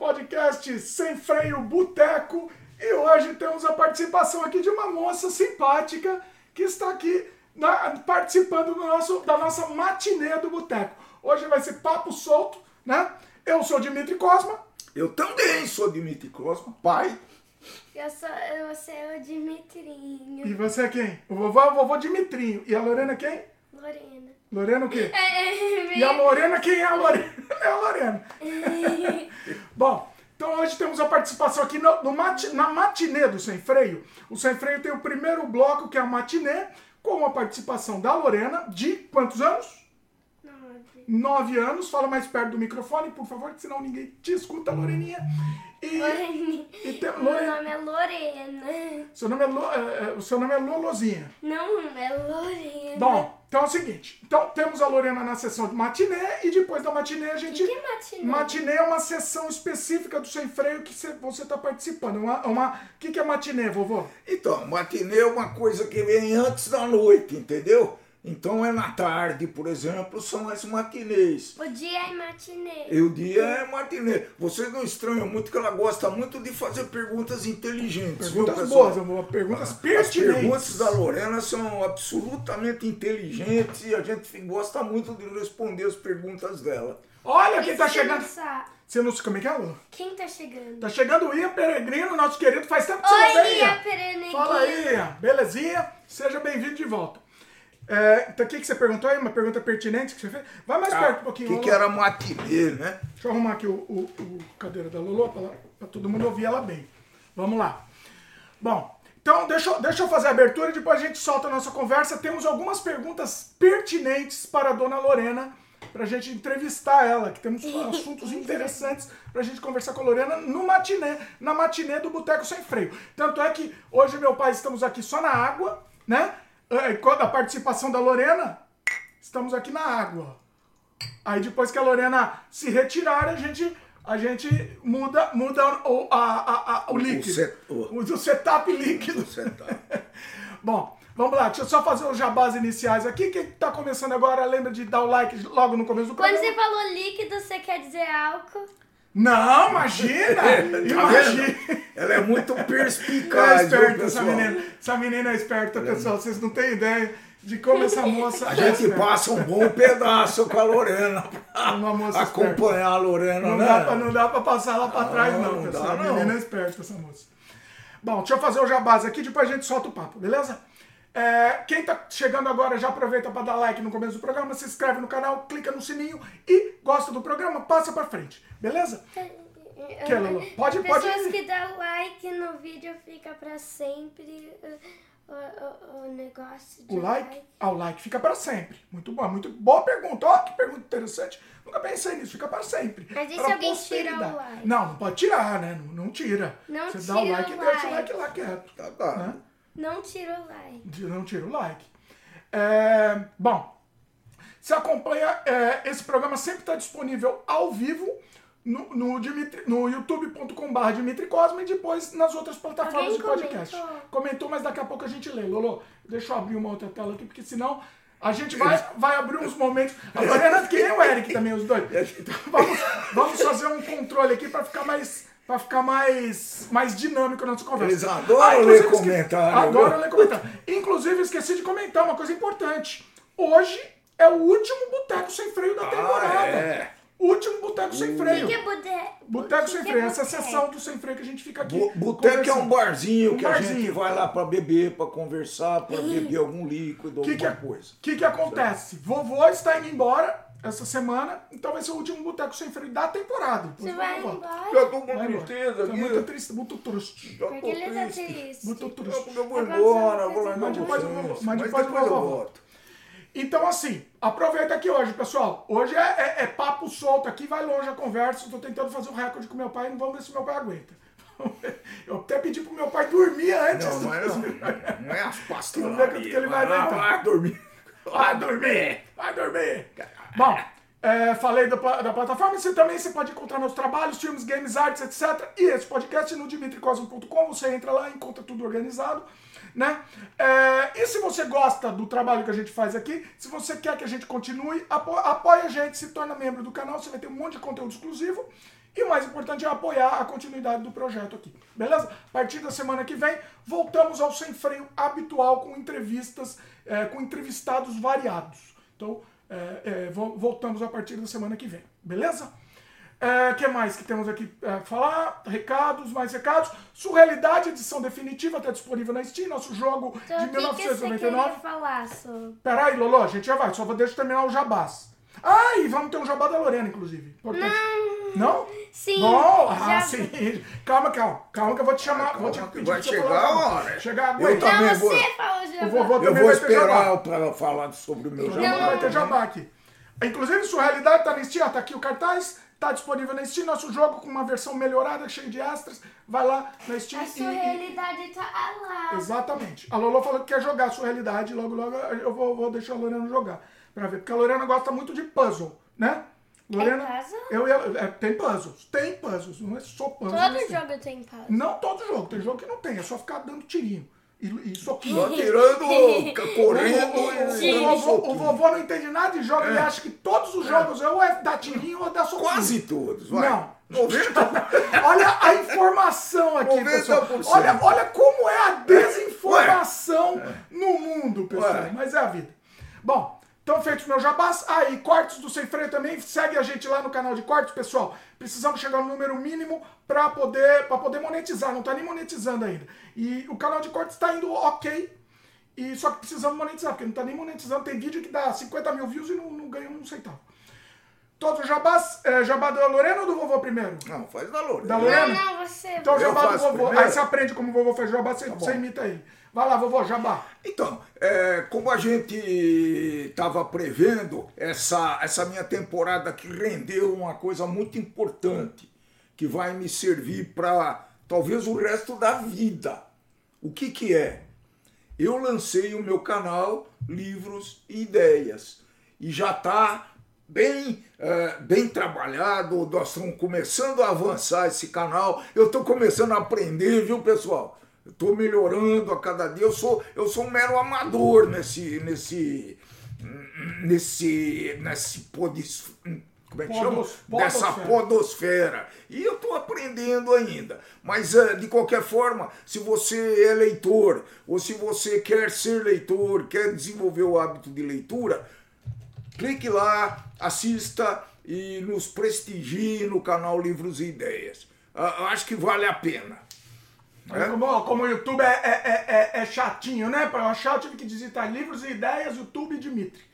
podcast Sem Freio Boteco. E hoje temos a participação aqui de uma moça simpática que está aqui na- participando do nosso, da nossa matinê do Boteco. Hoje vai ser papo solto, né? Eu sou Dimitri Cosma. Eu também sou Dimitri Cosma, pai. Eu sou, eu sou o Dimitrinho. E você é quem? O vovô é o vovô Dimitrinho. E a Lorena é quem? Lorena. Lorena o quê? É, E a Lorena, quem é a Lorena? É a Lorena. Bom, então hoje temos a participação aqui no, no mati- na matinê do Sem Freio. O Sem Freio tem o primeiro bloco, que é a matinê, com a participação da Lorena, de quantos anos? Nove. Nove anos. Fala mais perto do microfone, por favor, que senão ninguém te escuta, Loreninha. E, Lorena. e tem, Meu Lorena, nome é Lorena. seu nome é, Lo- é, é, o seu nome é Lolozinha. Não, é Lorena. Bom, então é o seguinte. Então temos a Lorena na sessão de matinê e depois da matinê a o gente... que é matinê? Matinê é uma sessão específica do Sem Freio que cê- você está participando. Uma, uma... O que, que é matinê, vovô? Então, matinê é uma coisa que vem antes da noite, entendeu? Então é na tarde, por exemplo, são as matinês. O dia é matinê. E o dia é matinê. Vocês não estranham muito que ela gosta muito de fazer perguntas inteligentes. viu, Perguntas pessoal? boas. Perguntas As pertinentes. perguntas da Lorena são absolutamente inteligentes e a gente gosta muito de responder as perguntas dela. Olha quem tá se chegando. Você não como é que é? Quem tá chegando? Tá chegando o Ian Peregrino, nosso querido. Faz tempo que você não vem, Ian. Pereneguinha. Fala aí, Ian. Belezinha? Seja bem-vindo de volta. É, então, o que, que você perguntou aí? Uma pergunta pertinente que você fez? Vai mais perto um O pouquinho, que, Lolo. que era matinê, né? Deixa eu arrumar aqui o, o, o cadeira da Lolo para todo mundo ouvir ela bem. Vamos lá. Bom, então deixa, eu- deixa eu fazer a abertura e depois a gente solta a nossa conversa. Temos algumas perguntas pertinentes para a dona Lorena, para a gente entrevistar ela, que temos assuntos interessantes para a gente conversar com a Lorena no matinê, na matinê do Boteco Sem Freio. Tanto é que hoje meu pai estamos aqui só na água, né? É, Quando a participação da Lorena, estamos aqui na água. Aí depois que a Lorena se retirar, a gente, a gente muda, muda o, a, a- a- o líquido. set- o- o, o setup líquido. setup. Bom, vamos lá. Deixa eu só fazer os jabás iniciais aqui. Quem tá começando agora, lembra de dar o like logo no começo do Quando programa. você falou líquido, você quer dizer álcool? Não, imagina! Tá imagina! Ela é muito É perspicaz, viu, esperta essa menina. Essa menina é esperta, pessoal. Vocês não têm ideia de como essa moça A é gente esperta. passa um bom pedaço com a Lorena Uma moça esperta. acompanhar a Lorena, Não né? dá, pra, não dá pra passar lá pra Não, trás, não, não pessoal. dá, A não. menina é esperta, essa moça. Bom, deixa eu fazer o jabás aqui, depois a gente solta o papo, beleza? É, quem tá chegando agora já aproveita para dar like no começo do programa, se inscreve no canal, clica no sininho e gosta do programa, passa pra frente, beleza? Que, Lolo? Pode- pode- Pessoas que dão like no vídeo fica pra sempre uh, o, o- o negócio de O like? Ah, o like fica pra sempre. Muito bom, muito boa pergunta. Ó, que pergunta interessante. Nunca pensei nisso, fica pra sempre. Mas e se Pra alguém tira o like? Não, não pode tirar, né? Não, não tira. Não Você dá o tira like e o deixa o like. like lá quieto. Tá, tá. Né? Não tira o like. não tira o like. É, bom, você acompanha, é, esse programa sempre está disponível ao vivo no, no, Dimitri- no youtube.com.br Dimitri Cosma e depois nas outras plataformas Alguém de podcast. comentou. Comentou, mas daqui a pouco a gente lê. Lolo, deixa eu abrir uma outra tela aqui, porque senão a gente vai, vai abrir uns momentos. A Lorena, que nem o Eric também, os dois. Então, vamos, vamos fazer um controle aqui para ficar mais. Pra ficar mais, mais dinâmico na nossa conversa. Eles adoram inclusive, ler esque- comentário, Adoram viu? ler comentário. Inclusive, esqueci de comentar uma coisa importante. Hoje é o último Boteco Sem Freio da temporada. Ah, é. Último Boteco Sem O Freio. que é bude... Boteco o que Sem que Freio. é Essa boteco? sessão do Sem Freio que a gente fica aqui. Boteco é um barzinho Um que a gente barzinho. vai lá pra beber, pra conversar, pra beber algum líquido, O que, que, alguma coisa. que, que acontece? Vovô está indo embora essa semana, então vai ser o último Boteco Sem Freio da temporada. Você vai embora? Já tô com Vai tristeza Tá aqui. muito triste, muito triste. Já tô Porque ele tá triste. triste. Muito triste. eu vou Agora embora, vou vai largar Mas depois eu vou- vocês. mas depois eu volto. Então, assim, aproveita aqui hoje, pessoal. Hoje é, é- é papo solto aqui, vai longe a conversa. Estou tentando fazer um recorde com meu pai e vamos ver se meu pai aguenta. Eu até pedi pro meu pai dormir antes. Não, do- mas não, não é as pastas Vamos ver quanto que ele vai aguentar. Vai dormir. Vai dormir! Vai dormir! Bom, é, falei da, da plataforma. Você também você pode encontrar meus trabalhos, filmes, games, artes, etc. E esse podcast no dimitricosmo.com. Você entra lá e encontra tudo organizado. Né? É, e se você gosta do trabalho que a gente faz aqui, se você quer que a gente continue, apo apoia a gente, se torna membro do canal, você vai ter um monte de conteúdo exclusivo. E o mais importante é apoiar a continuidade do projeto aqui. Beleza? A partir da semana que vem, voltamos ao sem freio habitual com entrevistas, é, com entrevistados variados. Então, é, é, voltamos a partir da semana que vem. Beleza? O é, que mais que temos aqui é, falar? Recados, mais recados. Surrealidade, edição definitiva, está disponível na Steam, nosso jogo então, de 1999. Que você falar sobre? Peraí, Lolo, a gente já vai, só vou deixar terminar o jabás. Ah, e vamos ter um jabá da Lorena, inclusive. Importante. Não. Não? Sim. Bom, ah, sim. Calma, calma. Calma que eu vou te chamar. Vou te pedir vai chegar a hora. Chegar agora. Eu também não, vou. Você fala o jabá. Eu vou, esperar para falar sobre o meu jabá. Não, vai ter jabá aqui. Inclusive, sua realidade tá na Steam, ó, tá aqui o cartaz. Tá disponível na Steam, nosso jogo com uma versão melhorada, cheia de extras. Vai lá na Steam. A sua realidade tá lá. Exatamente. A Lolo falou que quer jogar a sua realidade. Logo, logo eu vou, vou deixar a Lorena jogar. Pra ver. Porque a Lorena gosta muito de puzzle, né? Lorena, tem puzzle? Eu, eu, é, tem puzzles. Tem puzzles. Não é só puzzle. Todo assim. jogo tem puzzle. Não todo jogo. Tem jogo que não tem. É só ficar dando tirinho. E, e soquinho. Só tirando, correndo o, vovô, o vovô não entende nada de jogo, é. ele acha que todos os jogos é ou é dar tirinho ou dar soquinho. Quase todos, vai. Não. 90%. olha a informação aqui, 90%. pessoal. Olha, olha como é a desinformação Ué. no mundo, pessoal. Ué. Mas é a vida. Bom, então, feitos meus jabás. Aí, ah, cortes do Sem Freio também. Segue a gente lá no canal de cortes, pessoal. Precisamos chegar no número mínimo para poder, poder monetizar. Não está nem monetizando ainda. E o canal de cortes está indo ok. E só que precisamos monetizar, porque não está nem monetizando. Tem vídeo que dá 50 mil views e não, não ganha um centavo. Todos os jabás. É, jabá da Lorena ou do vovô primeiro? Não, faz da Lorena. Da Lorena? Não, não, você. Então, jabá do vovô. Primeiro. Aí você aprende como o vovô faz jabá, você, tá você imita aí. Vai lá, vovô, jabá. Então, é, como a gente estava prevendo, essa, essa minha temporada que rendeu uma coisa muito importante, que vai me servir para talvez o resto da vida. O que, que é? Eu lancei o meu canal Livros e Ideias e já está bem, é, bem trabalhado. Nós estamos começando a avançar esse canal. Eu estou começando a aprender, viu, pessoal? Estou melhorando a cada dia. Eu sou, eu sou um mero amador nesse. nesse. nesse. nesse podis, como é que chama? Dessa podosfera. E eu estou aprendendo ainda. Mas, eh, de qualquer forma, se você é leitor, ou se você quer ser leitor, quer desenvolver o hábito de leitura, clique lá, assista e nos prestigie no canal Livros e Ideias. Ah, acho que vale a pena. É? Como, como o YouTube é, é, é, é, chatinho, né? Para eu achar, eu tive que digitar livros e ideias, YouTube Dimitri.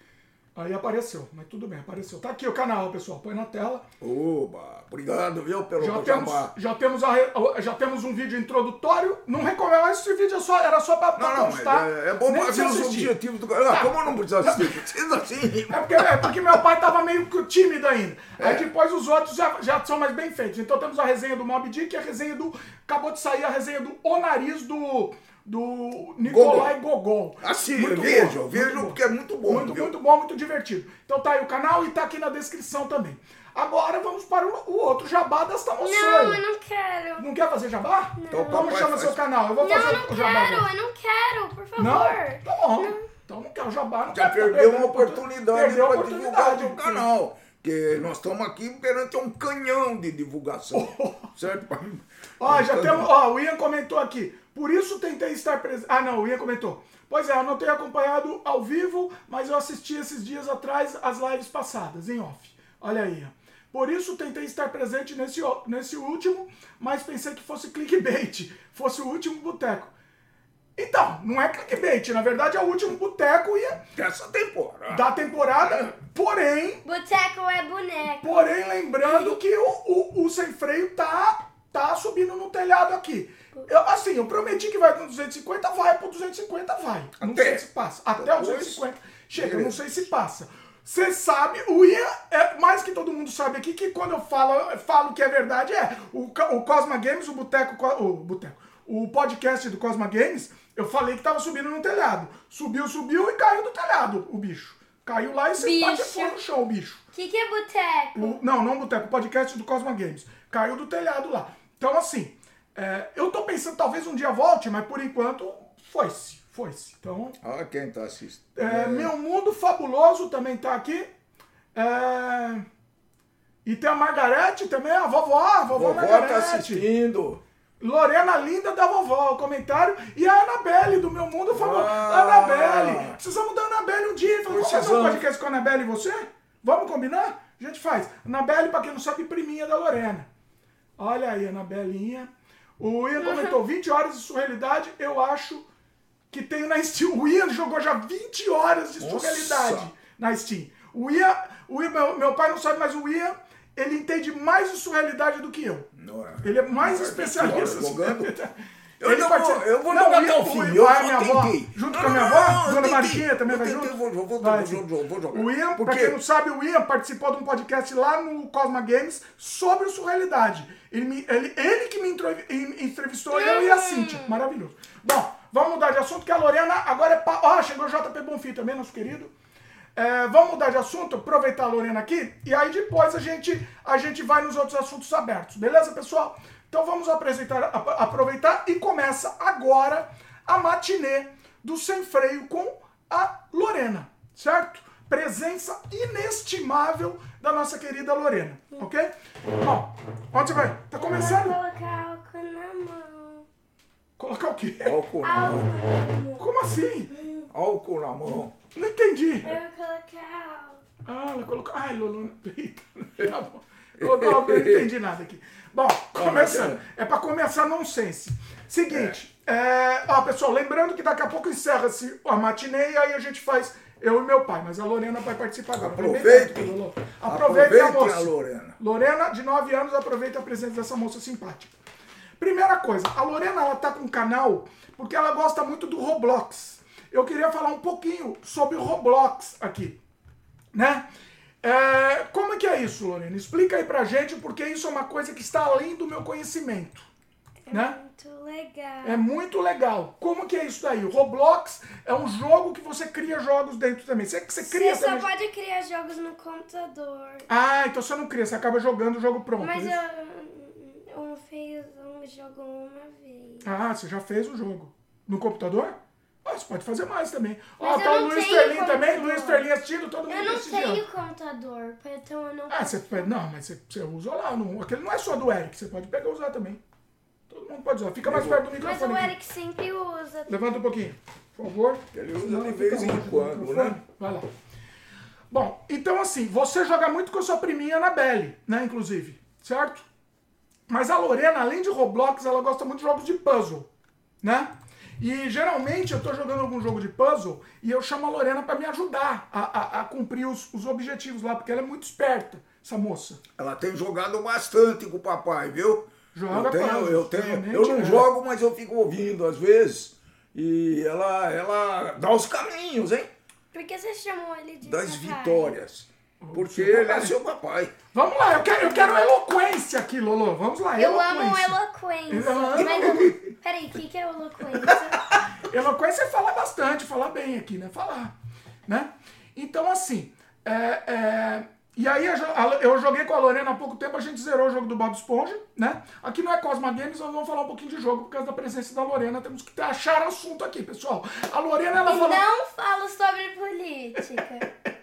Aí apareceu, mas tudo bem, apareceu. Tá aqui o canal, pessoal, põe na tela. Oba, obrigado, viu, pelo já temos, já temos, a, já temos um vídeo introdutório. Não recomendo, esse vídeo é só, era só pra, pra não, constar. Não, é, é bom pra ver os objetivos do canal. Ah, como eu não preciso assistir? Precisa sim. É porque, é porque meu pai tava meio tímido ainda. É. Aí depois os outros já, já são mais bem feitos. Então temos a resenha do Mob Dick e a resenha do... Acabou de sair a resenha do O Nariz do do Nicolai Gogol. Assim, vejam, vejam porque é muito bom. Muito, viu? muito bom, muito divertido. Então tá aí o canal e tá aqui na descrição também. Agora vamos para o, o outro jabá desta moção. Não, eu não quero. Não quer fazer jabá? Não. Então como chama faz... seu canal? Eu vou não, fazer não o jabá. Não, eu não quero, por favor. Não? Tá bom. Não. Então não quero jabá. Não Já quero perdeu uma oportunidade para divulgar o canal. Porque nós estamos aqui perante um canhão de divulgação. certo? Ó, já temos. Ó, o Ian comentou aqui. Por isso tentei estar presente. Ah, não, o Ian comentou. Pois é, eu não tenho acompanhado ao vivo, mas eu assisti esses dias atrás as lives passadas, em off. Olha aí, Ian. Por isso tentei estar presente nesse, nesse último, mas pensei que fosse clickbait, fosse o último boteco. Então, não é clickbait, na verdade é o último boteco e dessa temporada. Da temporada, porém. Boteco é boneco. Porém, lembrando que o, o, o sem freio tá, tá subindo no telhado aqui. Eu, assim, eu prometi que vai com 250, vai pro 250, vai. Até. Não sei se passa. Até o 250. Chega, não sei se passa. Você sabe, o Ian, é, mais que todo mundo sabe aqui, que quando eu falo, falo que é verdade, é o, o Cosma Games, o Boteco, o Boteco, o podcast do Cosma Games, eu falei que tava subindo no telhado. Subiu, subiu e caiu do telhado, o bicho. Caiu lá e você bate no chão, o bicho. O que, que é boteco? O, não, não boteco, o podcast do Cosma Games. Caiu do telhado lá. Então, assim, é, eu tô pensando, talvez um dia volte, mas por enquanto foi-se. Foi-se. Então. Olha quem tá assistindo. É, Meu Mundo Fabuloso também tá aqui. É, E tem a Margarete também, a vovó, a vovó, Vovó Margarete. tá assistindo. Lorena linda da vovó, o comentário. E a Anabelle do Meu Mundo falou: Ah. Anabelle, precisamos da Anabelle um dia. Falou, vamos fazer um podcast com a Anabelle e você? Vamos combinar? A gente faz. Anabelle, pra quem não sabe, priminha da Lorena. Olha aí, Anabelinha. O Ian comentou: 20 horas de surrealidade, eu acho que tem na Steam. O Ian jogou já 20 horas de Nossa. surrealidade na Steam. O Ian, o Ian meu, meu pai não sabe, mas o Ian, ele entende mais de surrealidade do que eu. Não é? Ele é mais Não, especialista. Eu, Ele não participa- vou, eu vou Não, jogar e até o o- fim. Eu minha avó, junto com a minha avó? eu Dona tentei. Mariquinha também Eu vai junto? Vou, vou, vou, jogar. O Ian, pra quem não sabe, o Ian participou de um podcast lá no Cosma Games sobre o Surrealidade. Ele, ele, ele que me entrevistou, eu e a Cintia. Maravilhoso. Bom, vamos mudar de assunto, que a Lorena agora é... Pa... Ó, chegou o JP Bonfim também, nosso querido. É, vamos mudar de assunto, aproveitar a Lorena aqui, e aí depois a gente, a gente vai nos outros assuntos abertos, beleza, pessoal? Então vamos aproveitar e começa agora a matinê do Sem Freio com a Lorena, certo? Presença inestimável da nossa querida Lorena, ok? Bom, onde você vai? Tá começando? Colocar álcool na mão. Colocar o quê? Álcool na mão. Como assim? Álcool na mão. Não entendi. Eu vou colocar álcool. Ah, ela colocou. Ai, Lulu. Eita, tá bom. Eu não entendi nada aqui. Bom, começando. É pra começar nonsense. Seguinte, é, ó, pessoal, lembrando que daqui a pouco encerra-se a matinê e aí a gente faz eu e meu pai, mas a Lorena vai participar agora. Perto, Lulu. Aproveitem a moça. a Lorena. Lorena, de 9 anos, aproveita a presença dessa moça simpática. Primeira coisa, a Lorena ela tá com um canal porque ela gosta muito do Roblox. Eu queria falar um pouquinho sobre o Roblox aqui, né? É, como é que é isso, Lorena? Explica aí pra gente, porque isso é uma coisa que está além do meu conhecimento, É né? muito legal. É muito legal. Como que é isso daí? O Roblox é um jogo que você cria jogos dentro também. Você, você cria Você só também... pode criar jogos no computador. Ah, então você não cria, você acaba jogando o jogo pronto. Mas é isso? eu, eu fiz um jogo uma vez. Ah, você já fez o jogo. No computador? Ah, você pode fazer mais também. Ó, Mas tá o não Luiz tenho Ferlin também. Luiz Ferlin assistindo, todo mundo Eu não tenho computador, então eu não Ah, você pode. Não, mas você, você usa lá. Não, aquele não é só do Eric, você pode pegar e usar também. Todo mundo pode usar. Fica mais perto do Mas microfone. o aqui. Eric sempre usa. Levanta um pouquinho, por favor. Ele usa Senão de vez em quando, né? Vai lá. Bom, então assim, você joga muito com a sua priminha Anabelle, né, inclusive, certo? Mas a Lorena, além de Roblox, ela gosta muito de jogos de puzzle, né? E geralmente eu tô jogando algum jogo de puzzle e eu chamo a Lorena pra me ajudar a, a- a cumprir os, os objetivos lá, porque ela é muito esperta, essa moça. Ela tem jogado bastante com o papai, viu? Joga eu tenho, eu tenho, eu não é. jogo, mas eu fico ouvindo às vezes. E ela, ela dá os caminhos, hein? Por que você chamou ele de Das vitórias. Porque ele é papai. seu papai. Vamos lá, eu quero, eu quero eloquência aqui, Lolo. Vamos lá, Eu amo eloquência. eloquência. Eu- Mas, peraí, o que, que é eloquência? Eloquência é falar bastante, falar bem aqui, né? Falar, né? Então, assim, é, é, e aí eu, joguei com a Lorena há pouco tempo, a gente zerou o jogo do Bob Esponja, né? Aqui não é Cosma Games, nós vamos falar um pouquinho de jogo por causa da presença da Lorena, temos que achar assunto aqui, pessoal. A Lorena, ela E falou... não falo sobre política.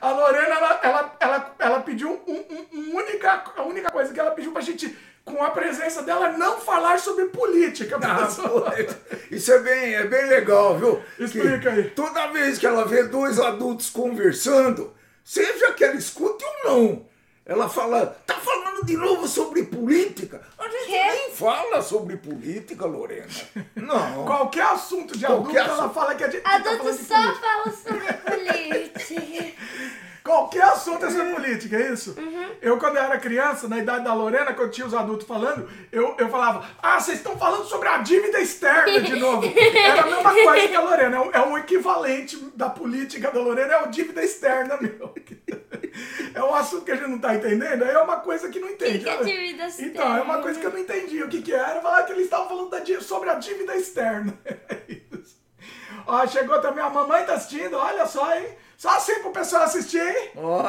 A Lorena, ela, ela, ela, ela pediu um, um- um única, a única coisa que ela pediu pra gente, com a presença dela, não falar sobre política. Ah, Isso é bem, é bem legal, viu? Explica Que aí. Toda vez que ela vê dois adultos conversando, seja que ela escute ou não, ela fala, tá falando de novo sobre política? A gente Quê? nem fala sobre política, Lorena. Não. Qualquer assunto de Qualquer adulto, ela assunto. fala que a gente tá Adulto de só política. fala sobre política. Qualquer assunto é sobre política, é isso? Uhum. Eu, quando eu era criança, na idade da Lorena, quando tinha os adultos falando, eu, eu falava, ah, vocês estão falando sobre a dívida externa de novo. Era a mesma coisa que a Lorena, é o, é o equivalente da política da Lorena, é o dívida externa, meu. É um assunto que a gente não tá entendendo, aí é uma coisa que não entende. que é né? dívida Então, é uma externa? coisa que eu não entendi o que que era, falar que eles estavam falando da sobre a dívida externa. É isso. Ó, chegou também, a mamãe tá assistindo, olha só, hein? Só assim pro pessoal assistir, hein? Ó,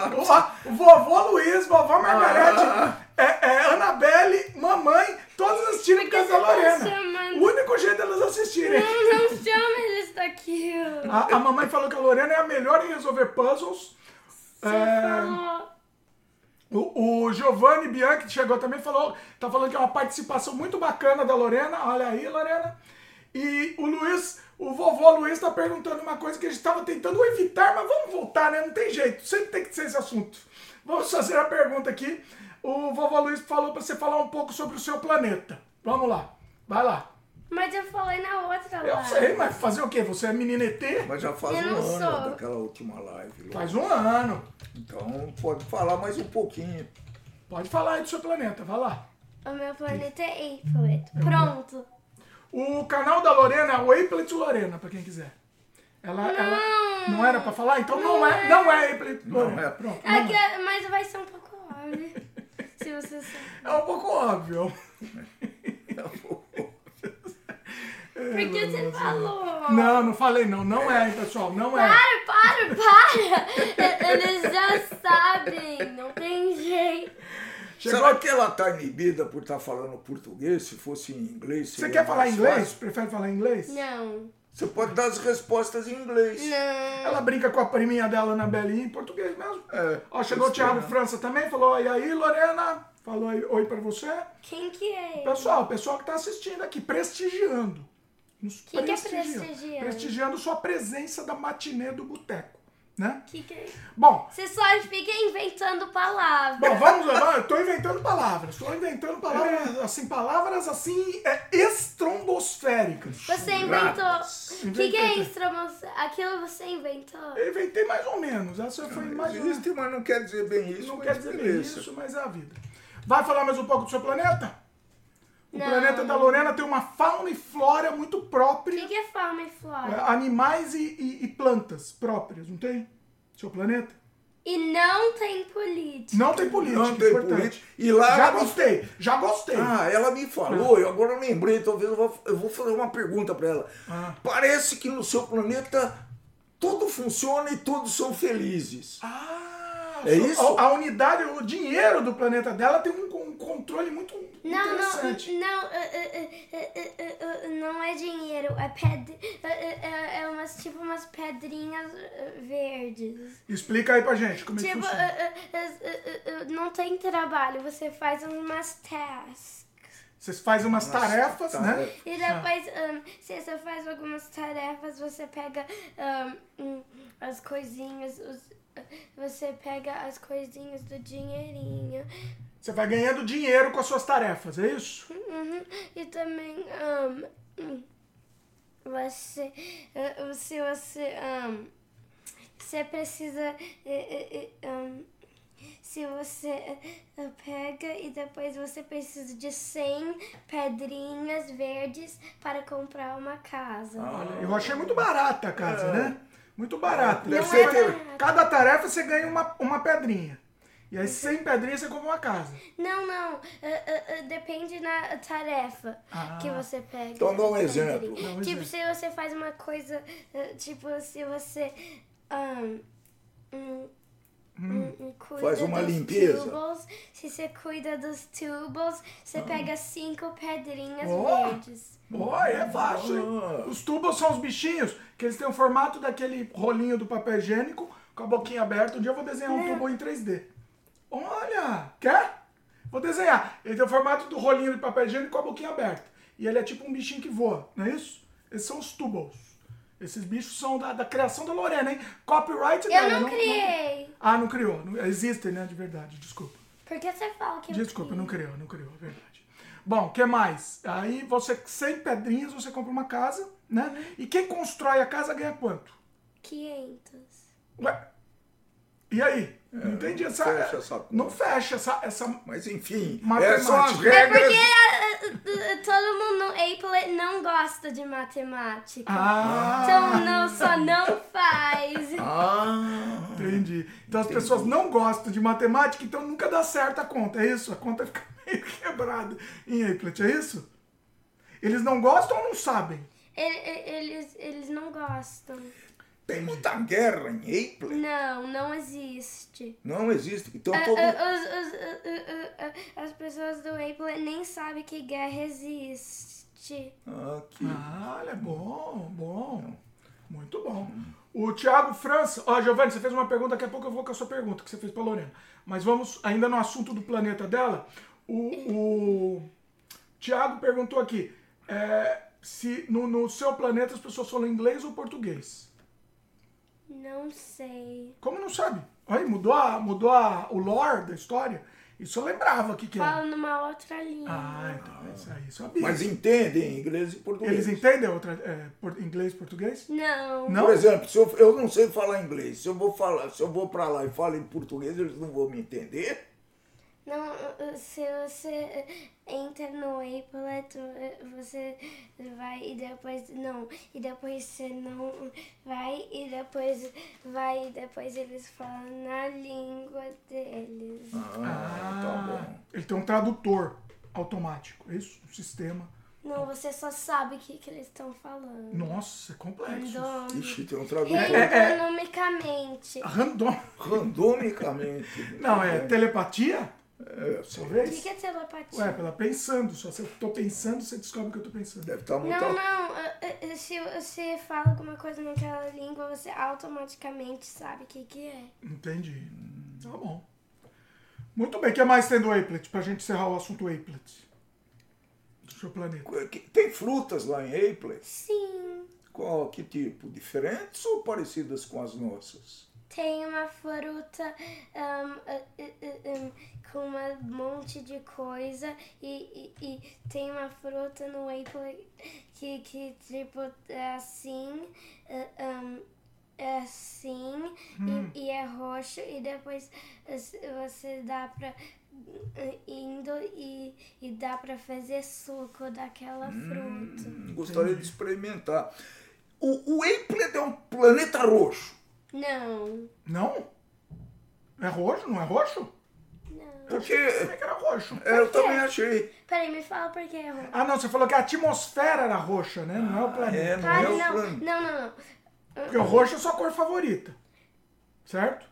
o vovô Luiz, vovó Margarete, Ah. é, é, Anabelle, mamãe, todos assistindo por causa da tá Lorena. chamando? O único jeito delas assistirem. Não, não chama eles daquilo. A, a mamãe falou que a Lorena é a melhor em resolver puzzles. Você É, falou. O, o Giovanni Bianchi chegou também falou, tá falando que é uma participação muito bacana da Lorena. Olha aí, Lorena. E o Luiz, o vovô Luiz tá perguntando uma coisa que a gente estava tentando evitar, mas vamos voltar, né? Não tem jeito, sempre tem que ser esse assunto. Vamos fazer a pergunta aqui. O vovô Luiz falou para você falar um pouco sobre o seu planeta. Vamos lá, vai lá. Mas eu falei na outra Eu live. sei, mas fazer o quê? Você é menina ET? Mas já faz Eu um ano sou. daquela última live. lá. Faz um ano. Então pode falar mais um pouquinho. Pode falar aí do seu planeta, vai lá. O meu planeta é Aplet. Pronto. O canal da Lorena é o Aplet Lorena, pra quem quiser. Ela, ela não era pra falar? Então não, é, não é Aplet Lorena. é. Pronto. não Aqui, é. mas vai ser um pouco óbvio. Se você sabe. É um pouco óbvio. Por que você falou? Não, não falei não. Não é, pessoal. Não é. Para, para, para! Eles já sabem, não tem jeito. Chegou Será que ela tá inibida por estar falando português? Se fosse em inglês. Você quer falar inglês? fácil? Prefere falar inglês? Não, Você pode dar as respostas em inglês. não. Ela brinca com a priminha dela na Belinha em português mesmo. É, Ó, chegou o Thiago é. França também, falou, e aí, Lorena? Falou aí, oi pra você. Quem que é? Pessoal, o pessoal que tá assistindo aqui, prestigiando. Nos Que que é prestigiando? Prestigiando sua presença da matinê do boteco, né? Que que é? Bom, Você só fica inventando palavras. Bom, vamos lá. Eu tô inventando palavras. Tô inventando palavras, assim, palavras assim, é, estrombosféricas. Você inventou. O que, que é estromos? Aquilo você inventou? Eu inventei mais ou menos. Essa foi mais. Existe, mas não quer dizer bem isso. Não mas quer dizer bem isso, mas é a vida. Vai falar mais um pouco do seu planeta? O Não. planeta da Lorena tem uma fauna e flora muito O própria. que, que é fauna e é, flora? Animais e, e- e plantas próprias, não tem? Seu planeta? E não tem política. Não tem política, Não tem importante. política. E lá Já ela gostei, já gostei. Ah, ela me falou, eu agora eu lembrei, talvez eu vou, eu vou fazer uma pergunta pra ela. Ah. Parece que no seu planeta tudo funciona e todos são felizes. Ah, É so- isso? A, a unidade, o dinheiro do planeta dela tem um controle muito Não, não, interessante. não, uh, uh, uh, uh, uh, uh, não é dinheiro, é ped, uh, uh, uh, é umas tipo umas pedrinhas uh, verdes. Explica aí pra gente como é que Tipo, uh, funciona. uh, uh, uh, uh, não tem trabalho, você faz umas tasks. Vocês fazem umas Nossa, tarefas, né? tarefa. E depois, um, se você faz algumas tarefas, você pega um, um, as coisinhas, os- você pega as coisinhas do dinheirinho. Você vai ganhando dinheiro com as suas tarefas, é isso? Uhum. E também, um, você, se você, um, você precisa, um, se você pega e depois você precisa de 100 pedrinhas verdes para comprar uma casa. Olha, eu achei muito barata a casa, né? Muito barata. Deve Você ser vai- que- Cada tarefa você ganha uma, uma pedrinha. E aí 100 pedrinhas você compra uma casa. Não, não, uh, uh, uh, depende na tarefa Ah. que você pega. Então dá um exemplo. Dá um tipo, exemplo. se você faz uma coisa, uh, tipo, se você um, um, um, um, cuida Faz uma dos limpeza. Tubos, se você cuida dos tubos, você pega cinco pedrinhas Oh. verdes. Pô, é fácil, hein? Ah. Os tubos são os bichinhos, que eles têm o formato daquele rolinho do papel higiênico, com a boquinha aberta. Um dia eu vou desenhar um tubo em 3D. Olha, quer? Vou desenhar. Ele tem o formato do rolinho de papel higiênico com a boquinha aberta. E ele é tipo um bichinho que voa, não é isso? Esses são os tubos. Esses bichos são da, da criação da Lorena, hein? Copyright Eu dela. não criei. Ah, não criou. Não- existem, né? De verdade, desculpa. Por que você fala que eu Desculpa, criei? não criou, não criou, é verdade. Bom, o que mais? Aí você, 100 pedrinhas, você compra uma casa, né? E quem constrói a casa ganha quanto? 500. Ué? E aí? Não entendi essa. não fecha essa não fecha essa. essa Mas enfim, Matemática. essas são as É regras. porque uh, uh, todo mundo no Apple não gosta de matemática. ah, Então não, só não faz. Ah, entendi. Então as pessoas não gostam de matemática, então nunca dá certo a conta, é isso? A conta fica meio quebrada em Applet, é isso? Eles não gostam ou não sabem? Ele- Eles, eles não gostam. Tem muita guerra em Apple? Não, não existe. Não existe. Então Ah, todo ah, ah, ah, ah, as pessoas do Apple nem sabem que guerra existe. Aqui. Ah, olha, bom, bom. Muito bom. O Thiago França. Ó, Giovanni, você fez uma pergunta, daqui a pouco eu vou com a sua pergunta que você fez pra Lorena. Mas vamos ainda no assunto do planeta dela. O, o Thiago perguntou aqui é, se no, no seu planeta as pessoas falam inglês ou português. Não sei. Como não sabe? Aí mudou, a, mudou a, o lore da história. Isso eu lembrava o que, que era. Falo numa outra língua. Ah, então isso aí eu sabia. Mas entendem inglês e português. Eles entendem outra, é, por- inglês e português? Não. Não? Por exemplo, se eu, eu não sei falar inglês, se eu vou falar, se eu vou para lá e falo em português, eles não vão me entender. Não, se você entra no Applet, você vai e depois não. E depois você não vai e depois vai e depois eles falam na língua deles. Ah, tá bom. Ele tem um tradutor automático, é isso? Um sistema. Não, você só sabe o que, que eles estão falando. Nossa, é complexo. Random- Ixi, tem um tradutor. É, Randomicamente. Random. Randomicamente. Não, é telepatia? É, só- O que, Talvez? que é telepatia? Ué, pela pensando. Só se eu tô pensando, você descobre o que eu tô pensando. Deve estar muito. Não, não. Se você fala alguma coisa naquela língua, você automaticamente sabe o que, que é. Entendi. Tá bom. Muito bem, o que mais tem do Applet? Pra gente encerrar o assunto Applet. Do seu planeta. Tem frutas lá em Aplet? Sim. Qual, que tipo? Diferentes ou parecidas com as nossas? Tem uma fruta um, uh, um, com um monte de coisa e, e, e tem uma fruta no Apple que, que tipo é assim, um, é assim e, e é roxo e depois você dá pra uh, indo e, e dá pra fazer suco daquela fruta. Gostaria de experimentar. O, o Aplet é um planeta roxo. Não, Não? É roxo? Não é roxo? não. Porque é que era roxo? é, eu também achei. Peraí, me fala por que é roxo. Ah, não, você falou que a atmosfera era roxa, né? Não é o planeta. É, não Ah, é o não, planeta. não, não, não. Porque o roxo é a sua cor favorita. Certo?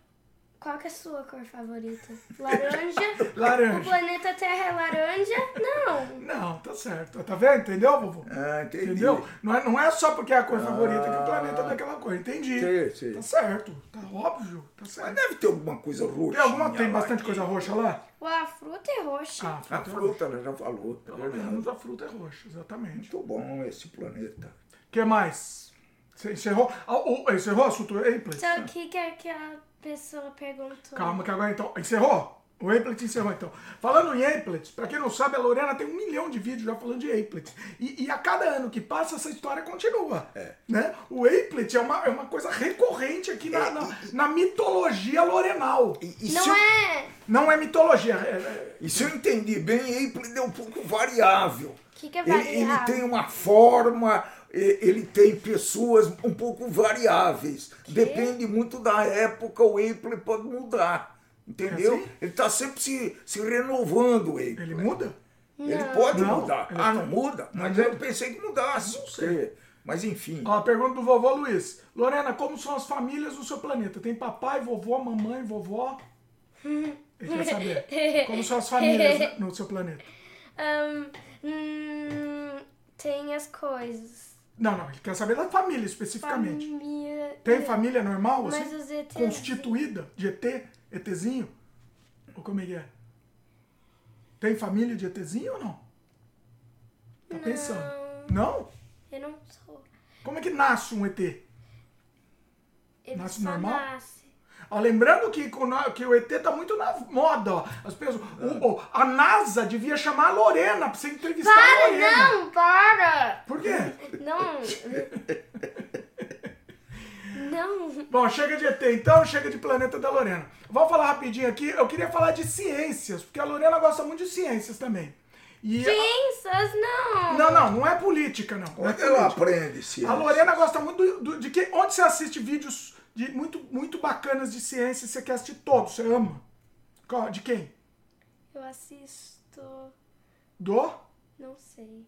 Qual que é a sua cor favorita? Laranja? O Laranja. planeta Terra é laranja? Não. Não, tá certo. Tá vendo? Entendeu, vovô? Ah, entendi. Entendeu? Não é, não é só porque é a cor favorita que o planeta é daquela cor. Entendi. Sei, sei. Tá certo. Tá óbvio. Tá Mas certo. deve ter alguma coisa roxa. Tem, alguma, tem bastante coisa roxa lá? Ué, a fruta é roxa. Ah, A fruta é roxa. fruta, ela já falou. É Pelo verdade. menos a fruta é roxa, exatamente. Muito bom esse planeta. O que mais? Você encerrou? Ah, o- encerrou o assunto Applet? Então, o que, que aquela pessoa perguntou? Calma que agora então. Encerrou? O Applet encerrou então. Falando em Applet, pra quem não sabe, a Lorena tem um milhão de vídeos já falando de Applet. E, e a cada ano que passa, essa história continua. Né? O Applet é uma, é uma coisa recorrente aqui na, na, na mitologia lorenal. E, e Não eu, é. Não é mitologia. é- é- e se eu entendi bem, Aplet é um pouco variável. O que, que é Ele, ele variável? tem uma forma, e- ele tem pessoas um pouco variáveis. Depende muito da época, o Apple pode mudar. Entendeu? É assim? Ele está sempre se, se renovando, o Apple. ele muda? Ele pode Não, mudar. ele Ah, tá- não muda? não Mas muda. eu pensei que mudasse. Não sei. Mas enfim. Ó, a pergunta do vovô Luiz. Lorena, como são as famílias no seu planeta? Tem papai, vovó, mamãe, vovó? Ele quer saber. Como são as famílias no seu planeta? Ahn, hum, tem as coisas. Não, não, ele quer saber da família especificamente. Família. Tem família normal, assim? Mas os ETs. Constituída de ET? ETzinho? Ou como é que é? Tem família de ETzinho ou não? Tá pensando. Não? Eu não sou. Como é que nasce um ET? Ele Nasce normal? nasce. Ó, lembrando que, que o ET tá muito na moda, ó. As pessoas, o- o- a NASA devia chamar a Lorena pra você entrevistar a Para, Lorena. não, para! Por quê? Não. Não. Bom, chega de ET então, chega de Planeta da Lorena. Vamos falar rapidinho aqui. Eu queria falar de ciências, porque a Lorena gosta muito de ciências também. E Ciências, não. Não, não, não é política, não. é ela política. aprende ciência? A Lorena gosta muito do, do- de que onde você assiste vídeos de muito, muito bacanas de ciência, você quer assistir todos, você ama. Qual- De quem? Eu assisto. Do? Não sei.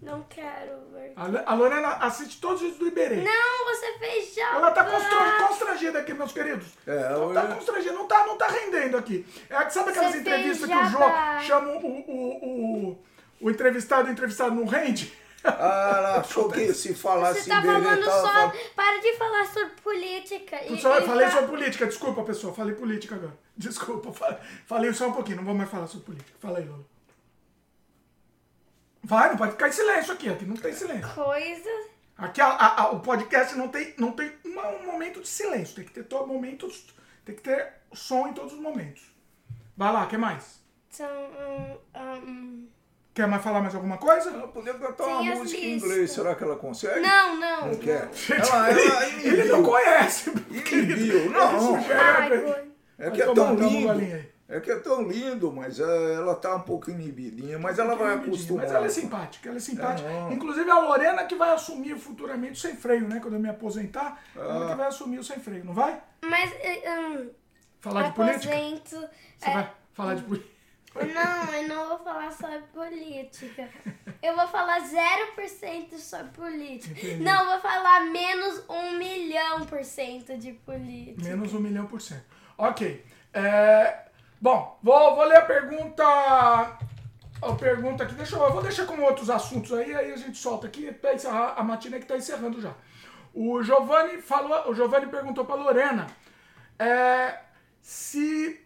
Não quero ver. A, Lorena assiste todos os vídeos do Iberê. Não, você fez já. Ela tá constran- constrangida aqui, meus queridos. É, não tá eu- constrangida, não tá, não tá rendendo aqui. É, sabe aquelas Você entrevistas que o Jô chama o, o, o, o entrevistado e o entrevistado não rende? Ah, achou que se falasse Você tá falando tava só. Para de falar sobre política. E, Só, eu falei fa- sobre política, desculpa pessoal, falei política agora. Desculpa, fa- falei só um pouquinho, não vou mais falar sobre política. Fala aí, Lola. Vai, não pode ficar em silêncio aqui, aqui não tem silêncio. Coisas. Aqui a- a- a- o podcast não tem, não tem uma- um momento de silêncio, tem que ter todo momentos, tem que ter som em todos os momentos. Vai lá, quer mais? São. hum, hum, Quer mais falar mais alguma coisa? Ela podia cantar Tem uma música em inglês, será que ela consegue? Não, não. Não quer. Ela, ela Ele não conhece, Inibiu. Não, Ai, É, é que é tão um lindo. É que é tão lindo, mas é, ela tá um pouco inibidinha, mas ela vai acostumar. Mas ela é simpática, ela é simpática. É. Inclusive a Lorena que vai assumir futuramente o sem freio, né? Quando eu me aposentar, Ah. ela que vai assumir o sem freio, não vai? Mas. eh, hum, Falar de política? aposento. Você é, vai falar de política? Não, eu não vou falar sobre política. Eu vou falar 0% sobre política. Não, eu vou falar menos um milhão por cento de política. Menos um milhão por cento. Ok. É, Bom, vou, vou ler a pergunta. A pergunta aqui. Deixa eu, eu vou deixar com outros assuntos aí, aí a gente solta aqui pra encerrar a matina que tá encerrando já. O Giovanni falou. O Giovanni perguntou pra Lorena é, se.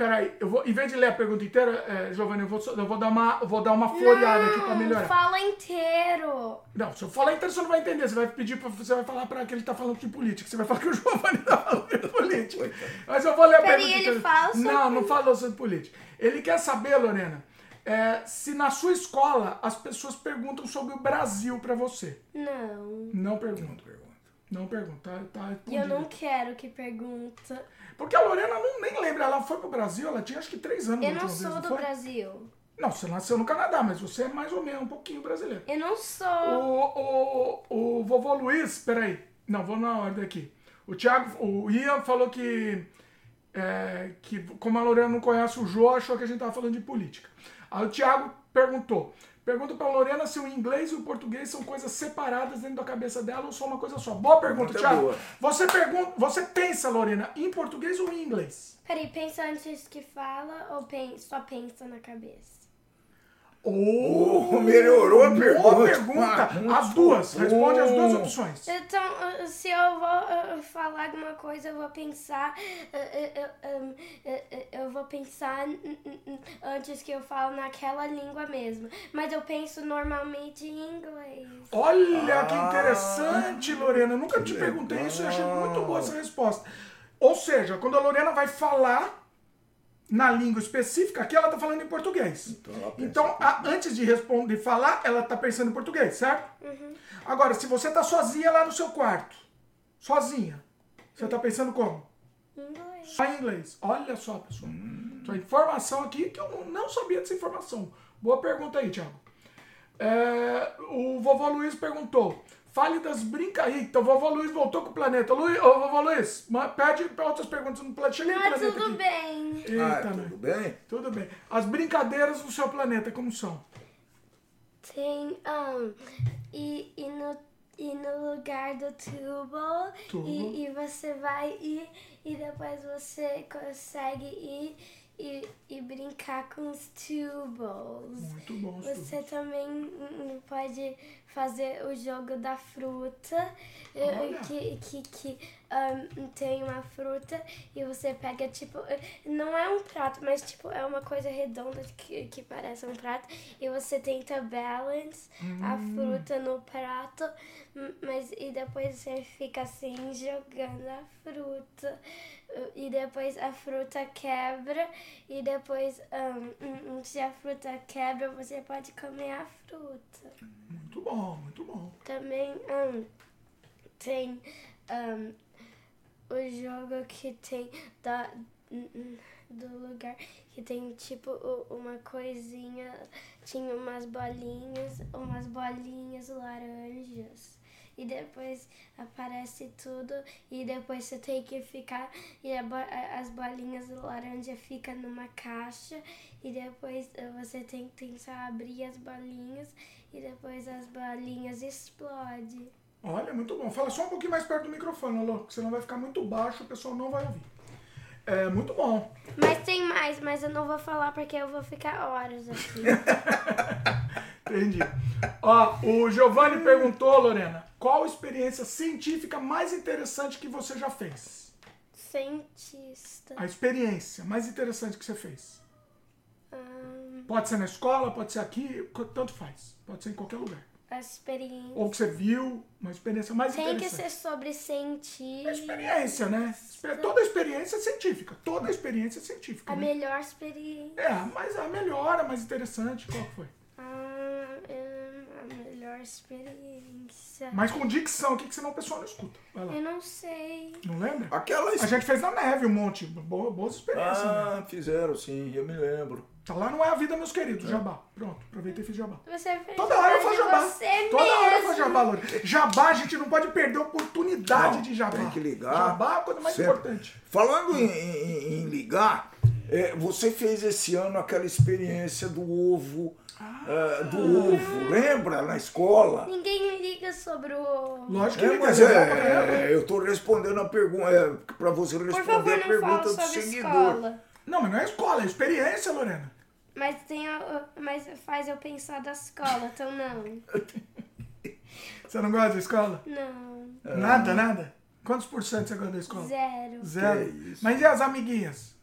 Peraí, eu vou, em vez de ler a pergunta inteira, é, Giovanni, eu vou, eu vou dar uma, vou dar uma floreada aqui pra melhorar. fala inteiro. Não, se eu falar inteiro, você não vai entender. Você vai pedir pra, você vai falar pra que ele tá falando de política. Você vai falar que o Giovanni tá falando de política. Mas eu vou ler a Peraí, pergunta. ele inteira. fala sobre Não, não falou sobre política. Ele quer saber, Lorena, é, se na sua escola as pessoas perguntam sobre o Brasil pra você. Não. Não perguntam. Não pergunta, tá, tá E eu não quero que pergunta. Porque a Lorena não, nem lembra, ela foi pro Brasil, ela tinha acho que três anos. Eu não última vez, sou do foi? Brasil. Não, você nasceu no Canadá, mas você é mais ou menos um pouquinho brasileiro. Eu não sou. O, o, o vovô Luiz, peraí. Não, vou na ordem aqui. O Thiago, o Ian falou que, é, que como a Lorena não conhece o Jô, achou que a gente tava falando de política. Aí o Thiago perguntou. Pergunta pra Lorena se o inglês e o português são coisas separadas dentro da cabeça dela ou só uma coisa só. Boa pergunta, Thiago. boa. Você pergunta, você pensa, Lorena, em português ou em inglês? Peraí, pensa antes que fala ou pen- só pensa na cabeça? Oh, melhorou a Boa pergunta. pergunta. Ah, As duas. Responde as duas opções. Então, uh, se eu vou uh, falar alguma coisa, eu vou pensar. uh, uh, uh, uh, uh, eu vou pensar antes que eu falo naquela língua mesmo. Mas eu penso normalmente em inglês. Olha que Ah, interessante, Lorena. Eu nunca te que perguntei isso e achei legal. muito boa essa resposta. Ou seja, quando a Lorena vai falar na língua específica, aqui ela tá falando em português. Então Então, a- antes de responder falar, ela tá pensando em português, certo? Agora, se você tá sozinha lá no seu quarto, sozinha, você tá pensando como? Inglês. Só em inglês. Olha só, pessoal. Só informação aqui que eu não- não sabia dessa informação. Boa pergunta aí, Thiago. É, o vovô Luiz perguntou. Fale das brincadeiras. Eita, o vovô Luiz voltou com o planeta. Luiz, ô, vovô Luiz, pede pra outras perguntas no planeta. Chega no Não, planeta tudo aqui. bem. Eita, Ah, né? tudo bem? Tudo bem. As brincadeiras do seu planeta, como são? Tem. Um, e, e, no, e no lugar do tubo. Tubo. E, e você vai ir e depois você consegue ir e, e brincar com os tubos. Muito bom. Você também hum, pode fazer o jogo da fruta, eh, Olha. que, que, que ahn, tem uma fruta e você pega, tipo, eh, não é um prato, mas, tipo, é uma coisa redonda que, que parece um prato e você tenta balance a fruta no prato, hum, mas e depois você fica assim jogando a fruta. E depois a fruta quebra e depois hum, se a fruta quebra você pode comer a fruta. Muito bom, muito bom. Também ahn, tem ahn, o jogo que tem da, do lugar que tem tipo uma coisinha, tinha umas bolinhas, umas bolinhas laranjas. E depois aparece tudo e depois você tem que ficar e bo- as bolinhas laranja ficam numa caixa e depois eh, você tem que tentar abrir as bolinhas e depois as bolinhas explodem. Olha, muito bom. Fala só um pouquinho mais perto do microfone, Alô, que senão vai ficar muito baixo, o pessoal não vai ouvir. É muito bom. Mas tem mais, mas eu não vou falar porque eu vou ficar horas aqui. Entendi. Ó, o Giovanni perguntou, Lorena, qual experiência científica mais interessante que você já fez? Cientista. A experiência mais interessante que você fez. Ahn, Pode ser na escola, pode ser aqui, tanto faz. Pode ser em qualquer lugar. a experiência. Ou que você viu, uma experiência mais Tem que interessante. ser sobre científica. É experiência, né? Toda experiência é científica. Toda experiência é científica. A né? melhor experiência. É, mas a melhor, a mais interessante, qual que foi? Melhor experiência. Mas com dicção aqui, que senão o pessoal não escuta. Vai lá. Eu não sei. Não lembra? Aquela A gente fez na neve um monte. Boa, boas experiências, né? Ah, fizeram sim, eu me lembro. Tá lá não é a vida, meus queridos. Jabá. Pronto, aproveitei e fiz jabá. Você fez Toda hora eu faço jabá. Você Toda hora eu mesmo. faço jabá, Lore. Jabá, a gente não pode perder a oportunidade Não, de jabá. tem que ligar. Jabá é a coisa mais Sempre. importante. Falando em, em- em ligar, é, você fez esse ano aquela experiência do ovo, é, do ovo, lembra? Na escola. Ninguém me liga sobre o. Lógico que É, mas é é, eu estou respondendo a pergunta, é, para você Por responder favor, a não pergunta fala do sobre seguidor. escola. Não, mas não é escola, é experiência, Lorena. Mas, tem a, mas faz eu pensar da escola, então não. Você não gosta da escola? Não. Nada, nada? Quantos por cento você gosta da escola? Zero. Zero. Mas e as amiguinhas?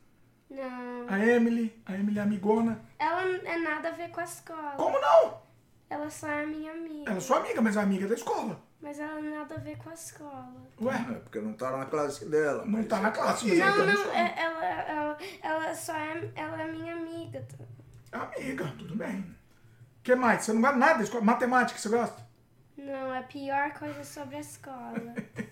Não. A Emily, a Emily é amigona. Ela não é nada a ver com a escola. Como não? Ela só é minha amiga. Ela é sua amiga, mas é amiga da escola. Mas ela não nada a ver com a escola. Ué, É, porque não tá na classe dela. Não tá na é classe, amiga. mas Não, da não, escola. é- ela, ela, ela só é, ela é minha amiga. amiga, tudo bem. O que mais? Você não gosta nada da escola? Matemática, você gosta? Não, é a pior coisa sobre a escola.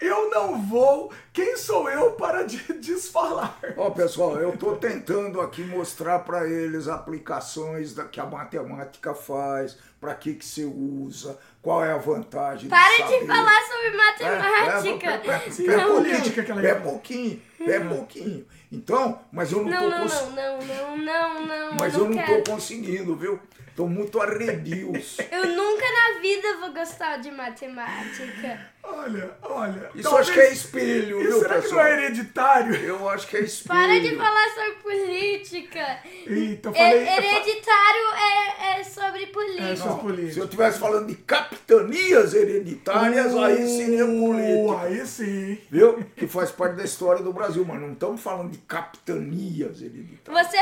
Eu não vou. Quem sou eu para de desfalar? Ó, pessoal, eu tô tentando aqui mostrar para eles aplicações da, que a matemática faz, para que que você usa, qual é a vantagem Para de saber. de falar sobre É, matemática! é, é, É é política pouquinho, que ela é pouquinho, é pouquinho. Então, mas eu não, Não, tô não, cons- não, não, não, não, não. Mas eu eu não não quero. tô conseguindo, viu? Tô muito arrebios. Eu nunca na vida vou gostar de matemática. Olha, olha. Isso talvez- acho que é espelho, Isso viu, será que não pessoal? é hereditário? Eu acho que é espelho. Para de falar sobre política. Eita, eu É- falei. hereditário é, é sobre política. É sobre Se política. eu estivesse falando de capitanias hereditárias, aí seria Uh, política. Aí sim. Viu? Que faz parte da história do Brasil, mas não estamos falando de capitanias hereditárias. Você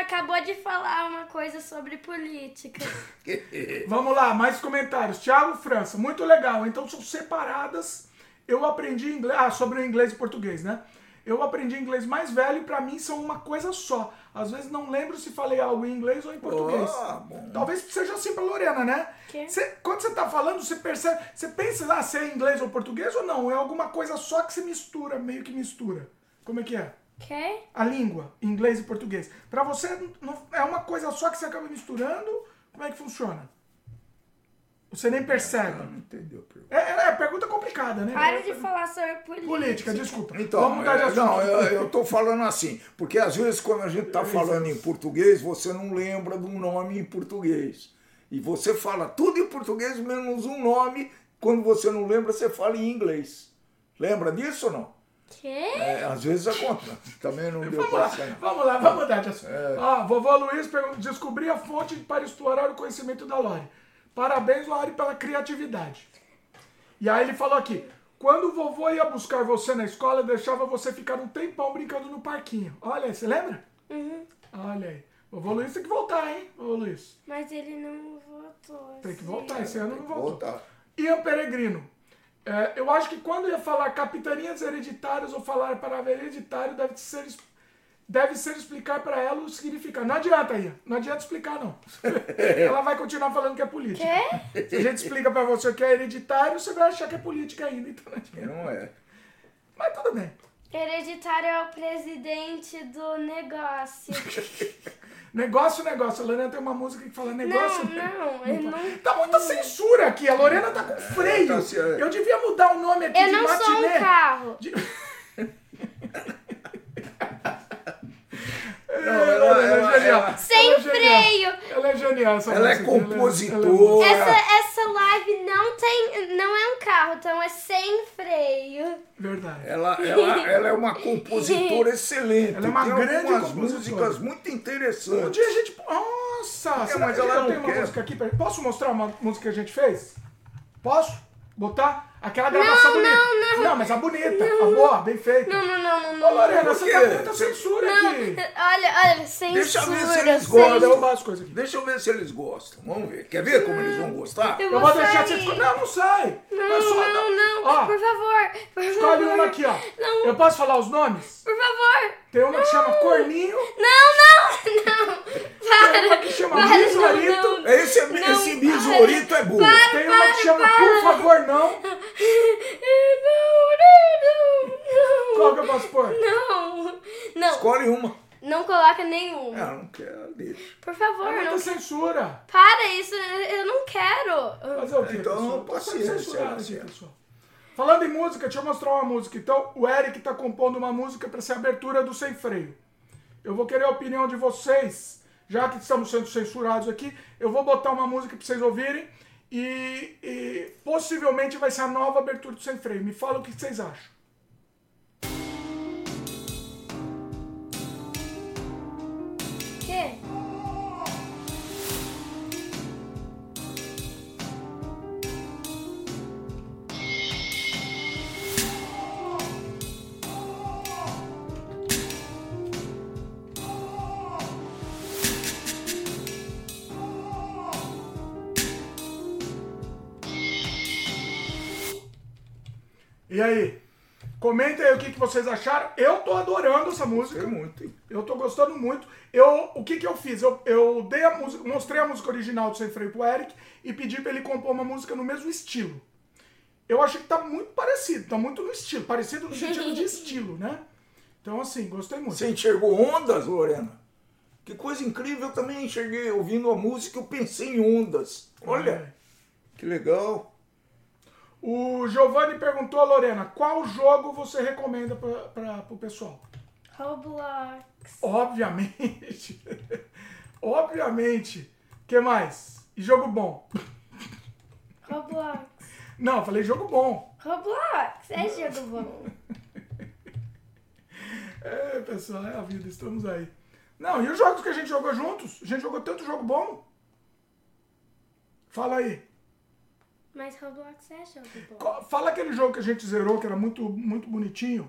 acabou de falar uma coisa sobre política. Vamos lá, mais comentários. Thiago França, muito legal. Então são separadas. Eu aprendi inglês. Ah, sobre o inglês e português, né? Eu aprendi inglês mais velho e pra mim são uma coisa só. Às vezes não lembro se falei algo em inglês ou em português. Bom. Talvez seja assim pra Lorena, né? Cê- quando você tá falando, você percebe. Você pensa, ah, se é inglês ou português ou não? É alguma coisa só que se mistura, meio que mistura. Como é que é? Ok? A língua, inglês e português. Pra você, não- é uma coisa só que você acaba misturando? Como é que funciona? Você nem percebe. Não entendeu a pergunta. É, é, é pergunta complicada, né? Para de falar sobre política. Política, desculpa. Então, Vamos mudar de é, assunto. não, eu, eu tô falando assim, porque às vezes quando a gente tá falando em português, você não lembra de um nome em português. E você fala tudo em português, menos um nome, quando você não lembra, você fala em inglês. Lembra disso ou não? Quê? É, às vezes acontece. Também não deu Vamos pra lá, ser. vamos lá, vamos mudar de assunto. É. Ó, vovô Luiz pergunta, descobri a fonte para explorar o conhecimento da Lore. Parabéns, Lore, pela criatividade. E aí ele falou aqui, quando o vovô ia buscar você na escola, deixava você ficar um tempão brincando no parquinho. Olha aí, você lembra? Uhum. Olha aí. Vovô Luiz tem que voltar, hein, vovô Luiz? Mas ele não votou. Tem que assim. voltar, esse ano não voltou. Voltar. Ian Peregrino. É, eu acho que quando ia falar capitanias hereditárias ou falar palavra hereditário, deve ser, deve ser explicar para ela o significado. Não adianta, Ian. Não adianta explicar, não. ela vai continuar falando que é política. Quê? Se a gente explica para você que é hereditário, você vai achar que é política ainda. Então não adianta. não é. Mas tudo bem. Hereditário é o presidente do negócio. Negócio, negócio. A Lorena tem uma música que fala negócio. não, eu não. Tá muita censura aqui. A Lorena tá com freio. Tá Eu devia mudar o nome aqui Eu de não sou um carro. De- Não, ela, ela- é ela- genial. ela- Sem Ela é genial. freio. Ela é genial, essa Ela é compositora. é- Essa, essa live não tem. Não é um carro, então é sem freio. Verdade. Ela, ela, ela é uma compositora excelente. Ela é uma Tem grande músicas muito Um interessantes. dia a gente. Nossa! será mas ela eu não tenho uma quer. música aqui? pra- Posso mostrar uma música que a gente fez? Posso? Botar? Aquela gravação Não, bonita. não, não. mas a bonita, a boa, bem feita. Não, não, não, não, Ô, não. Lorena, você tá muita censura Não, aqui. olha, olha, censura. Deixa eu ver se eles gostam. derrubar as coisas aqui. Deixa eu ver se eles gostam. Vamos ver. Quer ver como eles vão gostar? Eu Eu vou vou deixar sair. você. Não, não sai. Não, só- não, não, Ó, por favor, por escolhe favor. uma aqui, ó. Não, Eu posso falar os nomes? por favor. Tem uma que chama Corninho, Não, não, não. tem uma Para. que chama Para, não, não. Esse, Não, esse bisorito é burro. tem uma que chama Por favor não. Não, não, não. Qual que eu posso pôr? Não, não, Escolhe uma. não coloca nenhum. Ela não quer, deixa. Por favor, É muita não. censura. Para isso, eu não quero. O quê, Então, pessoal? Tô paciência, Marcelo. pessoal. Falando em música, deixa eu mostrar uma música. Então, o Eric tá compondo uma música para ser abertura do Sem Freio. Eu vou querer a opinião de vocês, já que estamos sendo censurados aqui. Eu vou botar uma música para vocês ouvirem e, e possivelmente vai ser a nova abertura do Sem Freio. Me fala o que vocês acham. quê? E aí? Comentem aí o que, que vocês acharam. Eu tô adorando essa música. Tem muito. hein? Eu tô gostando muito. Eu, o que que eu fiz? Eu, eu dei a música, mostrei a música original do Sem Freio pro Eric e pedi pra ele compor uma música no mesmo estilo. Eu achei que tá muito parecido, tá muito no estilo, parecido no sentido de estilo, né? Então, assim, gostei muito. Você enxergou ondas, Lorena? Que coisa incrível, eu também enxerguei. Ouvindo a música, eu pensei em ondas. Olha, que legal. O Giovanni perguntou a Lorena, qual jogo você recomenda para o pessoal? Roblox. Obviamente. Obviamente. que mais? E jogo bom? Roblox. Não, falei jogo bom. Roblox. É jogo bom. É, pessoal, é a vida, estamos aí. Não, e os jogos que a gente jogou juntos? A gente jogou tanto jogo bom. Fala aí. Mas Roblox é bom. Co- Fala aquele jogo que a gente zerou, que era muito, muito bonitinho.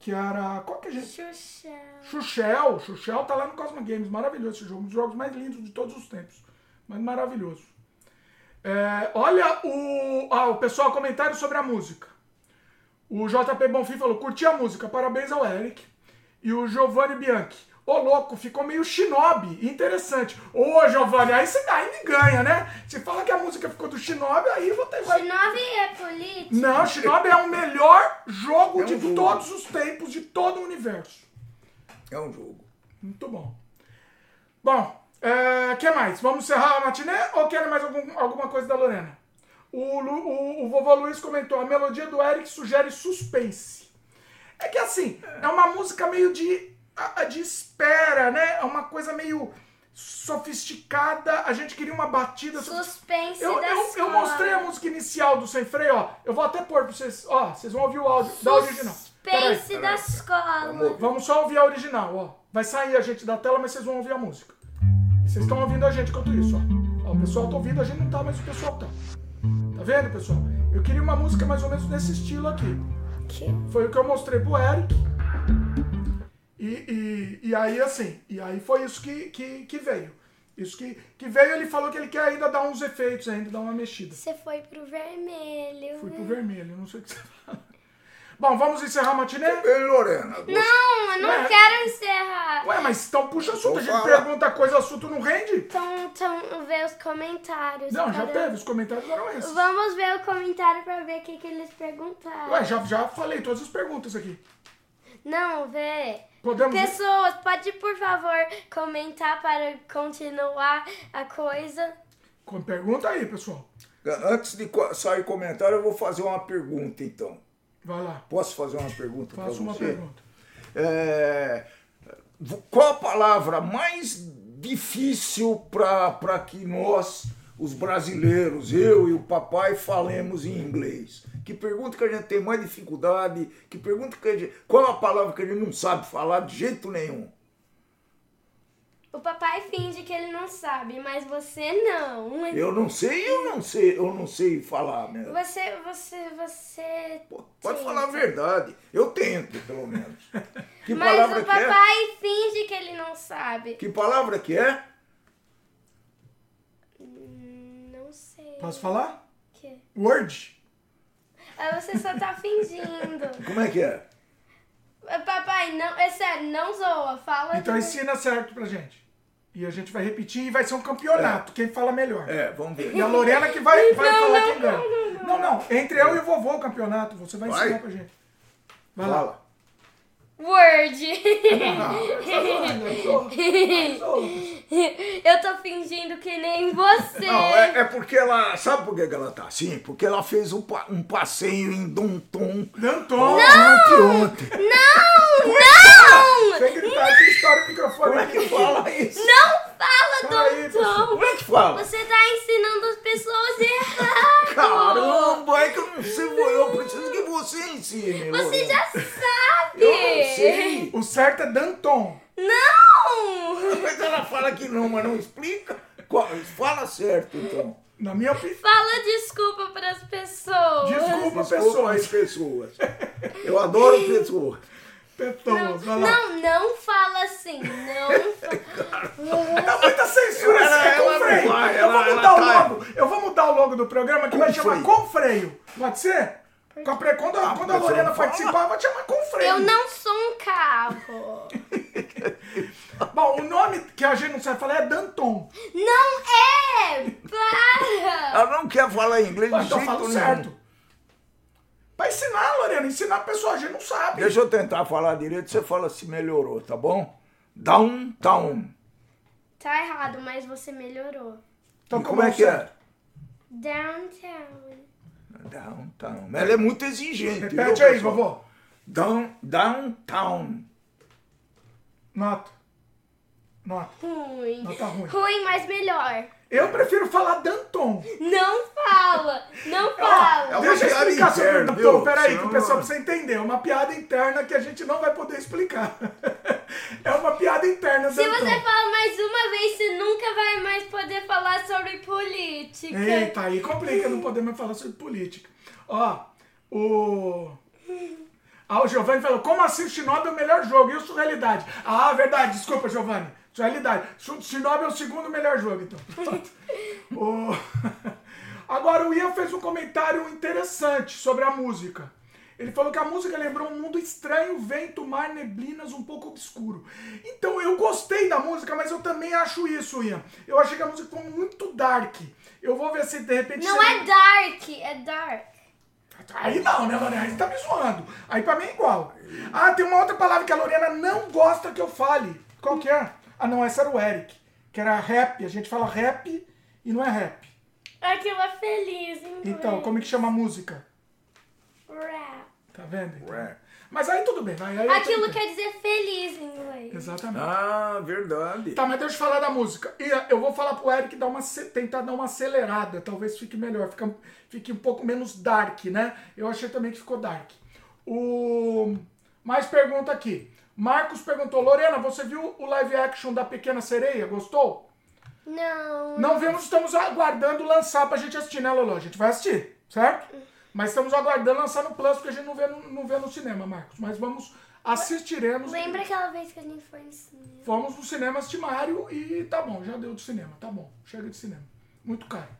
Que era. Qual que a gente. Xuxa. Xuxel. Xuxel tá lá no Cosmo Games. Maravilhoso esse jogo. Um dos jogos mais lindos de todos os tempos. Mas maravilhoso. É, olha o. Ah, o pessoal, comentário sobre a música. O JP Bonfim falou: curti a música, parabéns ao Eric. E o Giovanni Bianchi. Ô, louco, ficou meio shinobi. Interessante. Ô, Giovanni, aí você aí me ganha, né? Você fala que a música ficou do shinobi, aí vou ter. vai- Shinobi é político. Não, Shinobi é o melhor jogo É um de jogo. todos os tempos, de todo o universo. É um jogo. Muito bom. Bom, o que mais? Vamos encerrar a matiné ou querem mais algum- alguma coisa da Lorena? O, Lu- o, o vovô Luiz comentou: a melodia do Eric sugere suspense. É que assim, é uma música meio de, de espera, né? É uma coisa meio sofisticada. A gente queria uma batida. Suspense Eu, da eu, eu mostrei a música inicial do Sem Freio, ó. Eu vou até pôr pra vocês. Ó, vocês vão ouvir o áudio da original. Suspense da escola. Vamos- Vamos só ouvir a original, ó. Vai sair a gente da tela, mas vocês vão ouvir a música. E vocês estão ouvindo a gente enquanto isso, ó. Ó, O pessoal tá ouvindo, a gente não tá, mas o pessoal tá. Tá vendo, pessoal? Eu queria uma música mais ou menos desse estilo aqui. Que? Foi o que eu mostrei pro Eric. E, e, e aí, assim, e aí foi isso que, que, que veio. Isso que, que veio, ele falou que ele quer ainda dar uns efeitos, ainda dar uma mexida. Você foi pro vermelho. Fui pro vermelho, não sei o que você fala. Bom, vamos encerrar a matinê? Bem, Lorena. gost- Não, eu não Ué. quero encerrar. Ué, mas então puxa assunto. A gente Então pergunta coisa, assunto não rende? Então, então ver os comentários. Não, já teve. Os comentários eram esses. Vamos ver o comentário pra ver o que, que eles perguntaram. Ué, já, já falei todas as perguntas aqui. Não, vê. Podemos. Pessoas, pode por favor comentar para continuar a coisa? Com- Pergunta aí, pessoal. Antes de sair comentário, eu vou fazer uma pergunta, então. Vai lá. Posso fazer uma pergunta para Faça você? uma pergunta. É, qual a palavra mais difícil para que nós os brasileiros, eu e o papai, falemos em inglês? Que pergunta que a gente tem mais dificuldade? Que pergunta que a gente. Qual a palavra que a gente não sabe falar de jeito nenhum? O papai finge que ele não sabe, mas você não. Eu não sei, eu não sei, eu não sei falar mesmo. Você, você, você. Pode falar a verdade. Eu tento, pelo menos. Que mas palavra o papai que é? finge que ele não sabe. Que palavra que é? Hum, não sei. Posso falar? Que? Word. Ah, você só tá fingindo. Como é que é? Papai, não, é sério, não zoa, fala. Então de... ensina certo pra gente. E a gente vai repetir e vai ser um campeonato, é. quem fala melhor. É, vamos ver. E a Lorena que vai, vai não, falar não, quem ganha. Não, não, não, Entre eu e o vovô o campeonato, você vai, vai. ensinar pra gente. Vai fala. lá. Word. eu tô fingindo que nem você. Não, é, é, porque ela. Sabe por que ela tá assim? Porque ela fez um, um passeio em Danton. Danton! Não! Ontem. Não! Não! Sem gritar aqui, estoura o microfone. Como é que fala isso? Não fala, Danton! Como é que fala? Você tá ensinando as pessoas errado. Caramba, é que eu não sei. Eu preciso que você ensine. Você já sabe. Eu não sei. O certo é Danton. Não! Mas ela fala que não, mas não explica. Fala certo, então. Na minha opinião. Fala desculpa para as pessoas. Desculpa, desculpa pessoas. As pessoas. Eu adoro pessoas. Pessoas, não, não, não fala assim. Não. Tá muita censura ela, ela, com freio. Vai, eu, vou ela, mudar o tá... logo, eu vou mudar o logo do programa que com vai chamar freio. Com Freio. Pode ser? Com a pre... Quando, Ah, quando a Lorena participar, vai chamar Com Freio. Eu não sou um carro. Bom, o nome que a gente não sabe falar é Danton. Não é! Para! Ela não quer falar inglês de Então jeito nenhum. certo. Pra ensinar, Lorena, ensinar a pessoa, a gente não sabe. Deixa eu tentar falar direito, você fala se melhorou, tá bom? Downtown. Tá errado, mas você melhorou. Então E como é que é? Downtown. Downtown. Ela é muito exigente. Repete viu, aí, pessoal? vovô. Down, downtown. Nota. Nota. Ruim. Não tá ruim. Ruim, mas melhor. Eu prefiro falar Danton. Não fala! Não Ó, fala! é uma deixa eu piada explicar sobre o interna, Danton. Peraí, que o pessoal precisa entender. É uma piada interna que a gente não vai poder explicar. É uma piada interna, Se Danton. você fala mais uma vez, você nunca vai mais poder falar sobre política. Eita, aí complica, não podemos falar sobre política. Ó, o. Ah, o Giovanni falou, como assim o Shinobi é o melhor jogo? E o Surrealidade? Ah, verdade, desculpa, Giovanni. Surrealidade. Su- Shinobi é o segundo melhor jogo, então. o... Agora, o Ian fez um comentário interessante sobre a música. Ele falou que a música lembrou um mundo estranho, vento, mar, neblinas, um pouco obscuro. Então, eu gostei da música, mas eu também acho isso, Ian. Eu achei que a música foi muito dark. Eu vou ver se de repente... Não é dark, é dark. Aí não, né, Lorena? Aí você tá me zoando. Aí pra mim é igual. Ah, tem uma outra palavra que a Lorena não gosta que eu fale. Qual que é? Ah, não, essa era o Eric. Que era rap. A gente fala rap e não é rap. Aquilo é feliz, hein? Então, como é que chama a música? Rap. Tá vendo? Ué. Mas aí tudo bem. Aí, aí eu Aquilo tudo bem. quer dizer feliz em inglês. Exatamente. Ah, verdade. Tá, mas deixa eu falar da música. E eh, eu vou falar pro Eric dar uma, tentar dar uma acelerada. Talvez fique melhor. Fica, fique um pouco menos dark, né? Eu achei também que ficou dark. O... Mais pergunta aqui. Marcos perguntou, Lorena, você viu o live action da Pequena Sereia? Gostou? Não. Não vimos, estamos aguardando lançar pra gente assistir, né, Lolo? A gente vai assistir, certo? Mas estamos aguardando lançar no Plus, porque a gente não vê no, não vê no cinema, Marcos. Mas vamos, assistiremos. Lembra aquela vez que a gente foi no cinema? Fomos no cinema assistir Mario e tá bom, já deu de cinema, tá bom, chega de cinema. Muito caro.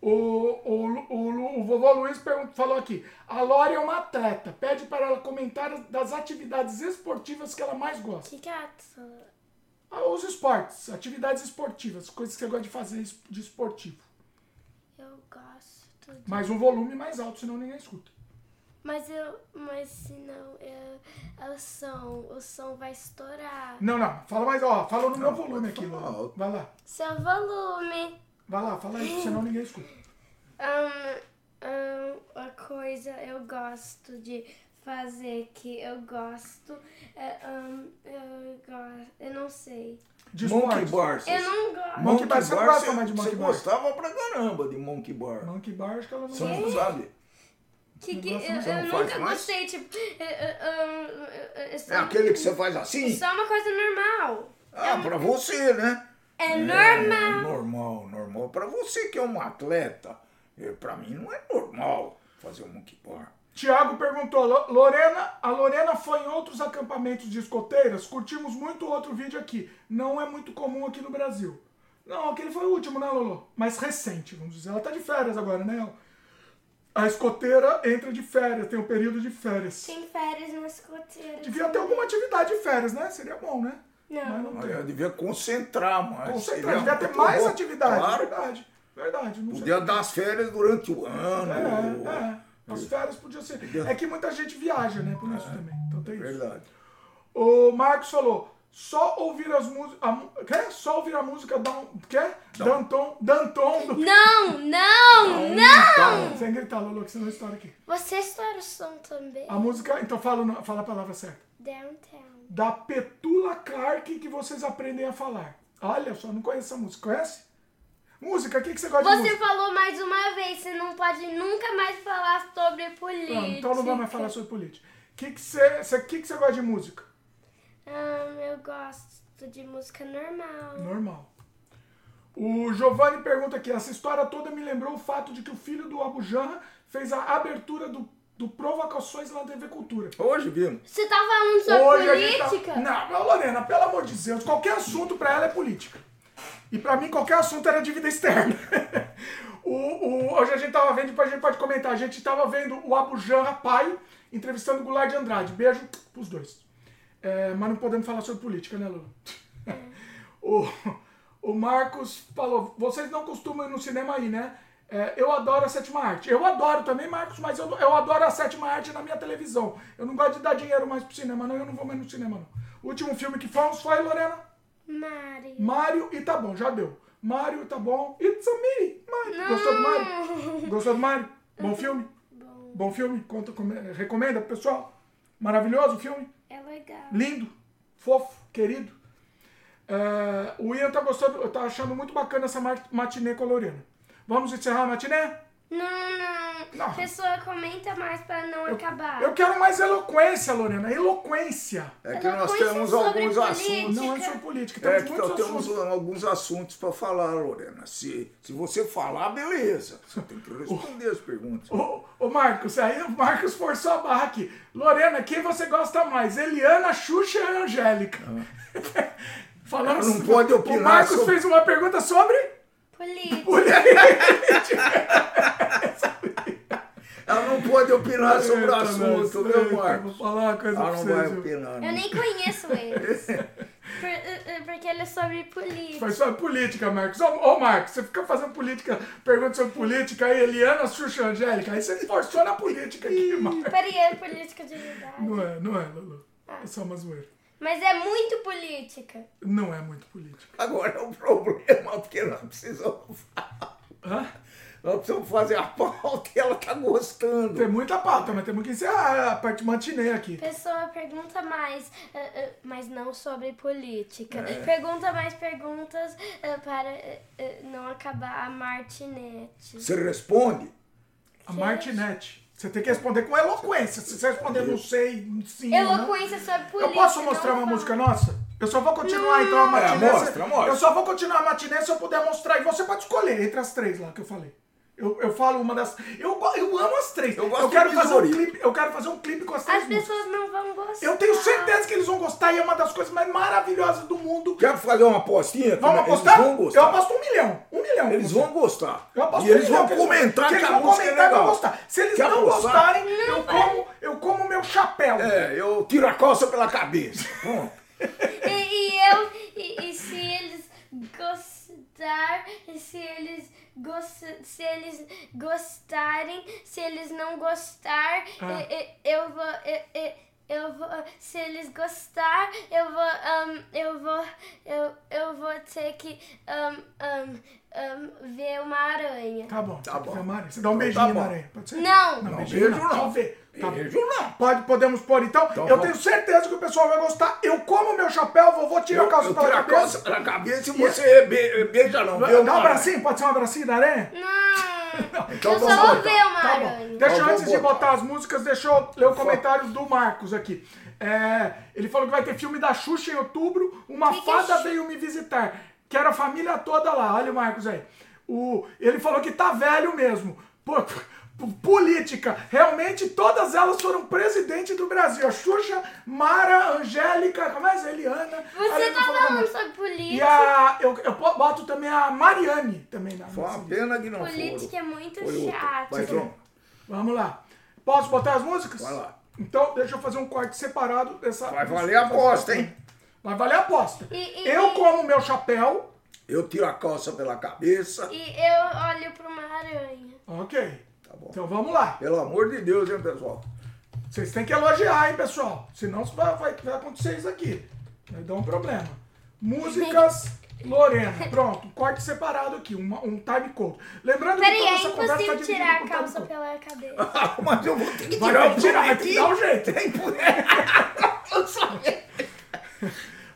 O, o, o, o vovô Luiz pergun- falou aqui: a Lore é uma atleta, pede para ela comentar das atividades esportivas que ela mais gosta. que, que é? Ah, os esportes, atividades esportivas, coisas que você gosta de fazer de esportivo. Eu gosto de... Mas um volume mais alto, senão ninguém escuta. Mas eu... Mas senão eu, o som... O som vai estourar. Não, não, fala mais, ó, fala no meu volume aqui. Vai lá, Seu volume. Vai lá, fala aí, senão ninguém escuta. Ahn, ahn, a coisa eu gosto de fazer que eu gosto é, ahn, eu gosto, eu não sei. De Monkey esportes. Bar. você- Eu não gosto. Monkey Bar, você não gosta você- mais de Monkey Você Bar? gostava pra caramba de Monkey Bar. Monkey Bar, acho que ela não Você gosta. não sabe? Que, que, eu, não- você não eu faz nunca mais? gostei, tipo. eu- eu- eu- eu- eu- só- É aquele que você faz assim? Só uma coisa normal. Ah, pra você, né? É É, normal. normal, normal. Pra você que é um atleta, é, pra mim não é normal fazer um monkey bar. Tiago perguntou, "Lo- Lorena, a Lorena foi em outros acampamentos de escoteiras? Curtimos muito outro vídeo aqui. Não é muito comum aqui no Brasil. Não, aquele foi o último, né, Lolo? Mais recente, vamos dizer. Ela tá de férias agora, né? A escoteira entra de férias, tem um período de férias. Tem férias no escoteiro. Devia ter alguma atividade de férias, né? Seria bom, né? Não. Mas não Olha, devia concentrar mais. Concentrar, devia ter mais bom. atividade. Claro. Verdade. Verdade. Não sei. Podia dar as férias durante o ano. É, é. As férias podiam ser. É que muita gente viaja, né? Por isso também. Então tem isso. Verdade. O Marcos falou: só ouvir as músicas. Quer? Só ouvir a música da. Quer? Danton. Danton. Do... Não, não, não! Sem gritar, Lolo, que senão estoura aqui. Você estoura o som também. A música. Então fala, fala a palavra certa. Downtown. Da Petula Clark que vocês aprendem a falar. Olha só, não conheço essa música. Conhece? Música, o que, que você gosta de Você música? falou mais uma vez, você não pode nunca mais falar sobre política. Não, então não vamos mais falar sobre política. O que, que, você, você- que, que você gosta de música? Ah, eu gosto de música normal. Normal. O Giovanni pergunta aqui: essa história toda me lembrou o fato de que o filho do Abu Janra fez a abertura do, do Provocações lá na TV Cultura. Hoje vimos. Você tá falando sobre gente tá- política? Não, não, Lorena, pelo amor de Deus, qualquer assunto pra ela é política. E pra mim, qualquer assunto era de vida externa. o, o- hoje a gente tava vendo, depois a gente pode comentar, a gente tava vendo o Abu Janra pai entrevistando o Goulart de Andrade. Beijo pros dois. É, mas não podemos falar sobre política, né, Lulu? o, o Marcos falou, vocês não costumam ir no cinema aí, né? É, eu adoro a sétima arte. Eu adoro também, Marcos, mas eu, eu adoro a sétima arte na minha televisão. Eu não gosto de dar dinheiro mais pro cinema, não. Eu não vou mais no cinema, não. O último filme que fomos foi, Lorena? Mari. Mário e tá bom, já deu. Mário, tá bom. It's a me. Mário. Gostou do Mário? Gostou do Mário? Bom filme? Bom, Bom filme? Conta, come- recomenda pro pessoal? Maravilhoso o filme? é legal. Lindo, fofo, querido. É, o Ian tá gostando, tá achando muito bacana essa mat- matinê com a Lorena. Vamos encerrar a matinê? Não, não. Não. Pessoa, comenta mais pra não acabar. Eu quero mais eloquência, Lorena, eloquência. É que nós Eloquência temos sobre alguns política. assuntos. Não é sobre política, É temos que muitos nós temos assuntos. alguns assuntos para falar, Lorena. Se, se você falar, beleza. Você tem que responder as perguntas. Ô, ô Marcos, aí o Marcos forçou a barra aqui. Lorena, quem você gosta mais? Eliana, Xuxa ou Angélica? Falamos. Ela não pode opinar O Marcos sobre- fez uma pergunta sobre. Política. Ela não pode opinar sobre o assunto, Eita, viu, Marcos? Vou falar uma coisa Ela não vai viu? opinar. Eu não. nem conheço eles. Por- eh, eh, porque ele é sobre política. Foi sobre política, Marcos. Ô, ô, Marcos, você fica fazendo política, pergunta sobre política aí, Eliana, Xuxa, Angélica. Aí você forçou na política aqui, Marcos. Peraí, é política de verdade. Não é, não é, Lulu. É só uma zoeira. Mas é muito política. Não é muito política. Agora é um problema, porque nós precisamos, Hã? nós precisamos fazer a pauta e ela tá gostando. Tem muita pauta, mas temos que encerrar a parte matinê aqui. Pessoa, pergunta mais, eh, eh, mas não sobre política. É. Pergunta mais perguntas eh, para não acabar a martinete. Você responde? A Martinete. Você tem que responder com eloquência. Se você responder não sei, sim. ou não. Eloquência sobre política. Eu posso mostrar não uma fala. música nossa? Eu só vou continuar então a matinê. É, mostra, mostra. Eu só vou continuar a matinê se eu puder mostrar. E você pode escolher entre as três lá que eu falei. Eu, eu falo uma das. Eu, eu amo as três. Eu gosto quero de fazer um clipe. Eu quero fazer um clipe com as três As músicas. pessoas não vão gostar. Eu tenho certeza que eles vão gostar e é uma das coisas mais maravilhosas do mundo. Quer fazer uma apostinha? Vamos Eles apostar? vão gostar. Eu aposto um milhão. Um milhão. Eles vão gostar. Eu aposto e eles um milhão vão eles- comentar que, eles a vão música é comentar e vão gostar. Se eles Quer não apostar? gostarem, eu como, eu como meu chapéu. É, eu tiro a calça pela cabeça. Pronto. E, e eu, e, e se eles gostar, e se eles se eles gostarem, se eles não gostar, Ah. eu vou, e- e- eu vou, se eles gostar, eu vou, um, eu vou, eu, eu vou ter que um, um, um, ver uma aranha. Tá bom. Tá bom. ver uma aranha? Você dá um Então beijinho tá na aranha. Pode ser? Não. Não, Não, beijinho beijo não. não. Ver. Tá. Beijo não. Pode, podemos pôr então? Então eu vamos. tenho certeza que o pessoal vai gostar. Eu como meu chapéu, vovô tira a Eu, calça eu pela tiro a cabeça. calça cabeça e você be- beija não. Dá um abracinho? Pode ser um abracinho da aranha? Não. Então eu só vou ver uma Tá bom. Deixa Então antes de botar. botar as músicas, deixa eu ler o comentário do Marcos aqui. É, ele falou que vai ter filme da Xuxa em outubro. Uma Que que é fada veio me visitar. Quero a família toda lá. Olha o Marcos aí. O, ele falou que tá velho mesmo. Pô, política. Realmente todas elas foram presidente do Brasil. A Xuxa, Mara, Angélica, como é? Eliana. Você tá falando sobre E política. a, eu, eu boto também a Mariane também na Foi uma pena que não Política foram. é muito Foi chato. Vai, João. Vamos lá. Posso botar as músicas? Vai lá. Então, deixa eu fazer um corte separado dessa. Vai valer a aposta, hein? Vai valer a aposta. E- e- eu e- como meu chapéu. Eu tiro a calça pela cabeça. E eu olho pra uma aranha. Ok. Bom. Então vamos lá. Pelo amor de Deus, hein, pessoal? Vocês têm que elogiar, hein, pessoal? Senão vai, vai, vai acontecer isso aqui. Vai dar um problema. Músicas Lorena. Pronto, um corte separado aqui, uma- um time code. Lembrando Peraí, que toda é essa conversa impossível tá tirar a calça pela cabeça. Mas eu vou ter que Vai tirar ter o que tirar, vai ter que dar um jeito. Tem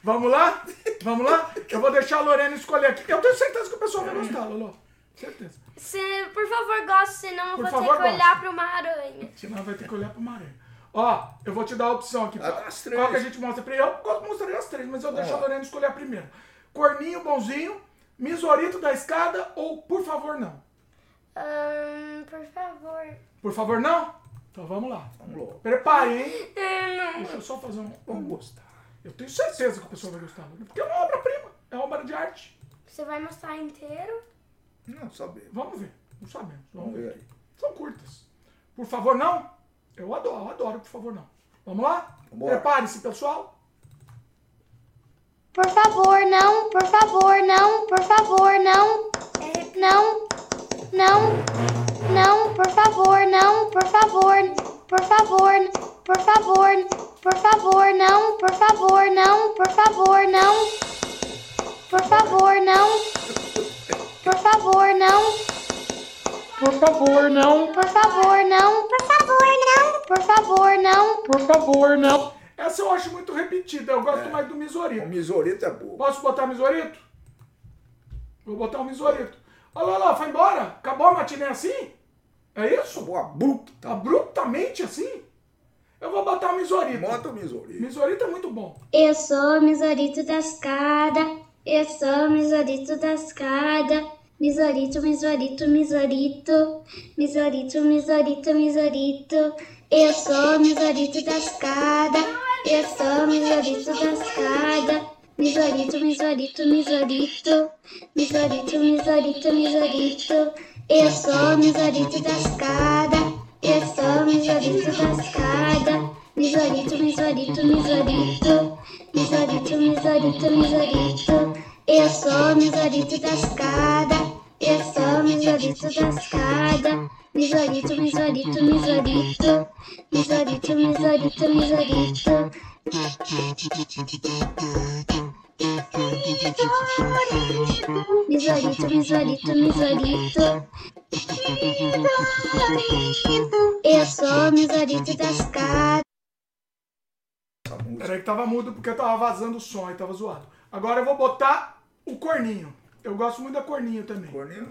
Vamos lá? Vamos lá? Eu vou deixar a Lorena escolher aqui. Eu tenho certeza que o pessoal vai gostar, Lolo. Certeza. Se, por favor, goste, senão eu Por vou favor, ter que olhar pra uma aranha. Senão vai ter que olhar pro Maranhão. Ó, eu vou te dar a opção aqui. Ah, das três. Qual que a gente mostra primeiro? Eu gosto- mostraria as três, mas eu deixo a. Lorena escolher a primeira. Corninho bonzinho, misorito da escada ou por favor não? Ahn, por favor. Por favor não? Então vamos lá. Vamos lá. Prepare, hein? Eu não. Deixa eu só fazer um... Vamos gostar. Eu tenho certeza que o pessoal vai gostar. Porque é uma obra-prima. É uma obra de arte. Você vai mostrar inteiro? Não sabemos. Vamos ver. Não sabemos. Vamos Vamos ver. ver aí. São curtas. Por favor, não? Eu adoro, eu adoro, por favor, não. Vamos lá? Prepare-se, pessoal. Por favor, não, por favor, não, por favor, não. Não, não, não, por favor, não, por favor, por favor, por favor, por favor, não, por favor, não, por favor, não. Por favor, não. Por favor, não. Por favor, não. Por favor, não. Por favor, não. Por favor, não. Por favor, não. Essa eu acho muito repetida. Eu gosto mais do O misorito. misorito é boa. Posso botar misorito? Vou botar o misorito. Olha lá, foi embora? Acabou a matinê assim? É isso? Boa abrupta. Abruptamente assim? Eu vou botar o misorito. Bota o misorito. Misorito é muito bom. Eu sou o Misorito da escada. Eu sou o Misorito da escada. Misorito, Misorito, Misorito. Misorito, Misorito, Misorito. Eu sou Misorito da escada. Eu sou Misorito da escada. Misorito, Misorito, Misorito. Misorito, Misorito, Misorito. Eu sou Misorito da escada. Eu sou Misorito da escada. Misorito, misorito, misorito. Misorito, misorito, misorito. Eu sou misorito da escada. Eu sou misorito da escada. Misorito, misorito, misorito. Misorito, misorito, misorito. Misorito, misorito, misorito. Eu sou misorito da escada. Peraí que tava mudo porque tava vazando o som e tava zoado. Agora eu vou botar o corninho. Eu gosto muito da corninho também. Corninho.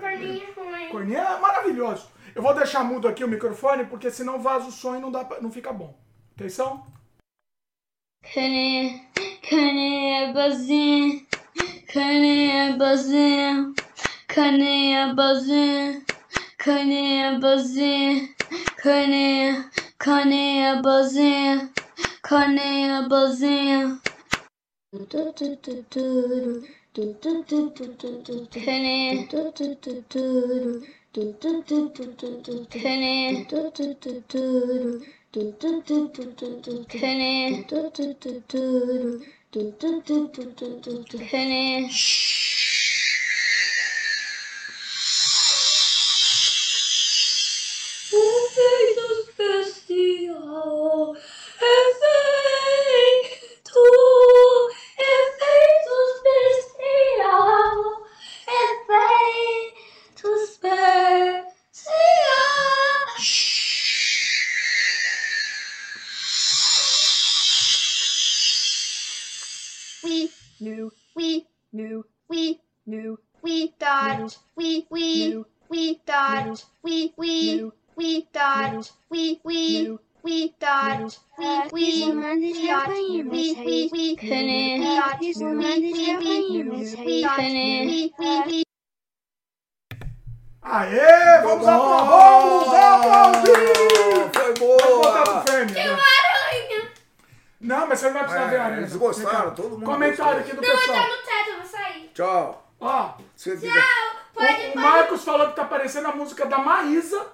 Corninho ruim. Corninho é maravilhoso. Eu vou deixar mudo aqui o microfone porque senão vaza o som e não, dá pra- não fica bom. Atenção? Cane, bazinho. Cane, bazinho. Cane, bazinho. Cane, bazinho. Cane, cane, bazinho. Cane, bazinho. Cane, cane, cane, cane. O fim do especial é we knew, we knew, we knew, we dot, we we we dot, we we we dot, we we we dot we we Aê, vamos aplaudir! Vamos aplaudir! Foi boa! Fêmea, né? Aranha! Não, mas você não vai precisar É, ver a aranha. eles gostaram, todo mundo Comentário gostou. aqui do Não, pessoal. tá no teto, eu vou sair. Tchau. Ó. Tchau! Pode, o, o. Marcos falou que tá parecendo a música da Maísa.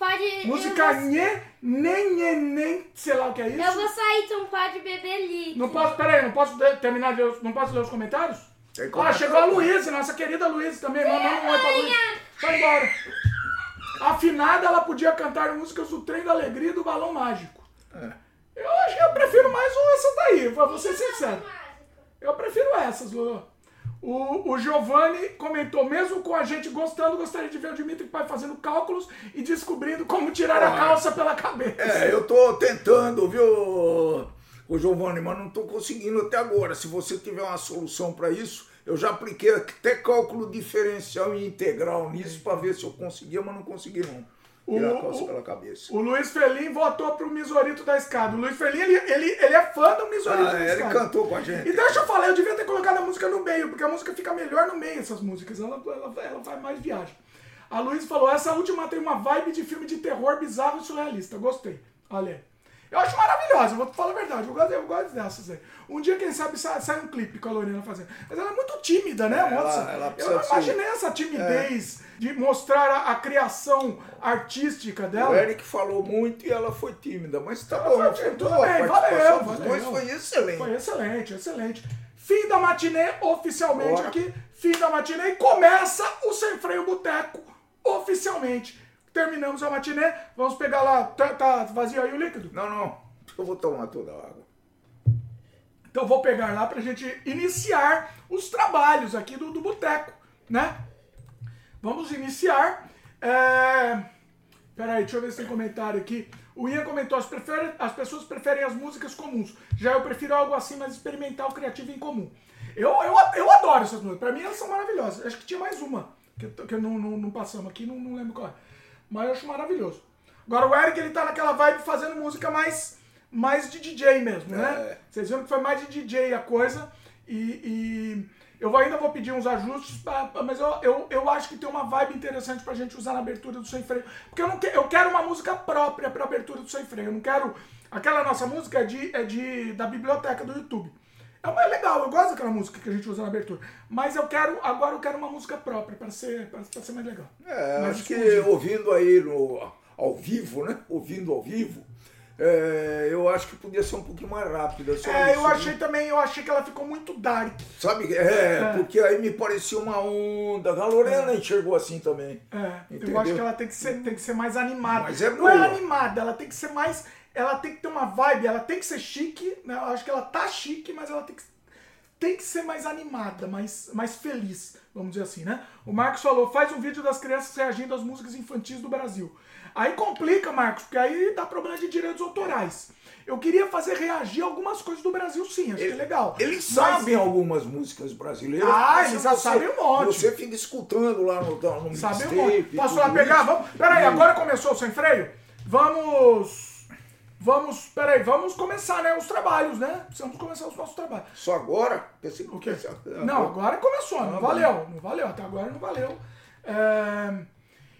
Pode. Música vou, Nhê, nem, nhê, nem, sei lá o que é isso. eu vou sair, então pode beber líquido. Não posso, peraí, não posso terminar de ler, os- não posso ler os comentários? Ah, chegou a Luísa, nossa querida Luísa também. Manda um oi pra Luísa. Vai embora. Afinada, ela podia cantar músicas do Trem da Alegria e do Balão Mágico. É. Eu acho que eu prefiro mais um essa daí, vou ser sincero. Eu prefiro essas, Lulu. O, o Giovanni comentou, mesmo com a gente gostando, gostaria de ver o Dimitri Pai fazendo cálculos e descobrindo como tirar a Ah. calça pela cabeça. É, eu tô tentando, viu, o Giovanni, mas não tô conseguindo até agora. Se você tiver uma solução para isso, eu já apliquei até cálculo diferencial e integral nisso para ver se eu conseguia, mas não consegui não. Tirar a calça pela cabeça. O Luiz Felim votou pro Misorito da Escada. O Luiz Felim, ele, ele, ele é fã do Misorito Ah, da ele Escada. cantou com a gente. E deixa eu falar, eu devia ter colocado a música no meio, porque a música fica melhor no meio, essas músicas. Ela, ela, ela vai mais viagem. A Luiz falou, essa última tem uma vibe de filme de terror bizarro e surrealista. Gostei. Olha aí. Eu acho maravilhosa, vou te falar a verdade. Eu gosto, eu gosto dessas aí. Um dia, quem sabe, sai, sai um clipe com a Lorena fazendo. Mas ela é muito tímida, né, ela- moça? ela eu não imaginei essa timidez de mostrar a, a criação artística O dela. Eric falou muito e ela foi tímida, mas tá Ela bom. foi tímida, tudo bem, valeu, valeu. dois foi excelente. Foi excelente, excelente. Fim da matinê, oficialmente Bora. aqui. Fim da matinê e começa o Sem Freio Boteco, oficialmente. Terminamos a matinê, vamos pegar lá. Tá, tá vazio aí o líquido? Não, não, eu vou tomar toda a água. Então vou pegar lá pra gente iniciar os trabalhos aqui do, do Boteco, né? Vamos iniciar. É... Peraí, deixa eu ver se tem comentário aqui. O Ian comentou, as, prefere- as pessoas preferem as músicas comuns. Já eu prefiro algo assim mais experimental, criativo e incomum. Eu, eu, eu adoro essas músicas. Pra mim elas são maravilhosas. Acho que tinha mais uma, que, que não, não, não passamos aqui, não, não lembro qual é. Mas eu acho maravilhoso. Agora o Eric, ele tá naquela vibe fazendo música mais, mais de DJ mesmo, né? É. Vocês viram que foi mais de DJ a coisa. E, e eu ainda vou pedir uns ajustes, mas eu, eu, eu acho que tem uma vibe interessante pra gente usar na abertura do Sem Freio. Porque eu, não que, eu quero uma música própria pra abertura do Sem Freio. Eu não quero. Aquela nossa música é, de, é de, da biblioteca do YouTube. É, uma- é legal, eu gosto daquela música que a gente usa na abertura. Mas eu quero. Agora eu quero uma música própria pra ser, pra, pra ser mais legal. É, Mais acho que ouvindo aí no, ao vivo, né? Ouvindo ao vivo, é, eu acho que podia ser um pouquinho mais rápida. É, eu achei também, eu achei que ela ficou muito dark. Sabe, é, porque aí me parecia uma onda. A Lorena enxergou assim também. É, eu Entendeu? acho que ela tem que ser, tem que ser mais animada. Mas é Não é boa. animada, ela tem que ser mais. Ela tem que ter uma vibe, ela tem que ser chique, né? Eu acho que ela tá chique, mas ela tem que, tem que ser mais animada, mais, mais feliz, vamos dizer assim, né? O Marcos falou: faz um vídeo das crianças reagindo às músicas infantis do Brasil. Aí complica, Marcos, porque aí dá problema de direitos autorais. Eu queria fazer reagir algumas coisas do Brasil, sim, acho que é legal. Eles Mas- sabem algumas músicas brasileiras. Ah, mas eles já sabem um monte. Você fica escutando lá no, no Sabe um monte. Posso lá pegar? Vamos. Peraí, agora começou o sem freio? Vamos. Vamos. Peraí, vamos começar, né? Os trabalhos, né? Precisamos começar os nossos trabalhos. Só agora? Pensei que O quê? Não, agora começou, não Ah, valeu. Não valeu, até agora não valeu. É,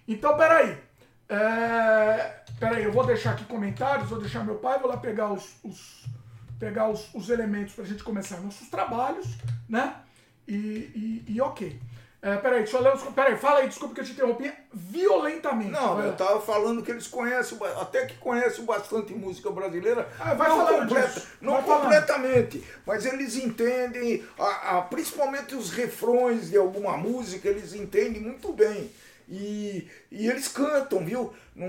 Então, peraí. É... Peraí, eu vou deixar aqui comentários, vou deixar meu pai, vou lá pegar os, os- pegar os, os elementos pra gente começar nossos trabalhos, né? E, e, e ok. É, peraí, deixa eu ler os. Peraí, fala aí, desculpa que eu te interrompi violentamente. Não, vai eu lá. tava falando que eles conhecem, até que conhecem bastante música brasileira. Ah, vai não falando completa- disso. não Vai falando. completamente, mas eles entendem, a- a- principalmente os refrões de alguma música, eles entendem muito bem. E, e eles cantam, viu? Não,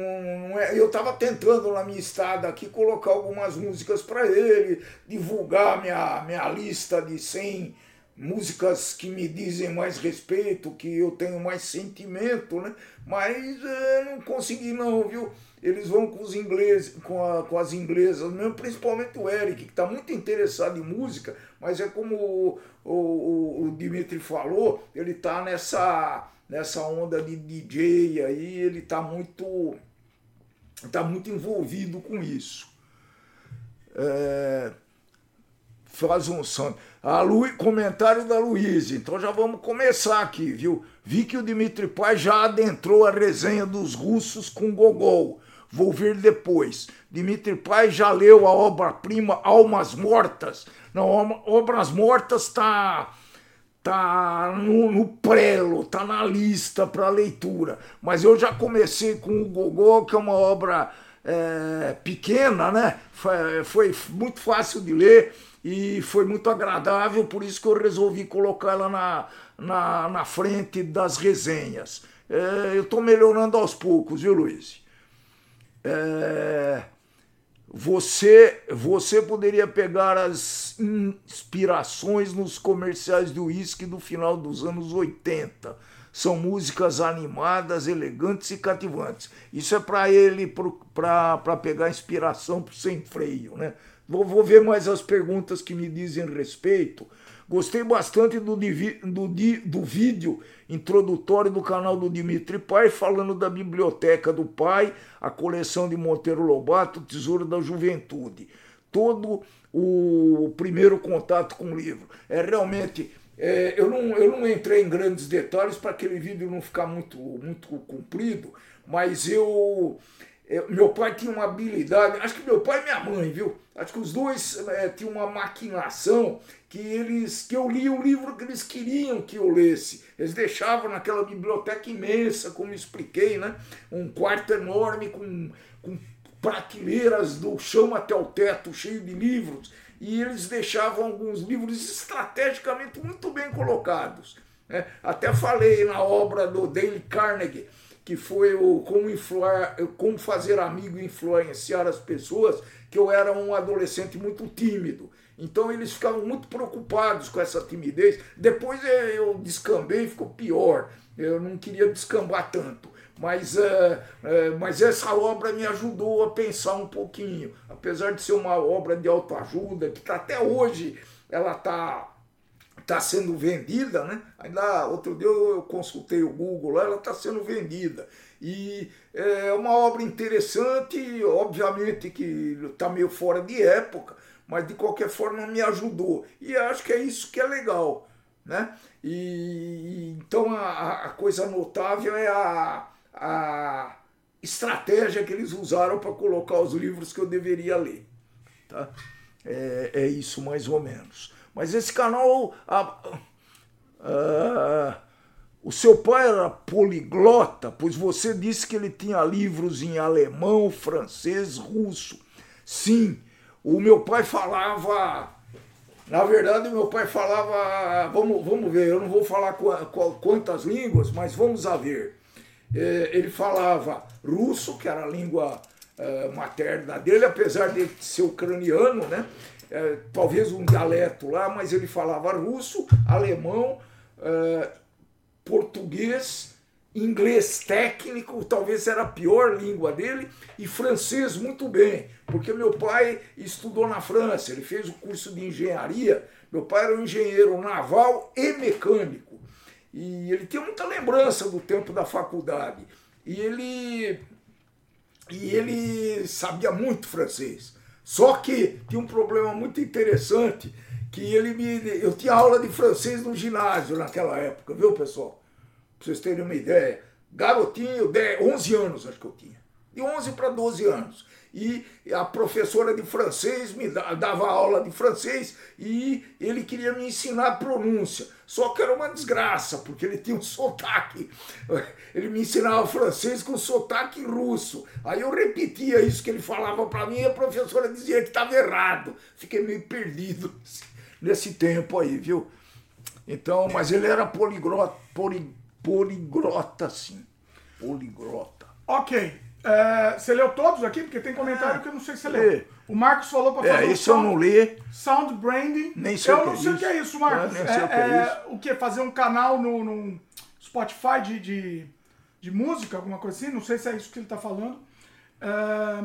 não é- eu estava tentando na minha estada aqui colocar algumas músicas para ele, divulgar minha, minha lista de 100 músicas que me dizem mais respeito, que eu tenho mais sentimento, né? Mas é, não consegui não, viu? Eles vão com os ingleses, com, a- com as inglesas, mesmo, principalmente o Eric, que está muito interessado em música, mas é como o, o- o Dimitri falou, ele está nessa nessa onda de DJ aí, ele está muito, tá muito envolvido com isso. É, faz um som. A Lu, comentário da Luísa. Então já vamos começar aqui, viu? Vi que o Dimitri Pai já adentrou a resenha dos russos com Gogol. Vou ver depois. Dimitri Pai já leu a obra-prima Almas Mortas. Não, Obras Mortas está tá no, no prelo, tá na lista para leitura. Mas eu já comecei com o Gogol, que é uma obra é, pequena, né? Foi, foi muito fácil de ler e foi muito agradável, por isso que eu resolvi colocar ela na, na, na frente das resenhas. É, eu estou melhorando aos poucos, viu, Luiz? É, você, você poderia pegar as inspirações nos comerciais do uísque do final dos anos 80. São músicas animadas, elegantes e cativantes. Isso é para ele, para pegar inspiração para sem freio, né? Vou, vou ver mais as perguntas que me dizem respeito. Gostei bastante do, do, do vídeo introdutório do canal do Dimitri Pai, falando da biblioteca do pai, a coleção de Monteiro Lobato, Tesouro da Juventude. Todo o primeiro contato com o livro. É realmente. É, eu, não, eu não entrei em grandes detalhes para aquele vídeo não ficar muito, muito comprido, mas eu é, meu pai tinha uma habilidade, acho que meu pai e minha mãe, viu? Acho que os dois é, tinham uma maquinação que eles que eu li o livro que eles queriam que eu lesse. Eles deixavam naquela biblioteca imensa, como expliquei, né? Um quarto enorme com, com prateleiras do chão até o teto, cheio de livros, e eles deixavam alguns livros estrategicamente muito bem colocados. Né? Até falei na obra do Dale Carnegie que foi o como, influar, como fazer amigo e influenciar as pessoas, que eu era um adolescente muito tímido. Então eles ficavam muito preocupados com essa timidez. Depois eh, eu descambei e ficou pior. Eu não queria descambar tanto. Mas, é, é, mas essa obra me ajudou a pensar um pouquinho. Apesar de ser uma obra de autoajuda, que tá, até hoje ela está está sendo vendida, né? Ainda outro dia eu consultei o Google lá, ela está sendo vendida. E é uma obra interessante, obviamente que está meio fora de época, mas de qualquer forma me ajudou. E acho que é isso que é legal. Né? E então a, a coisa notável é a, a estratégia que eles usaram para colocar os livros que eu deveria ler. Tá? É, é isso mais ou menos. Mas esse canal. A, a, o seu pai era poliglota, pois você disse que ele tinha livros em alemão, francês, russo. Sim, o meu pai falava. Na verdade, meu pai falava. Vamos, vamos ver, eu não vou falar quantas línguas, mas vamos a ver. É, ele falava russo, que era a língua é, materna dele, apesar de ser ucraniano, né? É, talvez um dialeto lá, mas ele falava russo, alemão, é, português, inglês técnico, talvez era a pior língua dele, e francês muito bem, porque meu pai estudou na França, ele fez o curso de engenharia, meu pai era um engenheiro naval e mecânico, e ele tinha muita lembrança do tempo da faculdade, e ele, e ele sabia muito francês. Só que tinha um problema muito interessante, que ele me. Eu tinha aula de francês no ginásio naquela época, viu, pessoal? Pra vocês terem uma ideia. Garotinho, 10, 11 anos acho que eu tinha. De 11 para 12 anos e a professora de francês me dava aula de francês e ele queria me ensinar pronúncia. Só que era uma desgraça, porque ele tinha um sotaque. Ele me ensinava francês com sotaque russo. Aí eu repetia isso que ele falava para mim e a professora dizia que estava errado. Fiquei meio perdido nesse tempo aí, viu? Então, mas ele era poliglota, poliglota sim. Poliglota. Ok. É, você leu todos aqui? Porque tem comentário que eu não sei se você leu. O Marcos falou para fazer é, isso sound, eu não li. Sound branding. Nem sei eu o que não sei o que é isso, Marcos. Sei é, o que é, é isso. O que? Fazer um canal no, no Spotify de, de, de, música, alguma coisa assim? Não sei se é isso que ele está falando. É,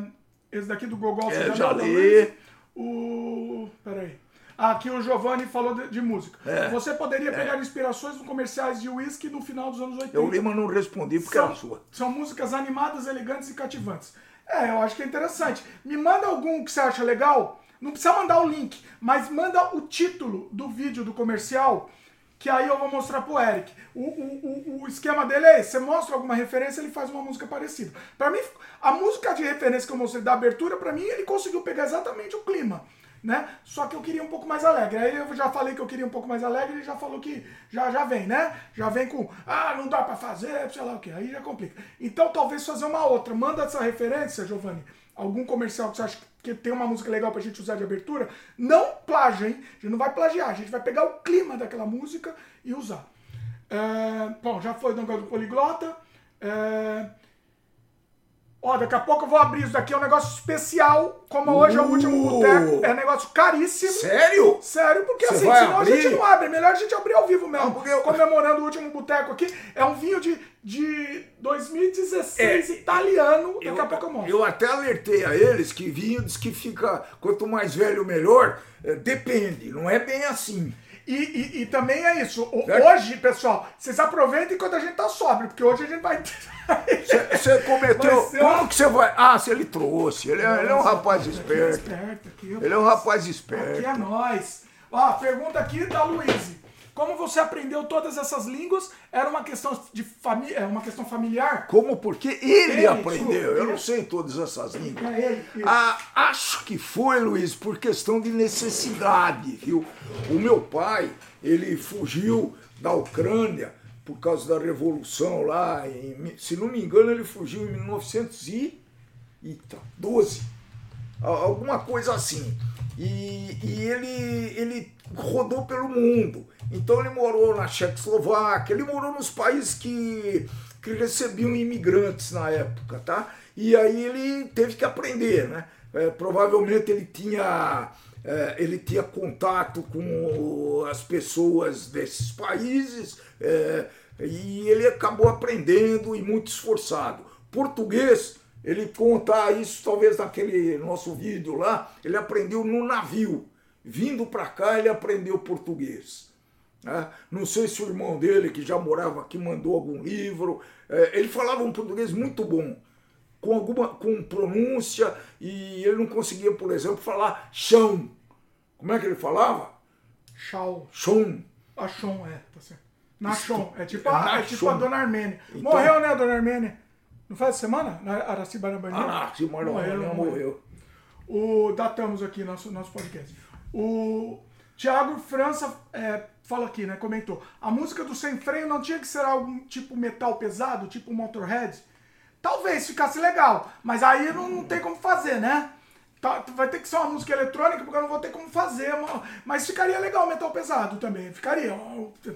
esse daqui do Gogol, você é, já, já li. O... Peraí. Aqui o Giovanni falou de, de música. É. Você poderia pegar inspirações nos comerciais de whisky no final dos anos 80. Eu li, mas não respondi porque era sua. são músicas animadas, elegantes e cativantes. É, eu acho que é interessante. Me manda algum que você acha legal. Não precisa mandar o link, mas manda o título do vídeo do comercial, que aí eu vou mostrar pro Eric. O, o, o, o esquema dele é esse: você mostra alguma referência, ele faz uma música parecida. Pra mim, a música de referência que eu mostrei da abertura, pra mim, ele conseguiu pegar exatamente o clima. Né? Só que eu queria um pouco mais alegre. Aí eu já falei que eu queria um pouco mais alegre, ele já falou que já, já vem, né? Já vem com, ah, não dá pra fazer, sei lá o que. Aí já complica. Então talvez fazer uma outra. Manda essa referência, Giovanni. Algum comercial que você acha que tem uma música legal pra gente usar de abertura. Não plágio, hein? A gente não vai plagiar, a gente vai pegar o clima daquela música e usar. É, bom, já foi do negócio do poliglota. É, Ó, daqui a pouco eu vou abrir isso daqui, é um negócio especial, como hoje é o último Uh! boteco, é um negócio caríssimo. Sério? Sério, porque Você assim, vai senão a gente abrir? não abre, melhor a gente abrir ao vivo mesmo, Ah, porque eu- comemorando o último boteco aqui. É um vinho de, de 2016 É, italiano, daqui a pouco eu mostro. eu até alertei a eles que vinho diz que fica, quanto mais velho, melhor. É, depende, não é bem assim. E, e, e também é isso, o- Certo. hoje, pessoal, vocês aproveitem quando a gente tá sóbrio, porque hoje a gente vai... Você cometeu. Uma- Como que você vai. Ah, se ele trouxe. Ele é, ele é um rapaz Aqui é esperto. esperto, aqui, Ele é um rapaz Aqui esperto. é nós. Ó, pergunta aqui da Luíse. Como você aprendeu todas essas línguas? Era uma questão de família, é uma questão familiar? Como porque ele, Ele, aprendeu. desculpa, Eu não sei todas essas línguas. É ele. ele. Ah, acho que foi, Luiz, por questão de necessidade, viu? O meu pai, ele fugiu da Ucrânia por causa da revolução lá, em, se não me engano, ele fugiu em 1912, a- alguma coisa assim. E, e ele, ele rodou pelo mundo. Então ele morou na Tchecoslováquia, ele morou nos países que, que recebiam imigrantes na época, tá? E aí ele teve que aprender, né? É, provavelmente ele tinha, ele tinha contato com as pessoas desses países é, e ele acabou aprendendo e muito esforçado. Português, ele conta isso talvez naquele nosso vídeo lá, ele aprendeu no navio. Vindo para cá, ele aprendeu português. né? Não sei se o irmão dele, que já morava aqui, mandou algum livro. É, ele falava um português muito bom, com alguma com pronúncia, e ele não conseguia, por exemplo, falar chão. Como é que ele falava? Chau. Chão. A Chon, é, tá certo. Nachon. É tipo, a, é tipo a Dona Armênia. Então- Morreu, né, a Dona Armênia? Não faz essa semana? Na Aracibarambani? Ah, se morreu, morreu. morreu. O, datamos aqui nosso, nosso podcast. O Thiago França é, fala aqui, né? Comentou. A música do Sem Freio não tinha que ser algum tipo metal pesado, tipo Motorhead? Talvez ficasse legal, mas aí não, não tem como fazer, né? Tá- vai ter que ser uma música eletrônica, porque eu não vou ter como fazer. ma- Mas ficaria legal metal pesado também. Ficaria.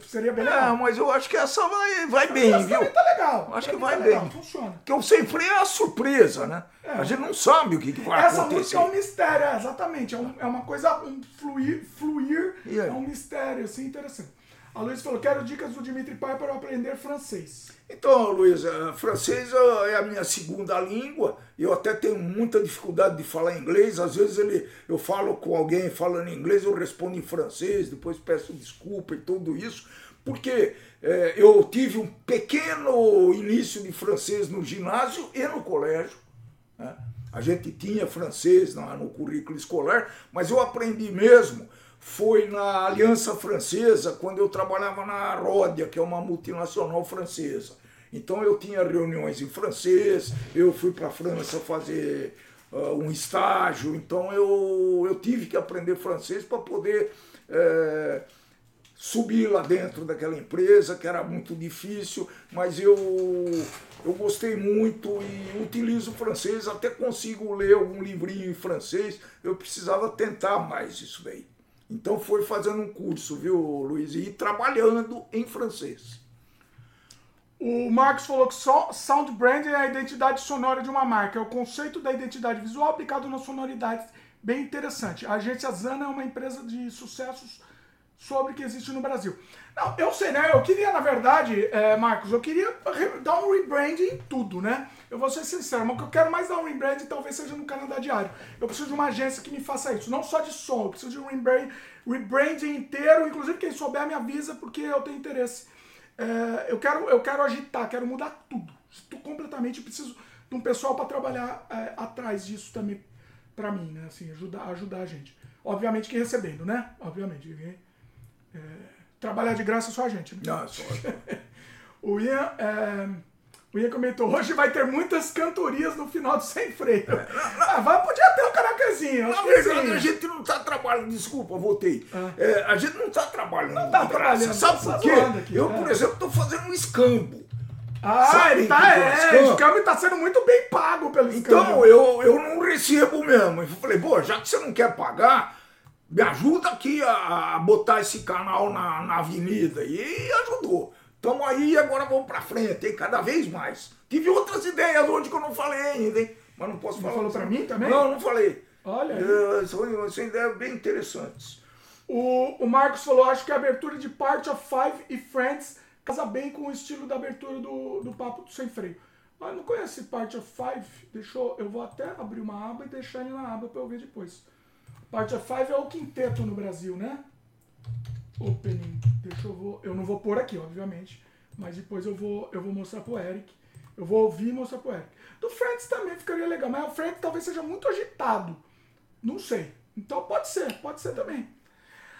Seria bem É, legal. mas eu acho que essa vai, vai bem, Essa viu? também tá legal. Acho que Também vai tá legal, bem. Funciona. Porque o sem freio é uma surpresa, né? A gente não sabe o que, que vai Essa acontecer. música é um mistério, é, exatamente. É, um- é uma coisa, um fluir, fluir é um mistério, assim, interessante. A Luiz falou, quero dicas do Dimitri Pai para aprender francês. Então, eh, francês é a minha segunda língua. Eu até tenho muita dificuldade de falar inglês. Às vezes ele, eu falo com alguém falando inglês, eu respondo em francês, depois peço desculpa e tudo isso. Porque eh, eu tive um pequeno início de francês no ginásio e no colégio. né? A gente tinha francês no currículo escolar, mas eu aprendi mesmo. Foi na Aliança Francesa, quando eu trabalhava na Ródia, que é uma multinacional francesa. Então eu tinha reuniões em francês, eu fui para a França fazer ah, um estágio, então eu, eu tive que aprender francês para poder eh, subir lá dentro daquela empresa, que era muito difícil, mas eu, eu gostei muito e utilizo francês, até consigo ler algum livrinho em francês, eu precisava tentar mais isso daí. Então foi fazendo um curso, viu, Luiz? E trabalhando em francês. O Marcos falou que só sound brand é a identidade sonora de uma marca. É o conceito da identidade visual aplicado na sonoridade. Bem interessante. A agência Zana é uma empresa de sucessos sobre que existe no Brasil. Não, eu sei, né? Eu queria, na verdade, é, Marcos, eu queria dar um rebranding em tudo, né? Eu vou ser sincero, mas o que eu quero mais dar um rebranding talvez seja no Canadá Diário. Eu preciso de uma agência que me faça isso, não só de som, eu preciso de um rebranding, rebranding inteiro, inclusive quem souber me avisa porque eu tenho interesse. É, eu, quero, eu quero agitar, quero mudar tudo. Estou completamente, preciso de um pessoal para trabalhar é, atrás disso também para mim, né? Assim, ajudar, ajudar a gente. Obviamente que recebendo, né? Obviamente. É, trabalhar de graça é só a gente, né? Não, só. o Ian. É, o Ian comentou, hoje vai ter muitas cantorias no final do Sem Freio. É, ah, vai, podia ter um karaokezinho. A gente não está trabalhando, desculpa, voltei. Ah. É, a gente não está trabalhando. Não está trabalhando. Sabe por quê? Aqui, eu, é. por exemplo, estou fazendo um escambo. Ah, Sabe ele tá, é, o escambo está sendo muito bem pago pelo escambo. Então, eu, eu não recebo mesmo. Eu falei, pô, já que você não quer pagar, me ajuda aqui a, a botar esse canal na, na avenida. E ajudou. Estamos aí e agora vamos para frente, hein? cada vez mais. Tive outras ideias hoje que eu não falei ainda, hein? Mas não posso Você falar. falou para mim também? Não, não falei. Olha. É, são, são ideias bem interessantes. O, o Marcos falou: acho que a abertura de Part of Five e Friends casa bem com o estilo da abertura do, do Papo do Sem Freio. Mas não conhece Part of Five? Deixa eu, eu vou até abrir uma aba e deixar ele na aba para eu ver depois. Part of Five é o quinteto no Brasil, né? Opening. Deixa eu vou. Eu não vou pôr aqui, obviamente. Mas depois eu vou, eu vou mostrar pro Eric. Eu vou ouvir e mostrar pro Eric. Do Friends também ficaria legal, mas o Friends talvez seja muito agitado. Não sei. Então pode ser, pode ser também.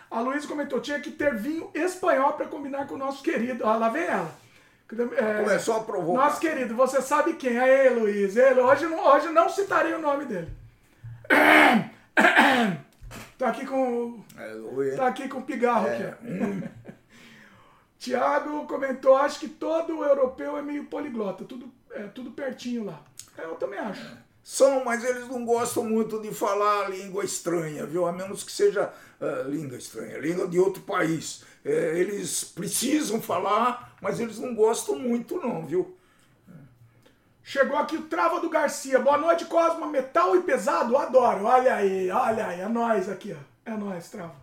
A Luísa comentou: tinha que ter vinho espanhol para combinar com o nosso querido. Ah, lá vem ela. É, Começou a provocar. Nosso querido, você sabe quem? Aí, Luiz. Ele, hoje, não, hoje não citarei o nome dele. Tá aqui com. É, tá aqui com o pigarro é, aqui. Hum. Tiago comentou, acho que todo europeu é meio poliglota, tudo, é, tudo pertinho lá. É, eu também acho. São, mas eles não gostam muito de falar língua estranha, viu? A menos que seja uh, língua estranha, língua de outro país. É, eles precisam falar, mas eles não gostam muito, não, viu? Chegou aqui o Trava do Garcia. Boa noite, Cosma. Metal e pesado? Adoro. Olha aí, olha aí. É nós aqui, ó. É nós, Trava.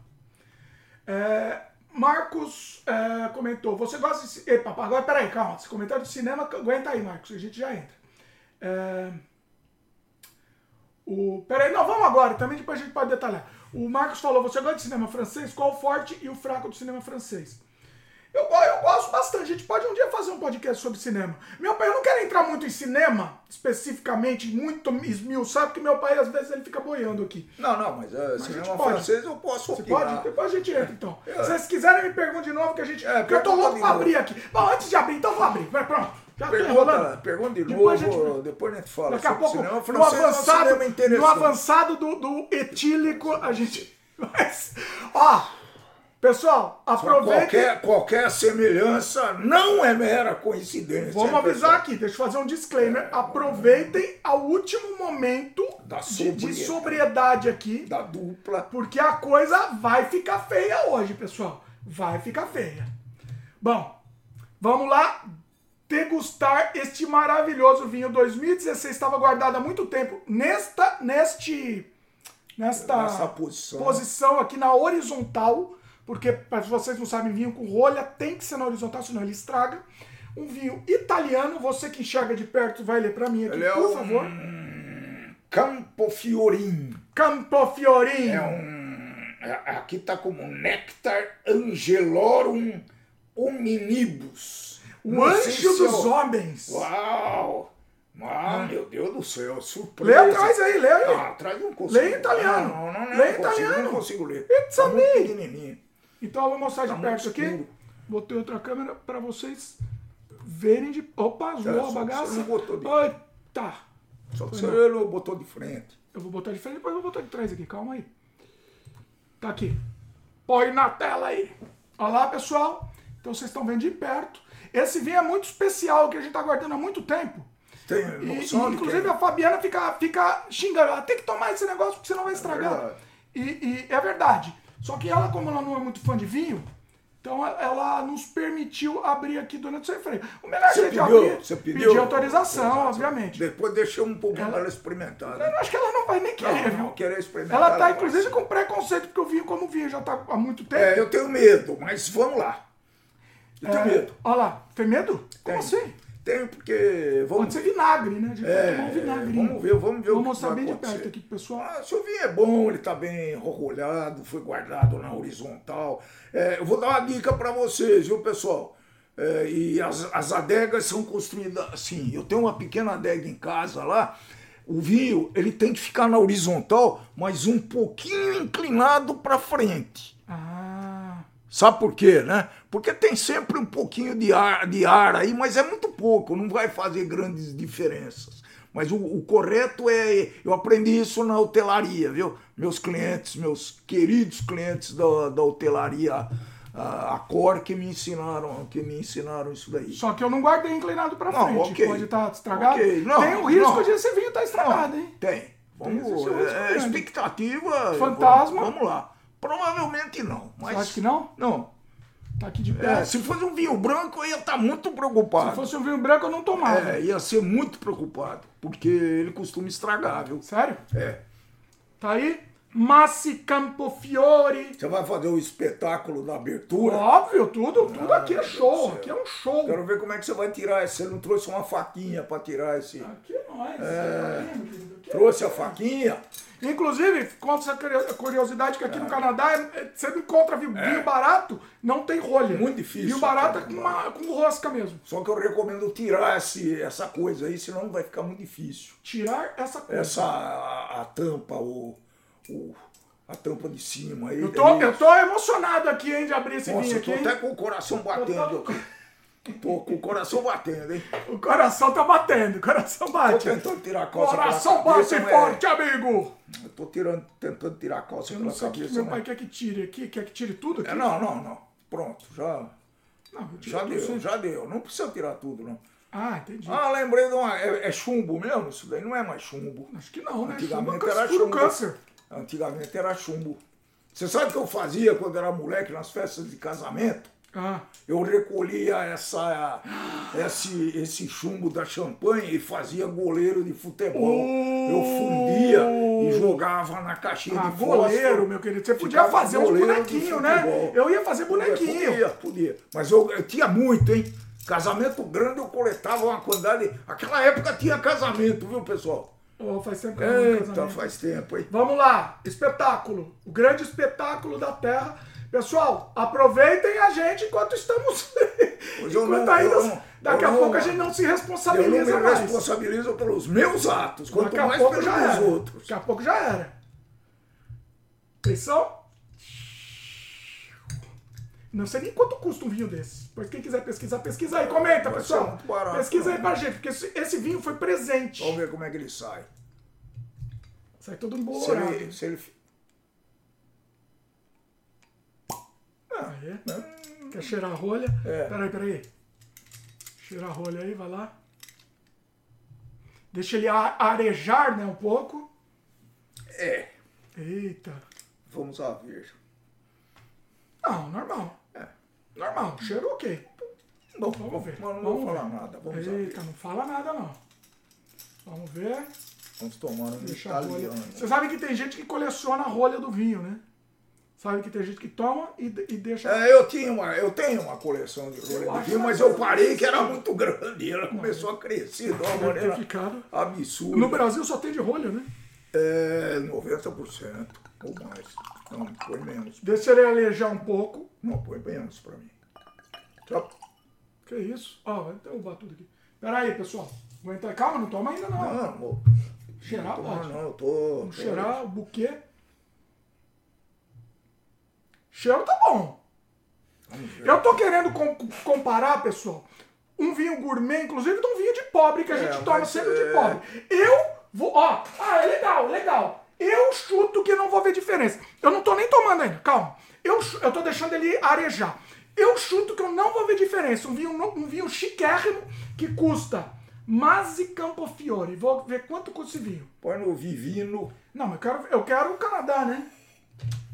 É, Marcos é, comentou. Você gosta de. Epa, agora peraí, calma. Esse comentário de cinema, aguenta aí, Marcos. A gente já entra. É, o, peraí, não, vamos agora. Também depois a gente pode detalhar. O Marcos falou: você gosta de cinema francês? Qual o forte e o fraco do cinema francês? Eu, eu gosto bastante. A gente pode um dia fazer um podcast sobre cinema. Meu pai, eu não quero entrar muito em cinema, especificamente, muito esmiuçado, porque meu pai às vezes ele fica boiando aqui. Não, não, mas, uh, mas cinema francês eu posso Você pode? Depois a gente entra então. Se vocês quiserem, me perguntam de novo que a gente. É, porque eu tô louco pra abrir aqui. Bom, antes de abrir, então vou abrir. Vai, pronto. Já pergunta, pergunta de depois novo, a gente, depois a gente fala. Daqui a pouco, cinema francês, no avançado, é no avançado do, do etílico, a gente. Mas, ó, Pessoal, aproveitem. Qualquer, qualquer semelhança não é mera coincidência. Vamos avisar aqui, deixa eu fazer um disclaimer. É, aproveitem ao último momento de, de, sobriedade aqui. Da dupla. Porque a coisa vai ficar feia hoje, pessoal. Vai ficar feia. Bom, vamos lá degustar este maravilhoso vinho 2016. Estava guardado há muito tempo nesta, neste, nesta posição. posição aqui na horizontal porque, para vocês não sabem, vinho com rolha tem que ser na horizontal, senão ele estraga. Um vinho italiano, você que enxerga de perto vai ler para mim aqui, ele por é favor. Um Campofiorin. Campofiorin. É um. É, aqui tá como Nectar Angelorum hominibus. O não anjo dos eu... homens. Uau! Ah, meu Deus do céu, surpresa. Lê atrás aí, lê aí. Ah, atrás não consigo. Lê em italiano. Não, não, não, lê não em italiano. Não consigo ler. It's tá a me. pequenininho. Então eu vou mostrar de tá perto aqui. Botei outra câmera para vocês verem de. Opa, zoou a bagaça. Você não botou de... Eita! Só que você não botou de frente. Eu vou botar de frente, depois eu vou botar de trás aqui. Calma aí. Tá aqui. Põe na tela aí. Olha lá, pessoal. Então vocês estão vendo de perto. Esse vinho é muito especial, que a gente tá guardando há muito tempo. Tem e, inclusive a Fabiana fica, fica xingando. Ela tem que tomar esse negócio porque senão vai estragar. É e, e é verdade. Só que ela, como ela não é muito fã de vinho, Então ela- nos permitiu abrir aqui durante o freio. O melhor Você jeito pediu, abrir, você pediu pedir autorização, obviamente. Depois deixa um pouquinho Ela- ela experimentar. Eu Né? acho que ela não vai nem querer, Não, viu? não querer experimentar. Ela tá, vai. inclusive, com preconceito, porque o vinho, como o vinho já tá há muito tempo. É, eu tenho medo, mas vamos lá. Eu tenho É, medo. Olha lá, tem medo? Como Tenho. assim? Tenho porque. Vamos, Pode ser vinagre, né? Gente É, tomar um vinagrinho. vamos ver, vamos ver o Vou que mostrar bem de perto aqui pro pessoal. Ah, se o vinho é bom, ele tá bem enrolhado, foi guardado na horizontal. É, eu vou dar uma dica para vocês, viu, pessoal? É, e as, as adegas são construídas assim. Eu tenho uma pequena adega em casa lá. O vinho ele tem que ficar na horizontal, mas um pouquinho inclinado para frente. Ah, Sabe por quê, né? Porque tem sempre um pouquinho de ar, de ar aí, mas é muito pouco, não vai fazer grandes diferenças. Mas o, o correto é. Eu aprendi isso na hotelaria, viu? Meus clientes, meus queridos clientes da, da hotelaria, a, a Cor, que me ensinaram, que me ensinaram isso daí. só que eu não guardei inclinado pra Não, frente. ok. Pode estar estragado. Ok, não, tem o risco não. de esse vinho estar estragado, hein? Tem. Vamos, risco é, expectativa. Fantasma. Vamos, vamos lá. Provavelmente não. Mas, Você acha que não? Não. Tá aqui de É, perto. se fosse um vinho branco, eu ia estar muito preocupado. Se fosse um vinho branco, eu não tomava. É, ia ser muito preocupado, porque ele costuma estragar, viu? Sério? É. Tá aí. Massi Campofiore. Você vai fazer o espetáculo da abertura? Óbvio, tudo, tudo aqui é show. Aqui é um show. Quero ver como é que você vai tirar esse. Você não trouxe uma faquinha pra tirar esse. Aqui é nóis. Tá é- Trouxe a faquinha? Inclusive, conta essa curio- curiosidade que aqui no Canadá é- é- você não encontra vinho, vinho barato, não tem rolha. Muito difícil Vinho barato é com, uma, com rosca mesmo. Só que eu recomendo tirar esse, essa coisa aí, senão vai ficar muito difícil. Tirar essa coisa. Essa a, a tampa, o, o- a tampa de cima aí. Eu tô, eu tô emocionado aqui, hein, de abrir esse Nossa, vinho eu aqui. tô hein? até com o coração batendo. Tô com o coração batendo, hein? O coração tá batendo, o coração Tô bate. tentando tirar a calça Coração bate cabeça, mas- forte, amigo. Eu tô tirando, tentando tirar a calça Eu não sei o que cabeça. meu pai quer que tire aqui, quer que tire tudo aqui. É, não, não, não. Pronto, já, Não, já deu, já deu. Não precisa tirar tudo, não. Ah, entendi. Ah, lembrei de uma. É, é chumbo mesmo? Isso daí não é mais chumbo. Acho que não, né? Antigamente Chumbo é era chumbo. câncer. Antigamente era chumbo. Você sabe o que eu fazia quando era moleque nas festas de casamento? Ah, Eu recolhia essa, esse, esse chumbo da champanhe e fazia goleiro de futebol. Eu fundia e jogava na caixinha ah de goleiro, fósforo. meu querido. Você podia Ficava fazer de bonequinhos, né? Eu ia fazer bonequinho. Podia, podia. Mas eu, eu tinha muito, hein? Casamento grande eu coletava uma quantidade. Aquela época tinha casamento, viu, pessoal? Oh, faz tempo que eu não Eita, casamento. faz tempo, hein? Vamos lá, espetáculo. O grande espetáculo da Terra. Pessoal, aproveitem a gente enquanto estamos. Enquanto não- ainda. não- daqui a não- pouco a gente não se Eu não responsabiliza me mais. responsabilizo pelos meus atos, quanto Daqui a mais pouco já era. outros. Daqui a pouco já era. Atenção. Não sei nem quanto custa um vinho desse. Pois quem quiser pesquisar, pesquisa aí. Comenta, Vai pessoal. barato, pesquisa aí né? pra gente, porque esse, esse vinho foi presente. Vamos ver como é que ele sai. Sai todo Se embolorado. ele, se ele... Aí. Quer cheirar a rolha? É. Peraí, peraí. Cheira a rolha aí, vai lá. Deixa ele arejar, né, um pouco. É, Eita. vamos a ver. Não, normal. É. Normal, cheiro ok. Não, Vamos ver. Mas não Vamos vou ver. falar nada. Vamos Eita, ver. não fala nada não. Vamos ver. Vamos tomar um Deixa italiano. Você sabe que tem gente que coleciona a rolha do vinho, né? Sabe que tem gente que toma e, e deixa. É, eu, tinha uma, eu tenho uma coleção de rolha de vinho, mas que- eu parei que era muito grande. Ela começou a crescer de uma maneira ficado. absurda. No Brasil só tem de rolha, né? É 90% ou mais. Não, põe menos. Deixa ele alejar um pouco. Não, põe menos pra mim. Tá? Que isso? Ó, vai derrubar tudo aqui. Pera aí, pessoal. Aguenta. Calma, não toma ainda não. Não, vou- Cheirar não, pode. não, eu tô. Vamos tô- cheirar o buquê. Cheiro tá bom. Eu tô querendo com- comparar, pessoal, um vinho gourmet, inclusive de um vinho de pobre, que a É, gente toma mas, sempre é- de pobre. Eu vou, ó, ah, é legal, legal. Eu chuto que não vou ver diferença. Eu não tô nem tomando ainda, calma. Eu, eu tô deixando ele arejar. Eu chuto que eu não vou ver diferença. Um vinho, um vinho chiquérrimo que custa Masi Campofiore. Vou ver quanto custa esse vinho. Põe no Vivino. Não, mas eu quero, eu quero o Canadá, né?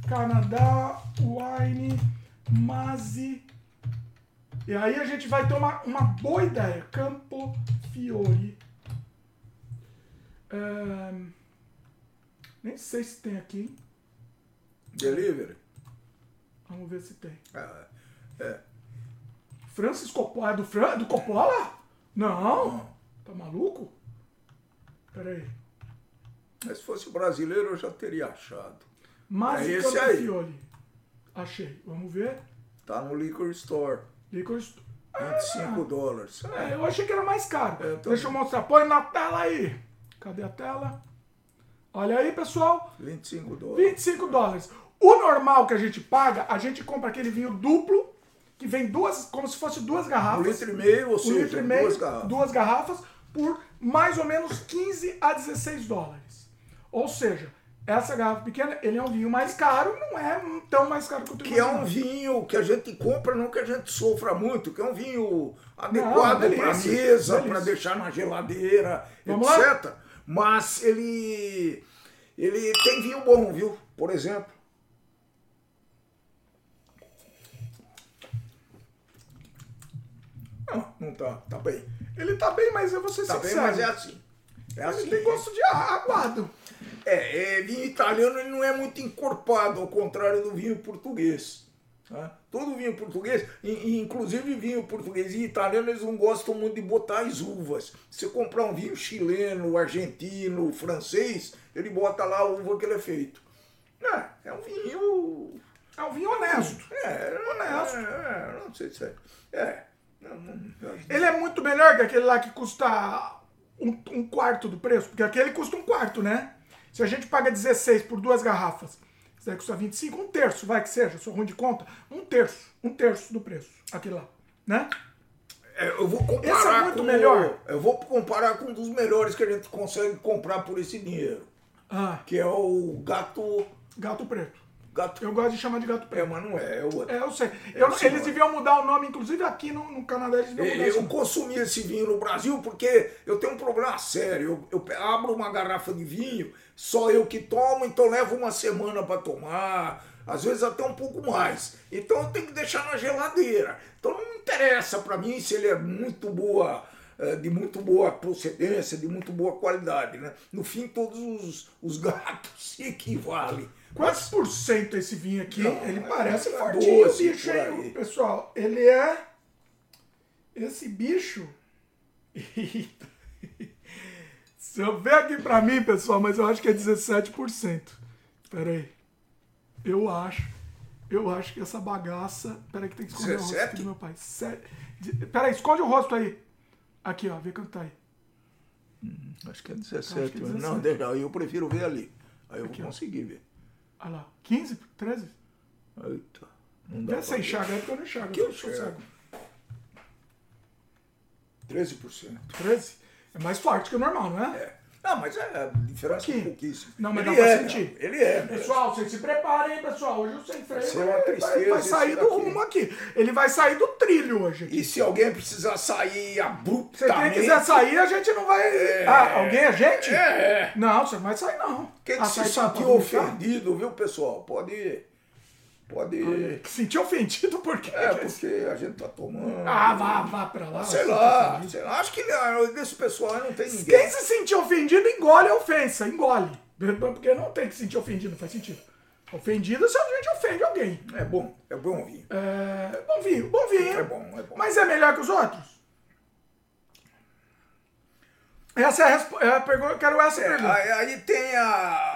Canadá Wine Masi. E aí a gente vai ter uma, uma boa ideia. Campo Fiore. É, nem sei se tem aqui. hein? Delivery. Vamos ver se tem. É, é. Francis Coppola. É do, Fran, do Coppola? Não. Tá maluco? Pera aí. Mas se fosse brasileiro eu já teria achado. Masi É esse Campo aí. Fiore. Achei. Vamos ver. Tá no Liquor Store. Liquor Store. 25 dólares. É, eu achei que era mais caro. É. Deixa eu mostrar. Põe na tela aí. Cadê a tela? Olha aí, pessoal. 25 dólares. 25 dólares. O normal que a gente paga, a gente compra aquele vinho duplo, que vem duas, como se fosse duas Um garrafas. litro e meio, ou um seja, litro e meio, duas garrafas. duas garrafas, por mais ou menos 15 a 16 dólares. Ou seja, essa garrafa pequena, ele é um vinho mais caro, não é tão mais caro quanto o Que é um vinho que a gente compra, não que a gente sofra muito, que é um vinho adequado para mesa, para deixar na geladeira, Vamos etc. Mas ele ele tem vinho bom, viu? Por exemplo, não, não tá, tá bem. Ele tá bem, mas eu vou ser Tá bem, sincero. mas é assim. É Ele assim. tem gosto de aguado. É, é, vinho italiano ele não é muito encorpado, ao contrário do vinho português. tá? Todo vinho português, inclusive vinho português e italiano, eles não gostam muito de botar as uvas. Se você comprar um vinho chileno, argentino, francês, ele bota lá a uva que ele é feito. É, é um vinho. É um vinho honesto. É, Honesto. É, é, não sei se é. É. Ele é muito melhor que aquele lá que custa um, um quarto do preço, porque aquele custa um quarto, né? Se a gente paga 16 por duas garrafas, isso daí custa 25, um terço, vai que seja, sou ruim de conta, um terço, um terço do preço, aquele lá, né? É, eu vou comparar Esse é muito com melhor. Eu vou comparar com um dos melhores que a gente consegue comprar por esse dinheiro, Ah, que é o gato gato preto. Gato. Eu gosto de chamar de gato É, preto. mas não é, é o outro. É, eu sei. Eu não- sim, eles deviam mudar o nome, inclusive aqui no, no Canadá eles deviam mudar esse Eu nome. consumi esse vinho no Brasil porque eu tenho um problema sério. Eu, eu abro uma garrafa de vinho, só eu que tomo, então levo uma semana para tomar, às vezes até um pouco mais. Então eu tenho que deixar na geladeira. Então não interessa para mim se ele é muito boa, eh, de muito boa procedência, de muito boa qualidade. Né? No fim, todos os, os gatos se equivalem. Quantos por cento esse vinho aqui? Não, ele é parece fortinho, o bicho, hein? Pessoal, ele é. Esse bicho. Eita. Se eu ver aqui pra mim, pessoal, mas eu acho que é 17%. Pera aí. Eu acho. Eu acho que essa bagaça. Pera aí que tem que esconder o rosto aqui 17? do meu pai. Se... Pera aí, esconde o rosto aí. Aqui, ó, vê quanto tá aí. Acho que é Acho 17. que é mas 17. Não, deixa, eu prefiro ver ali. Aí eu Aqui, vou ó. conseguir ver. Olha lá. 15? 13? Eita. Não dá Vê pra se ver. enxerga aí, porque eu não enxergo. Aqui eu cego. 13%. 13? É mais forte que o normal, não é? É. Não, mas é diferença Aqui. é pouquíssima. Não, mas ele dá pra é, sentir. não, Ele é. Pessoal, vocês se preparem, hein, pessoal. Hoje o sem freio uma vai, vai, vai esse sair do rumo aqui. Ele vai sair do trilho hoje. aqui. E se alguém precisar sair Se quem abruptamente... quiser sair, a gente não vai. Ah, alguém? A gente? É. Não, você não vai sair, não. Quem ah, se sentiu ofendido, viu, pessoal? Pode... Pode... Que Sentiu ofendido por quê? É, porque a gente tá tomando... Ah, vá, vá pra lá. Sei tá lá, ofendido. sei lá. Acho que ah, desse pessoal não tem ninguém. Quem se sentir ofendido, engole a ofensa. Engole. Porque não tem que se sentir ofendido, não faz sentido. Ofendido se a gente ofende alguém. É bom, é bom vinho. É, bom vinho, bom vinho. É bom, é bom. Mas é melhor que os outros? Essa é a, respo- é a pergunta. Eu quero essa É, pergunta. aí tem a...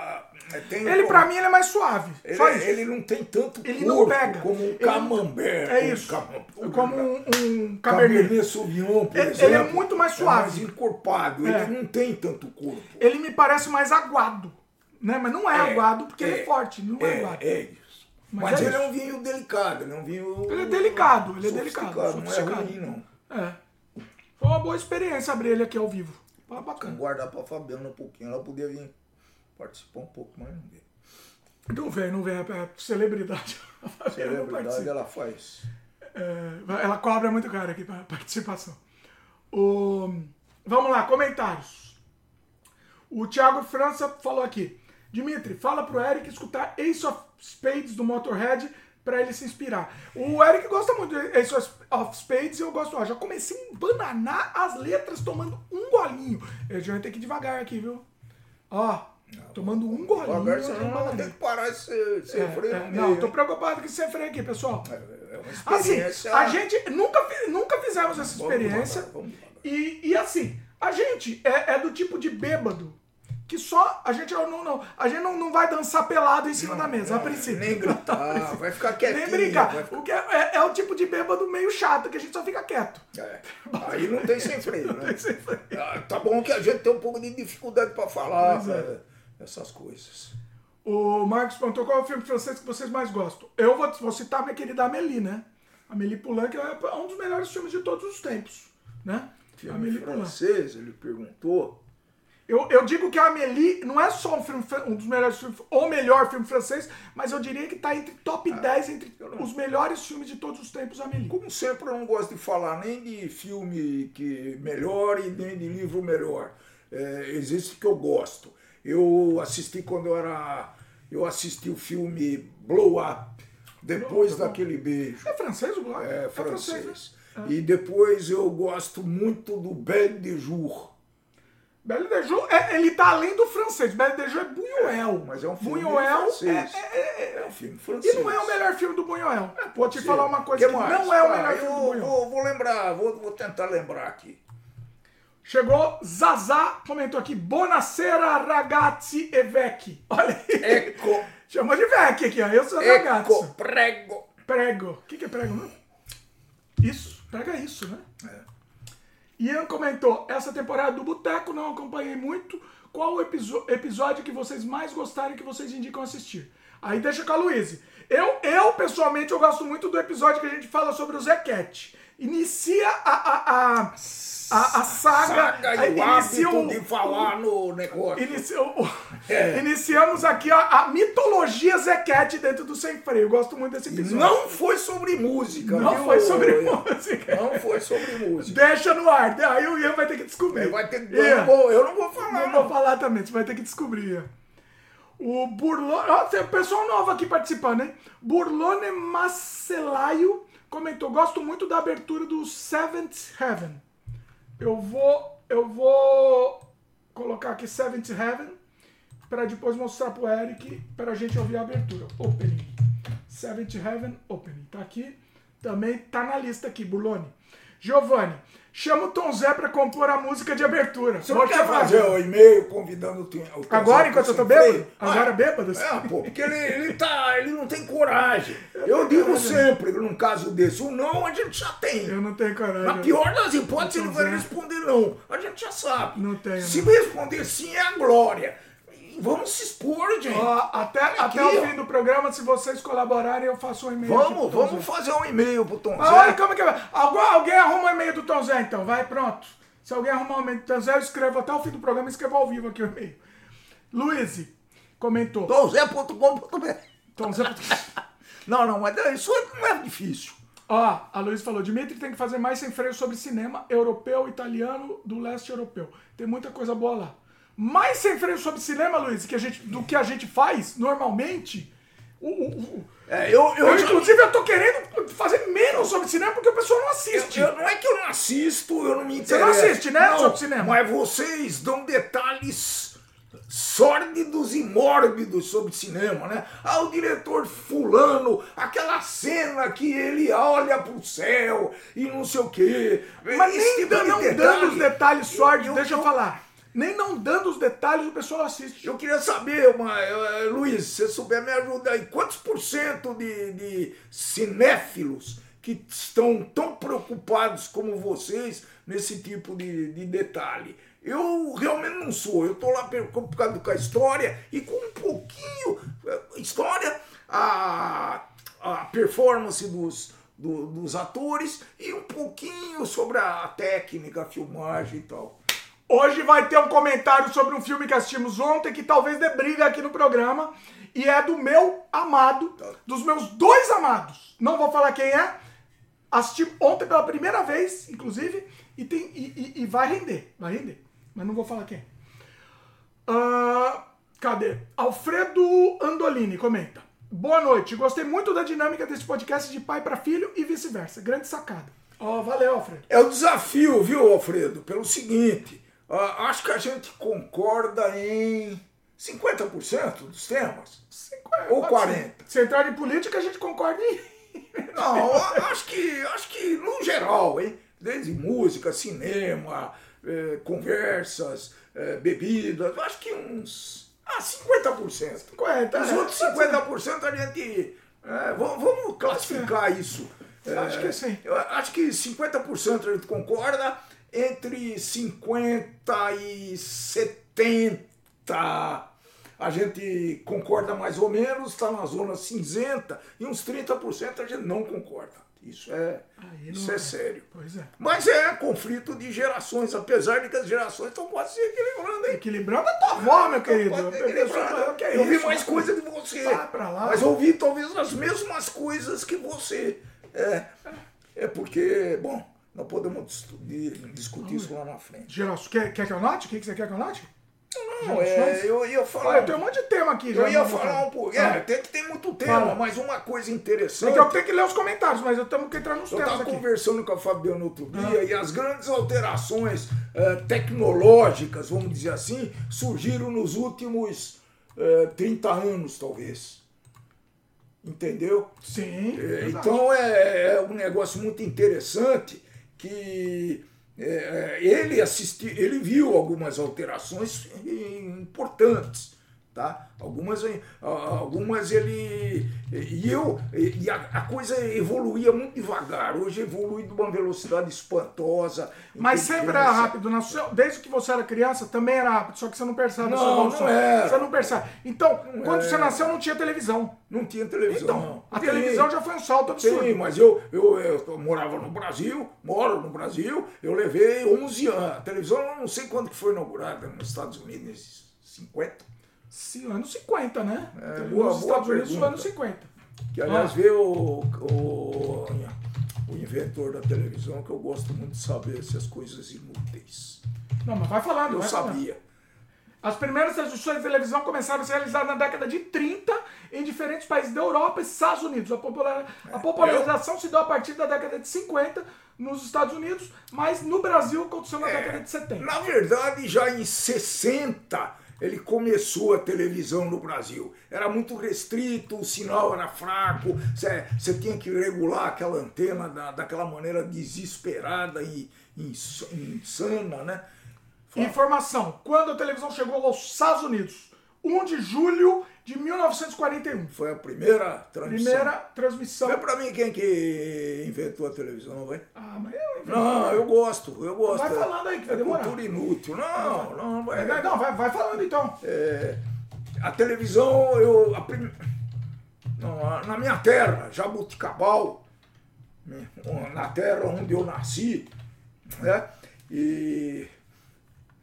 tem Ele, pra mim, ele é mais suave. Ele, Só isso. ele não tem tanto Ele corpo não pega. como um Ele- camembert. É um isso. cam- Como um, um cabernet. Sauvignon, por Ele- exemplo. ele é muito mais suave. É mais encorpado. É. Ele não tem tanto corpo. Ele me parece mais aguado. Né? Mas não é, É, aguado porque ele é é, forte. Não é, É, aguado. é isso. Mas Mas, é ele é um vinho delicado, ele é um vinho. Ele é delicado, ele é delicado, Não é ruim, não. É. Foi uma boa experiência abrir ele aqui ao vivo. Vamos bacana. guardar pra Fabiana um pouquinho. Ela podia vir participar um pouco, mas não veio. Não vem, não vem. É celebridade. A Celebridade ela faz. É, ela cobra muito caro aqui para participação. O, vamos lá, comentários. O Thiago França falou aqui. Dimitri, fala pro Eric escutar Ace of Spades do Motorhead pra ele se inspirar. O Eric gosta muito de Ace of Spades e eu gosto, ó, já comecei a embananar as letras tomando um golinho. Eu já vou ter que ir devagar aqui, viu? Ó, tomando um golinho. Não embananei. tem que parar de ser, ser É, freio é, não, tô preocupado com esse freio aqui, pessoal. É uma Assim, experiência. a gente nunca, nunca fizemos essa experiência. vamos. E, e assim, a gente é, é do tipo de bêbado que só. A gente não, não, a gente não, não vai dançar pelado em cima da mesa, a princípio. Nem gritar, vai ficar quietinho. Nem brincar. ficar- O que é, é- é o tipo de bêbado meio chato, que a gente só fica quieto. É. Aí não tem sem freio, né? Tem sem freio. Ah, Tá bom que a gente tem um pouco de dificuldade pra falar Pois é. é, essas coisas. O Marcos perguntou qual é o filme francês que vocês mais gostam. Eu vou, vou citar minha querida Amélie, né? Amélie Poulain, que é um dos melhores filmes de todos os tempos, né? Filme Amélie Poulain. francês, ele perguntou. Eu, eu digo que a Amélie não é só um, filme, um dos melhores filmes, ou melhor filme francês, mas eu diria que tá entre top 10, entre os melhores filmes de todos os tempos, Amélie. Como sempre, eu não gosto de falar nem de filme que melhor e nem de livro melhor. É, existe que eu gosto. Eu assisti quando eu era. Eu assisti o filme Blow Up, depois Blow Up. daquele beijo. É francês o blog? É né? francês. E depois eu gosto muito do Belle de Jour. Belle de Jour, é, ele tá além do francês. Belle de Jour é Buñuel. Mas é um filme Buñuel francês. é- é- É um filme E francês. não é o melhor filme do Buñuel. Vou te falar uma coisa Que que mais? não é o Ah, melhor filme do Buñuel. vou, vou lembrar, vou, vou tentar lembrar aqui. Chegou Zazá, comentou aqui, Buonasera ragazzi e vecchi. Olha aí. Ecco, Chamou de vecchi aqui, ó. Eu sou ragazzi. ecco, prego. Prego. O que, que é prego, né? Isso. Prega é isso, né? É. Ian comentou, essa temporada do Boteco não acompanhei muito. Qual o episódio que vocês mais gostaram e que vocês indicam assistir? Aí deixa com a Luíse. Eu, eu, pessoalmente, eu gosto muito do episódio que a gente fala sobre o Zequete. Inicia a, a, a, a, a saga. Saga e inicia o- de falar no negócio. Inici- o- É. Iniciamos aqui a, a mitologia Zequete dentro do Sem Freio. Eu gosto muito desse episódio. Não foi sobre música. Não viu, foi sobre música. Não foi sobre música. Deixa no ar. Aí o Ian vai ter que descobrir. Vai ter que... Ian, eu, não vou, eu não vou falar. não vou falar também, você vai ter que descobrir. Ian. O Burlone. Ó, tem pessoal novo aqui participando, hein? Burlone Macelaio comentou: gosto muito da abertura do Seventh Heaven. Eu vou. Eu vou colocar aqui Seventh Heaven para depois mostrar pro Eric para a gente ouvir a abertura. Opening. Seventh Heaven Opening. Tá aqui. Também tá na lista aqui, Burlone. Giovanni, chama o Tom Zé para compor a música de abertura. Você Vou não quer fazer o e-mail convidando o Tim Agora, Zé enquanto eu tô bêbado? Agora bêbado? É, pô, porque ele, ele, tá, ele não tem coragem. Eu digo sempre, num caso desse, o não a gente já tem. Eu não tenho coragem. Na pior das hipóteses, ele Tom vai Zé. responder não. A gente já sabe. Não tem, Se responder sim, é a glória. Vamos se expor, gente. Até, até Aqui, o ó. fim do programa, se vocês colaborarem, eu faço um e-mail. Vamos, vamos Zé. fazer um e-mail pro Tom Ah, olha, Zé. como é que vai? Alguém arruma o e-mail do Tom Zé, então. Vai, pronto. Se alguém arrumar o e-mail do Tom Zé, eu escrevo até o fim do programa e escrevo ao vivo aqui o e-mail. Luiz comentou. Tomzé.com.br Tom Zé... Não, não, mas isso não é difícil. Ó, a Luiz falou, Dimitri tem que fazer mais sem freio sobre cinema europeu, italiano, do leste europeu. Tem muita coisa boa lá. Mais sem freio sobre cinema, Luiz, que a gente, do que a gente faz normalmente. O, o- o- É, eu, eu, eu, inclusive, eu tô querendo fazer menos sobre cinema porque o pessoal não assiste. Eu- não é que eu não assisto, eu não me Você interesso. não assiste, né, Não, sobre cinema? Mas vocês dão detalhes sórdidos e mórbidos sobre cinema, né? Ah, o diretor fulano, aquela cena que ele olha pro céu e não sei o quê. Mas Esse nem tipo dan- de não detalhe. dando os detalhes sórdidos, deixa eu- falar. Nem não dando os detalhes, o pessoal assiste. Eu queria saber, eh, Luiz, se você souber me ajuda aí, quantos por cento de, de cinéfilos que estão tão preocupados como vocês nesse tipo de, de detalhe? Eu realmente não sou, eu estou lá preocupado com a história e com um pouquinho, eh, história, a, a performance dos, do- dos atores e um pouquinho sobre a técnica, a filmagem e tal. Hoje vai ter um comentário sobre um filme que assistimos ontem, que talvez dê briga aqui no programa. E é do meu amado, dos meus dois amados. Não vou falar quem é. Assisti ontem pela primeira vez, inclusive, e, tem, e, e- e vai render. Vai render. Mas não vou falar quem. Ah, cadê? Alfredo Andolini comenta. Boa noite. Gostei muito da dinâmica desse podcast de pai para filho e vice-versa. Grande sacada. Ó, valeu, Alfredo. É o desafio, viu, Alfredo? Pelo seguinte, acho que a gente concorda em 50% dos temas. 50, Ou pode 40. ser. Se entrar em política, a gente concorda em. Não, acho que, acho que no geral, hein? Desde música, cinema, eh, conversas, eh, bebidas, acho que uns. Ah, 50%. 50, Os é, outros pode ser. 50% a gente. eh, vamos, vamos classificar isso. Eu acho que sim. Eu acho que 50% a gente concorda, entre 50 e 70 a gente concorda mais ou menos, está na zona cinzenta, e uns 30% a gente não concorda. Isso é, isso é é. sério. É. Mas é conflito de gerações, apesar de que as gerações estão quase se equilibrando, hein? Equilibrando a tua avó, meu querido. Que é eu vi mais coisa que você. Lá. Mas eu vi talvez as mesmas coisas que você. É, é porque, bom, nós podemos dis- di- discutir isso lá na frente. Gerações. Quer, quer que eu note? O que você quer que eu note? Não, é, eu ia falar. Olha, eu tenho um monte de tema aqui. já eu ia falar um pouco. É, tem que ter muito tema, Fala. mas uma coisa É interessante. que eu tenho que ler os comentários, mas eu temos que entrar nos Eu temas estava aqui. conversando com a Fabiana outro dia Ah. e as grandes alterações eh, tecnológicas, vamos dizer assim, surgiram nos últimos eh, 30 anos, talvez. Entendeu? Sim. É, então é, é um negócio muito interessante que é, ele assistiu, ele viu algumas alterações importantes, tá? Algumas, algumas ele e eu e a, a coisa evoluía muito devagar. Hoje evolui de uma velocidade espantosa. Mas sempre era rápido. Na sua- desde que você era criança, também era rápido. Só que você não percebe Não, não era. Você não percebe. Então, quando você era. nasceu, não tinha televisão. Não tinha televisão. Então, não. a Sim. televisão já foi um salto absurdo. Sim, mas eu, eu, eu morava no Brasil, moro no Brasil, eu levei 11 anos. A televisão, eu não sei quando que foi inaugurada nos Estados Unidos, 50. Sim, anos 50, né? É, boa- boa Estados Unidos pergunta. foi anos 50. Que aliás Ah. veio o, o, o inventor da televisão, que eu gosto muito de saber essas coisas inúteis. Não, mas vai falando. Eu vai falando. sabia. As primeiras transmissões de televisão começaram a ser realizadas na década de 30 em diferentes países da Europa e Estados Unidos. A, popular- É, a popularização se deu a partir da década de 50 nos Estados Unidos, mas no Brasil aconteceu na É, década de 70. Na verdade, já em 60 ele começou a televisão no Brasil. Era muito restrito, o sinal era fraco, você tinha que regular aquela antena da, daquela maneira desesperada e ins- insana, né? Informação: quando a televisão chegou aos Estados Unidos? 1 de julho de 1941. Foi a primeira transmissão. Primeira transmissão. Vê pra mim quem que inventou a televisão, vai. Ah, mas eu inventei. Não, eu gosto, eu gosto. Vai falando aí que vai é demorar. cultura inútil. Não, não, vai. Não, não, vai, vai falando então. É, a televisão, eu. a prim- não, na minha terra, Jabuticabal, né, na terra onde eu nasci, né? E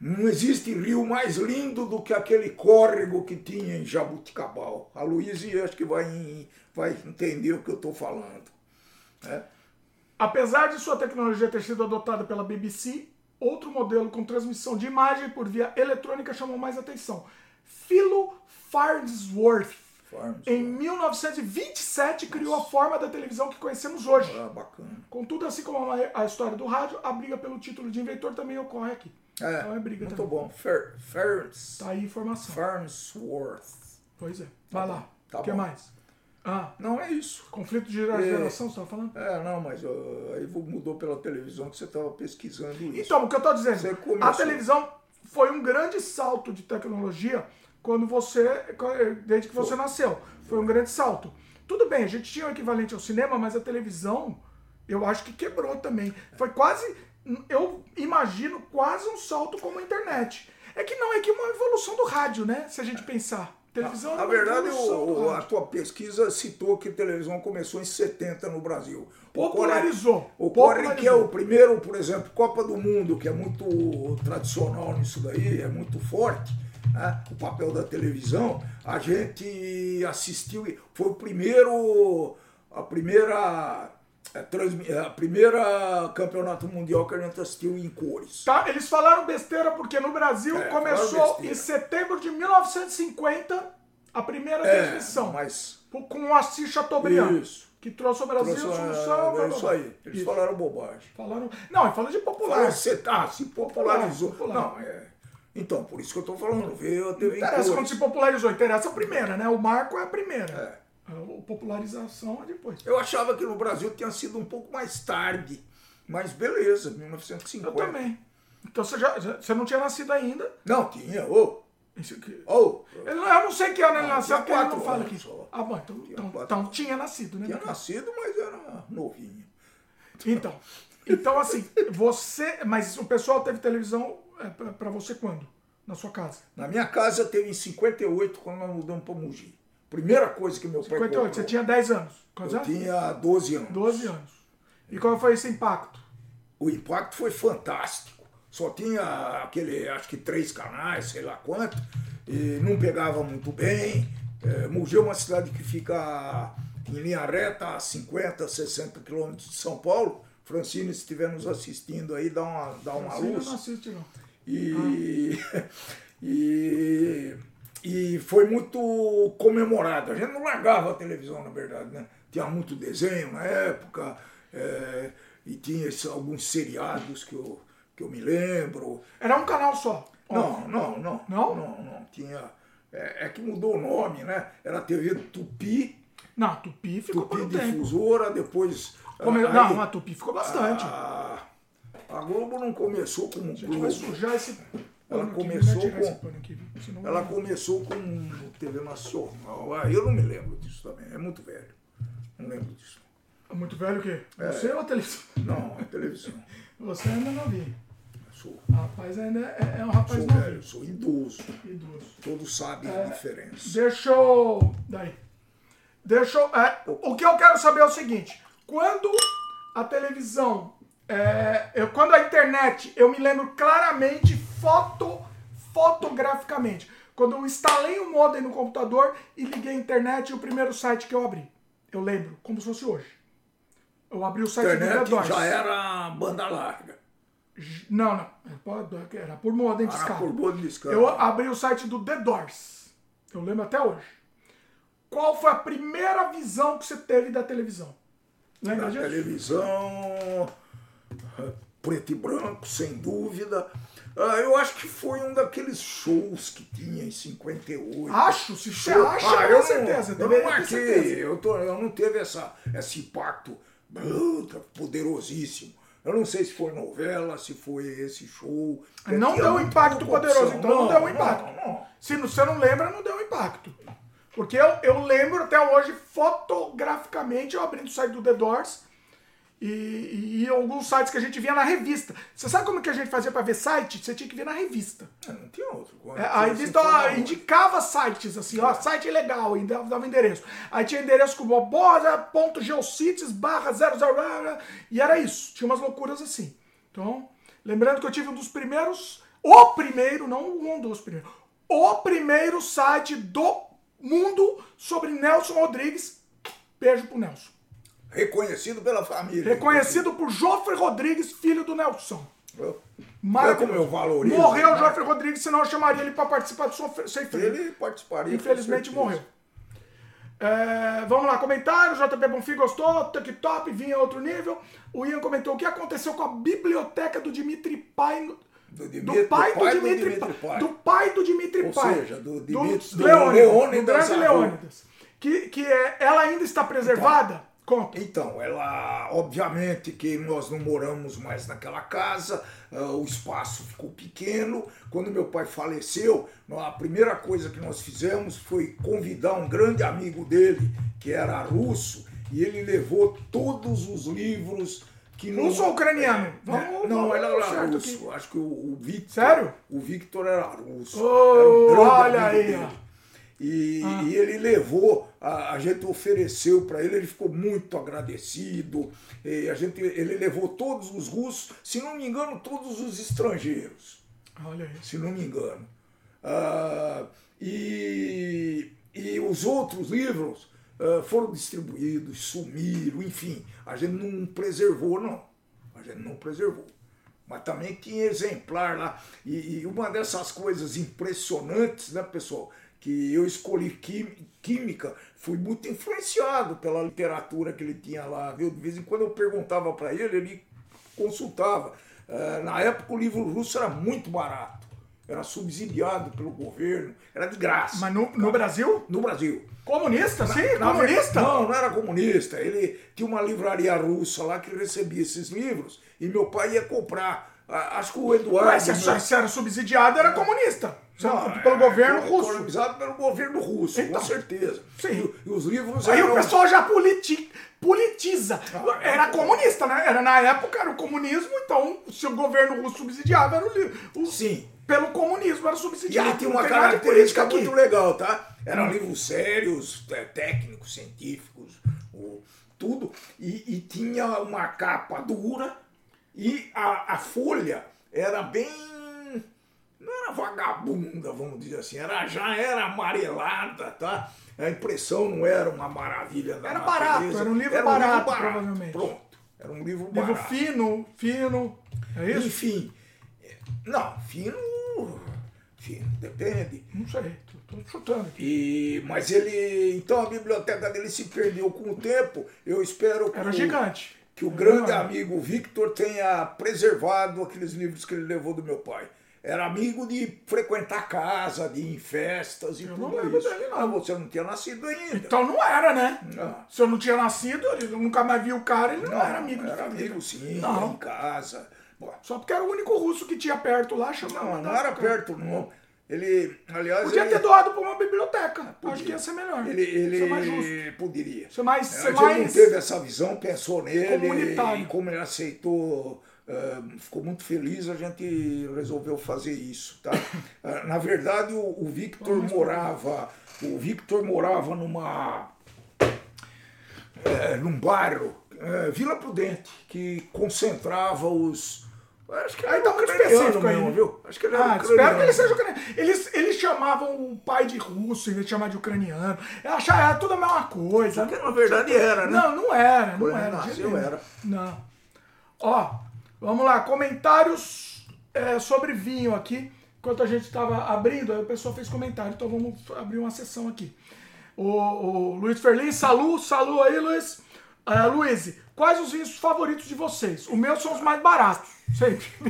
não existe rio mais lindo do que aquele córrego que tinha em Jabuticabal. A Luísa acho que vai, vai entender o que eu estou falando. né? Apesar de sua tecnologia ter sido adotada pela BBC, outro modelo com transmissão de imagem por via eletrônica chamou mais atenção. Philo Farnsworth, Farms. em 1927, criou a forma da televisão que conhecemos hoje. Ah, bacana. Contudo, assim como a história do rádio, a briga pelo título de inventor também ocorre aqui. É, Então é briga muito também. bom. Fer, Ferns, Tá aí a informação. Farnsworth. Pois é. Vai lá. Tá O que bom. mais? Ah, Não é isso. conflito de É. geração, você tava falando? É, não, mas aí mudou pela televisão que você estava pesquisando isso. Então, o que eu tô dizendo, começou. a televisão foi um grande salto de tecnologia quando você, desde que você nasceu. Foi um grande salto. Tudo bem, a gente tinha o equivalente ao cinema, mas a televisão, eu acho que quebrou também. Foi quase, eu imagino, quase um salto como a internet. É que não, é que uma evolução do rádio, né? Se a gente pensar. Televisão é Na verdade, o- a tua pesquisa citou que a televisão começou em 70 no Brasil. Popularizou. Ocorre que é Popularizou. o primeiro, por exemplo, Copa do Mundo, que é muito tradicional nisso daí, é muito forte, né? o papel da televisão, a gente assistiu, e foi o primeiro, a primeira, a primeira campeonato mundial que a gente assistiu em cores. Tá, eles falaram besteira porque no Brasil É, começou em setembro de 1950 A primeira É, transmissão. mas Com o Assis Chateaubriand. Isso. Que trouxe ao Brasil Trouxe, solução. é, é isso aí. Eles Isso. falaram bobagem. Falaram. Não, ele falou de popular. Falaram, você tá, se popularizou. Popular. Não, é. Então, por isso que eu tô falando. Veio a TV Interessa quando se popularizou. Interessa a primeira, né? O marco é a primeira. A popularização é depois. Eu achava que no Brasil tinha sido um pouco mais tarde. Mas beleza, 1950. Eu também. Então você, já, você não tinha nascido ainda. Não, tinha. Ô, Isso aqui. Eu não- eu não sei que ano ele Ah, nasceu, tinha porque ele não quatro fala aqui. só. Ah, bom, então, então, quatro então tinha nascido, né? Tinha nascido, mas era novinho. Então, então assim, você. Mas o pessoal teve televisão é, pra, pra você quando? Na sua casa? Na minha casa teve em 58, quando nós mudamos para Mogi. Primeira coisa que meu pai 58, comprou. você tinha 10 anos. Quantos Eu anos? tinha 12 anos. 12 anos. E qual foi esse impacto? O impacto foi fantástico. Só tinha aquele, acho que três canais, sei lá quanto, e não pegava muito bem. É, Mogi é uma cidade que fica em linha reta a 50, 60 quilômetros de São Paulo. Francine, se estiver nos assistindo aí, dá uma, dá uma luz. não assiste, não. E, e, e foi muito comemorado. A gente não largava a televisão, na verdade, né? Tinha muito desenho na época, é, e tinha alguns seriados que eu, que eu me lembro. Era um canal só. Não, não, não. Não? Não, não. Tinha. É, é que mudou o nome, né? Era TV Tupi, Não, Tupi ficou Tupi um tempo. Difusora, depois. Come- aí- Não, a Tupi ficou bastante. a, a Globo não começou como a gente Globo. vai sujar esse Ela aqui, começou com- Ela começou com TV Nacional. Ah, eu não me lembro disso também. É muito velho. Não lembro disso. É muito velho o quê? É. Você ou a televisão? Não, é televisão. Você ainda não vi. Sou, Rapaz ainda é, é um rapaz sou novinho. velho, sou idoso. Idoso. Todos sabem É. a diferença. Deixa eu. Daí. Deixa eu. é, o que eu quero saber é o seguinte: quando a televisão. é, eu, quando a internet, eu me lembro claramente, foto, fotograficamente. Quando eu instalei o modem no computador e liguei a internet, o primeiro site que eu abri. Eu lembro, como se fosse hoje. Eu abri o site do The internet Doors. já era banda larga. Não, não. Era por modem de escada. por bode de escada. Eu abri o site do The Doors. Eu lembro até hoje. Qual foi a primeira visão que você teve da televisão? Lembra disso? televisão, preto e branco, sem dúvida. Ah, eu acho que foi um daqueles shows que tinha em 58. Acho, se você Show. acha, Ah, com eu certeza. Não, eu não marquei, certeza. eu, tô, eu não teve essa, esse impacto puta, poderosíssimo. Eu não sei se foi novela, se foi esse show. Não deu um impacto poderoso, então não, deu um impacto. Não, não. Se você não lembra, não deu um impacto. Porque eu, eu lembro até hoje, fotograficamente, eu abrindo o site do The Doors e, e alguns sites que a gente via na revista. Você sabe como que a gente fazia para ver site? Você tinha que ver na revista. É, Não tinha outro. É, a revista ó, indicava sites, assim, ó, site legal, e dava, endereço. Aí tinha endereço como bosa.geocities barra 00, e era isso. Tinha umas loucuras assim. Então, lembrando que eu tive um dos primeiros, o primeiro, não um dos primeiros, o primeiro site do mundo sobre Nelson Rodrigues. Beijo pro Nelson. Reconhecido pela família. Reconhecido por Joffre Rodrigues, filho do Nelson. Eu- Maravilhoso. como eu valorizo, Morreu o né? Joffre Rodrigues, senão eu chamaria ele para participar do Freio. Ele participaria. Infelizmente morreu. É, vamos lá, comentário. JP Bonfim gostou, TikTok, vinha outro nível. O Ian comentou o que aconteceu com a biblioteca do Dimitri Pai. Do Dimitri- do pai do, pai do Dimitri, Dimitri Pai. Do pai do Dimitri Ou Pai. seja, do Dimitri- do Leônidas, Leônidas do grande. Leônidas. Que, que é, ela ainda está preservada? Conta. Então, ela, obviamente que nós não moramos mais naquela casa, ah, o espaço ficou pequeno. Quando meu pai faleceu, a primeira coisa que nós fizemos foi convidar um grande amigo dele, que era russo, e ele levou todos os livros que não. Russo ou ucraniano? É, Vamos- não, vamos ele era russo. Acho que o, o Victor. Sério? O Victor era russo. Ô, era um grande olha amigo aí. E, Ah. e ele levou, a, a gente ofereceu para ele, ele ficou muito agradecido. E a gente, ele levou todos os russos, se não me engano, todos os estrangeiros, Olha isso. se não me engano. Ah, e, e os outros livros ah, foram distribuídos, sumiram, enfim. A gente não preservou, não. A gente não preservou. Mas também tinha exemplar lá. E, e uma dessas coisas impressionantes, né, pessoal? que eu escolhi química, fui muito influenciado pela literatura que ele tinha lá, viu? De vez em quando eu perguntava para ele, ele consultava. Eh, na época o livro russo era muito barato, era subsidiado pelo governo, era de graça. Mas no, no Brasil? No Brasil. Comunista, sim? Na comunista? verdade- Não, não era comunista. Ele tinha uma livraria russa lá que recebia esses livros e meu pai ia comprar. Acho que o Eduardo. Ué, se, se era subsidiado, era comunista. Era Não, pelo é, governo russo. Colonizado pelo governo russo, Então. com certeza. Sim. E, e os livros Aí eram. o pessoal já politi politiza. Ah, Era é. comunista, né? Era na época, era o comunismo, então se o governo russo subsidiava, era o, li- o Sim. Pelo comunismo era E subsidiado. uma tem de característica política muito aqui. legal, tá? Eram livros sérios, é, técnicos, científicos, tudo. E, e tinha uma capa dura e a, a folha era bem. Não era vagabunda, vamos dizer assim, era, já era amarelada, tá? A impressão não era uma maravilha da Era barato, natureza. era um livro barato, provavelmente. Pronto, era um livro Livro barato. fino, fino. É isso? Enfim, não, fino, fino, depende. Não sei, tô chutando. E, mas ele. Então a biblioteca dele se perdeu com o tempo. Eu espero que, Era gigante. Que o grande enorme. amigo Victor tenha preservado aqueles livros que ele levou do meu pai. Era amigo de frequentar casa, de ir em festas e Eu tudo não isso. dele, não. Ah, você não tinha nascido ainda. Então não era, né? Não. Se eu não tinha nascido, eu nunca mais vi o cara, ele não, era amigo de Era amigo sim, Não. em casa. Bom, Só porque era o único russo que tinha perto lá, chamava. não, não era perto, não. Ele, aliás, Podia ele, ter doado pra uma biblioteca. Acho que ia ser melhor. ele, ele Ser mais justo. poderia. Ser mais. A Ser gente mais... não teve essa visão, pensou nele Comunitário. e como ele aceitou, ficou muito feliz, a gente resolveu fazer isso, tá? Ah, Na verdade, o, Victor morava, o Victor morava numa eh, num bairro, eh, Vila Prudente, que concentrava os Acho que ele Aí era tá muito ucraniano específico mesmo, viu? Acho que ele era Ah, espero ucraniano. que ele seja ucraniano. Eles, eles chamavam o pai de russo, em vez de chamar de ucraniano. Eu achava era tudo a mesma coisa. Porque na verdade era, né? Não, não era, não Quando era. nasceu, era. Não. Ó, vamos lá, comentários é, sobre vinho aqui. Enquanto a gente estava abrindo, aí o pessoal fez comentário, então vamos abrir uma sessão aqui. O, o Luiz Ferlin, salu, salu aí, Luiz. Uh, Luiz, quais os vinhos favoritos de vocês? Os meus são os mais baratos.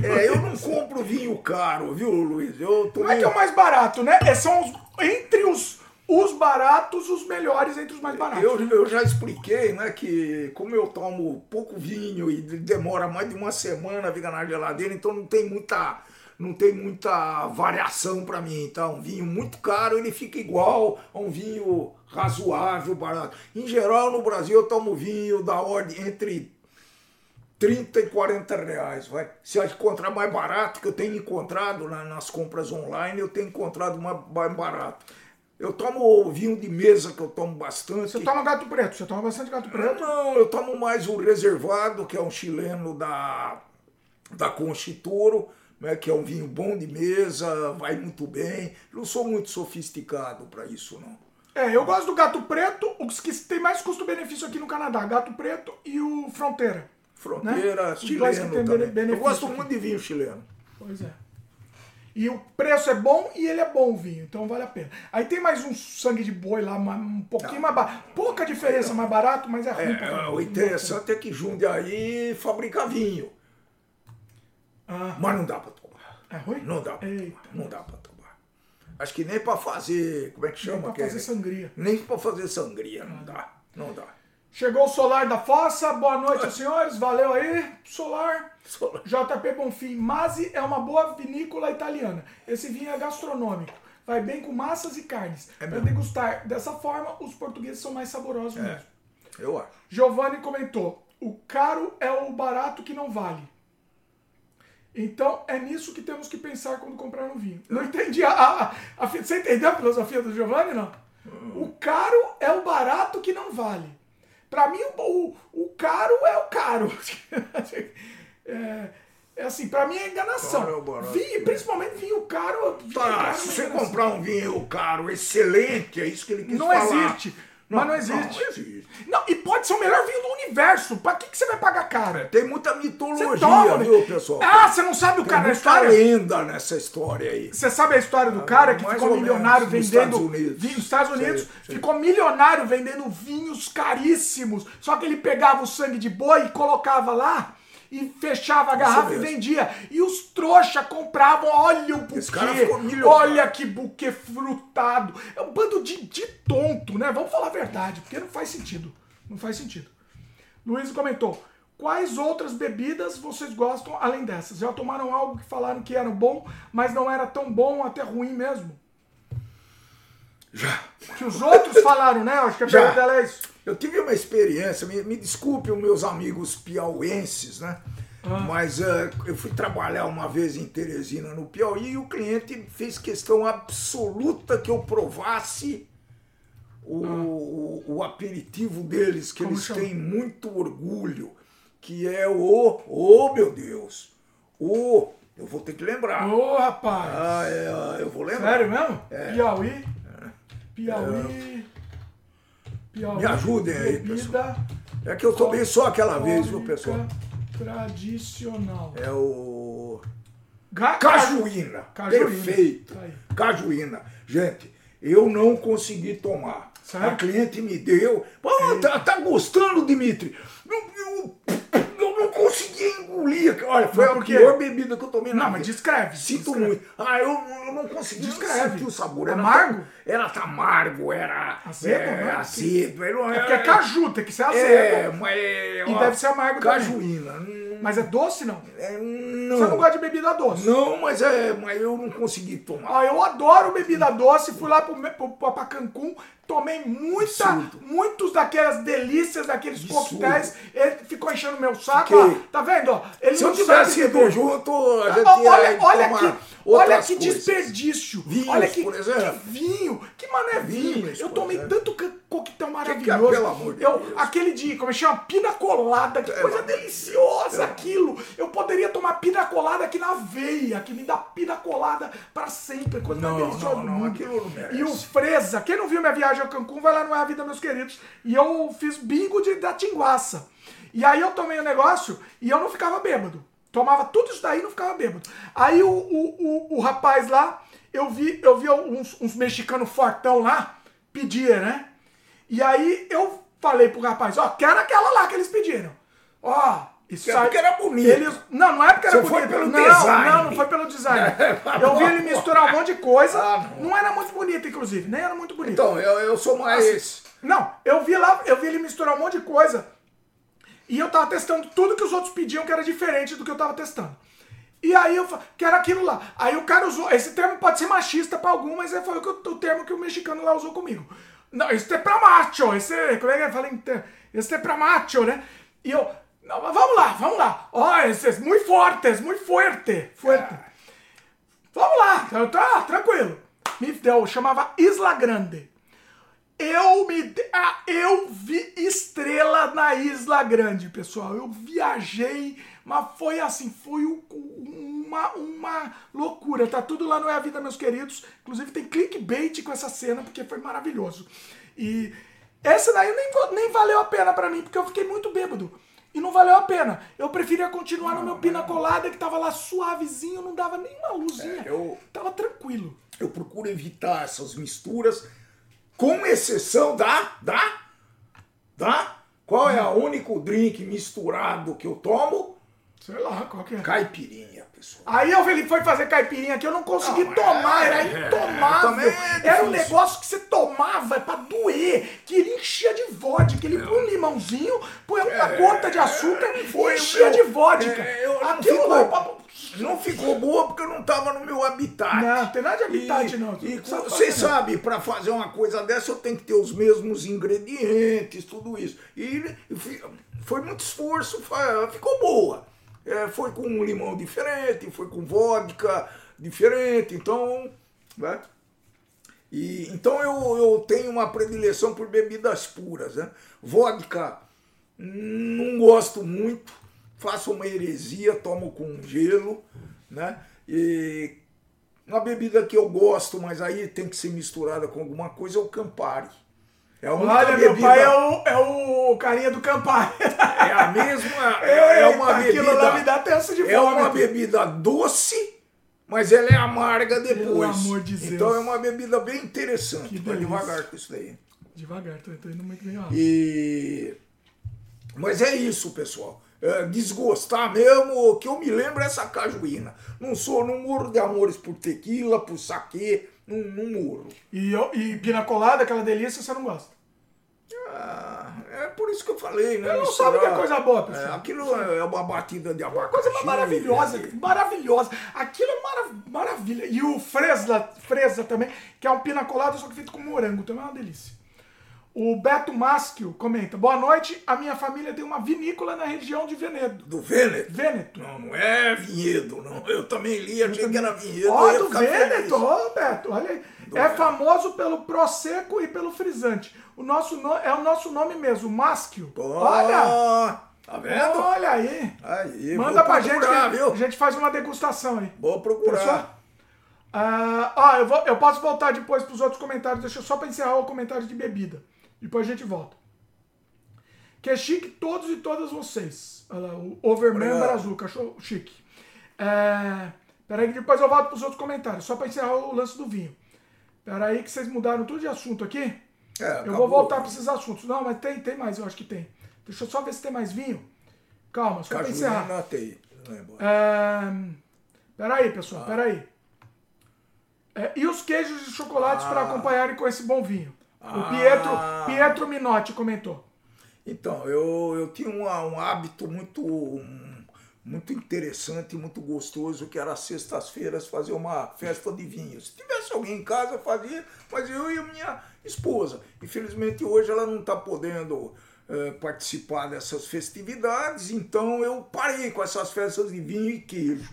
É, eu não compro vinho caro, viu, Luiz? Eu tô Não é que é o mais barato, né? É, são os, entre os, os baratos, os melhores entre os mais baratos. Eu, eu já expliquei, né, que como eu tomo pouco vinho e demora mais de uma semana a ficar na geladeira, então não tem muita, não tem muita variação para mim, tá? Um vinho muito caro, ele fica igual a um vinho razoável, barato. Em geral, no Brasil, eu tomo vinho da ordem entre 30 e 40 reais, vai. Se eu encontrar mais barato, que eu tenho encontrado na- nas compras online, eu tenho encontrado mais, mais barato. Eu tomo vinho de mesa, que eu tomo bastante. Você toma gato preto, você toma bastante gato preto. Não, eu tomo mais o reservado, que é um chileno da, da Conchitoro, né, que é um vinho bom de mesa, vai muito bem. Não sou muito sofisticado para isso, não. É, eu gosto do gato preto, os que tem mais custo-benefício aqui no Canadá, gato preto e o fronteira. Fronteira, Né? Chileno também. Eu gosto muito de vinho chileno. Pois é. E o preço é bom e ele é bom o vinho, então vale a pena. Aí tem mais um sangue de boi lá, um pouquinho mais barato. Pouca diferença, mais barato, mas é ruim. pra É, o interessante é que Jundiaí fabrica vinho, Ah, mas não dá para tomar. é ruim? Não dá pra Eita. tomar. Não dá para tomar. Acho que nem para fazer, como é que chama? pra que é- fazer sangria. Nem para fazer sangria, não dá. Não dá. Chegou o Solar da Fossa, boa noite, senhores, valeu aí, Solar. Solar. JP Bonfim, Masi é uma boa vinícola italiana. Esse vinho é gastronômico. Vai bem com massas e carnes. É Para degustar dessa forma, os portugueses são mais saborosos É, mesmo. eu acho. Giovanni comentou: o caro é o barato que não vale. Então é nisso que temos que pensar quando comprar um vinho. Não entendi a, a, a- Você entendeu a filosofia do Giovanni, não? O caro é o barato que não vale. Pra mim, o, o, caro é o caro. É, é assim, pra mim é enganação. Caro é. Vinho, principalmente vinho caro. Vinho Tá, caro se é você enganação. comprar um vinho caro excelente, é isso que ele quis Não falar. existe. Mas não existe. Não, existe. Não, e pode ser o melhor vinho do universo. Pra que, que você vai pagar caro? Tem muita mitologia, toma, né? viu, pessoal? Ah, você não sabe o Tem cara da muita história? lenda nessa história aí. Você sabe a história do cara que ficou ou milionário menos, nos vendendo Estados Unidos. vinho nos Estados Unidos, ficou milionário vendendo vinhos caríssimos. Só que ele pegava o sangue de boi e colocava lá e fechava a garrafa e vendia. E os trouxa compravam, olha o buquê, olha que buquê frutado. É um bando de, de tonto, né? Vamos falar a verdade, porque não faz sentido. Não faz sentido. Luiz comentou: quais outras bebidas vocês gostam além dessas? Já tomaram algo que falaram que era bom, mas não era tão bom, até ruim mesmo? Já. Que os outros falaram, né? Acho que a pergunta dela é isso. Eu tive uma experiência, me, me desculpe os meus amigos piauenses, né? Ah. Mas eh, eu fui trabalhar uma vez em Teresina, no Piauí, e o cliente fez questão absoluta que eu provasse o, o, o aperitivo deles, que Ah. Como eles chama? têm muito orgulho, que é o, oh meu Deus, o, eu vou ter que lembrar. Ô, rapaz! Ah, é, eu vou lembrar. Sério mesmo? Piauí? Piauí. Piauí. Me ajudem aí, Bebida É que eu tomei só aquela vez, viu, pessoal? Tradicional. É o. Ga- Cajuína. Cajuína. Perfeito. Tá. Cajuína. Gente, eu não consegui tomar. A cliente me deu. Pô, tá, tá gostando, Dimitri? Eu, eu, eu não Olha, foi Mas a pior bebida que eu tomei na Não, mas vida. descreve. Sinto descreve. muito. Ah, eu, eu não consegui Descreve. o sabor. Era Amargo? tão- Era amargo, era Azedo, é, azedo. Era, É porque é caju, tem que ser azedo. É, mas... E deve ser amargo também. Cajuína. Hum, Mas é doce, não? é, Você não gosta de bebida doce? não, mas é, mas eu não consegui tomar. Ó, eu adoro bebida doce, fui lá pro, pra Cancún, tomei muita, Absurdo. muitos daquelas delícias, daqueles Absurdo. coquetéis. Ele ficou enchendo meu saco, ó. Tá vendo? ó? Ele Se eu não tivesse sabe ido junto, a gente Ó, ia Olha, olha que, olha que coisas. desperdício. Vinhos, olha que, por exemplo. que vinho. Que mané vinho. Vinhos, eu tomei exemplo. tanto coquetel que é, maravilhoso. pelo amor de eu, Deus? aquele de, como é que chama? Pina colada. Que coisa deliciosa aquilo. Eu poderia tomar pina colada aqui na veia, que me dá pina colada pra sempre. Coisa mais Não, deliciosa não, não, aquilo não merece. E o Fresa, quem não viu minha viagem a Cancún, vai lá no É a Vida, meus queridos. E eu fiz bingo de, da tinguaça. E aí eu tomei o negócio e eu não ficava bêbado. Tomava tudo isso daí e não ficava bêbado. Aí o, o, o, o rapaz lá, eu vi, eu vi uns, uns mexicanos fortão lá, pedia, né? E aí eu falei pro rapaz, ó, quero aquela lá que eles pediram. Ó, isso É aí. porque era bonito. Eles, não, não é porque era Você foi bonito. pelo não, design. não, não foi pelo design. Tá eu vi ele misturar um monte de coisa. Ah, não. não. era muito bonito, inclusive. Nem era muito bonito. Então, eu, eu sou mais. Não, eu vi lá, eu vi ele misturar um monte de coisa. E eu tava testando tudo que os outros pediam que era diferente do que eu tava testando. E aí eu falei, que era aquilo lá. Aí o cara usou, esse termo pode ser machista pra algum, mas foi o, o- termo que o mexicano lá usou comigo. Não, esse é pra macho, esse, como é que eu falei? Esse é pra macho, né? E eu, não, mas vamos lá, vamos lá. Ó, esse é muito forte, é muito forte, forte. Vamos lá, eu tá tranquilo. Me deu, chamava Isla Grande. Eu me ah, eu vi estrela na Isla Grande, pessoal. Eu viajei, mas foi assim, foi uma, uma loucura. Tá tudo lá no É a Vida, meus queridos. Inclusive tem clickbait com essa cena, porque foi maravilhoso. E essa daí nem, nem valeu a pena pra mim, porque eu fiquei muito bêbado. E não valeu a pena. Eu preferia continuar no meu pina colada, que tava lá suavezinho, não dava nem uma luzinha. É, eu- Tava tranquilo. Eu procuro evitar essas misturas, com exceção da. da. da. Qual é o único drink misturado que eu tomo? Sei lá, qual que é. Caipirinha, pessoal. Aí eu, ele foi fazer caipirinha que eu não consegui Não, tomar, é, era é, intomável. é era um negócio que você tomava pra doer, que ele enchia de vodka. Ele põe um limãozinho, põe uma gota de açúcar e Foi, enchia eu- de vodka. é, eu- não Aquilo é ficou-. Não ficou boa porque eu não estava no meu habitat. Não, não tem nada de habitat, E- não. E Não sabe você não. sabe, para fazer uma coisa dessa eu tenho que ter os mesmos ingredientes, tudo isso. E foi muito esforço, ficou boa. É, foi com um limão diferente, foi com vodka diferente, então. Né? E, então eu, eu tenho uma predileção por bebidas puras. Né? Vodka não gosto muito, faço uma heresia, tomo com gelo, né? E uma bebida que eu gosto, mas aí tem que ser misturada com alguma coisa, é o Campari. É única Olha, meu bebida- pai é o, é o carinha do Campari. É a mesma. É, é uma Aquilo lá me bebida. dá de É uma fome. bebida doce, mas ela é amarga depois. Pelo amor de Deus. Então é uma bebida bem interessante. Vai devagar com isso daí. Devagar, tô, tô indo muito bem rápido. E... Mas é isso, pessoal. É, desgostar mesmo, o que eu me lembro é essa cajuína. Não sou, não morro de amores por tequila, por saquê, não, não morro. E, e pina colada, aquela delícia, você não gosta. Ah, é por isso que eu falei, né? Eu não sabe que é coisa boa, pessoal. É, aquilo é uma batida de abacaxi. Coisa maravilhosa, maravilhosa. Aquilo é mara- maravilha. E o fresa, fresa também, que é um pina colada, só que feito com morango, também é uma delícia. O Beto Maschio comenta: Boa noite, a minha família tem uma vinícola na região de Venedo. Do Vêneto? Vêneto. Não, não é vinhedo, não. Eu também li, achei que era vinhedo. Ó, do. Vêneto, ó, Beto, olha aí. é famoso pelo Prosecco e pelo frisante. O nosso no- é o nosso nome mesmo, Maschio. Olha! Tá vendo? Olha aí. Aí, Manda pra gente procurar, que viu? a gente faz uma degustação aí. Vou procurar. Pessoal? Ah, ó, eu, vou, eu posso voltar depois pros outros comentários. Deixa eu só pra encerrar o comentário de bebida. Depois a gente volta. Que é chique todos e todas vocês. Olha lá, o Obrigado. azul, cachorro chique. É, peraí que depois eu volto pros outros comentários. Só pra encerrar o lance do vinho. Peraí que vocês mudaram tudo de assunto aqui. É, Eu acabou. vou voltar para esses assuntos. Não, mas tem, tem mais, eu acho que tem. Deixa eu só ver se tem mais vinho. Calma, só para encerrar. Não é bom. É... Peraí, pessoal, peraí. É, e os queijos de chocolates para acompanharem com esse bom vinho? O Ah. Pietro, Pietro Minotti comentou. Então, eu, eu tinha um, um hábito muito, um, muito interessante, muito gostoso, que era às sextas-feiras fazer uma festa de vinho. Se tivesse alguém em casa, fazia, mas eu e a minha esposa. Infelizmente, hoje ela não está podendo eh, participar dessas festividades, então eu parei com essas festas de vinho e queijo.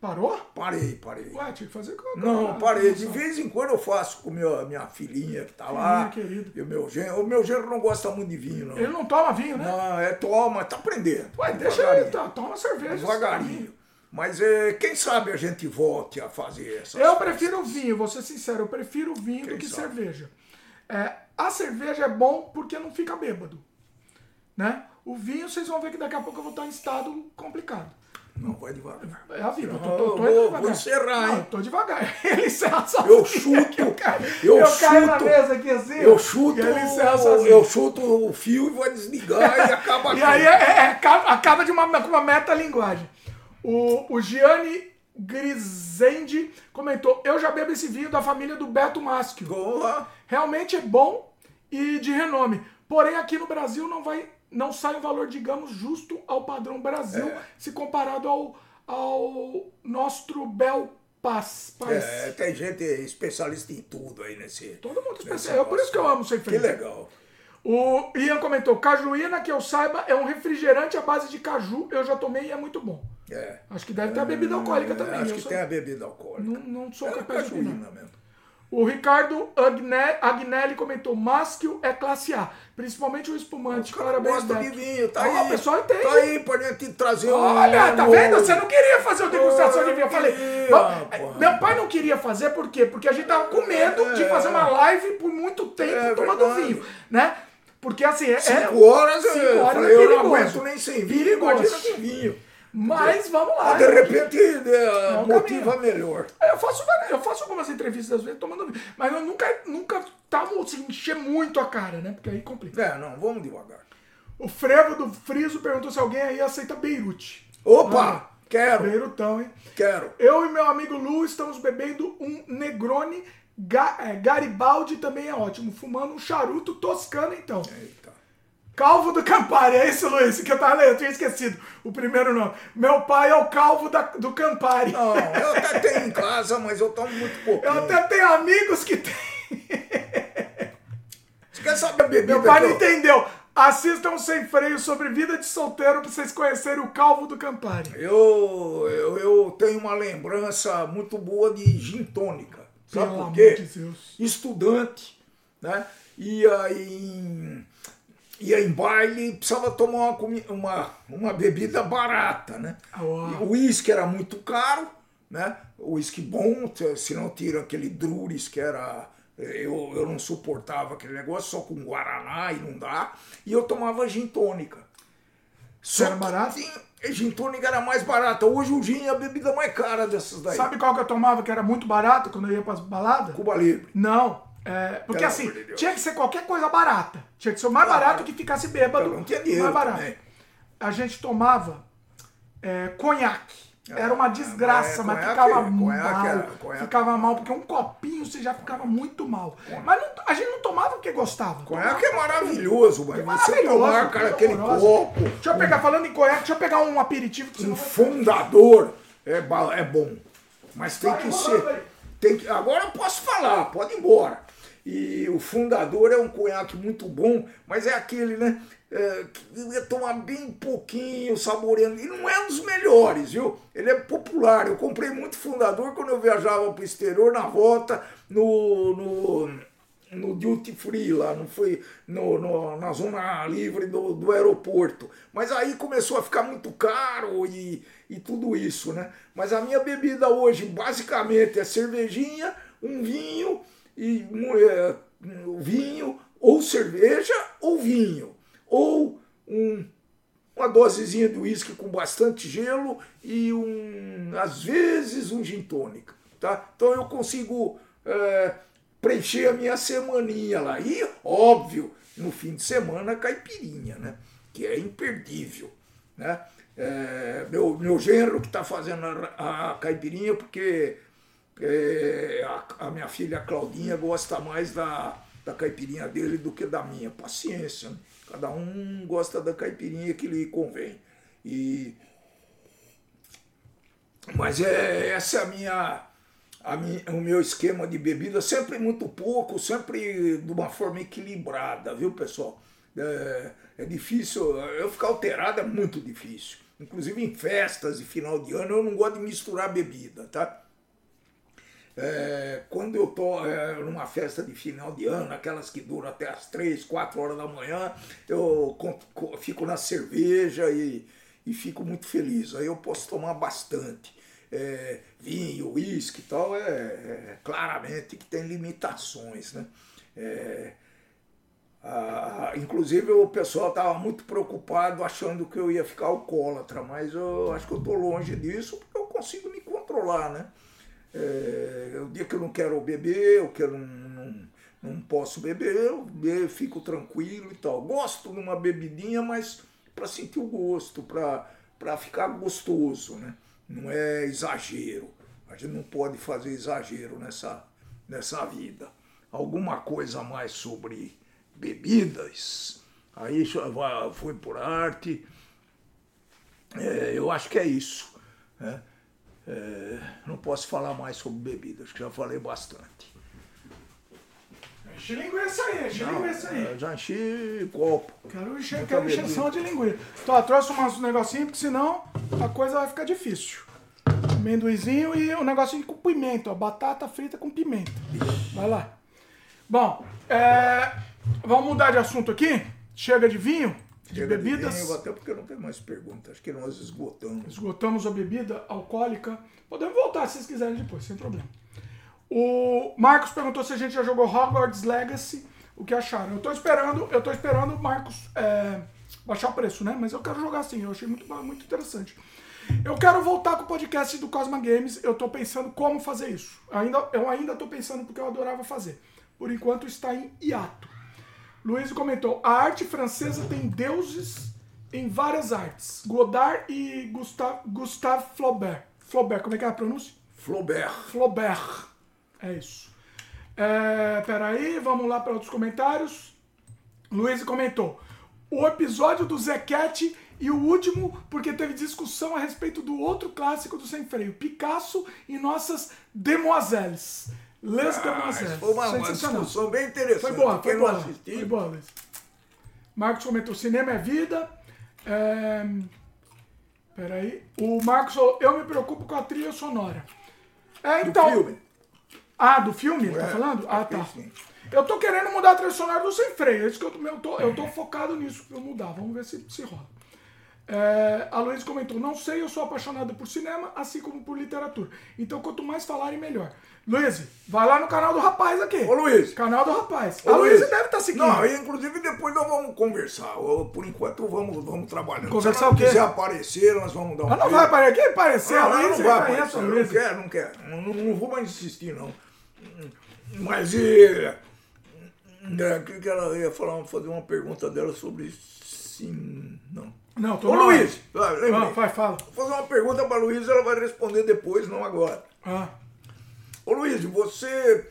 Parou? Parei, parei. Ué, tinha que fazer com Não, parei. De vez em quando eu faço com minha, minha filhinha que tá lá. Filhinha querida. E o meu genro. O meu genro não gosta muito de vinho, não. Ele não toma vinho, né? Não, é toma, tá aprendendo. Ué, deixa ele, tá, toma cerveja. Devagarinho. Mas é, quem sabe a gente volte a fazer essas Eu festas. prefiro vinho, vou ser sincero, eu prefiro vinho do Quem que sabe? cerveja. É, a cerveja é bom porque não fica bêbado. Né? O vinho, vocês vão ver que daqui a pouco eu vou estar em estado complicado. Não, vai devagar. É vida, eu tô, Não, tô, tô vou- devagar. vou encerrar, Não, hein? eu tô devagar. Ele encerra sozinho. Eu chuto, Eu caio, eu eu caio na chuto, mesa aqui assim. Eu chuto, ele encerra sozinho. eu chuto o fio e vou desligar e acaba E aí é, é- é- acaba, acaba de uma, com uma meta-linguagem. O, o Gianni Grisende comentou: Eu já bebo esse vinho da família do Beto Maschio. Boa. Realmente é bom e de renome. Porém, aqui no Brasil não vai. Não sai um valor, digamos, justo ao padrão Brasil, É. se comparado ao, ao nosso Bel Paz. Paz. É, tem gente especialista em tudo aí nesse. Todo mundo nesse especial. É por isso que eu amo sem Que freio. legal. O Ian comentou: cajuína, que eu saiba, é um refrigerante à base de caju. Eu já tomei e é muito bom. É. Acho que deve ter a bebida alcoólica É, também. Acho eu que só- tem a bebida alcoólica. não, não sou É capaz de cajuína mesmo. O Ricardo Agne- Agnelli comentou: Maschio é classe A, principalmente o espumante. Parabéns, Gosta de vinho, tá Ah, aí. O pessoal entende. Tá aí pra gente trazer um. Olha, tá um- vendo? Você não queria fazer o degustação de vinho. Eu falei, queria, meu pai não queria fazer, por quê? Porque a gente tava com medo de fazer uma live por muito tempo É tomando verdade. vinho, né? Porque assim, é. Cinco horas, cinco eu, horas falei, é eu não aguento nem sem vinho, Perigoso. com vinho. Mas vamos lá. Ah, de repente é, É motiva caminho. melhor. Eu faço, eu faço algumas entrevistas às vezes tomando mas eu nunca, nunca tava assim, encher muito a cara, né? Porque aí complica. É, não, vamos devagar. O Frevo do Friso perguntou se alguém aí aceita Beirute. Opa, quero, Beirutão, hein? quero. Eu e meu amigo Lu estamos bebendo um Negroni Ga- é, Garibaldi também é ótimo, fumando um charuto toscano então. Eita. Calvo do Campari, é isso, Luiz, que eu tava lendo, eu tinha esquecido o primeiro nome. Meu pai é o Calvo da- do Campari. Não, eu até tenho em casa, mas eu tomo muito pouquinho. Eu até tenho amigos que tem. Você quer saber bebida Meu pai não entendeu. Assistam sem freio sobre vida de solteiro pra vocês conhecerem o Calvo do Campari. Eu, eu, eu tenho uma lembrança muito boa de gin tônica. Sabe Pelo por amor quê? de Deus. Estudante, né? Ia em, ia em baile, precisava tomar uma, uma, uma bebida barata, né? E O uísque era muito caro, né? O uísque bom, se não tira aquele Druris que era Eu, eu não suportava aquele negócio só com Guaraná e não dá. E eu tomava gin tônica. Só Era que barato? tinha- gin tônica era mais barata. Hoje o gin é a bebida mais cara dessas daí. Sabe qual que eu tomava que era muito barato quando eu ia pras baladas? Cuba Libre. Não. É, porque Pelo assim, de tinha que ser qualquer coisa barata. Tinha que ser o mais Claro. barato que ficasse bêbado. Eu não tinha dinheiro mais barato. também. A gente tomava é, conhaque. Era uma Ah, desgraça, mas mas conhaque- ficava conhaque mal. conhaque- Ficava mal, porque um copinho você já ficava muito mal. Mas não- a gente não tomava porque gostava. Conhaque é maravilhoso, mas você Maravilhoso, tomar, cara, coisa aquele copo, Deixa eu pegar, falando em conhaque, deixa eu pegar um aperitivo que você um fundador, é, é bom. Mas tem Vai que ser. Tem que, agora eu posso falar, pode ir embora. E o fundador é um conhaque muito bom, mas é aquele, né? é, que ia tomar bem pouquinho, saboreando. E não é um dos melhores, viu? Ele é popular. Eu comprei muito fundador quando eu viajava para o exterior, na volta, no, no, no duty free lá, não foi no, no- na zona livre do, do aeroporto. Mas aí começou a ficar muito caro e, e tudo isso, né? Mas a minha bebida hoje basicamente é cervejinha, um vinho e é, vinho ou cerveja ou vinho ou um uma dosezinha de uísque com bastante gelo e um às vezes um gin tônica, tá? Então eu consigo é, preencher a minha semaninha lá. E, óbvio, no fim de semana, caipirinha, né? Que é imperdível, né? É, meu, meu genro que está fazendo a, a caipirinha porque é, a, a minha filha Claudinha gosta mais da, da caipirinha dele do que da minha. Paciência, né? Cada um gosta da caipirinha que lhe convém. E mas é, essa é a minha, a minha, o meu esquema de bebida, sempre muito pouco, sempre de uma forma equilibrada, viu, pessoal? É, é difícil, eu ficar alterado é muito difícil. Inclusive em festas e final de ano eu não gosto de misturar bebida, tá? É, quando eu tô é, numa festa de final de ano, aquelas que duram até as 3, 4 horas da manhã, eu fico na cerveja e, e fico muito feliz. Aí eu posso tomar bastante. É, vinho, uísque e tal, é, é claramente que tem limitações, né? É, inclusive o pessoal estava muito preocupado achando que eu ia ficar alcoólatra, mas eu acho que eu estou longe disso porque eu consigo me controlar, né? É, o dia que eu não quero beber, que eu não, não, não posso beber, eu be- fico tranquilo e tal. Gosto de uma bebidinha, mas para sentir o gosto, para ficar gostoso, né? Não é exagero. A gente não pode fazer exagero nessa, nessa vida. Alguma coisa mais sobre bebidas, aí foi por arte. É, eu acho que é isso. né? É, não posso falar mais sobre bebidas, que já falei bastante. Enche linguiça aí, enche linguiça aí. Eu já enchi copo. Quero, encher, quero bebida. encheção de linguiça. Tô, trouxe uns negocinhos, porque senão a coisa vai ficar difícil. Amendoizinho e um negocinho com pimenta, ó, batata frita com pimenta. Vai lá. Bom, é, vamos mudar de assunto aqui. Chega de vinho, de bebidas. vinho, até porque não tem mais perguntas. Acho que nós esgotamos. Esgotamos a bebida alcoólica. Podemos voltar se vocês quiserem depois, sem problema. O Marcos perguntou se a gente já jogou Hogwarts Legacy. O que acharam? Eu tô esperando, eu tô esperando o Marcos é, baixar o preço, né? Mas eu quero jogar sim, eu achei muito, muito interessante. Eu quero voltar com o podcast do Cosma Games. Eu tô pensando como fazer isso. Ainda, eu ainda tô pensando porque eu adorava fazer. Por enquanto está em hiato. Luiz comentou: a arte francesa tem deuses em várias artes. Godard e Gustave, Gustave Flaubert. Flaubert, como é que é a pronúncia? Flaubert. Flaubert. É isso. É, peraí, vamos lá para outros comentários. Luiz comentou: o episódio do Zequete e o último, porque teve discussão a respeito do outro clássico do Sem Freio, Picasso e nossas Demoiselles. Les Ah, Demoiselles. isso foi uma, uma discussão bem interessante. Foi boa, foi Quem boa. Foi boa, Luiz. Marcos comentou: cinema é vida. É... Peraí. O Marcos eu me preocupo com a trilha sonora. É, do então. filme. Ah, do filme, ele tá É, falando? Ah, tá. sim. Eu tô querendo mudar a trilha sonora do Sem Freio. É isso que eu, tô- eu, tô, eu tô focado nisso pra eu mudar. Vamos ver se, se rola. É, a Luiz comentou: Não sei, eu sou apaixonada por cinema, assim como por literatura. Então, quanto mais falarem, melhor. Luiz, vai lá no canal do rapaz aqui. Ô, Luiz. Canal do rapaz. Ô, a Luiz deve estar seguindo. Não, inclusive depois nós vamos conversar. Por enquanto vamos, vamos trabalhando. Conversar Se o quê? quiser aparecer, nós vamos dar um Ela não jeito. vai aparecer aqui? Aparecer, Não, a ela Luiz, não vai aparecer. Não quer, não quer. Não, não- não vou mais insistir, não. Mas e. O que, que ela ia falar? Fazer uma pergunta dela sobre. Sim. Não. Não, tô Ô na Luiz, ah, lembrei. Ah, vai, fala. Vou fazer uma pergunta para Luiz, ela vai responder depois, não agora. Ah, Ô Luiz, você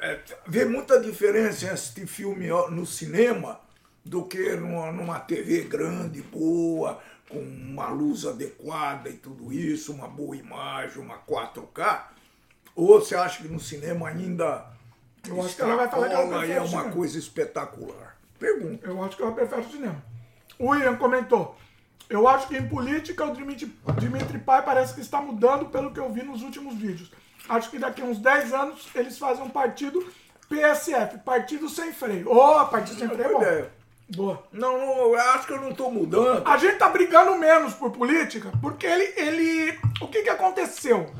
é, vê muita diferença em assistir filme no cinema do que numa, numa TV grande, boa, com uma luz adequada e tudo isso, uma boa imagem, uma 4K? Ou você acha que no cinema ainda Eu acho que ela vai falar que ela e prefere é uma cinema. coisa espetacular? Pergunta. eu acho que ela prefere o cinema. O Ian comentou. Eu acho que em política o Dimitri, Dimitri Pai parece que está mudando pelo que eu vi nos últimos vídeos. Acho que daqui a uns 10 anos eles fazem um partido PSF, Partido Sem Freio. Ô, Partido Sem Freio é Boa bom. ideia. Boa. Não, não, eu acho que eu não estou mudando. A gente tá brigando menos por política, porque ele. ele o que que aconteceu?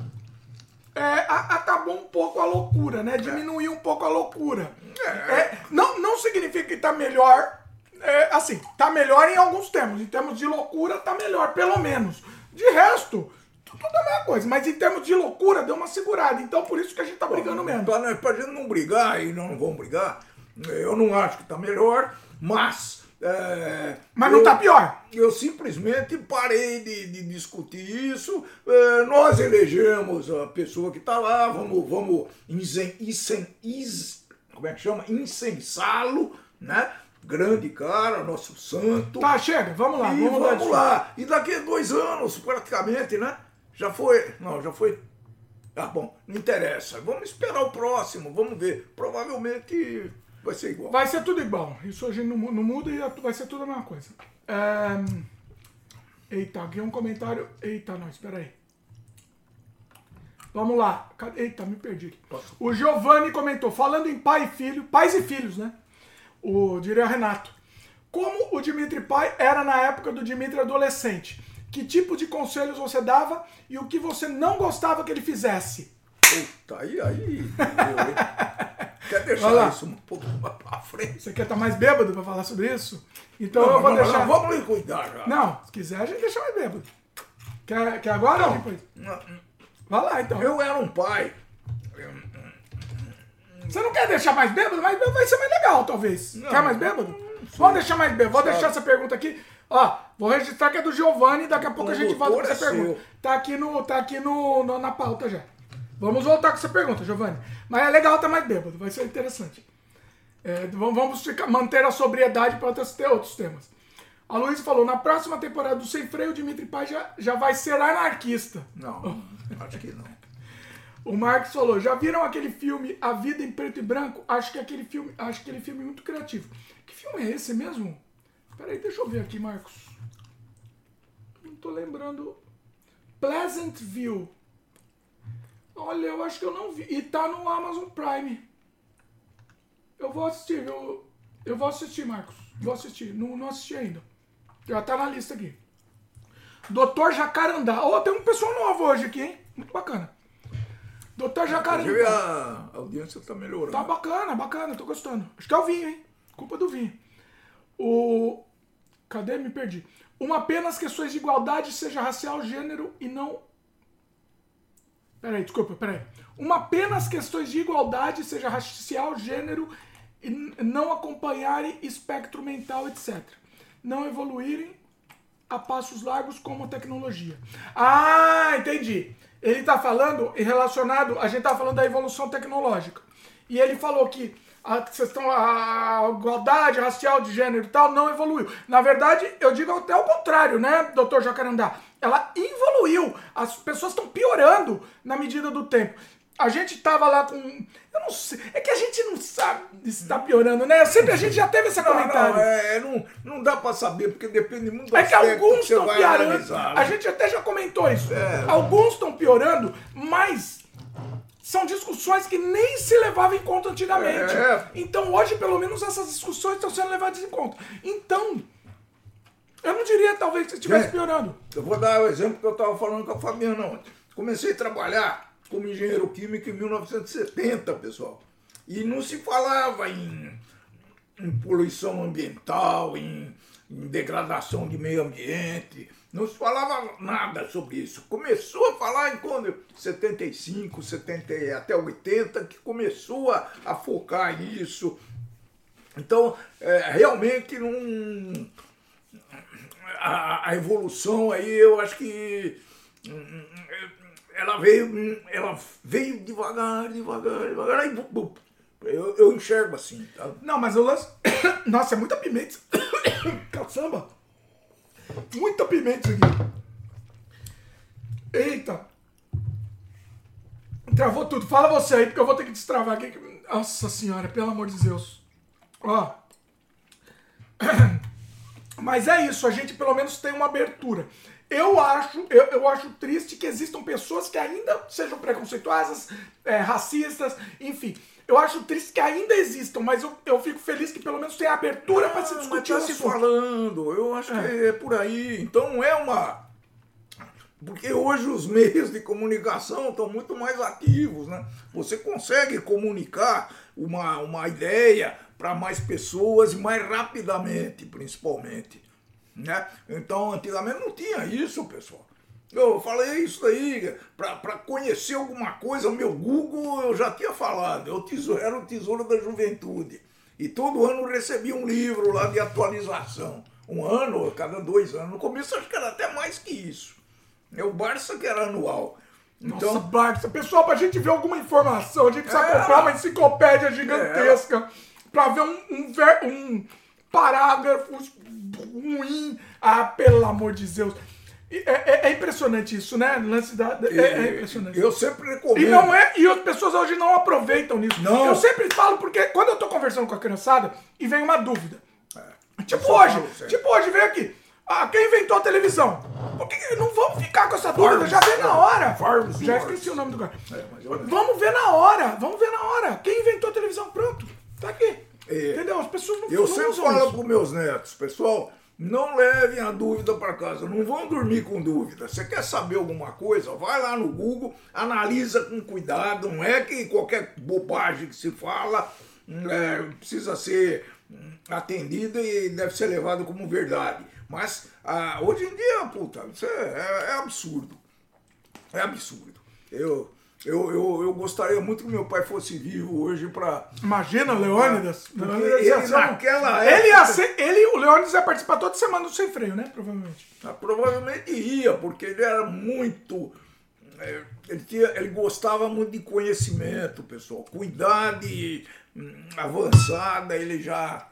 É, a- acabou um pouco a loucura, né? Diminuiu um pouco a loucura. É, não, não significa que tá melhor. é, assim, tá melhor em alguns termos. Em termos de loucura, tá melhor, pelo menos. De resto, tudo a mesma coisa. Mas em termos de loucura, deu uma segurada. Então por isso que a gente tá brigando menos. Pra, pra gente não brigar, e não vamos brigar, eu não acho que tá melhor, mas. é, Mas não eu- tá pior. Eu simplesmente parei de, de discutir isso. é, nós elegemos a pessoa que está lá, vamos, vamos insen, insen, is- como é que chama? Incensá-lo, né? Grande cara, nosso santo. Tá, chega, vamos lá. E vamos vamos, lá. E daqui a dois anos, praticamente, né? Já foi. Não, já foi. Ah, bom, não interessa. Vamos esperar o próximo, vamos ver. Provavelmente vai ser igual. Vai ser tudo igual. Isso hoje não, não muda e vai ser tudo a mesma coisa. É, Eita, aqui um comentário. Eita, não, espera aí. Vamos lá. Eita, me perdi. aqui. O Giovanni comentou, falando em pai e filho, pais e filhos, né? O diria Renato. Como o Dimitri pai era na época do Dimitri adolescente? Que tipo de conselhos você dava e o que você não gostava que ele fizesse? Puta, aí, aí. Quer deixar isso um pouco mais pra frente? Você quer estar mais bêbado pra falar sobre isso? Então Não, eu vou não, deixar. não, vamos lhe cuidar já. Não, se quiser a gente deixa mais bêbado. Quer, quer agora ou depois? Vai lá então. Eu era um pai. Você não quer deixar mais bêbado? Bêbado vai ser mais legal, talvez. Quer mais bêbado? Vamos deixar mais bêbado. Vou deixar essa pergunta aqui. Ó, vou registrar que é do Giovanni daqui a pouco a gente volta com essa é pergunta. seu. Tá aqui, no, tá aqui no, no- na pauta já. Vamos voltar com essa pergunta, Giovanni. Mas é legal estar mais bêbado, vai ser interessante. É, vamos ficar- manter a sobriedade para ter outros temas. A Luísa falou, na próxima temporada do Sem Freio, o Dimitri Pai já, já vai ser anarquista. Não, acho que não. O Marcos falou, já viram aquele filme A Vida em Preto e Branco? Acho que aquele filme, acho aquele filme muito criativo. Que filme é esse mesmo? Peraí, deixa eu ver aqui, Marcos. Não tô lembrando. Pleasant View. Olha, eu acho que eu não vi. E tá no Amazon Prime. Eu vou assistir, eu, eu vou assistir, Marcos. Vou assistir. Não, não assisti ainda. Já tá na lista aqui. Doutor Jacarandá. Ó, tem um pessoal novo hoje aqui, hein? Muito bacana. Doutor Jacarandá. a audiência tá melhorando. Tá bacana, bacana, tô gostando. Acho que é o vinho, hein? Culpa do vinho. O. Cadê? Me perdi. Uma pena as questões de igualdade, seja racial, gênero e não. Peraí, desculpa, peraí. Uma pena as questões de igualdade, seja racial, gênero e não acompanharem espectro mental, etc. Não evoluírem a passos largos como tecnologia. Ah, entendi. Ele está falando e relacionado, a gente está falando da evolução tecnológica. E ele falou que a questão, a igualdade racial de gênero e tal não evoluiu. Na verdade, eu digo até o contrário, né, doutor Jacarandá? Ela evoluiu. As pessoas estão piorando na medida do tempo. A gente tava lá com. Eu não sei. É que a gente não sabe se está piorando, né? Sempre a gente já teve esse Não, comentário. não, é, não, não dá pra saber, porque depende muito do É que alguns estão piorando. analisar, né? A gente até já comentou isso. É. Alguns estão piorando, mas são discussões que nem se levavam em conta antigamente. É. Então hoje, pelo menos, essas discussões estão sendo levadas em conta. Então, Eu não diria, talvez, que estivesse É. piorando. Eu vou dar o exemplo que eu estava falando com a Fabiana ontem. Comecei a trabalhar como engenheiro químico em 1970, pessoal. E não se falava em, em poluição ambiental, em, em degradação de meio ambiente. Não se falava nada sobre isso. Começou a falar em quando 75, 70 e até 80, que começou a, a focar nisso. Então, é, realmente não a, a evolução aí, eu acho que ela veio, ela veio devagar, devagar, devagar, aí, eu, eu enxergo assim, tá? Não, mas o lance. Nossa, é muita pimenta. Caçamba. Muita pimenta isso aqui. Eita. Travou tudo. Fala você aí, porque eu vou ter que destravar aqui. Nossa senhora, pelo amor de Deus. Ó. Mas é isso, a gente pelo menos tem uma abertura. Eu acho, eu, eu acho triste que existam pessoas que ainda sejam preconceituosas, é, racistas, enfim. Eu acho triste que ainda existam, mas eu, eu fico feliz que pelo menos tem abertura para se Ah, discutir mas tá se falando, eu acho que é por aí. Então não é uma. Porque hoje os meios de comunicação estão muito mais ativos, né? Você consegue comunicar uma, uma ideia para mais pessoas e mais rapidamente, principalmente. Né? Então, antigamente não tinha isso, pessoal. Eu falei isso aí, para conhecer alguma coisa, o meu Google eu já tinha falado, eu tesouro, era o tesouro da juventude. E todo ano eu recebia um livro lá de atualização. Um ano, cada dois anos. No começo acho que era até mais que isso. É o Barça que era anual. Então, Nossa, Barça. Pessoal, pra gente ver alguma informação, a gente precisa É. comprar uma enciclopédia gigantesca pra ver um, um, ver- um parágrafo ruim. Ah, pelo amor de Deus. É, é- é impressionante isso, né? Lance da, é, é impressionante. eu sempre recomendo. E não é, e as pessoas hoje não aproveitam nisso. Não. Eu sempre falo porque quando eu tô conversando com a criançada e vem uma dúvida. Tipo Isso eu hoje, falo tipo hoje veio aqui. Ah, quem inventou a televisão? Por que não vamos ficar com essa dúvida? Já vem na hora. Farms Já esqueci o nome do cara. É, Vamos ver na hora. Vamos ver na hora. Quem inventou a televisão? Pronto. Tá aqui. É. Entendeu? As pessoas não Eu não sempre falo isso. meus netos, pessoal, não levem a dúvida para casa, não vão dormir com dúvida. Você quer saber alguma coisa? Vai lá no Google, analisa com cuidado. Não é que qualquer bobagem que se fala hum, é, precisa ser hum, atendida e deve ser levado como verdade. Mas ah, hoje em dia, puta, isso é, é- é absurdo. É absurdo. Eu, eu, eu, eu gostaria muito que meu pai fosse vivo hoje para Imagina, Leônidas. Leônidas ele ser naquela Ele ia época- ser. Ele, o Leônidas ia participar toda semana do Sem Freio, né? Provavelmente. Ah, Provavelmente ia, porque ele era muito. é, Ele, tinha, ele gostava muito de conhecimento, pessoal. Com idade hum, avançada, ele já,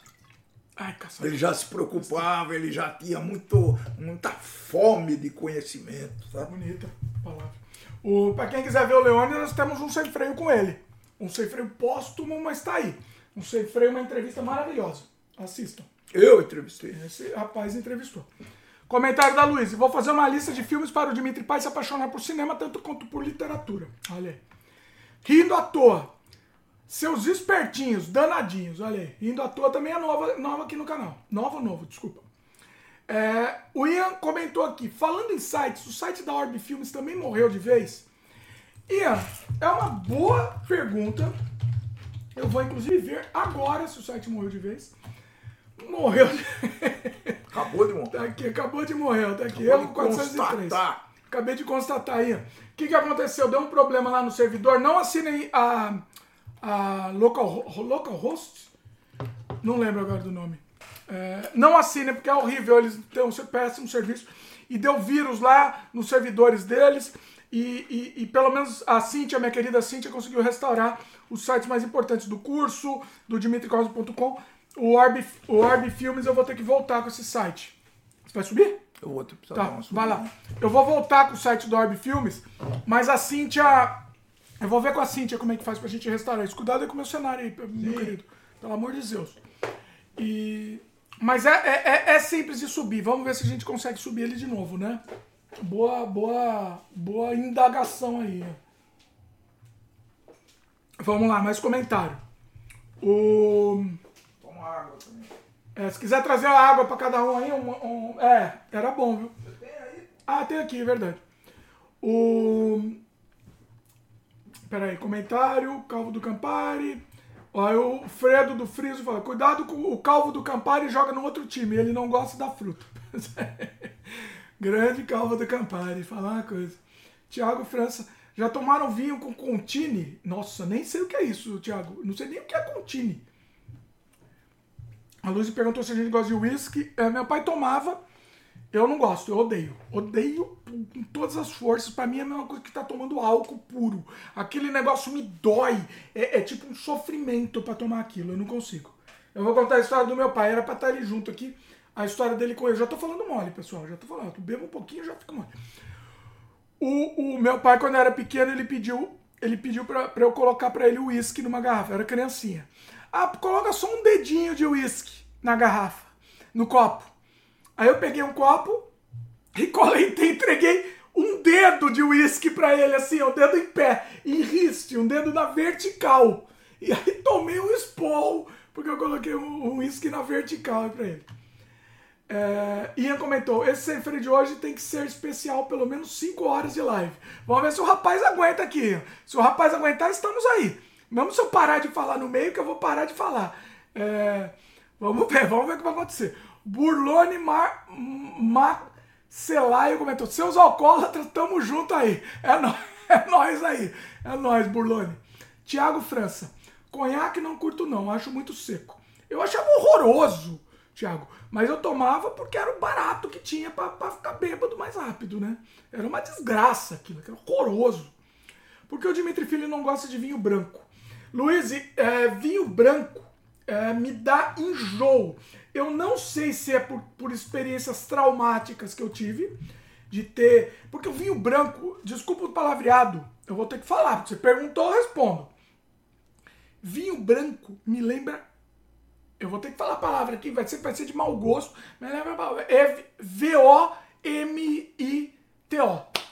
Ai, ele já se preocupava, ele já tinha muito, muita fome de conhecimento. Sabe? Bonita palavra. O, pra quem quiser ver o Leônidas, nós temos um sem freio com ele. Um sem freio póstumo, mas tá aí. Um sem freio, uma entrevista maravilhosa. Assistam. Eu entrevistei. Esse rapaz entrevistou. Comentário da Luísa. Vou fazer uma lista de filmes para o Dimitri Pai se apaixonar por cinema, tanto quanto por literatura. Olha aí. Rindo à toa. Seus espertinhos, danadinhos. Olha aí. Rindo à toa também é nova, nova aqui no canal. Nova ou novo, desculpa. É, o Ian comentou aqui. Falando em sites, o site da Orb Filmes também morreu de vez? Ian, é uma boa pergunta. Eu vou inclusive ver agora se o site morreu de vez. Morreu de... Acabou de montar. Tá aqui, acabou de morrer, tá aqui. Acabou de 403. constatar. Acabei de constatar aí. O que, que aconteceu? Deu um problema lá no servidor. Não assinem a, a local, localhost. Não lembro agora do nome. É, não assinem porque é horrível. Eles têm um péssimo serviço. E deu vírus lá nos servidores deles. E, e- e pelo menos a Cintia, minha querida Cintia, conseguiu restaurar os sites mais importantes do curso, do dimitricosmo.com. O Orb, o Orb Filmes eu vou ter que voltar com esse site. Você vai subir? Eu vou ter que Tá, uma vai lá. Eu vou voltar com o site do Orb Filmes, mas a Cíntia. Eu vou ver com a Cíntia como é que faz pra gente restaurar isso. Cuidado aí com o meu cenário aí, meu querido. Pelo amor de Deus. E... Mas é, é, é- é simples de subir. Vamos ver se a gente consegue subir ele de novo, né? Boa, boa, boa indagação aí. Vamos lá, mais comentário. O. Toma água também. É, se quiser trazer a água pra cada um aí, um, um- é, era bom, viu? Ah, tem aqui, é verdade. O. Peraí, comentário, Calvo do Campari. Olha, o Fredo do Friso fala: cuidado com o Calvo do Campari joga no outro time, ele não gosta da fruta. Grande Calvo do Campari, falar uma coisa. Tiago França, já tomaram vinho com Contini? Nossa, nem sei o que é isso, Tiago. Não sei nem o que é Contini. A Luzi perguntou se a gente gosta de whisky. É, meu pai tomava. Eu não gosto, eu odeio. Odeio com todas as forças. Pra mim é a mesma coisa que tá tomando álcool puro. Aquele negócio me dói. É, é tipo um sofrimento pra tomar aquilo. Eu não consigo. Eu vou contar a história do meu pai. Era pra estar ali junto aqui. A história dele com ele. Já tô falando mole, pessoal. Já tô falando. Eu bebo um pouquinho já fico mole. O, o meu pai, quando era pequeno, ele pediu, ele pediu pra, pra eu colocar pra ele o uísque numa garrafa. Eu era criancinha. Ah, coloca só um dedinho de uísque na garrafa, no copo. Aí eu peguei um copo e entreguei um dedo de uísque pra ele, assim, o dedo em pé, em riste, um dedo na vertical. E aí tomei um esporro, porque eu coloquei um um uísque na vertical pra ele. É, Ian comentou: esse sem freio de hoje tem que ser especial, pelo menos 5 horas de live. Vamos ver se o rapaz aguenta aqui. Se o rapaz aguentar, estamos aí. Mesmo se eu parar de falar no meio, que eu vou parar de falar. É, vamos ver, vamos ver o que vai acontecer. Burlone Mar, comentou: seus alcoólatras, tamo junto aí. É nóis, é nóis aí. É nóis, Burlone. Tiago França: conhaque não curto, não, acho muito seco. Eu achava horroroso. Tiago. Mas eu tomava porque era o barato que tinha pra ficar bêbado mais rápido, né? Era uma desgraça aquilo, era horroroso. Porque o Dimitri Filho não gosta de vinho branco. Luiz, é, vinho branco é, me dá enjoo. Eu não sei se é por, por experiências traumáticas que eu tive, de ter. Porque o vinho branco, desculpa o palavreado, eu vou ter que falar. Você perguntou, eu respondo. Vinho branco me lembra eu vou ter que falar a palavra aqui, vai ser, vai ser de mau gosto, mas lembra a palavra. É V-O-M-I-T-O.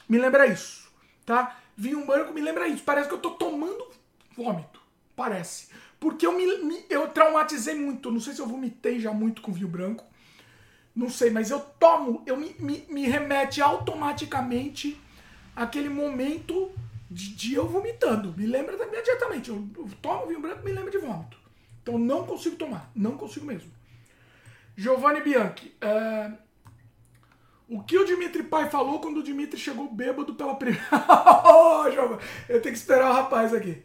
Me lembra isso, tá? Vinho branco me lembra isso. Parece que eu tô tomando vômito. Parece. Porque eu me, me- eu traumatizei muito. Não sei se eu vomitei já muito com vinho branco. Não sei, mas eu tomo, eu me, me, me remete automaticamente àquele momento de, de eu vomitando. Me lembra imediatamente. Eu, eu tomo vinho branco me lembra de vômito. Então não consigo tomar. Não consigo mesmo. Giovanni Bianchi. é, O que o Dimitri Pai falou quando o Dimitri chegou bêbado pela primeira. Giovanni, eu tenho que esperar o rapaz aqui.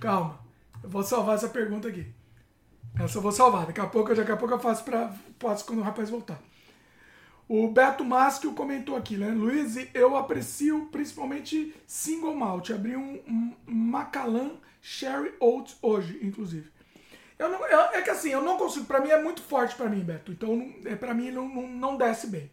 Calma. Eu vou salvar essa pergunta aqui. Essa eu vou salvar. Daqui a pouco, daqui a pouco eu faço, pra, faço quando o rapaz voltar. O Beto Maschio comentou aqui, né? Luiz, eu aprecio principalmente single malt. Abri um, um Macallan Sherry Oats hoje, inclusive. Eu não, eu- é que assim, eu não consigo. Pra mim é muito forte pra mim, Beto. Então, é, pra mim, não, não, não desce bem.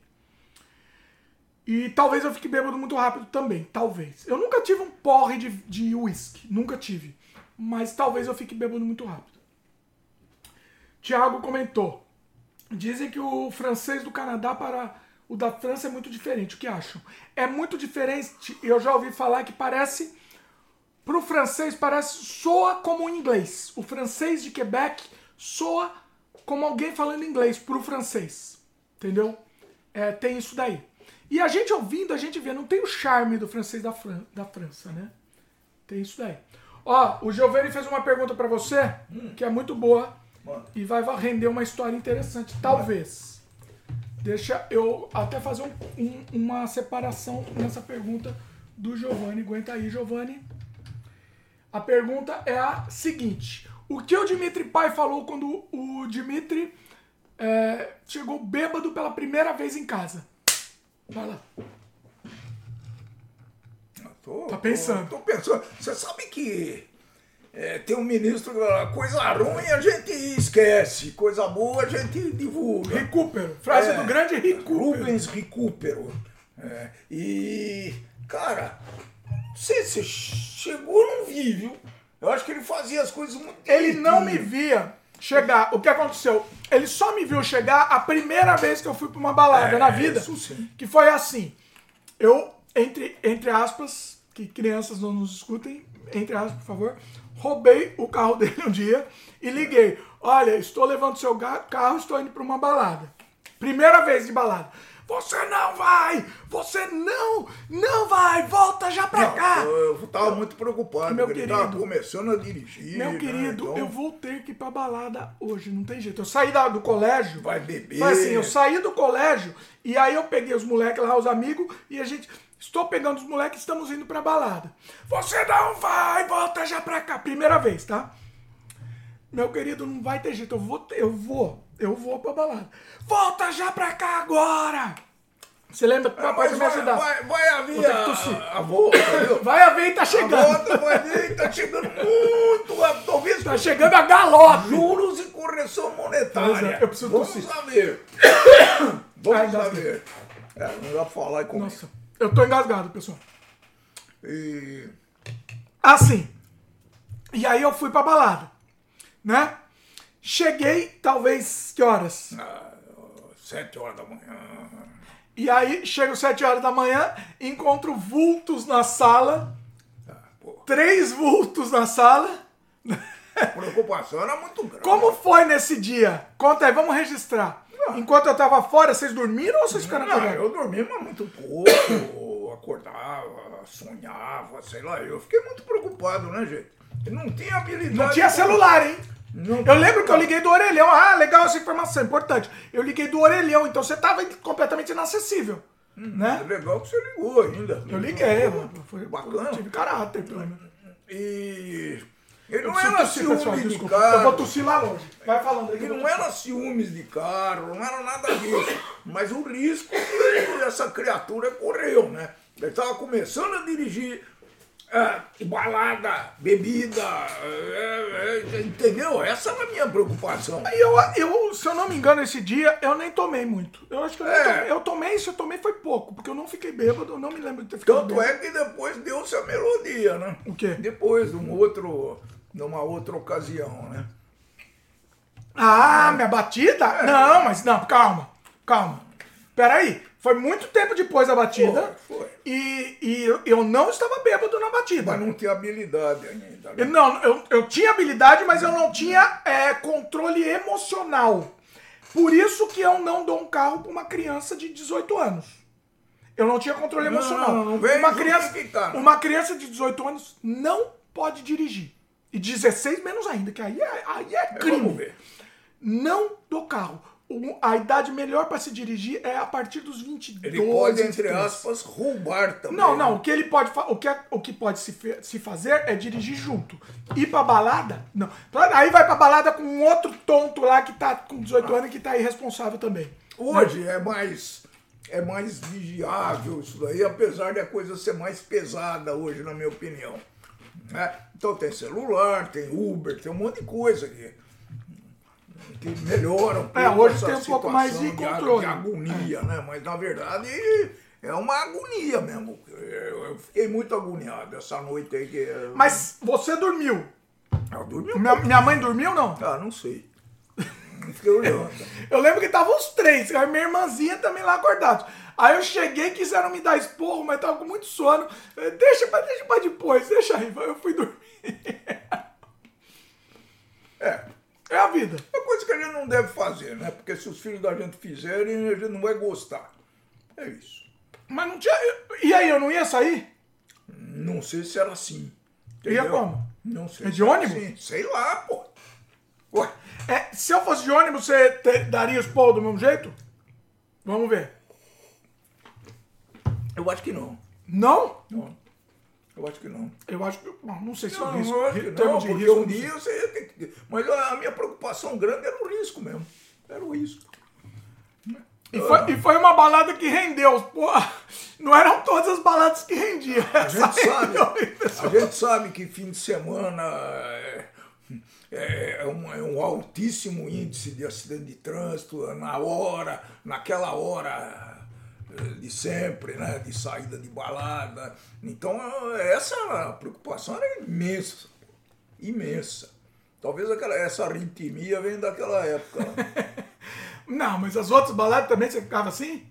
E talvez eu fique bêbado muito rápido também. Talvez. Eu nunca tive um porre de, de whisky. Nunca tive. Mas talvez eu fique bêbado muito rápido. Tiago comentou. Dizem que o francês do Canadá para o da França é muito diferente. O que acham? É muito diferente. Eu já ouvi falar que parece. Pro francês parece. soa como um inglês. O francês de Quebec soa como alguém falando inglês pro francês. Entendeu? É, tem isso daí. E a gente ouvindo, a gente vê, não tem o charme do francês da, Fran da França, né? Tem isso daí. Ó, o Giovanni fez uma pergunta pra você, que é muito boa. Manda. E vai render uma história interessante, talvez. Deixa eu até fazer um- um- uma separação nessa pergunta do Giovanni. Aguenta aí, Giovanni. A pergunta é a seguinte: O que o Dimitri Pai falou quando o Dimitri é, chegou bêbado pela primeira vez em casa? Vai lá. Tô, Tá pensando. Tô, tô pensando. Você sabe que é, tem um ministro, coisa ruim a gente esquece, coisa boa a gente divulga. Recupero. Frase É, do grande Recupero. Rubens Recupero. É, e, cara, não sei se chegou ou não vi, viu? Eu acho que ele fazia as coisas muito Ele não me via chegar. O que aconteceu? Ele só me viu chegar a primeira vez que eu fui pra uma balada É, na vida. isso sim. Que foi assim. Eu, entre, entre aspas, que crianças não nos escutem, entre aspas, por favor, roubei o carro dele um dia e liguei. Olha, estou levando seu carro, estou indo para uma balada. Primeira vez de balada. Você não vai! Você não, não vai! Volta já pra cá! Eu, eu tava muito preocupado, Meu ele tava querido. começando a dirigir. Meu né? querido, Então, eu vou ter que ir pra balada hoje, não tem jeito. Eu saí da- do colégio. Vai beber. Foi assim, eu saí do colégio e aí eu peguei os moleques lá, os amigos, e a gente. Estou pegando os moleques e estamos indo pra balada. Você não vai, volta já pra cá. Primeira vez, tá? Meu querido, não vai ter jeito. Eu vou, eu vou, eu vou pra balada. Volta já pra cá agora! Você lembra que o papai vai me vai, ajudar? vai, vai haver Vou ter que a, tossir. a volta? Vai haver e tá A chegando. volta vai tá chegando muito rápido. Talvez Tá chegando a galope. juros e correção monetária. É, eu preciso Vamos tossir. saber. Ai, Vamos engasguei. saber. É, não dá pra falar e comer. Nossa, eu tô engasgado, pessoal. E... Assim. E aí eu fui pra balada, né? Cheguei, talvez, que horas? ah, sete horas da manhã. E aí, chego sete horas da manhã, encontro vultos na sala, Ah, três vultos na sala. a preocupação era muito grande. Como foi nesse dia? Conta aí, vamos registrar. Enquanto eu tava fora, vocês dormiram ou vocês ficaram Não, eu dormia mas muito pouco, acordava, sonhava, sei lá. Eu fiquei muito preocupado, né, gente? Eu não tinha habilidade. Não tinha celular, hein? Não Eu lembro que eu liguei do orelhão. Ah, legal essa informação, importante. Eu liguei do orelhão, então você tava completamente inacessível. É Né? legal que você ligou ainda. Eu liguei, mano. Foi Bacana. Tive caráter, pelo menos. E ele Eu não era tossir, pessoal, ciúme de desculpa. Eu carro. vou tossir lá longe. Vai falando aí. Ele eu não era ciúmes de carro, não era nada disso. Mas o risco que essa criatura correu, né? Ele estava começando a dirigir é, balada, bebida, é, é, entendeu? Essa era a minha preocupação. Aí eu, eu, se eu não me engano, esse dia eu nem tomei muito. Eu acho que eu, É. tomei, eu tomei, se eu tomei foi pouco, porque eu não fiquei bêbado, eu não me lembro de ter ficado Tanto bêbado. é que depois deu-se a melodia, né? O quê? Depois, de um outro, numa outra ocasião, né? Ah, minha batida? Não, mas não, calma, calma. Peraí, foi muito tempo depois da batida. Foi, foi. E, e eu, não estava bêbado na batida. Mas não tinha habilidade ainda. né? Não, eu, eu tinha habilidade, mas eu não tinha é, controle emocional. Por isso que eu não dou um carro para uma criança de 18 anos. Eu não tinha controle Não, emocional. não, não uma, criança, uma criança de 18 anos não pode dirigir. E 16 menos ainda, que aí é, aí é crime. Não dou carro. O- A idade melhor para se dirigir é a partir dos 22, Ele pode, entre 23. aspas, roubar também. Não, não. né? O que ele pode, o que, é- o que pode se, se fazer é dirigir junto. Ir pra balada? Não. Aí vai pra balada com um outro tonto lá que tá com 18 anos e que tá irresponsável também. Hoje é mais é mais vigiável isso daí, apesar de a coisa ser mais pesada hoje, na minha opinião. Né? Então tem celular, tem Uber, tem um monte de coisa que, que melhora pouco É, hoje tem um pouco mais de controle. de agonia, né? Mas na verdade é uma agonia mesmo. Eu fiquei muito agoniado essa noite aí que. Mas você dormiu. Eu dormi um Minha, minha mãe dormiu ou não? Ah, não sei. Eu lembro que estavam os três, a minha irmãzinha também lá acordados. Aí eu cheguei, quiseram me dar esporro, mas tava com muito sono. Deixa pra, deixa pra depois, deixa aí. Eu fui dormir. É. É a vida. É coisa que a gente não deve fazer, né? Porque se os filhos da gente fizerem, a gente não vai gostar. É isso. Mas não tinha. E aí, eu não ia sair? Não sei se era assim. Ia como? Não sei. É de ônibus? assim. Sei lá, pô. Ué, É, se eu fosse de ônibus, você daria os pau do mesmo jeito? Vamos ver. Eu acho que não. Não? não. Eu acho que não. Eu acho que. Não sei se Não, o risco. eu acho que ri- não, de porque risco, um não sei. dia você ter que... Mas a minha preocupação grande era o risco mesmo. Era o risco. E foi, e foi uma balada que rendeu. Pô, não eram todas as baladas que rendiam. A gente sabe, a gente sabe que fim de semana é, é, é um, é um altíssimo índice de acidente de trânsito na hora, naquela hora de sempre, né? De saída de balada. Então essa preocupação era imensa, imensa. Talvez aquela, essa arritmia venha daquela época. né? Não, mas as outras baladas também você ficava assim?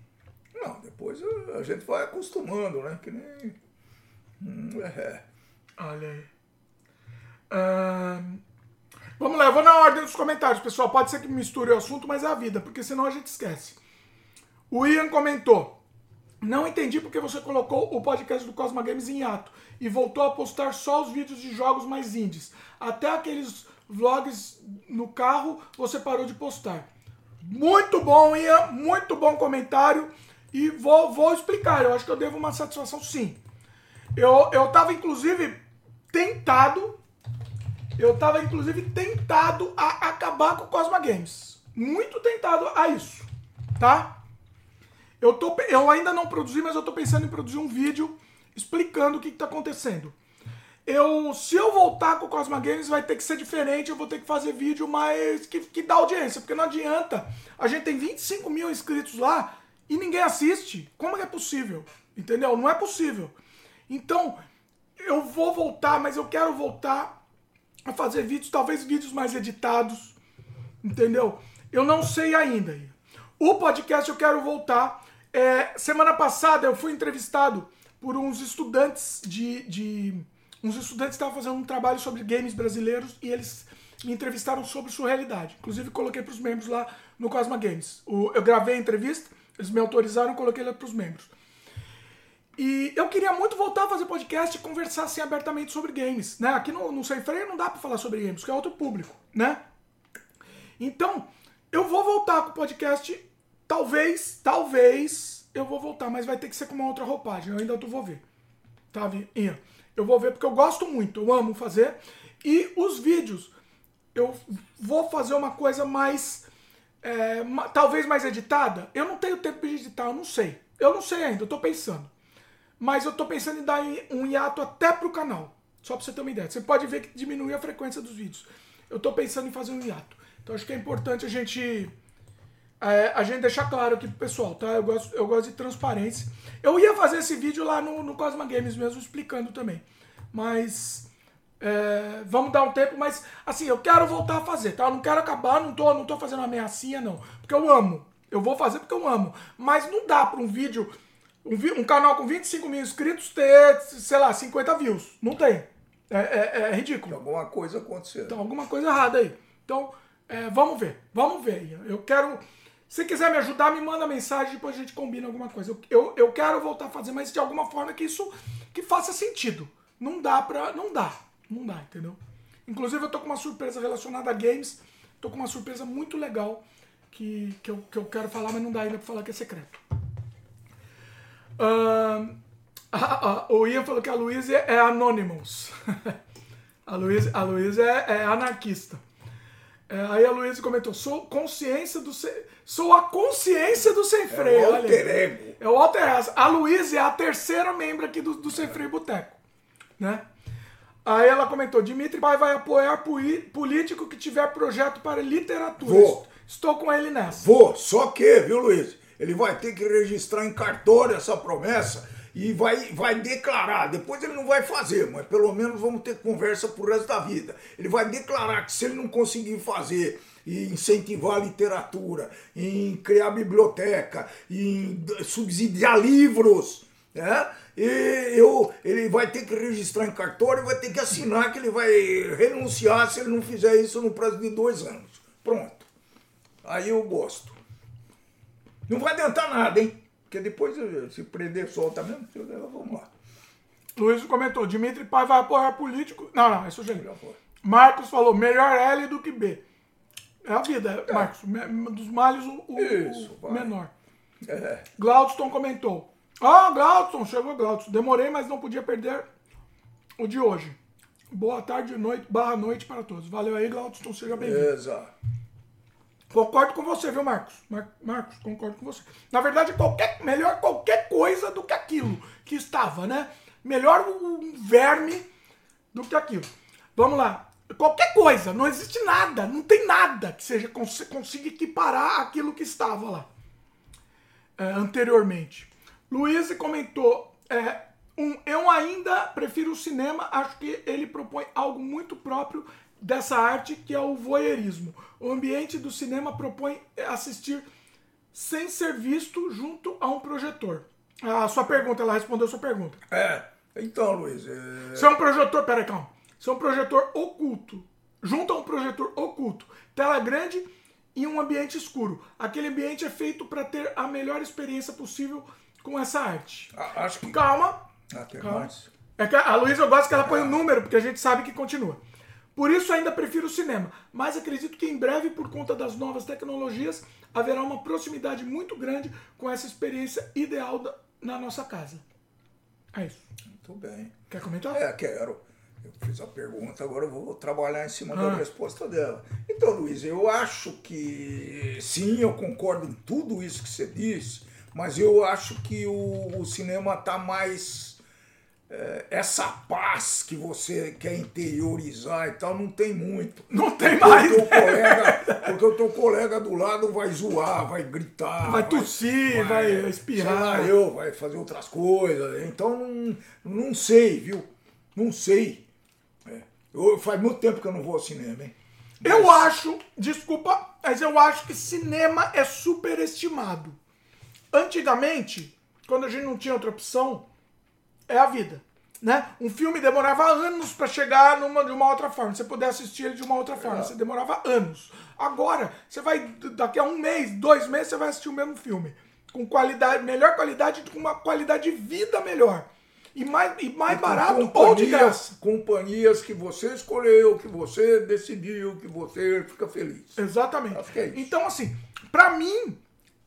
Não, depois a gente vai acostumando, né? Que nem. Hum, é. Olha aí. Vamos lá, eu vou na ordem dos comentários, pessoal. Pode ser que misture o assunto, mas é a vida, porque senão a gente esquece. O Ian comentou. Não entendi porque você colocou o podcast do Cosma Games em ato e voltou a postar só os vídeos de jogos mais indies. Até aqueles vlogs no carro você parou de postar. Muito bom, Ian. Muito bom comentário. E vou, vou explicar. Eu acho que eu devo uma satisfação sim. Eu, eu tava, inclusive, tentado. Eu tava, inclusive, tentado a acabar com o Cosma Games. Muito tentado a isso. Tá? Eu, tô, eu ainda não produzi, mas eu tô pensando em produzir um vídeo explicando o que, está acontecendo. Eu, se eu voltar com o Cosma Games, vai ter que ser diferente. Eu vou ter que fazer vídeo mais que, que dá audiência, porque não adianta. A gente tem 25 mil inscritos lá e ninguém assiste. Como é possível? Entendeu? Não é possível. Então, eu vou voltar, mas eu quero voltar a fazer vídeos, talvez vídeos mais editados. Entendeu? Eu não sei ainda. O podcast eu quero voltar. É, semana passada eu fui entrevistado por uns estudantes de. de uns estudantes estavam fazendo um trabalho sobre games brasileiros e eles me entrevistaram sobre sua realidade. Inclusive, coloquei para os membros lá no Cosma Games. O, eu gravei a entrevista, eles me autorizaram, coloquei lá para os membros. E eu queria muito voltar a fazer podcast e conversar assim abertamente sobre games. Né? Aqui no, no Sem Freio não dá para falar sobre games, porque é outro público. né? Então, eu vou voltar com o podcast, talvez, talvez, eu vou voltar, mas vai ter que ser com uma outra roupagem. Eu ainda vou ver. Tá, Ian? Eu vou ver porque eu gosto muito, eu amo fazer. E os vídeos, eu vou fazer uma coisa mais. É, talvez mais editada. Eu não tenho tempo de editar, eu não sei. Eu não sei ainda, eu tô pensando. Mas eu tô pensando em dar um hiato até pro canal. Só pra você ter uma ideia. Você pode ver que diminui a frequência dos vídeos. Eu tô pensando em fazer um hiato. Então acho que é importante a gente é, a gente deixar claro aqui pro pessoal, tá? Eu gosto, eu gosto de transparência. Eu ia fazer esse vídeo lá no, no Cosma Games mesmo, explicando também. Mas. É, vamos dar um tempo, mas assim, eu quero voltar a fazer, tá? Eu não quero acabar, não tô, não tô fazendo uma ameaçinha, não. Porque eu amo. Eu vou fazer porque eu amo. Mas não dá pra um vídeo, um, um canal com 25 mil inscritos ter, sei lá, 50 views. Não tem. É, é, é ridículo. Tem alguma coisa acontecendo. Então, alguma coisa errada aí. Então, é, vamos ver. Vamos ver. Eu quero se quiser me ajudar, me manda mensagem, depois a gente combina alguma coisa. Eu, eu, eu quero voltar a fazer, mas de alguma forma que isso que faça sentido. Não dá pra. Não dá. Não dá, entendeu? Inclusive eu tô com uma surpresa relacionada a games. Tô com uma surpresa muito legal que, que, eu, que eu quero falar, mas não dá ainda pra falar que é secreto. Uh, o Ian falou que a Luísa é Anonymous. a Luísa a Luísa é, é anarquista. É, aí a Luísa comentou: sou consciência do sem, sou a consciência do sem freio. É o alter ego. É o alter ego. A Luísa é a terceira membro aqui do, do Sem Freio Boteco. Né? Aí ela comentou: Dimitri Pai vai apoiar político que tiver projeto para literatura. Vou. Estou com ele nessa. Vou, só que, viu, Luiz? Ele vai ter que registrar em cartório essa promessa e vai, vai declarar. Depois ele não vai fazer, mas pelo menos vamos ter conversa pro resto da vida. Ele vai declarar que se ele não conseguir fazer e incentivar a literatura, em criar biblioteca, em subsidiar livros, né? E eu, ele vai ter que registrar em cartório vai ter que assinar que ele vai renunciar se ele não fizer isso no prazo de dois anos. Pronto. Aí eu gosto. Não vai adiantar nada, hein? Porque depois, se prender, solta mesmo. Vamos lá. Luiz comentou: Dimitri Pai vai apoiar político. Não, não, isso já. Marcos falou: melhor L do que B. É a vida, é. Marcos. Dos males, o, o, isso, o menor. É. Glaudston comentou: Ah, Glaudston, chegou Glaudston. Demorei, mas não podia perder o de hoje. Boa tarde, noite, barra noite para todos. Valeu aí, Glaudston, seja bem-vindo. Exato. Concordo com você, viu, Marcos? Mar Marcos, concordo com você. Na verdade, qualquer, melhor qualquer coisa do que aquilo que estava, né? Melhor um verme do que aquilo. Vamos lá. Qualquer coisa, não existe nada, não tem nada que seja cons consiga equiparar aquilo que estava lá é, anteriormente. Luiz comentou: é, um, eu ainda prefiro o cinema, acho que ele propõe algo muito próprio dessa arte que é o voyeurismo. O ambiente do cinema propõe assistir sem ser visto junto a um projetor. A sua pergunta, ela respondeu a sua pergunta. É, então, Luiz. É... Se é um projetor, peraí, calma. Se é um projetor oculto junto a um projetor oculto, tela grande e um ambiente escuro. Aquele ambiente é feito para ter a melhor experiência possível com essa arte. A- Acho que. Calma, Ah, tem Calma. mais. é que a Luísa eu gosto que ela põe o número, porque a gente sabe que continua. Por isso ainda prefiro o cinema, mas acredito que em breve, por conta das novas tecnologias, haverá uma proximidade muito grande com essa experiência ideal da- na nossa casa. É isso. Muito bem. Quer comentar? É, quero. Eu fiz a pergunta, agora eu vou trabalhar em cima Ah. da resposta dela. Então, Luiz, eu acho que sim, eu concordo em tudo isso que você disse, mas eu acho que o, o cinema está mais. É, essa paz que você quer interiorizar e tal, não tem muito. Não tem Porque mais. o teu colega, porque o teu colega do lado vai zoar, vai gritar. Vai tossir, vai espirrar. sei lá, eu, vai fazer outras coisas. Então, não, não sei, viu? Não sei. É. Eu, faz muito tempo que eu não vou ao cinema, hein? Eu acho, desculpa, mas eu acho que cinema é superestimado. Antigamente, quando a gente não tinha outra opção, é a vida. Né? Um filme demorava anos para chegar numa, de uma outra forma. Você puder assistir ele de uma outra forma. Você demorava anos. Agora, você vai, daqui a um mês, dois meses, você vai assistir o mesmo filme. Com qualidade, melhor qualidade, com uma qualidade de vida melhor. E mais, e mais Com barato ou de companhias- graça. Companhias que você escolheu, que você decidiu, que você fica feliz. Exatamente. É. Então, assim, pra mim,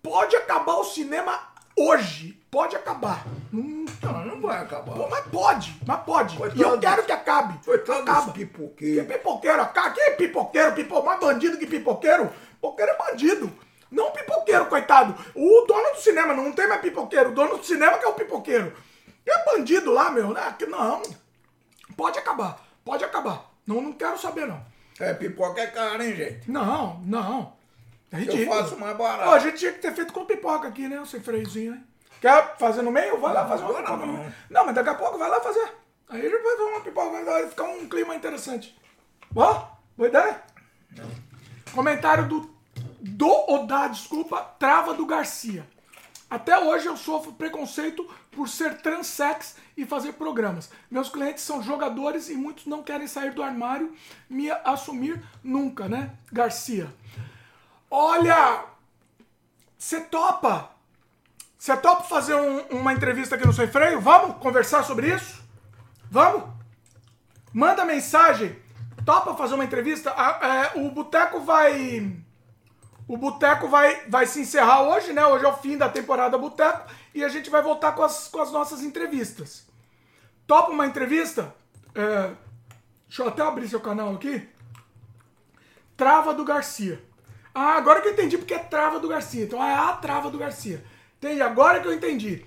pode acabar o cinema hoje. Pode acabar. Hum, Não, não vai acabar. pô, mas pode, mas pode. Coitado e eu quero que acabe. Coitado Acaba. Que pipoqueiros. pipoqueiro? Acaba. Que pipoqueiro? Pipo... Mais bandido que pipoqueiro? Pipoqueiro é bandido. Não pipoqueiro, coitado. O dono do cinema não tem mais pipoqueiro. O dono do cinema que é o pipoqueiro. É bandido lá, meu. né? Que Não. Pode acabar. Pode acabar. Não, não quero saber, não. É, pipoca é cara, hein, gente? Não, não. É Eu ridículo. faço mais barato. Pô, a gente tinha que ter feito com pipoca aqui, né? Sem freiozinho, hein? Quer fazer no meio? Vai lá fazer uma pipoca no não. meio. Não, mas daqui a pouco vai lá fazer. Aí a gente vai fazer uma pipoca, vai ficar um clima interessante. Ó, boa ideia? Comentário do, do Odá, desculpa, Trava do Garcia. Até hoje eu sofro preconceito por ser transex e fazer programas. Meus clientes são jogadores e muitos não querem sair do armário, me assumir nunca, né? Garcia. Olha, você topa? Você topa fazer um- uma entrevista aqui no Sem Freio? Vamos conversar sobre isso? Vamos? Manda mensagem. Topa fazer uma entrevista? Ah, é, o Boteco vai. O Boteco vai, vai se encerrar hoje, né? Hoje é o fim da temporada Boteco. E a gente vai voltar com as, com as nossas entrevistas. Topa uma entrevista? É, deixa eu até abrir seu canal aqui. Trava do Garcia. Ah, agora que eu entendi porque é Trava do Garcia. Então é a Trava do Garcia. Entendi, agora que eu entendi.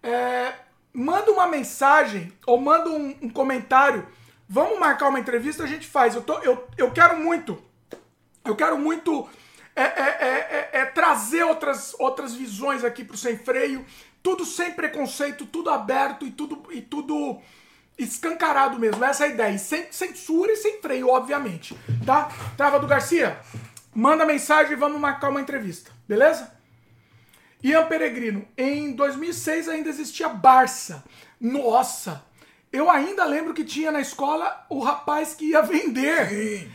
É, manda uma mensagem ou manda um, um comentário. Vamos marcar uma entrevista, a gente faz. Eu, tô, eu, eu quero muito. Eu quero muito é, é, é, é, é trazer outras, outras visões aqui pro Sem Freio. Tudo sem preconceito, tudo aberto e tudo, e tudo escancarado mesmo. Essa é a ideia. E sem censura e sem freio, obviamente. Tá? Trava do Garcia, manda mensagem e vamos marcar uma entrevista. Beleza? Ian Peregrino, em 2006 ainda existia Barça. Nossa! Eu ainda lembro que tinha na escola o rapaz que ia vender. Sim.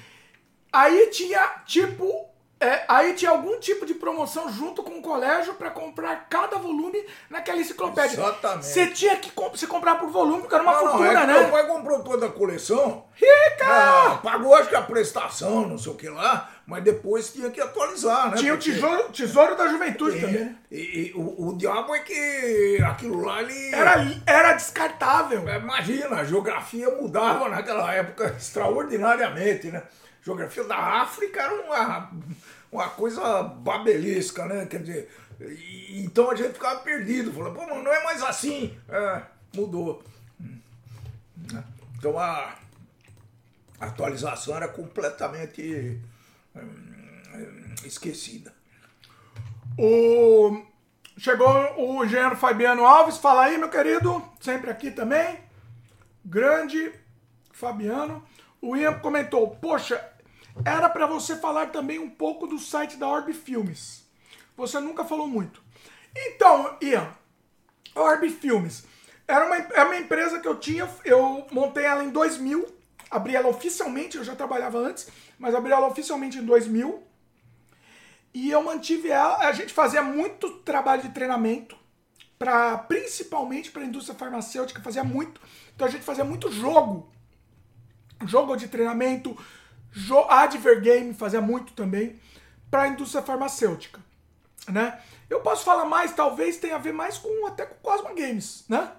Aí tinha tipo. é, aí tinha algum tipo de promoção junto com o colégio pra comprar cada volume naquela enciclopédia. Exatamente. Você tinha que comp você comprar por volume, porque era uma Não, não, fortuna, é que né? Meu pai comprou toda a coleção. Rica! Ah, pagou acho que a prestação, não sei o que lá, mas depois tinha que atualizar, né? Tinha o Porque- tesouro, tesouro da juventude É, também. E, e o, o diabo é que aquilo lá ele. Era, era descartável. É, Imagina, a geografia mudava naquela época extraordinariamente, né? Geografia da África era uma, uma coisa babelesca, né? Quer dizer, e- então a gente ficava perdido, falando, pô, mas não é mais assim. É, mudou. Então a atualização era completamente esquecida. O... Chegou o engenheiro Fabiano Alves. Fala aí, meu querido. Sempre aqui também. Grande Fabiano. O Ian comentou: Poxa, era pra você falar também um pouco do site da Orb Filmes. Você nunca falou muito. Então, Ian, Orb Filmes era uma, é uma empresa que eu tinha. Eu montei ela em 2000. Abri ela oficialmente, eu já trabalhava antes, mas abri ela oficialmente em 2000. E eu mantive ela. A gente fazia muito trabalho de treinamento, pra, principalmente para a indústria farmacêutica, fazia muito. Então a gente fazia muito jogo. Jogo de treinamento, jo adver game, fazia muito também, para a indústria farmacêutica. Né? Eu posso falar mais, talvez tenha a ver mais com até com Cosmo Games, né?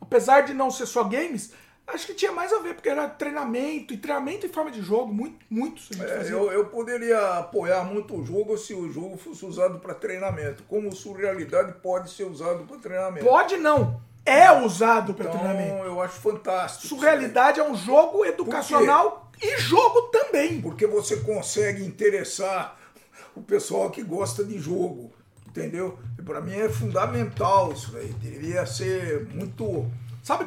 Apesar de não ser só games, acho que tinha mais a ver, porque era treinamento, e treinamento em forma de jogo, muito, muito. É, eu, eu poderia apoiar muito o jogo se o jogo fosse usado para treinamento. Como Surrealidade pode ser usado para treinamento. Pode não. É usado para então, treinamento. eu acho fantástico. Surrealidade é um jogo educacional e jogo também. Porque você consegue interessar o pessoal que gosta de jogo. Entendeu? Para mim é fundamental isso aí. Deveria ser muito. Sabe?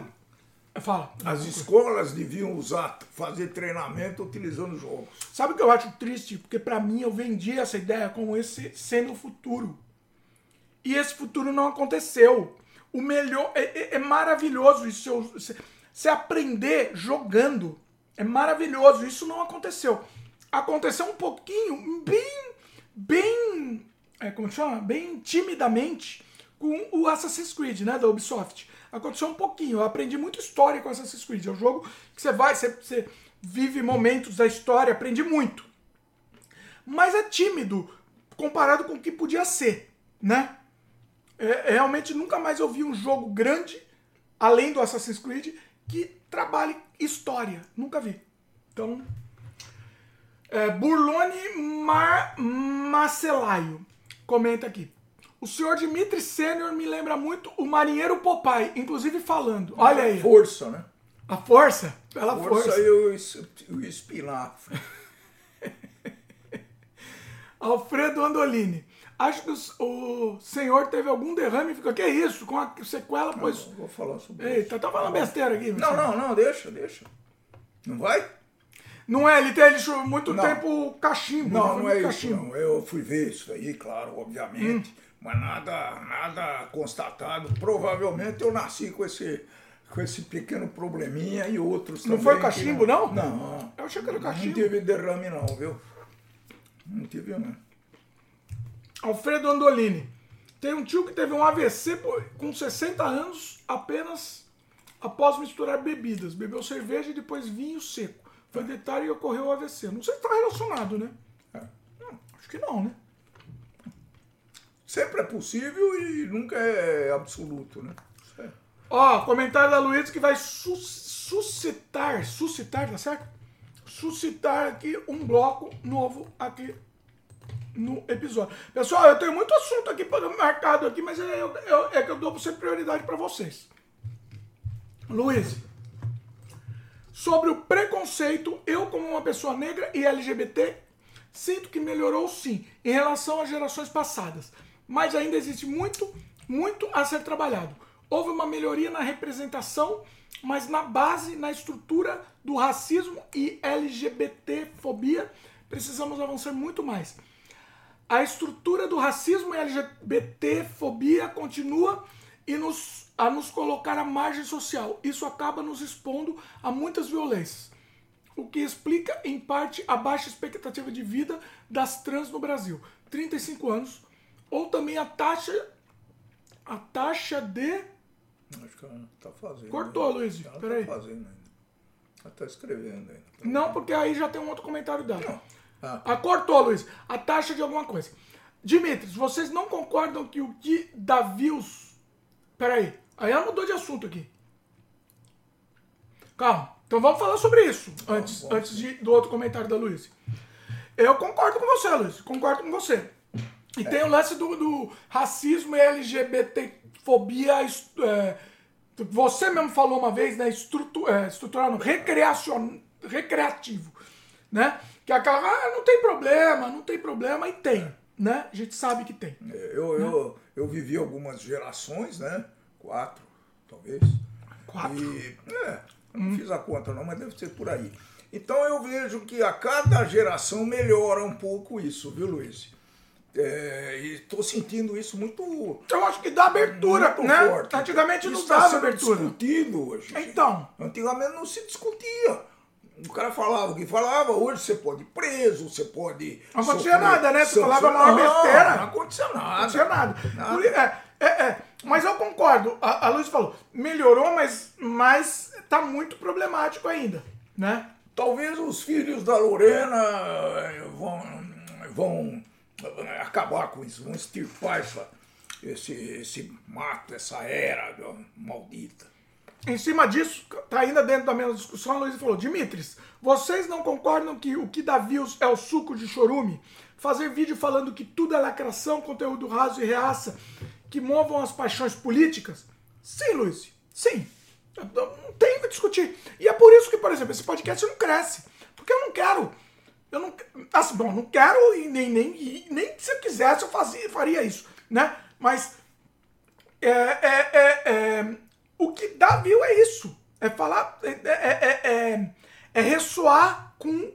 Fala. As escolas deviam usar, fazer treinamento utilizando jogos. Sabe o que eu acho triste? Porque para mim eu vendi essa ideia como esse sendo o futuro. E esse futuro não aconteceu. O melhor. É, é, é maravilhoso isso. Você aprender jogando. É maravilhoso. Isso não aconteceu. Aconteceu um pouquinho, bem. Bem. É, como chama? Bem timidamente com o Assassin's Creed, né? Da Ubisoft aconteceu um pouquinho. Eu aprendi muito história com Assassin's Creed. É um jogo que você vai, você, você vive momentos da história, aprendi muito. Mas é tímido comparado com o que podia ser, né? É, é realmente nunca mais eu vi um jogo grande, além do Assassin's Creed, que trabalhe história. Nunca vi. Então, é, Burlone Mar comenta aqui. O senhor Dimitri Sênior me lembra muito o marinheiro Popeye, inclusive falando. Olha aí. Força, né? A força? Pela força. Força e o, o espinafre. Alfredo Andolini. Acho que o, senhor teve algum derrame e ficou, que é isso? Com a sequela, não, pois. Vou falar sobre Eita, isso. tá falando besteira aqui. Não, não, não, deixa, deixa. Não vai? Não é, ele teve muito não. tempo cachimbo. Não, não é isso. Não. Eu fui ver isso aí, claro, obviamente. Hum mas nada, nada constatado. Provavelmente eu nasci com esse, com esse pequeno probleminha e outros não também. Não foi cachimbo, não? Não. Eu achei que era cachimbo. Não tive derrame, não, viu? Não tive, não. Alfredo Andolini. Tem um tio que teve um AVC com 60 anos apenas após misturar bebidas. Bebeu cerveja e depois vinho seco. Foi detalhe e ocorreu o AVC. Não sei se está relacionado, né? É. Não, acho que não, né? Sempre é possível e nunca é absoluto, né? Ó, comentário da Luiz que vai su suscitar, suscitar, tá certo? Suscitar aqui um bloco novo aqui no episódio. Pessoal, eu tenho muito assunto aqui marcado aqui, mas é, eu, eu, é que eu dou sempre prioridade para vocês. Luiz, sobre o preconceito, eu como uma pessoa negra e LGBT, sinto que melhorou sim em relação às gerações passadas mas ainda existe muito, muito a ser trabalhado. Houve uma melhoria na representação, mas na base, na estrutura do racismo e LGBTfobia, precisamos avançar muito mais. A estrutura do racismo e LGBTfobia continua e nos, a nos colocar à margem social. Isso acaba nos expondo a muitas violências, o que explica, em parte, a baixa expectativa de vida das trans no Brasil. 35 anos, ou também a taxa a taxa de Acho que ela tá fazendo. Cortou, Luiz. Ela Peraí. tá fazendo ainda. Ela tá escrevendo ainda. Tá Não, porque aí já tem um outro comentário dela. Ah. ah, cortou, Luiz. A taxa de alguma coisa. Dimitris, vocês não concordam que o que dá views. Peraí. Aí ela mudou de assunto aqui. Calma. Então vamos falar sobre isso antes, bom, antes de, do outro comentário da Luiz. Eu concordo com você, Luiz. Concordo com você. E tem o lance do, do racismo e LGBTfobia. É, você mesmo falou uma vez, né? Estrutu, é, estrutural, recreacion, recreativo. Né? Que é aquela, ah, não tem problema, não tem problema, e tem. Né? A gente sabe que tem. É, eu, né? eu, eu vivi algumas gerações, né? Quatro, talvez. Quatro? E, é, não hum. fiz a conta não, mas deve ser por aí. Então eu vejo que a cada geração melhora um pouco isso, viu, Luiz? É, e estou sentindo isso muito. Eu acho que dá abertura, né? Forte. Antigamente não dava tá abertura. discutido hoje. Então. Antigamente não se discutia. O cara falava o que falava, hoje você pode ir preso, você pode. Não acontecia sofrer nada, né? Você falava uma besteira. Não, acontecia nada. Não acontecia nada. Nada. É, é, é. Mas eu concordo. A, a Luiz falou, melhorou, mas, mas tá muito problemático ainda, né? Talvez os filhos da Lorena eh, vão, vão acabar com isso, vão extirpar essa, esse, esse mato, essa era maldita. Em cima disso, tá ainda dentro da mesma discussão, a Luiz falou, Dimitris, vocês não concordam que o que dá views é o suco de chorume? Fazer vídeo falando que tudo é lacração, conteúdo raso e reaça, que movam as paixões políticas? Sim, Luiz, sim. Não tem o que discutir. E é por isso que, por exemplo, esse podcast não cresce. Porque eu não quero. Eu não. Assim, bom, não quero e nem, nem, nem se eu quisesse eu fazia, faria isso, né? Mas é, é, é, é, o que dá view é isso. É falar. É, é, é, é, é ressoar com.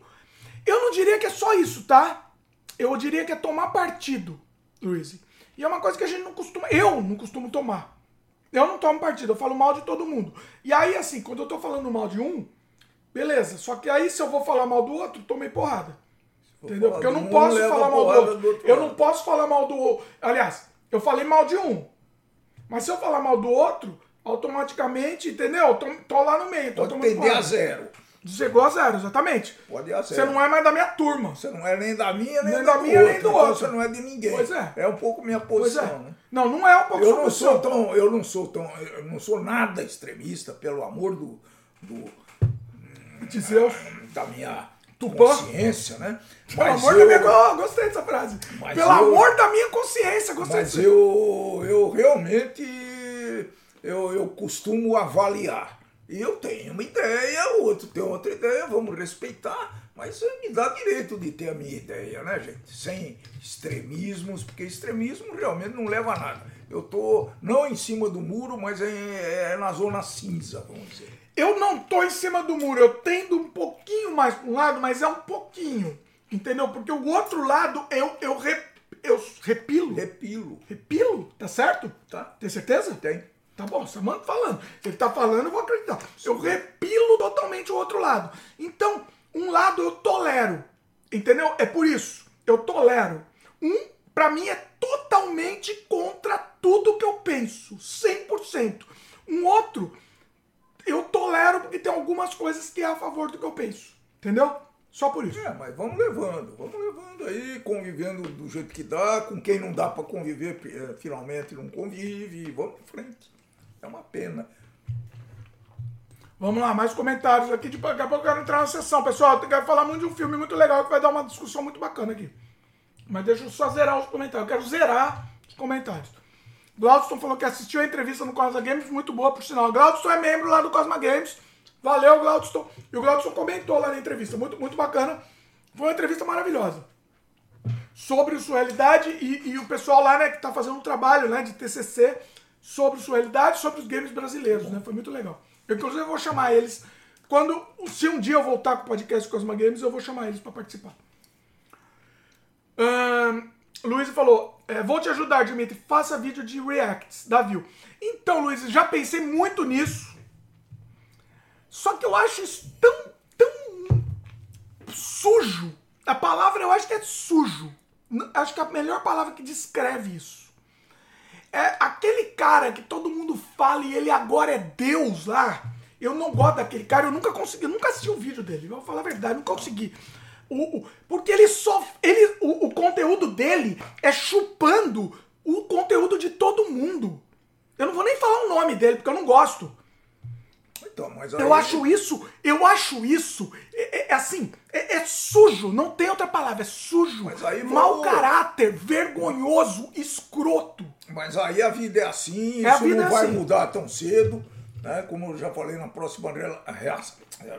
Eu não diria que é só isso, tá? Eu diria que é tomar partido, Luiz. E é uma coisa que a gente não costuma. Eu não costumo tomar. Eu não tomo partido, eu falo mal de todo mundo. E aí, assim, quando eu tô falando mal de um, beleza. Só que aí, se eu vou falar mal do outro, tomei porrada. Entendeu? Porque eu não posso falar mal do outro. do outro Eu lado. não posso falar mal do outro. Aliás, eu falei mal de um. Mas se eu falar mal do outro, automaticamente, entendeu? Eu tô, tô lá no meio. Tô Pode tender a zero. Chegou a zero, exatamente. Pode ir a Você zero. não é mais da minha turma. Você não é nem da minha, nem, Nem da da minha, nem do Então outro. Você não é de ninguém. Pois é. É um pouco minha Pois posição, é. né? Não, não é um pouco Eu não posição. sou tão, eu não sou tão, eu não sou nada extremista, pelo amor do, do Zeus. da minha Tupã? consciência, né? Pelo Mas amor eu, da minha... Gostei dessa frase. Mas Pelo eu- amor da minha consciência, gostei mas disso. eu, eu realmente eu, eu costumo avaliar. Eu tenho uma ideia, o outro tem outra ideia, vamos respeitar, mas me dá direito de ter a minha ideia, né, gente? Sem extremismos, porque extremismo realmente não leva a nada. Eu tô não em cima do muro, mas é, é na zona cinza, vamos dizer. Eu não tô em cima do muro, eu tendo um pouquinho mais para um lado, mas é um pouquinho. Entendeu? Porque o outro lado eu, eu, re- eu repilo. Repilo, Repilo, tá certo? tá? Tem certeza? Tem. Tá bom, Samanta falando. Se ele tá falando, eu vou acreditar. Eu repilo totalmente o outro lado. Então, um lado eu tolero. Entendeu? É por isso. Eu tolero. Um, pra mim, é totalmente contra tudo que eu penso. 100%. Um outro, eu tolero porque tem algumas coisas que é a favor do que eu penso. Entendeu? Só por isso. É, mas vamos levando, vamos levando aí, convivendo do jeito que dá, com quem não dá para conviver, eh, finalmente não convive, vamos em frente. É uma pena. Vamos lá, mais comentários aqui. Tipo, daqui a pouco eu quero entrar na sessão. Pessoal, eu quero falar muito de um filme muito legal que vai dar uma discussão muito bacana aqui. Mas deixa eu só zerar os comentários. Eu quero zerar os comentários. Glaudston falou que assistiu a entrevista no Cosma Games, muito boa, por sinal. Glaudston é membro lá do Cosma Games. Valeu, Glaudston. E o Glaudston comentou lá na entrevista. Muito, muito bacana. Foi uma entrevista maravilhosa. Sobre sua realidade e, e o pessoal lá, né, que tá fazendo um trabalho, né, de TCC sobre sua e sobre os games brasileiros, né? Foi muito legal. Eu, inclusive, vou chamar eles. Quando, se um dia eu voltar com o podcast Cosma Games, eu vou chamar eles para participar. Ahn, Luiz falou: é, Vou te ajudar, Dimitri. Faça vídeo de reacts da View. Então, Luiz, já pensei muito nisso. Só que eu acho isso tão, tão sujo. A palavra eu acho que é sujo. Acho que é a melhor palavra que descreve isso. É aquele cara que todo mundo fala e ele agora é Deus lá. Eu não gosto daquele cara, eu nunca consegui, eu nunca assisti um vídeo dele, vou falar a verdade, nunca consegui. O, porque ele só. Ele, o, o conteúdo dele é chupando o conteúdo de todo mundo. Eu não vou nem falar o nome dele, porque eu não gosto. Então, mas Eu acho isso, eu acho isso, é, é- é assim, é, é sujo, não tem outra palavra, é sujo, Mas aí mau caráter, vergonhoso, escroto. Mas aí a vida é assim, É, isso não é vai assim. mudar tão cedo, né? Como eu já falei na próxima,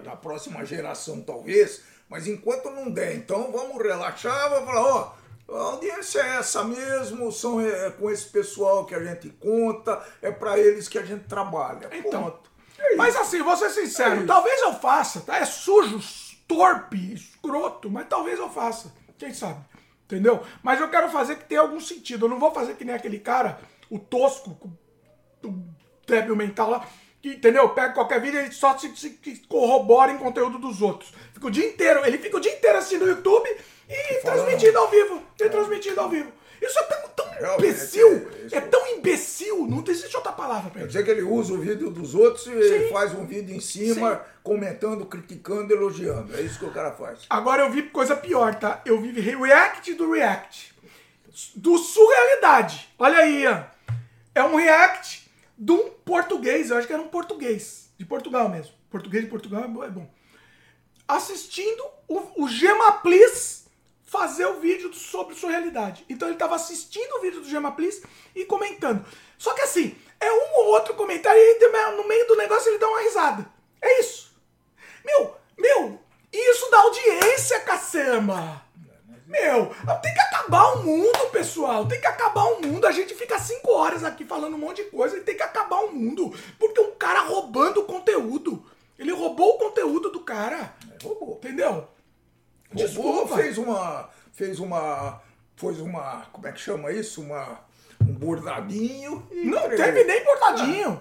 na próxima geração, talvez. Mas enquanto não der, então vamos relaxar, vamos falar, ó, a audiência é essa mesmo, são é, com esse pessoal que a gente conta, é para eles que a gente trabalha. Então. É mas assim, vou ser sincero, É talvez eu faça, tá? É sujo, torpe, escroto, mas talvez eu faça, quem sabe, entendeu? Mas eu quero fazer que tenha algum sentido, eu não vou fazer que nem aquele cara, o tosco, o débil mental lá, que, entendeu? Pega qualquer vídeo e só se, se corrobora em conteúdo dos outros. Fica o dia inteiro, ele fica o dia inteiro assistindo o YouTube e transmitindo ao vivo. E transmitindo ao vivo. Isso é tão, imbecil. é- isso- É tão imbecil. Não existe outra palavra pra Quer isso. dizer que ele usa o vídeo dos outros e faz um vídeo em cima, comentando, criticando, elogiando. É isso que o cara faz. Agora eu vi coisa pior, tá? Eu vi react do react. Do surrealidade. Olha aí, Ian. É um react de um português. Eu acho que era um português. De Portugal mesmo. Português de Portugal é é bom. Assistindo o, o Gemaplis fazer o vídeo sobre surrealidade. Então ele tava assistindo o vídeo do Gemaplis e comentando. Só que assim, é um ou outro comentário e no meio do negócio ele dá uma risada. É isso. Meu, meu, isso dá audiência, caçamba! Meu, tem que acabar o mundo, pessoal. Tem que acabar o mundo. A gente fica cinco horas aqui falando um monte de coisa e tem que acabar o mundo. Porque um cara roubando o conteúdo. Ele roubou o conteúdo do cara. Roubou. Entendeu? Desculpa. fez uma. Fez uma. Fez uma. Como é que chama isso? Uma, um bordadinho. Não entregou. teve nem portadinho.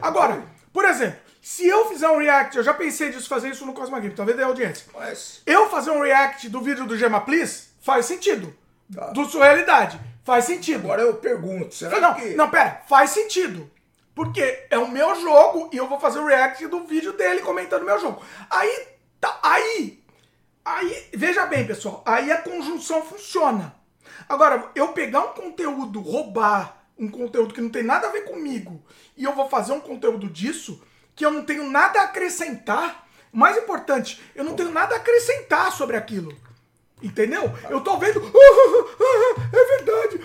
Agora, por exemplo, se eu fizer um react, eu já pensei disso, fazer isso no Cosma Game, talvez dê audiência. Mas. Eu fazer um react do vídeo do Gema Please faz sentido. Tá. Do Surrealidade. Faz sentido. Agora eu pergunto, será não, que. não, pera, faz sentido. Porque é o meu jogo e eu vou fazer o react do vídeo dele comentando o meu jogo. Aí, tá, aí, aí, veja bem, pessoal, aí a conjunção funciona. Agora, eu pegar um conteúdo, roubar um conteúdo que não tem nada a ver comigo, e eu vou fazer um conteúdo disso, que eu não tenho nada a acrescentar, mais importante, eu não tenho nada a acrescentar sobre aquilo. Entendeu? Eu tô vendo. é verdade.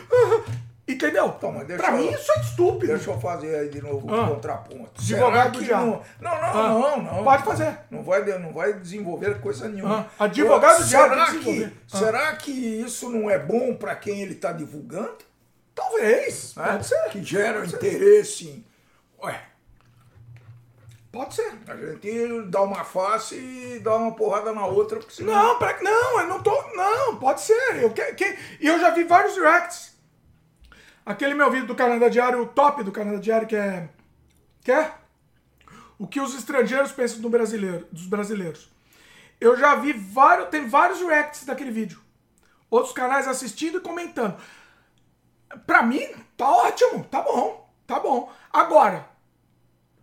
Entendeu? Então, mas deixa pra eu- mim isso é estúpido. Deixa eu fazer aí de novo Ah. o contraponto. Advogado que diabo. Não, não, não, Ah. não, não. Pode fazer. Não vai, não vai desenvolver coisa nenhuma. Ah. Advogado do diabo será tem que. Ah. será que isso não é bom para quem ele está divulgando? Talvez. né? Pode ser. Que gera interesse em. Ué, Pode ser. a gente dá uma face e dá uma porrada na outra, porque senão. Não, pra, não, eu não tô. Não, pode ser. Eu, que, que, e eu já vi vários reacts. Aquele meu vídeo do Canadá Diário, o top do Canadá Diário, que é. Que é? O que os estrangeiros pensam do brasileiro, dos brasileiros. Eu já vi vários. Tem vários reacts daquele vídeo. Outros canais assistindo e comentando. Pra mim, tá ótimo, tá bom, tá bom. Agora,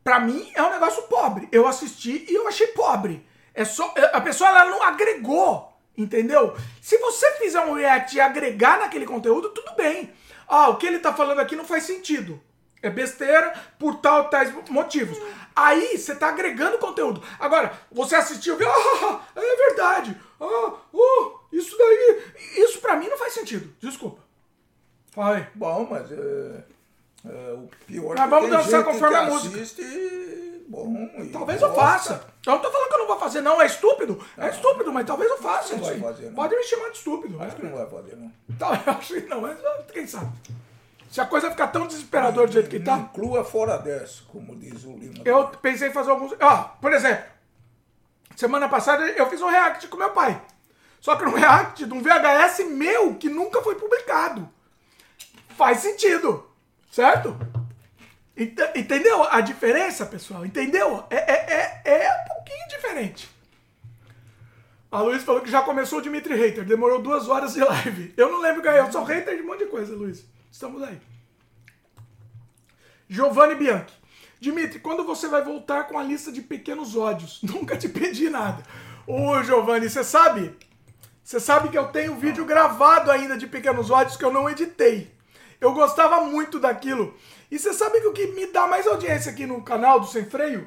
Pra mim é um negócio pobre. Eu assisti e eu achei pobre. É só a pessoa ela não agregou, entendeu? Se você fizer um react e agregar naquele conteúdo, tudo bem. Ah, o que ele tá falando aqui não faz sentido. É besteira por tal tais motivos. Aí você tá agregando conteúdo. Agora, você assistiu e viu, ah, é verdade. Ah, oh, isso daí, isso pra mim não faz sentido. Desculpa. Fala aí. Bom, mas é, é, o pior Mas que vamos dançar conforme a música. assiste, bom, Talvez eu gosta. faça. Eu não tô falando que eu não vou fazer, não. É estúpido. É estúpido, mas talvez eu faça. Não vai fazer, não. Pode me chamar de estúpido. Acho que não vai fazer, não. Tá, eu acho que não, mas quem sabe. Se a coisa ficar tão desesperadora do jeito que tá, inclua fora dessa, como diz o Lima. eu pensei em fazer alguns. Ó, por exemplo, semana passada eu fiz um react com meu pai. Só que um react de um VHS meu que nunca foi publicado. Faz sentido, certo? Ent- Entendeu a diferença, pessoal? Entendeu? É, é, é, é um pouquinho diferente. A Luiz falou que já começou o Dimitri Hater. Demorou duas horas de live. Eu não lembro ganhar. Eu sou hater de um monte de coisa, Luiz. Estamos aí. Giovanni Bianchi. Dimitri, quando você vai voltar com a lista de pequenos ódios? Nunca te pedi nada. Ô, Giovanni, você sabe? Você sabe que eu tenho vídeo gravado ainda de pequenos ódios que eu não editei. Eu gostava muito daquilo. E você sabe que o que me dá mais audiência aqui no canal do Sem Freio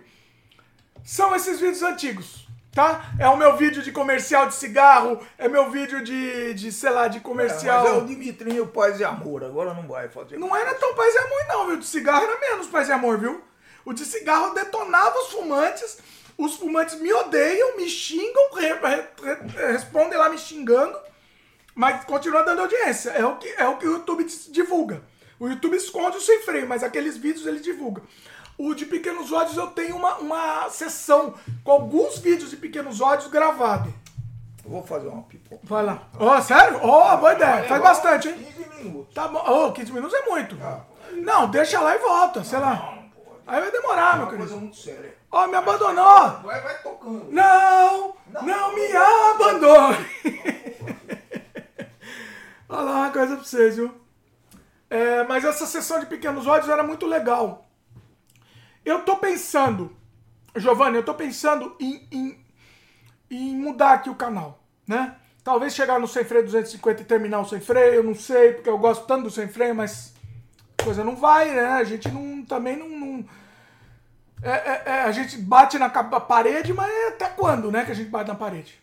são esses vídeos antigos, tá? É o meu vídeo de comercial de cigarro, é meu vídeo de, de sei lá, de É, comercial. mas é o Dimitrinho Paz e Amor, agora não vai fazer. Não era tão paz e amor, não, viu? De cigarro era menos paz e amor, viu? O de cigarro detonava os fumantes, os fumantes me odeiam, me xingam, re- re- re- respondem lá me xingando, mas continua dando audiência. É o que, é o, que o YouTube divulga. O YouTube esconde o sem freio, mas aqueles vídeos ele divulga. O de Pequenos Ódios eu tenho uma, uma sessão com alguns vídeos de Pequenos Ódios gravado. Eu vou fazer uma pipoca. Vai lá. Ó, sério? Ó, boa ideia. Faz Levar bastante, hein? 15 minutos. Tá bom. Ô, 15 minutos é muito. Não, deixa lá e volta, sei lá. Aí vai demorar, É meu uma querido. coisa muito séria. Ó, me abandonou! Vai, vai tocando. Não, não me abandone. Olha lá uma coisa pra vocês, viu? É, mas essa sessão de pequenos ódios era muito legal. Eu tô pensando, Giovanni, eu tô pensando em, em, em mudar aqui o canal, né? Talvez chegar no Sem Freio 250 e terminar o Sem Freio, eu não sei, porque eu gosto tanto do Sem Freio, mas a coisa não vai, né? A gente não, também não- não é, é, é, a gente bate na parede, mas é até quando, né, que a gente bate na parede?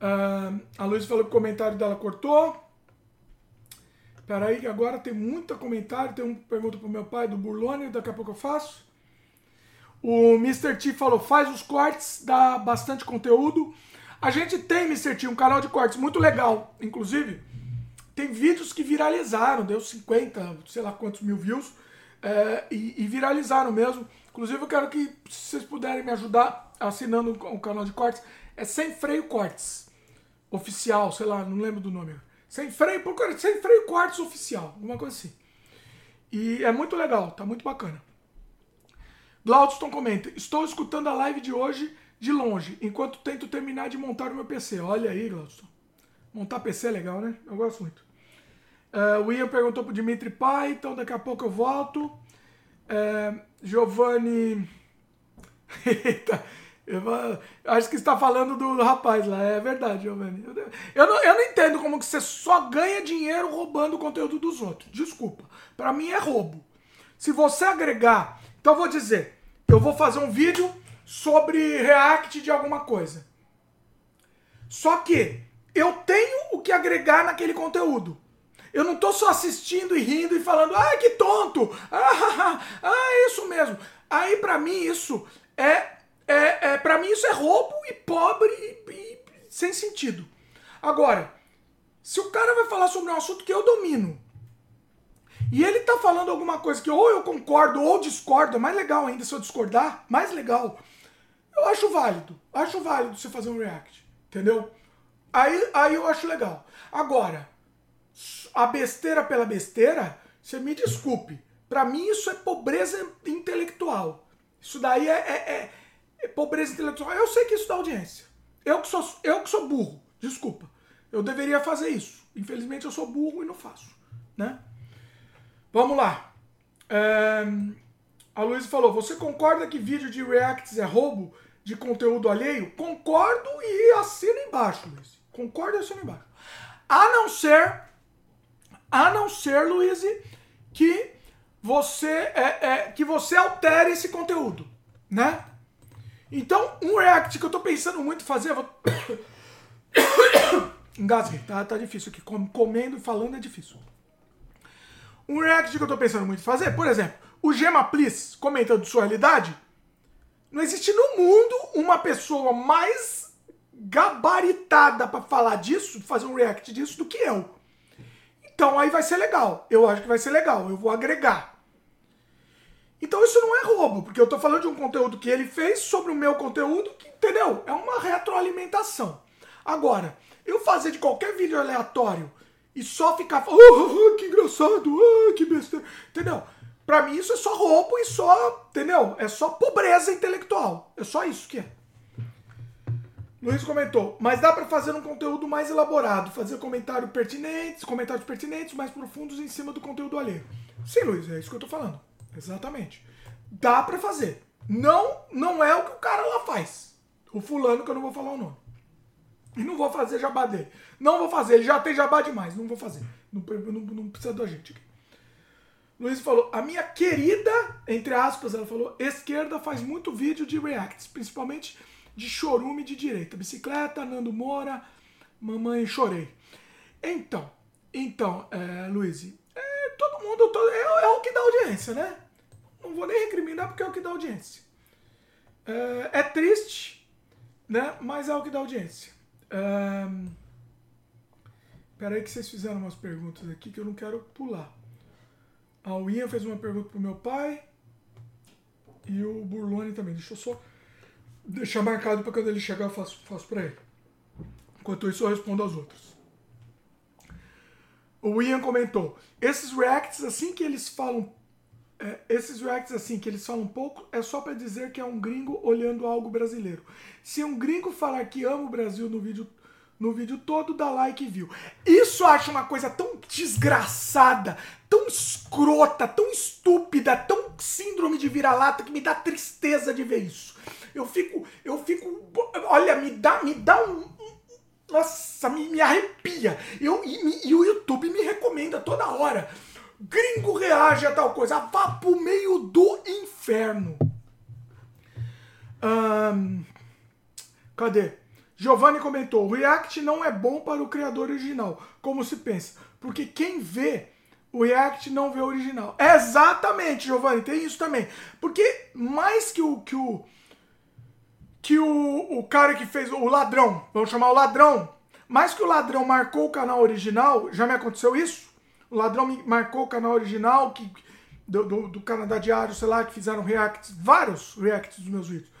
Ah, a Luísa falou que o comentário dela cortou. Peraí, que agora tem muito comentário. Tem uma pergunta pro meu pai do Burlone, daqui a pouco eu faço. O Mr. T falou, faz os cortes, dá bastante conteúdo. A gente tem, Mr. T, um canal de cortes muito legal. Inclusive, tem vídeos que viralizaram, deu 50, sei lá quantos mil views, é, e, e viralizaram mesmo. Inclusive, eu quero que, vocês puderem me ajudar assinando o canal de cortes, é Sem Freio Cortes. Oficial, sei lá, não lembro do nome. Sem freio, procura Sem Freio Cortes Oficial, alguma coisa assim. E é muito legal, tá muito bacana. Glaudston comenta: Estou escutando a live de hoje de longe, enquanto tento terminar de montar o meu PC. Olha aí, Glaudston. Montar PC é legal, né? Eu gosto muito. É, o Ian perguntou pro Dimitri Pai, então daqui a pouco eu volto. É, Giovanni. Eita, acho que está falando do rapaz lá. É verdade, Giovanni. Eu, eu não, eu não entendo como que você só ganha dinheiro roubando o conteúdo dos outros. Desculpa. Para mim é roubo. Se você agregar. Então eu vou dizer: eu vou fazer um vídeo sobre React de alguma coisa. Só que eu tenho o que agregar naquele conteúdo. Eu não tô só assistindo e rindo e falando, ah, que tonto! Ah, ah, é isso mesmo. Aí pra mim isso é, é, é para mim isso é roubo e pobre e, e sem sentido. Agora, se o cara vai falar sobre um assunto que eu domino, e ele tá falando alguma coisa que ou eu concordo ou discordo, é mais legal ainda se eu discordar, mais legal. Eu acho válido. Acho válido você fazer um react. Entendeu? Aí, aí eu acho legal. Agora, a besteira pela besteira, você me desculpe. Pra mim isso é pobreza intelectual. Isso daí é- é- é pobreza intelectual. Eu sei que isso dá audiência. Eu que, sou, eu que sou burro. Desculpa. Eu deveria fazer isso. Infelizmente eu sou burro e não faço. Né? Vamos lá. É, A Luísa falou: Você concorda que vídeo de reacts é roubo de conteúdo alheio? Concordo e assina embaixo, Luiz. Concordo e assina embaixo. A não ser, a não ser, Luiz, que você é, é, que você altere esse conteúdo, né? Então, um react que eu tô pensando muito fazer, vou... Engasguei, tá, tá difícil aqui. Com- Comendo e falando é difícil. Um react que eu tô pensando muito fazer, por exemplo, o Gema Please comentando sua realidade. Não existe no mundo uma pessoa mais gabaritada pra falar disso, fazer um react disso, do que eu. Então aí vai ser legal. Eu acho que vai ser legal. Eu vou agregar. Então isso não é roubo, porque eu tô falando de um conteúdo que ele fez sobre o meu conteúdo, que, entendeu? É uma retroalimentação. Agora, eu fazer de qualquer vídeo aleatório e só ficar falando, oh, que engraçado, ah, que besteira, entendeu? Pra mim isso é só roubo e só, entendeu? É só pobreza intelectual. É só isso que é. Luiz comentou, mas dá pra fazer um conteúdo mais elaborado, fazer comentários pertinentes, comentários pertinentes, mais profundos em cima do conteúdo alheio. Sim, Luiz, é isso que eu tô falando. Exatamente. Dá pra fazer. Não, não é o que o cara lá faz. O fulano que eu não vou falar o nome. E não vou fazer jabá dele. Não vou fazer, ele já tem jabá demais, não vou fazer. Não, não, não precisa da gente aqui. Luiz falou, a minha querida, entre aspas, ela falou, esquerda faz muito vídeo de reacts, principalmente de chorume de direita. Bicicleta, Nando Moura, mamãe chorei. Então, então, é, Luiz, é, todo mundo, todo, é, é o que dá audiência, né? Não vou nem recriminar porque é o que dá audiência. É, é triste, né? Mas é o que dá audiência. É, Peraí que vocês fizeram umas perguntas aqui que eu não quero pular. O Ian fez uma pergunta pro meu pai. E o Burlone também. Deixa eu só deixar marcado para quando ele chegar eu faço, faço para ele. Enquanto isso eu respondo aos outros. O Ian comentou: esses reacts, assim que eles falam É, esses reacts assim, que eles falam pouco, é só pra dizer que é um gringo olhando algo brasileiro. Se um gringo falar que ama o Brasil no vídeo, no vídeo todo, dá like e view. Isso eu acho uma coisa tão desgraçada, tão escrota, tão estúpida, tão síndrome de vira-lata que me dá tristeza de ver isso. Eu fico, eu fico, olha, me dá, me dá um, nossa, me, me arrepia. Eu, e, e o YouTube me recomenda toda hora. Gringo reage a tal coisa. Vá pro meio do inferno. Um, cadê? Giovanni comentou: o React não é bom para o criador original, como se pensa. Porque quem vê o React não vê o original. Exatamente, Giovanni, tem isso também. Porque mais que o que o que o, o cara que fez o ladrão, vamos chamar o ladrão, mais que o ladrão marcou o canal original, já me aconteceu isso. O ladrão marcou o canal original que do, do, do Canadá Diário, sei lá, que fizeram reacts, vários reacts dos meus vídeos.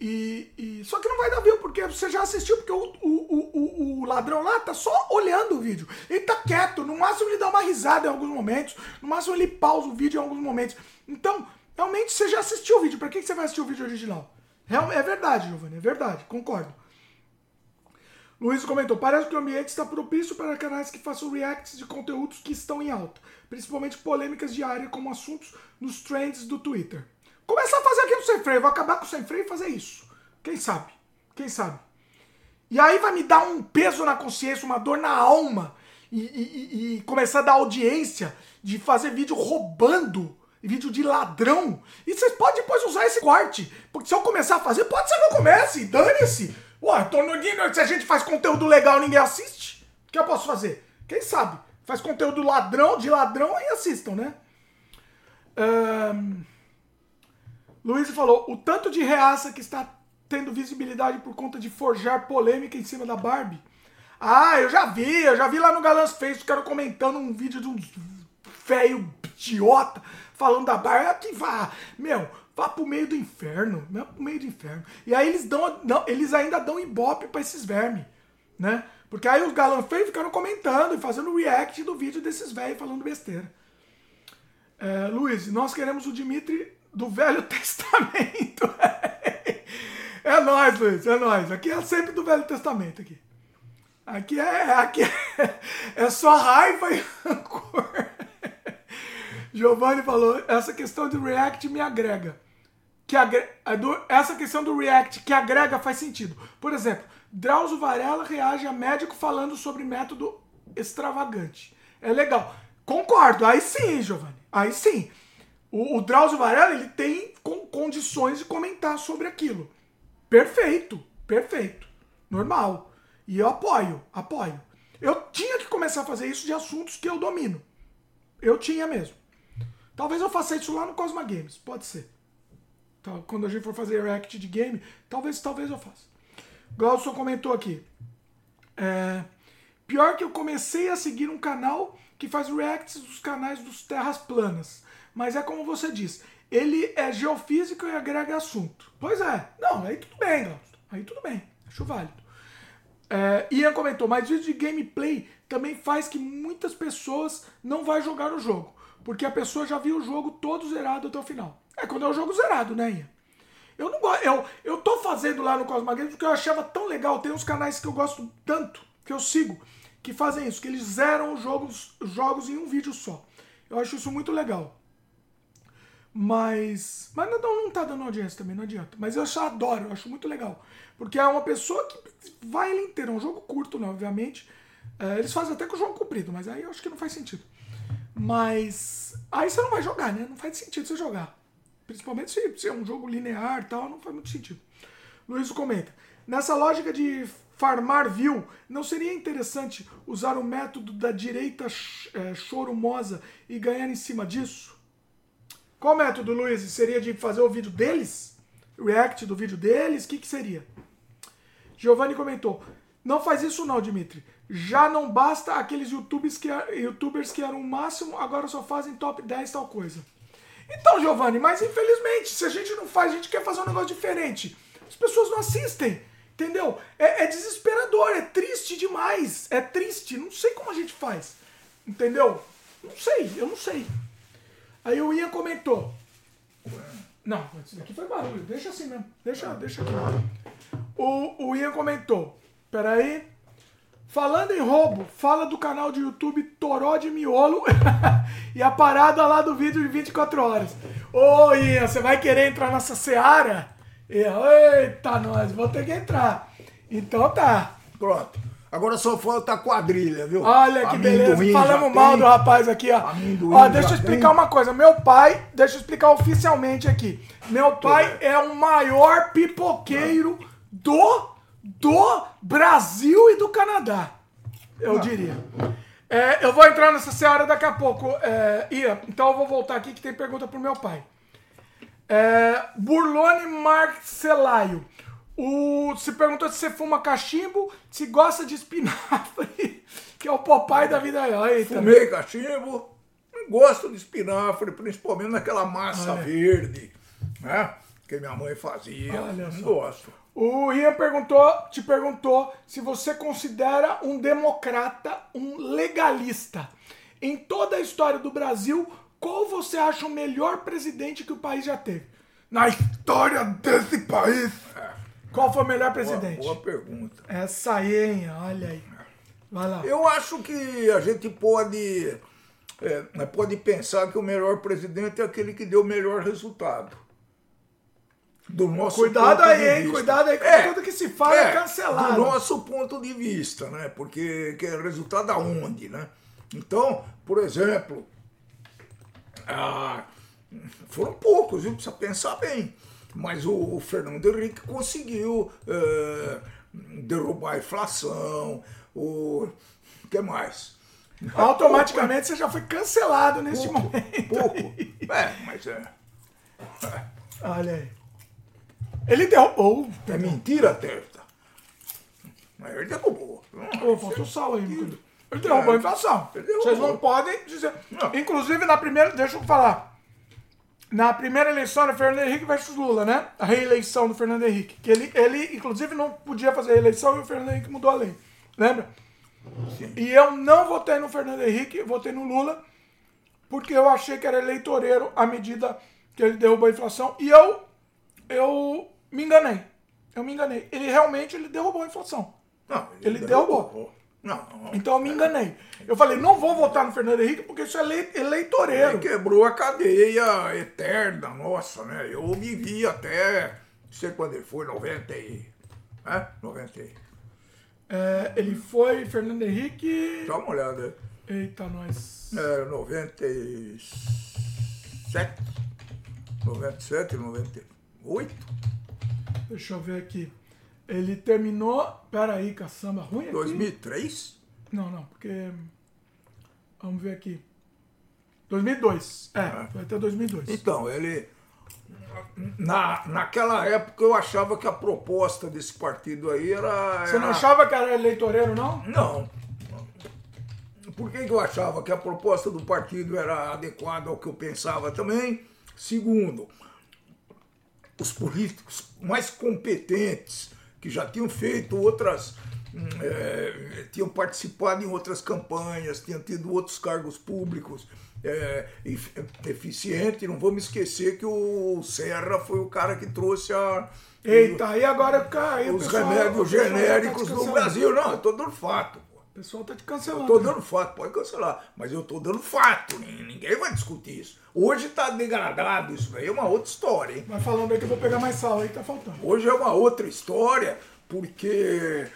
E, e, só que não vai dar view, porque você já assistiu, porque o, o, o, o, ladrão lá tá só olhando o vídeo. Ele tá quieto, no máximo ele dá uma risada em alguns momentos, no máximo ele pausa o vídeo em alguns momentos. Então, realmente você já assistiu o vídeo, pra que você vai assistir o vídeo original? É verdade, Giovanni, é verdade, concordo. Luiz comentou: parece que o ambiente está propício para canais que façam reacts de conteúdos que estão em alta, principalmente polêmicas diárias como assuntos nos trends do Twitter. Começar a fazer aqui no sem freio, vou acabar com o sem freio e fazer isso. Quem sabe? Quem sabe? E aí vai me dar um peso na consciência, uma dor na alma e, e, e começar a dar audiência de fazer vídeo roubando vídeo de ladrão. E vocês podem depois usar esse corte. Porque se eu começar a fazer, pode ser que eu comece. Dane-se. Ué, tô no se a gente faz conteúdo legal ninguém assiste, o que eu posso fazer? Quem sabe? Faz conteúdo ladrão, de ladrão e assistam, né? Um... Luiz falou, o tanto de reaça que está tendo visibilidade por conta de forjar polêmica em cima da Barbie. Ah, eu já vi, eu já vi lá no Galãs Face, cara comentando um vídeo de um velho idiota falando da Barbie. Que vá, meu, Vá pro meio do inferno, vá pro meio do inferno. E aí eles dão, não, eles ainda dão ibope para esses vermes, né? Porque aí os galã feios ficaram comentando e fazendo react do vídeo desses velhos falando besteira. É, Luiz, nós queremos o Dimitri do Velho Testamento. é nós, Luiz, é nós. Aqui é sempre do Velho Testamento aqui. Aqui é, aqui é, é só raiva e rancor. Giovanni falou, essa questão de React me agrega que essa questão do React que agrega faz sentido. Por exemplo, Drauzio Varela reage a médico falando sobre método extravagante. É legal. Concordo, aí sim, Giovanni. Aí sim. O, o Drauzio Varela ele tem com, condições de comentar sobre aquilo. Perfeito, perfeito. Normal. E eu apoio, apoio. Eu tinha que começar a fazer isso de assuntos que eu domino. Eu tinha mesmo. Talvez eu faça isso lá no Cosma Games, pode ser. Tá, quando a gente for fazer react de game, talvez, talvez eu faça. Glaucio comentou aqui. É, pior que eu comecei a seguir um canal que faz reacts dos canais dos Terras Planas. Mas é como você diz, ele é geofísico e agrega assunto. Pois é. Não, aí tudo bem, Glaucio. Aí tudo bem. Acho válido. É, Ian comentou, mas vídeo de gameplay também faz que muitas pessoas não vão jogar o jogo. Porque a pessoa já viu o jogo todo zerado até o final. É quando é o jogo zerado, né, Ian? Eu não gosto. Eu, eu tô fazendo lá no Cosma Games porque eu achava tão legal. Tem uns canais que eu gosto tanto, que eu sigo, que fazem isso, que eles zeram os jogos, os jogos em um vídeo só. Eu acho isso muito legal. Mas. Mas não, não tá dando audiência também, não adianta. Mas eu só adoro, eu acho muito legal. Porque é uma pessoa que vai ele inteiro. É um jogo curto, né? Obviamente. É, eles fazem até com o jogo comprido, mas aí eu acho que não faz sentido. Mas. Aí você não vai jogar, né? Não faz sentido você jogar. Principalmente se, se é um jogo linear tal, não faz muito sentido. Luiz comenta. Nessa lógica de farmar view, não seria interessante usar o método da direita é, choromosa e ganhar em cima disso? Qual método, Luiz? Seria de fazer o vídeo deles? React do vídeo deles? O que, que seria? Giovanni comentou. Não faz isso não, Dimitri. Já não basta aqueles youtubers que, youtubers que eram o máximo, agora só fazem top 10 tal coisa. Então, Giovanni, mas infelizmente, se a gente não faz, a gente quer fazer um negócio diferente. As pessoas não assistem, entendeu? É, é desesperador, é triste demais. É triste, não sei como a gente faz. Entendeu? Não sei, eu não sei. Aí o Ian comentou. Não, isso daqui foi barulho. Deixa assim mesmo. Deixa, deixa aqui. O, o Ian comentou. Peraí. Falando em roubo, fala do canal de YouTube Toró de Miolo e a parada lá do vídeo de 24 horas. Ô Ian, você vai querer entrar nessa seara? Eita, nós, vou ter que entrar. Então tá. Pronto. Agora só falta a quadrilha, viu? Olha que beleza. Amendoim já Falamos tem. mal do rapaz aqui, ó. Amendoim Ó, deixa eu explicar tem. uma coisa. Meu pai, deixa eu explicar oficialmente aqui. Meu pai é o maior pipoqueiro do, do Brasil e do Canadá. Eu diria. É, eu vou entrar nessa seara daqui a pouco, é, Ian. Então eu vou voltar aqui que tem pergunta pro meu pai. É, Burlone Marcelaio. O, se perguntou se você fuma cachimbo, se gosta de espinafre, que é o papai da vida real. Eita. Fumei cachimbo, gosto de espinafre, principalmente naquela massa Olha. verde, né? Que minha mãe fazia. Olha só. Gosto. O Ian perguntou, te perguntou se você considera um democrata, um legalista. Em toda a história do Brasil, qual você acha o melhor presidente que o país já teve? Na história desse país. Qual foi o melhor Boa, presidente? boa pergunta. Essa aí, hein? Olha aí. Vai lá. Eu acho que a gente pode, é, pode pensar que o melhor presidente é aquele que deu o melhor resultado. Do nosso Cuidado aí, hein? Cuidado aí, que É, tudo que se fala é, cancelado. Do nosso ponto de vista, né? Porque que é resultado aonde, né? Então, por exemplo, ah, foram poucos, viu? Precisa pensar bem. Mas o, o Fernando Henrique conseguiu eh, derrubar a inflação, o que mais? Automaticamente você já foi cancelado neste Pouco, momento. pouco. É, mas é, Olha aí. Ele derrubou. é mentira, Terta. Mas ele derrubou. Ô, faltou sal aí. Ele derrubou a inflação. Ele derrubou. Vocês não podem dizer. Não. Inclusive, na primeira. Deixa eu falar. Na primeira eleição era Fernando Henrique versus Lula, né? A reeleição do Fernando Henrique. Que ele, ele, inclusive, não podia fazer reeleição e o Fernando Henrique mudou a lei. Lembra? Sim. E eu não votei no Fernando Henrique, votei no Lula, porque eu achei que era eleitoreiro à medida que ele derrubou a inflação. E eu, eu me enganei. Eu me enganei. Ele realmente ele derrubou a inflação. Não, Ele derrubou. Não, não. Então eu me enganei. Eu falei, não vou votar no Fernando Henrique porque isso é ele- Ele eleitoreiro. quebrou a cadeia eterna, nossa, né? Eu vivi até, não sei quando ele foi, 90 e... É? 90 e... É, ele foi, Fernando Henrique. Dá uma olhada. Eita, nós. É, 97, 97, 98. Deixa eu ver aqui. Ele terminou. Pera aí, caçamba ruim aqui. 2003? Não, não, porque. Vamos ver aqui. 2002. É, vai até 2002. Então, ele. Na, naquela época eu achava que a proposta desse partido aí era. Você não era- achava que era eleitoreiro, não? Não. Por que, que eu achava que a proposta do partido era adequada ao que eu pensava também? Segundo, os políticos mais competentes, que já tinham feito outras. hum, eh, tinham participado em outras campanhas, tinham tido outros cargos públicos eh, ef- eficientes. Não vamos esquecer que o Serra foi o cara que trouxe a. Eita, e agora caiu. os remédios genéricos no Brasil. Não, eu tô dando fato. O pessoal tá te cancelando. Tô dando fato, pode cancelar, mas eu tô dando fato, nin- ninguém vai discutir isso. Hoje tá degradado isso daí, é uma outra história, hein? Vai falando aí que eu vou pegar mais sal aí, tá faltando. Hoje é uma outra história, porque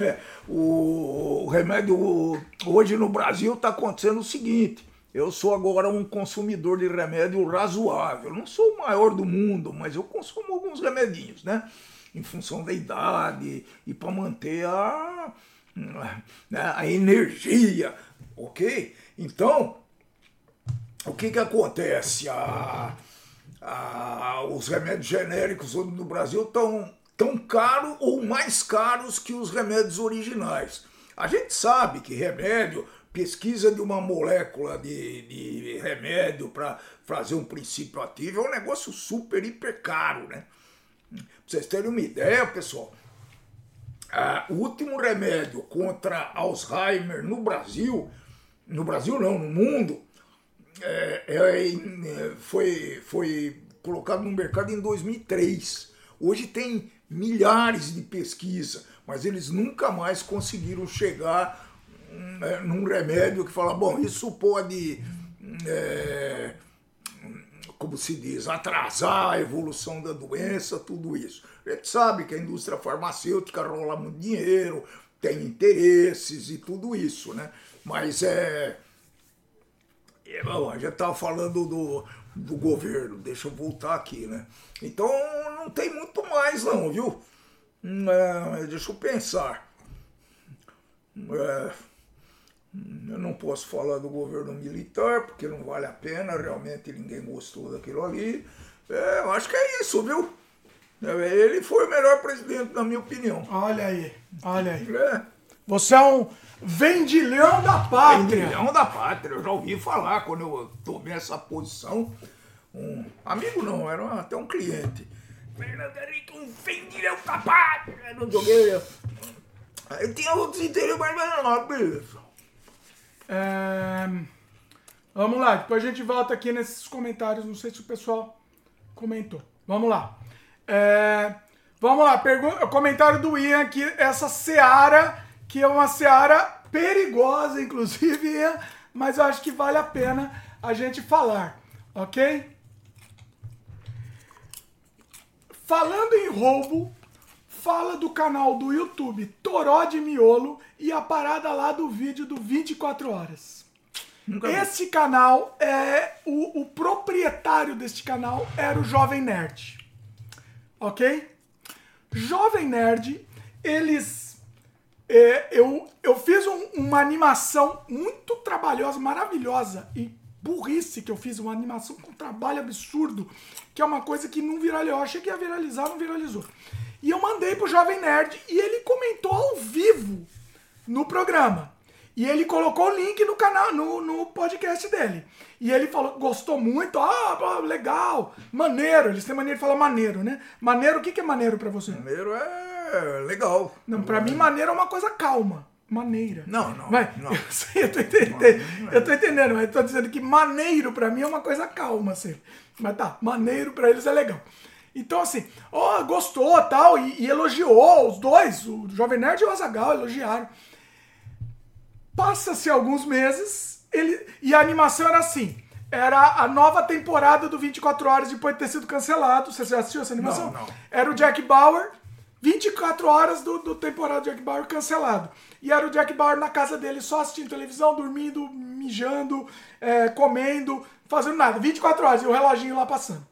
é, o, remédio hoje no Brasil está acontecendo o seguinte. Eu sou agora um consumidor de remédio razoável. Não sou o maior do mundo, mas eu consumo alguns remedinhos, né? Em função da idade e para manter a, né, a energia, ok? Então, o que que acontece? A, a- os remédios genéricos no Brasil estão tão caros ou mais caros que os remédios originais. A gente sabe que remédio, pesquisa de uma molécula de, de remédio para fazer um princípio ativo é um negócio super, hiper caro, né? Pra vocês terem uma ideia, pessoal, ah, o último remédio contra Alzheimer no Brasil, no Brasil não, no mundo, é, é, é, foi, foi colocado no mercado em 2003. Hoje tem milhares de pesquisas, mas eles nunca mais conseguiram chegar é, num remédio que fala, bom, isso pode, é, como se diz, atrasar a evolução da doença, tudo isso. A gente sabe que a indústria farmacêutica rola muito dinheiro, tem interesses e tudo isso, né? Mas é. é bom, a gente estava falando do, do governo, deixa eu voltar aqui, né? Então não tem muito mais, não, viu? É, deixa eu pensar. É, eu não posso falar do governo militar, porque não vale a pena, realmente ninguém gostou daquilo ali. É, eu acho que é isso, viu? Ele foi o melhor presidente, na minha opinião. Olha aí, olha aí. É. Você é um vendilhão da pátria. Vendilhão da pátria, eu já ouvi falar quando eu tomei essa posição. Um amigo não, era até um cliente. Fernando Henrique, um vendilhão da pátria. Eu não joguei. Aí tinha outros interesses, mas não, beleza. É, Vamos lá, depois a gente volta aqui nesses comentários. Não sei se o pessoal comentou. Vamos lá. É, Vamos lá, pergunta, comentário do Ian aqui, essa Seara, que é uma Seara perigosa, inclusive, Ian, mas eu acho que vale a pena a gente falar, ok? Falando em roubo, fala do canal do YouTube Toró de Miolo e a parada lá do vídeo do 24 Horas. Esse canal é. O, o proprietário deste canal era o Jovem Nerd. Ok? Jovem Nerd, eles. é, eu, eu fiz um- uma animação muito trabalhosa, maravilhosa e burrice que eu fiz, uma animação com trabalho absurdo, que é uma coisa que não viralizou. Eu achei que ia viralizar, não viralizou. E eu mandei pro Jovem Nerd e ele comentou ao vivo no programa. E ele colocou o link no canal, no, no podcast dele. E ele falou, gostou muito, ah, legal, maneiro. Eles têm maneira de falar maneiro, né? Maneiro, o que, que é maneiro pra você? Primeiro é legal. Não, pra mim, maneiro é uma coisa calma. Maneira. Não, não, Mas, não. Eu, sei, eu, tô entendendo, eu tô entendendo, mas eu tô dizendo que maneiro pra mim é uma coisa calma, assim. Mas tá, maneiro pra eles é legal. Então, assim, ó, gostou tal, e, e elogiou os dois, o Jovem Nerd e o Azagal elogiaram. Passa-se alguns meses, ele e a animação era assim. Era a nova temporada do 24 Horas depois de ter sido cancelado. Você já assistiu essa animação? Não, não. Era o Jack Bauer, 24 horas do, do temporada do Jack Bauer cancelado. E era o Jack Bauer na casa dele só assistindo televisão, dormindo, mijando, é, comendo, fazendo nada. 24 horas e o reloginho lá passando.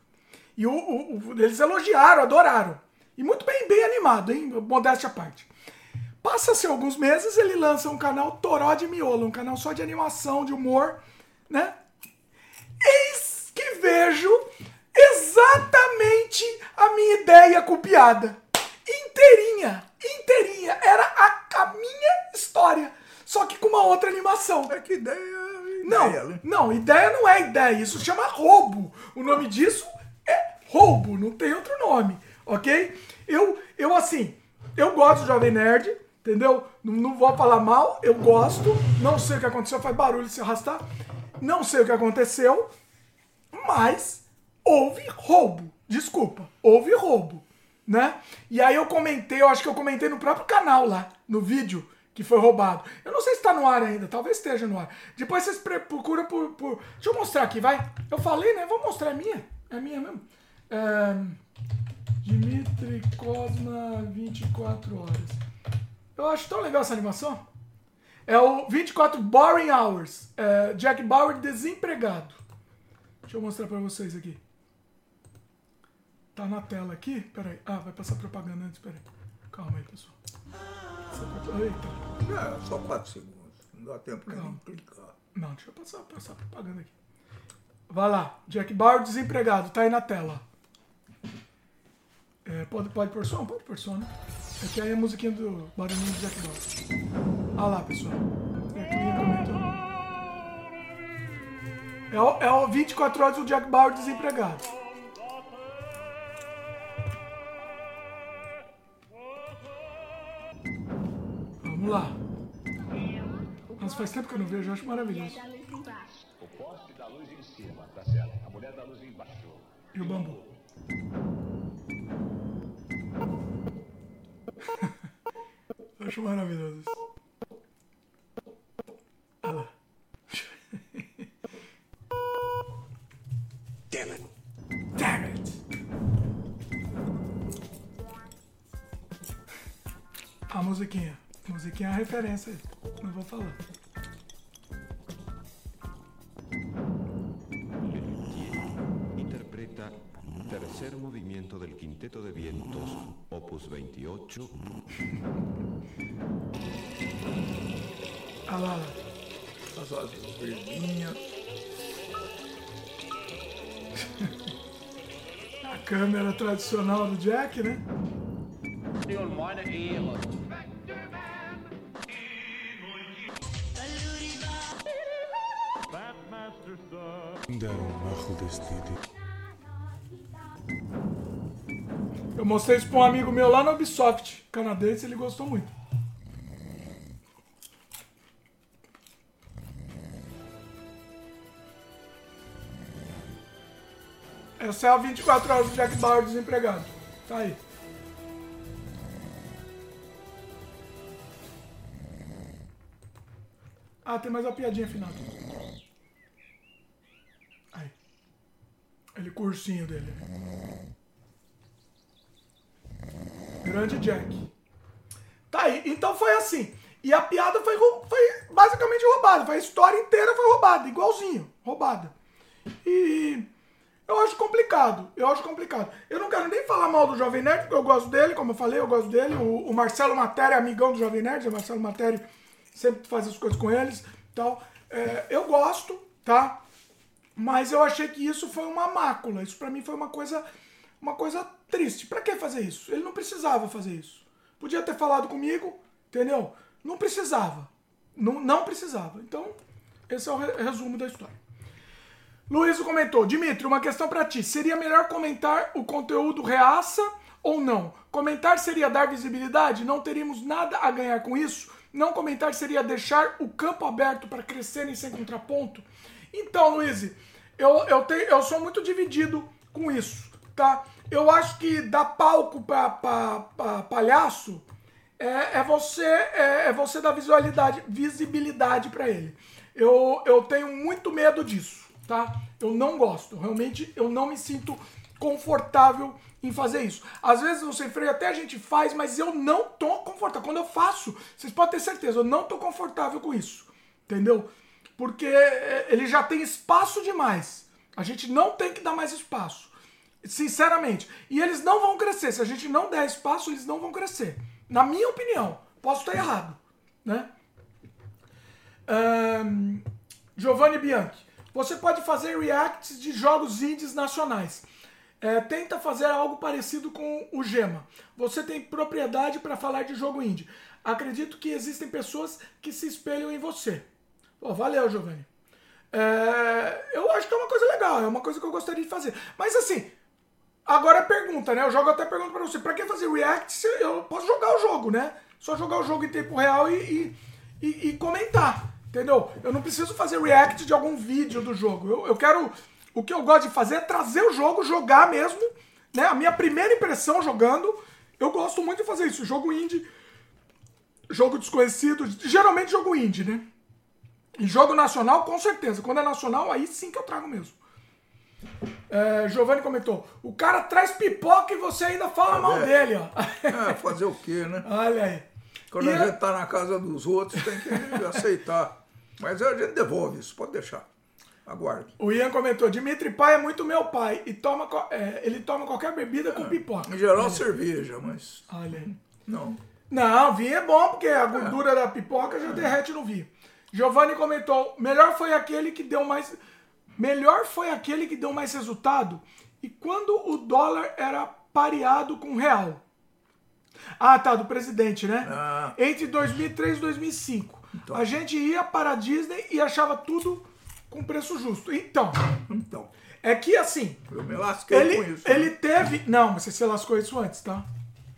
E o- o- o- eles elogiaram, adoraram. E muito bem, bem animado, hein? Modéstia à parte. Passa-se alguns meses, ele lança um canal Toró de Miolo, um canal só de animação, de humor, né? Eis que vejo exatamente a minha ideia copiada. Inteirinha, inteirinha. Era a, a minha história, só que com uma outra animação. É que ideia. Não, ideia, né? não, ideia não é ideia, isso chama roubo. O nome disso é roubo, não tem outro nome, ok? Eu, eu assim, eu gosto do Jovem Nerd, entendeu? Não, não vou falar mal, eu gosto, não sei o que aconteceu, faz barulho se arrastar, não sei o que aconteceu, mas houve roubo, desculpa, houve roubo, né? E aí eu comentei, eu acho que eu comentei no próprio canal lá, no vídeo, que foi roubado. Eu não sei se tá no ar ainda, talvez esteja no ar. Depois vocês procuram por, por- Deixa eu mostrar aqui, vai. Eu falei, né? Vou mostrar a minha. É minha mesmo. É... Dimitri Cosma 24 horas. Eu acho tão legal essa animação. É o 24 Boring Hours. É Jack Bauer desempregado. Deixa eu mostrar pra vocês aqui. Tá na tela aqui? Peraí. Ah, vai passar propaganda antes, peraí. Calma aí, pessoal. Eita. É, só 4 segundos. Não dá tempo pra Não. clicar. Não, deixa eu passar, passar propaganda aqui. Vai lá. Jack Bauer desempregado. Tá aí na tela. É, pode, pode pôr som? Pode pôr som, né? Aí é a musiquinha do barulhinho do Jack Bauer. Olha lá, pessoal. É que. É o, é o 24 horas do Jack Bauer desempregado. Vamos lá. Nossa, faz tempo que eu não vejo, eu acho maravilhoso. O poste da luz em cima, tá. A mulher da luz embaixo. E o bambu. Acho maravilhoso isso. Olha lá. Damn it. Damn it! A musiquinha. A musiquinha é a referência aí. Não vou falar. Interpreta tercer movimiento del Quinteto de Vientos, opus 28, Olha lá. olha lá. As asas verdinhas. A câmera tradicional do Jack, né? Eu mostrei isso pra um amigo meu lá no Ubisoft, canadense, ele gostou muito. Essa é a 24 horas do Jack Bauer desempregado. Tá aí. Ah, tem mais uma piadinha final. Aí. Ele cursinho dele. Grande Jack. Tá aí. Então foi assim. E a piada foi, foi basicamente roubada. Foi a história inteira foi roubada, igualzinho. Roubada. E eu acho complicado. Eu acho complicado. Eu não quero nem falar mal do Jovem Nerd, porque eu gosto dele, como eu falei, eu gosto dele. O, o Marcelo Matéria é amigão do Jovem Nerd, o Marcelo Matéria sempre faz as coisas com eles tal. É, eu gosto, tá? Mas eu achei que isso foi uma mácula. Isso pra mim foi uma coisa, uma coisa triste. Pra que fazer isso? Ele não precisava fazer isso. Podia ter falado comigo, entendeu? Não precisava. Não, não precisava. Então, esse é o re- resumo da história. Luiz comentou: Dimitri, uma questão pra ti. Seria melhor comentar o conteúdo reaça ou não? Comentar seria dar visibilidade? Não teríamos nada a ganhar com isso? Não comentar seria deixar o campo aberto para crescerem sem contraponto? Então, Luiz, eu, eu, tenho, eu sou muito dividido com isso, tá? Eu acho que dar palco pra palhaço é, é você é, é você dar visualidade, visibilidade para ele. Eu, eu tenho muito medo disso, tá? Eu não gosto. Realmente eu não me sinto confortável em fazer isso. Às vezes o sem freio até a gente faz, mas eu não tô confortável. Quando eu faço, vocês podem ter certeza, eu não tô confortável com isso. Entendeu? Porque é, ele já tem espaço demais. A gente não tem que dar mais espaço. Sinceramente. E eles não vão crescer. Se a gente não der espaço, eles não vão crescer. Na minha opinião. Posso estar errado. Né? Ahn, Giovanni Bianchi. Você pode fazer reacts de jogos indies nacionais. É, tenta fazer algo parecido com o Gema. Você tem propriedade para falar de jogo indie. Acredito que existem pessoas que se espelham em você. Pô, valeu, Giovanni. É, eu acho que é uma coisa legal, é uma coisa que eu gostaria de fazer. Mas assim, agora é pergunta, né? Eu jogo até pergunta pra você, pra que fazer react se eu posso jogar o jogo, né? Só jogar o jogo em tempo real e, e, e- e comentar, entendeu? Eu não preciso fazer react de algum vídeo do jogo. Eu, eu quero. O que eu gosto de fazer é trazer o jogo, jogar mesmo, né? A minha primeira impressão jogando. Eu gosto muito de fazer isso. Jogo indie, jogo desconhecido, geralmente jogo indie, né? E jogo nacional, com certeza. Quando é nacional, aí sim que eu trago mesmo. É, Giovanni comentou: o cara traz pipoca e você ainda fala mal é. dele, ó. É, fazer o quê, né? Olha aí. Quando E a gente tá na casa dos outros, tem que aceitar. Mas a gente devolve isso, pode deixar. Aguarde. O Ian comentou: Dimitri Pai é muito meu pai. E toma, é, ele toma qualquer bebida com pipoca. Em geral, cerveja, mas Olha aí. não. Não, vinho é bom, porque a gordura da pipoca já derrete no vinho. Giovanni comentou: melhor foi aquele que deu mais. Melhor foi aquele que deu mais resultado. E quando o dólar era pareado com o real. Ah, tá, do presidente, né? Ah. Entre 2003 e 2005. A gente ia para a Disney e achava tudo com preço justo. Então, Então, é que assim, eu me lasquei com ele, isso. né? ele teve. Não, mas você se lascou isso antes, tá?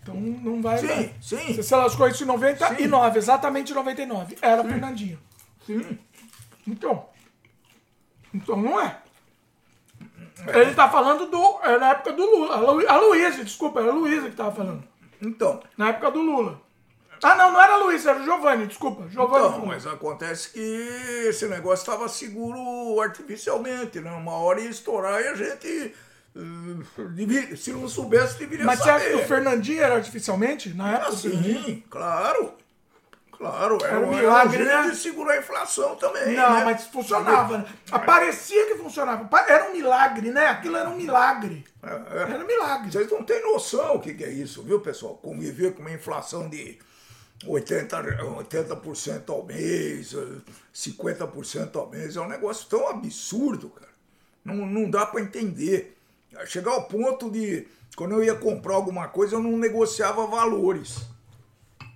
Então não vai. Sim, vai. sim. Você se lascou isso em 99, exatamente em 99. Era Fernandinho. Sim. Então. Então não é. Ele tá falando do. É na época do Lula. A, Lu, a Luísa, desculpa, era a Luísa que tava falando. Então, Na época do Lula. Ah, não, não era a Luísa, era o Giovanni, desculpa. Giovanni. Então, mas acontece que esse negócio estava seguro artificialmente, né? Uma hora ia estourar e a gente. eh, se não soubesse, deveria Mas você acha saber. que o Fernandinho era artificialmente? Na época? Ah, sim, claro. Claro, era, Era um um milagre, jeito né? de segurar a inflação também. Não, né? mas funcionava, né? Parecia que funcionava. Era um milagre, né? Aquilo era um milagre. É, é. Era um milagre. Vocês não têm noção o que, que é isso, viu, pessoal? Conviver com uma inflação de 80%, 80% ao mês, eh, 50% ao mês, é um negócio tão absurdo, cara. Não, não dá para entender. Chegar ao ponto de, quando eu ia comprar alguma coisa, eu não negociava valores.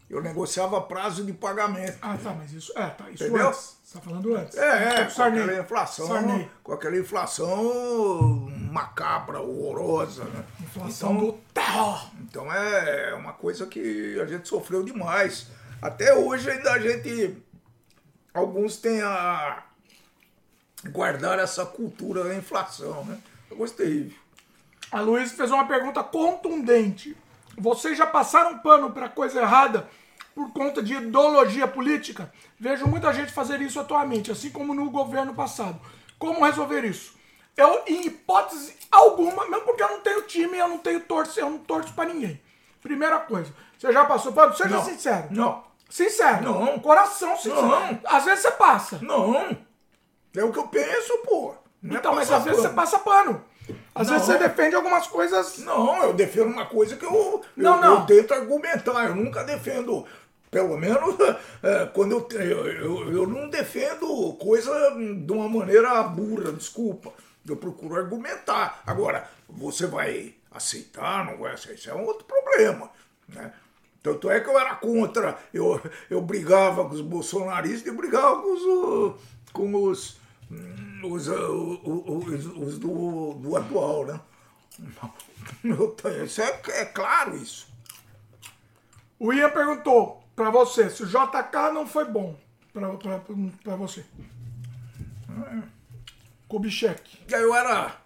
Eu negociava prazo de pagamento. Ah, tá, mas isso. É, tá, isso Entendeu? antes. Você tá falando antes. É, é, Tipo com Sarney. aquela inflação, Sarney. com aquela inflação macabra, horrorosa, né? Inflação Então- do terror. Então é uma coisa que a gente sofreu demais. Até hoje ainda a gente. Alguns têm a. guardar essa cultura da inflação, né? Negócio terrível. A Luísa fez uma pergunta contundente. Vocês já passaram pano pra coisa errada por conta de ideologia política? Vejo muita gente fazer isso atualmente, assim como no governo passado. Como resolver isso? Eu, em hipótese alguma, mesmo porque eu não tenho time, eu não tenho torce, eu não torço pra ninguém. Primeira coisa, você já passou pano? Seja Não. sincero. Não. Sincero. Não. Coração sincero. Não. Às vezes você passa. Não! É o que eu penso, pô. Não é Então, mas passar às vezes você passa pano. Às vezes Não. você defende algumas coisas. Não, eu defendo uma coisa que eu, Não, eu, não. eu tento argumentar. Eu nunca defendo, pelo menos é, quando eu, eu, eu, eu não defendo coisa de uma maneira burra, desculpa. Eu procuro argumentar. Agora, você vai aceitar, não vai aceitar, isso é um outro problema. Né? Tanto é que eu era contra, eu, eu brigava com os bolsonaristas e brigava com os, com os, os, uh, os, os do, do atual, né? Isso é, é claro isso. O Ian perguntou pra você se o JK não foi bom pra você. Kubitschek. E aí eu era.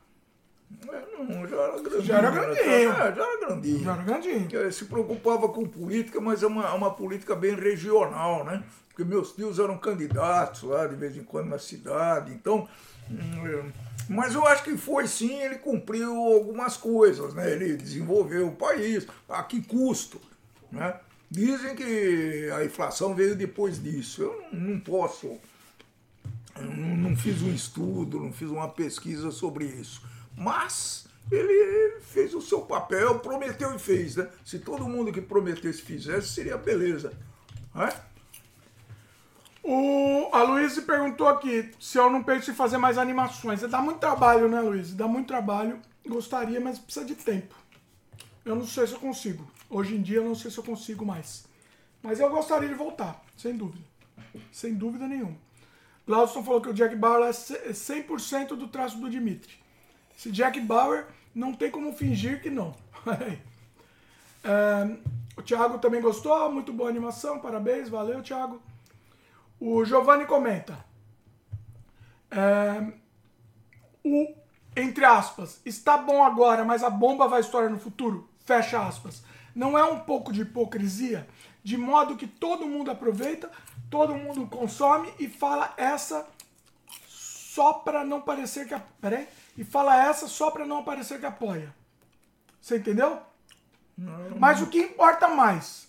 Eu não, já era grandinho. Já era grandinho. É, já era grandinho. Já era grandinho. Eu se preocupava com política, mas é uma, uma política bem regional, né? Porque meus tios eram candidatos lá de vez em quando na cidade, então. hum, é, Mas eu acho que foi sim, ele cumpriu algumas coisas, né? Ele desenvolveu o país. A que custo? Né? Dizem que a inflação veio depois disso. Eu não, posso. não fiz um estudo, não fiz uma pesquisa sobre isso. Mas ele fez o seu papel, prometeu e fez, né? Se todo mundo que prometesse fizesse, seria beleza. Né? O, a Luísa perguntou aqui se eu não penso em fazer mais animações. Dá muito trabalho, né, Luísa? Dá muito trabalho. Gostaria, mas precisa de tempo. Eu não sei se eu consigo. Hoje em dia eu não sei se eu consigo mais. Mas eu gostaria de voltar, sem dúvida. Sem dúvida nenhuma. Glaudston falou que o Jack Bauer é ce- é 100% do traço do Dimitri. Esse Jack Bauer não tem como fingir que não. É, o Thiago também gostou, muito boa animação, parabéns, valeu, Thiago. O Giovanni comenta. é, o, entre aspas, está bom agora, mas a bomba vai estourar no futuro. Fecha aspas. Não é um pouco de hipocrisia? De modo que todo mundo aproveita, todo mundo consome e fala essa só para não parecer que. a- Peraí. E fala essa só para não parecer que apoia. Você entendeu? Mas o que importa mais?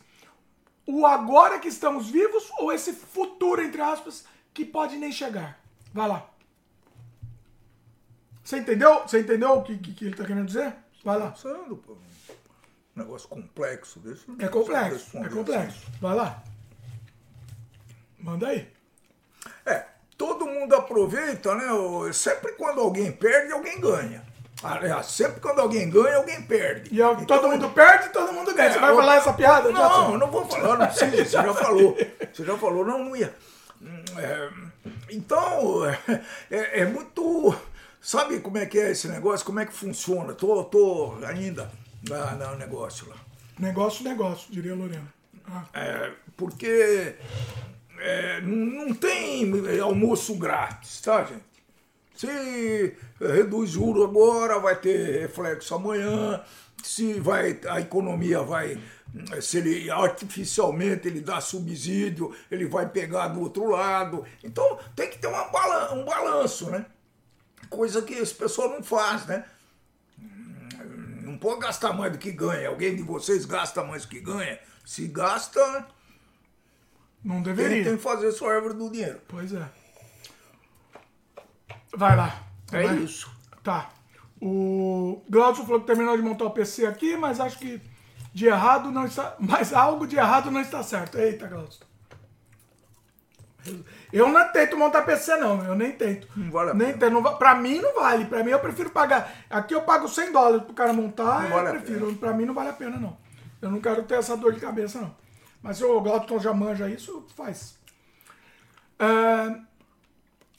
O agora que estamos vivos ou esse futuro, entre aspas, que pode nem chegar? Vai lá. Você entendeu? Você entendeu o que, que, que ele está querendo dizer? Vai lá. Pensando, pô. Um negócio complexo desse. não É complexo, é complexo. Vai lá. Manda aí. É, todo mundo aproveita, né? Sempre quando alguém perde, alguém ganha. Aliás, sempre quando alguém ganha, alguém perde. E eu- Então, todo mundo perde, todo mundo ganha. Você vai eu- falar essa piada? Não, não vou falar, não precisa, você já falou. Você já falou, não, não ia. Hum, é, então, é, é muito. Sabe como é que é esse negócio? Como é que funciona? Tô, tô ainda na- no negócio lá. Negócio, negócio, diria Lorena. Ah, É, porque é, não tem almoço grátis, tá, gente? Se reduz juro agora, vai ter reflexo amanhã. Se vai, a economia vai, se ele artificialmente ele dá subsídio, ele vai pegar do outro lado. Então tem que ter uma balan um balanço, né? Coisa que esse pessoal não faz, né? Não pode gastar mais do que ganha. Alguém de vocês gasta mais do que ganha? Se gasta, Não deveria. tem que fazer sua árvore do dinheiro. Pois é. Vai lá. É Vai. isso. Tá. O Glaucio falou que terminou de montar o PC aqui, mas acho que de errado não está. Mas algo de errado não está certo. Eita, Glaucio. Eu não tento montar PC, não. Eu nem tento. Não vale a nem pena. tento, não pra mim não vale. Pra mim eu prefiro pagar. Aqui eu pago 100 dólares pro cara montar. Não eu vale a prefiro. Pra mim não vale a pena, não. Eu não quero ter essa dor de cabeça, não. Mas o Glaucio já manja isso, faz. É,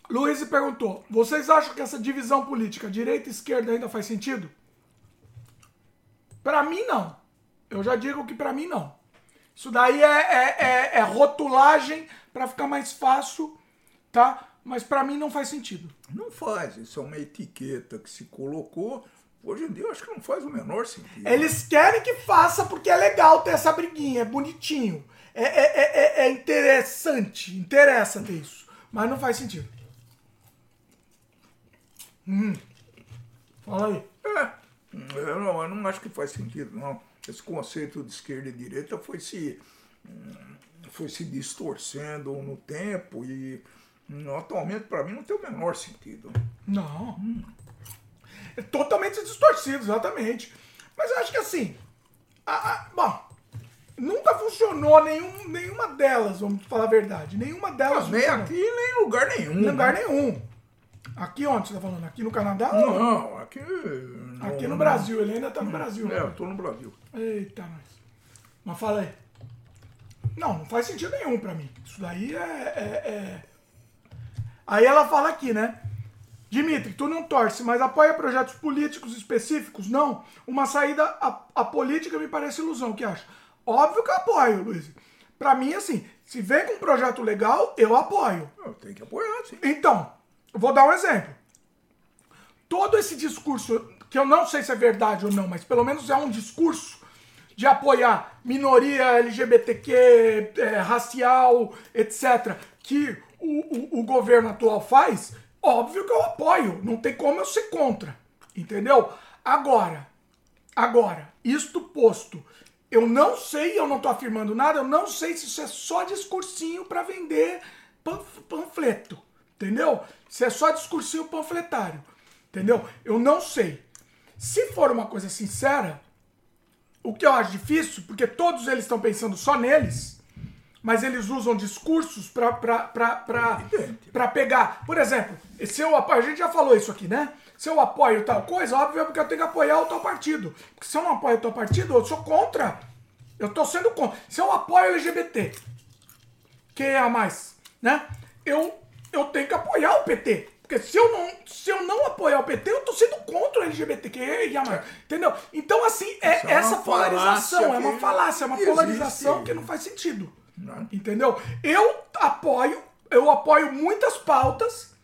Luiz perguntou: vocês acham que essa divisão política, direita e esquerda, ainda faz sentido? Pra mim, não. Eu já digo que pra mim, não. Isso daí é, é, é- é rotulagem pra ficar mais fácil, tá? Mas pra mim não faz sentido. Não faz, isso é uma etiqueta que se colocou. Hoje em dia eu acho que não faz o menor sentido. Eles querem que faça porque é legal ter essa briguinha, é bonitinho. É, é, é, é- é interessante, interessa ter isso. Mas não faz sentido. Hum. Fala aí. É, eu não, eu não acho que faz sentido, não. Esse conceito de esquerda e direita foi se, hum, foi se distorcendo no tempo e hum, atualmente para mim não tem o menor sentido. Não. É totalmente distorcido, exatamente. Mas eu acho que assim. a- a- bom, nunca funcionou nenhum, nenhuma delas, vamos falar a verdade. Nenhuma delas Nem funcionou. aqui, nem em lugar nenhum. Em lugar né? nenhum. Aqui onde você tá falando? Aqui no Canadá? Não, aqui. Aqui não- no Brasil, ele ainda tá no Brasil. É, né? eu tô no Brasil. Eita, nós. Mas fala aí. Não, não faz sentido nenhum pra mim. Isso daí é, é- é- Aí ela fala aqui, né? Dimitri, tu não torce, mas apoia projetos políticos específicos? Não. Uma saída a, a política me parece ilusão, o que acha? Óbvio que eu apoio, Luiz. Pra mim, assim, se vem com um projeto legal, eu apoio. Eu tenho que apoiar, sim. Então, vou dar um exemplo. Todo esse discurso, que eu não sei se é verdade ou não, mas pelo menos é um discurso de apoiar minoria LGBTQ, eh, racial, etc., que o, o, o governo atual faz, óbvio que eu apoio. Não tem como eu ser contra. Entendeu? Agora, agora, isto posto, eu não sei, eu não tô afirmando nada, eu não sei se isso é só discursinho para vender panf- panfleto. Entendeu? Se é só discursinho panfletário. Entendeu? Eu não sei. Se for uma coisa sincera, o que eu acho difícil, porque todos eles estão pensando só neles, mas eles usam discursos pra, Evidente. pra pegar. Por exemplo, se eu apoio, a gente já falou isso aqui, né? Se eu apoio tal coisa, óbvio é porque eu tenho que apoiar o tal partido. Porque se eu não apoio o tal partido, eu sou contra. Eu tô sendo contra. Se eu apoio LGBT, que é a mais, né? Eu, eu tenho que apoiar o PT. Porque se eu não, se eu não apoiar o PT, eu tô sendo contra o e a mais. Entendeu? Então, assim, é, é uma essa polarização, é uma que falácia, é uma existe. polarização que não faz sentido. Né? Entendeu? Eu apoio, eu apoio muitas pautas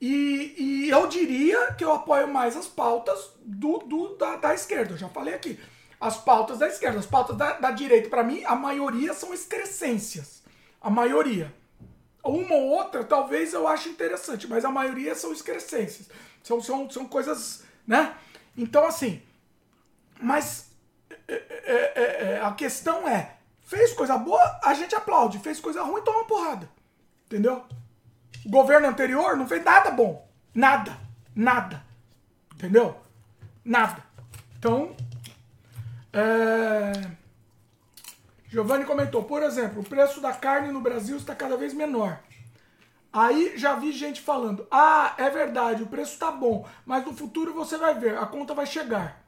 e, e eu diria que eu apoio mais as pautas do, do- da, da esquerda. Eu já falei aqui. As pautas da esquerda. As pautas da, da direita, para mim, a maioria são excrescências. A maioria. Uma ou outra, talvez eu ache interessante, mas a maioria são excrescências. São, são, são coisas, né? Então, assim, mas é, é, é, é, a questão é, fez coisa boa, a gente aplaude. Fez coisa ruim, toma porrada. Entendeu? O governo anterior não fez nada bom. Nada. Nada. Entendeu? Nada. Então, é... Giovanni comentou, por exemplo, o preço da carne no Brasil está cada vez menor. Aí já vi gente falando, ah, é verdade, o preço tá bom, mas no futuro você vai ver, a conta vai chegar.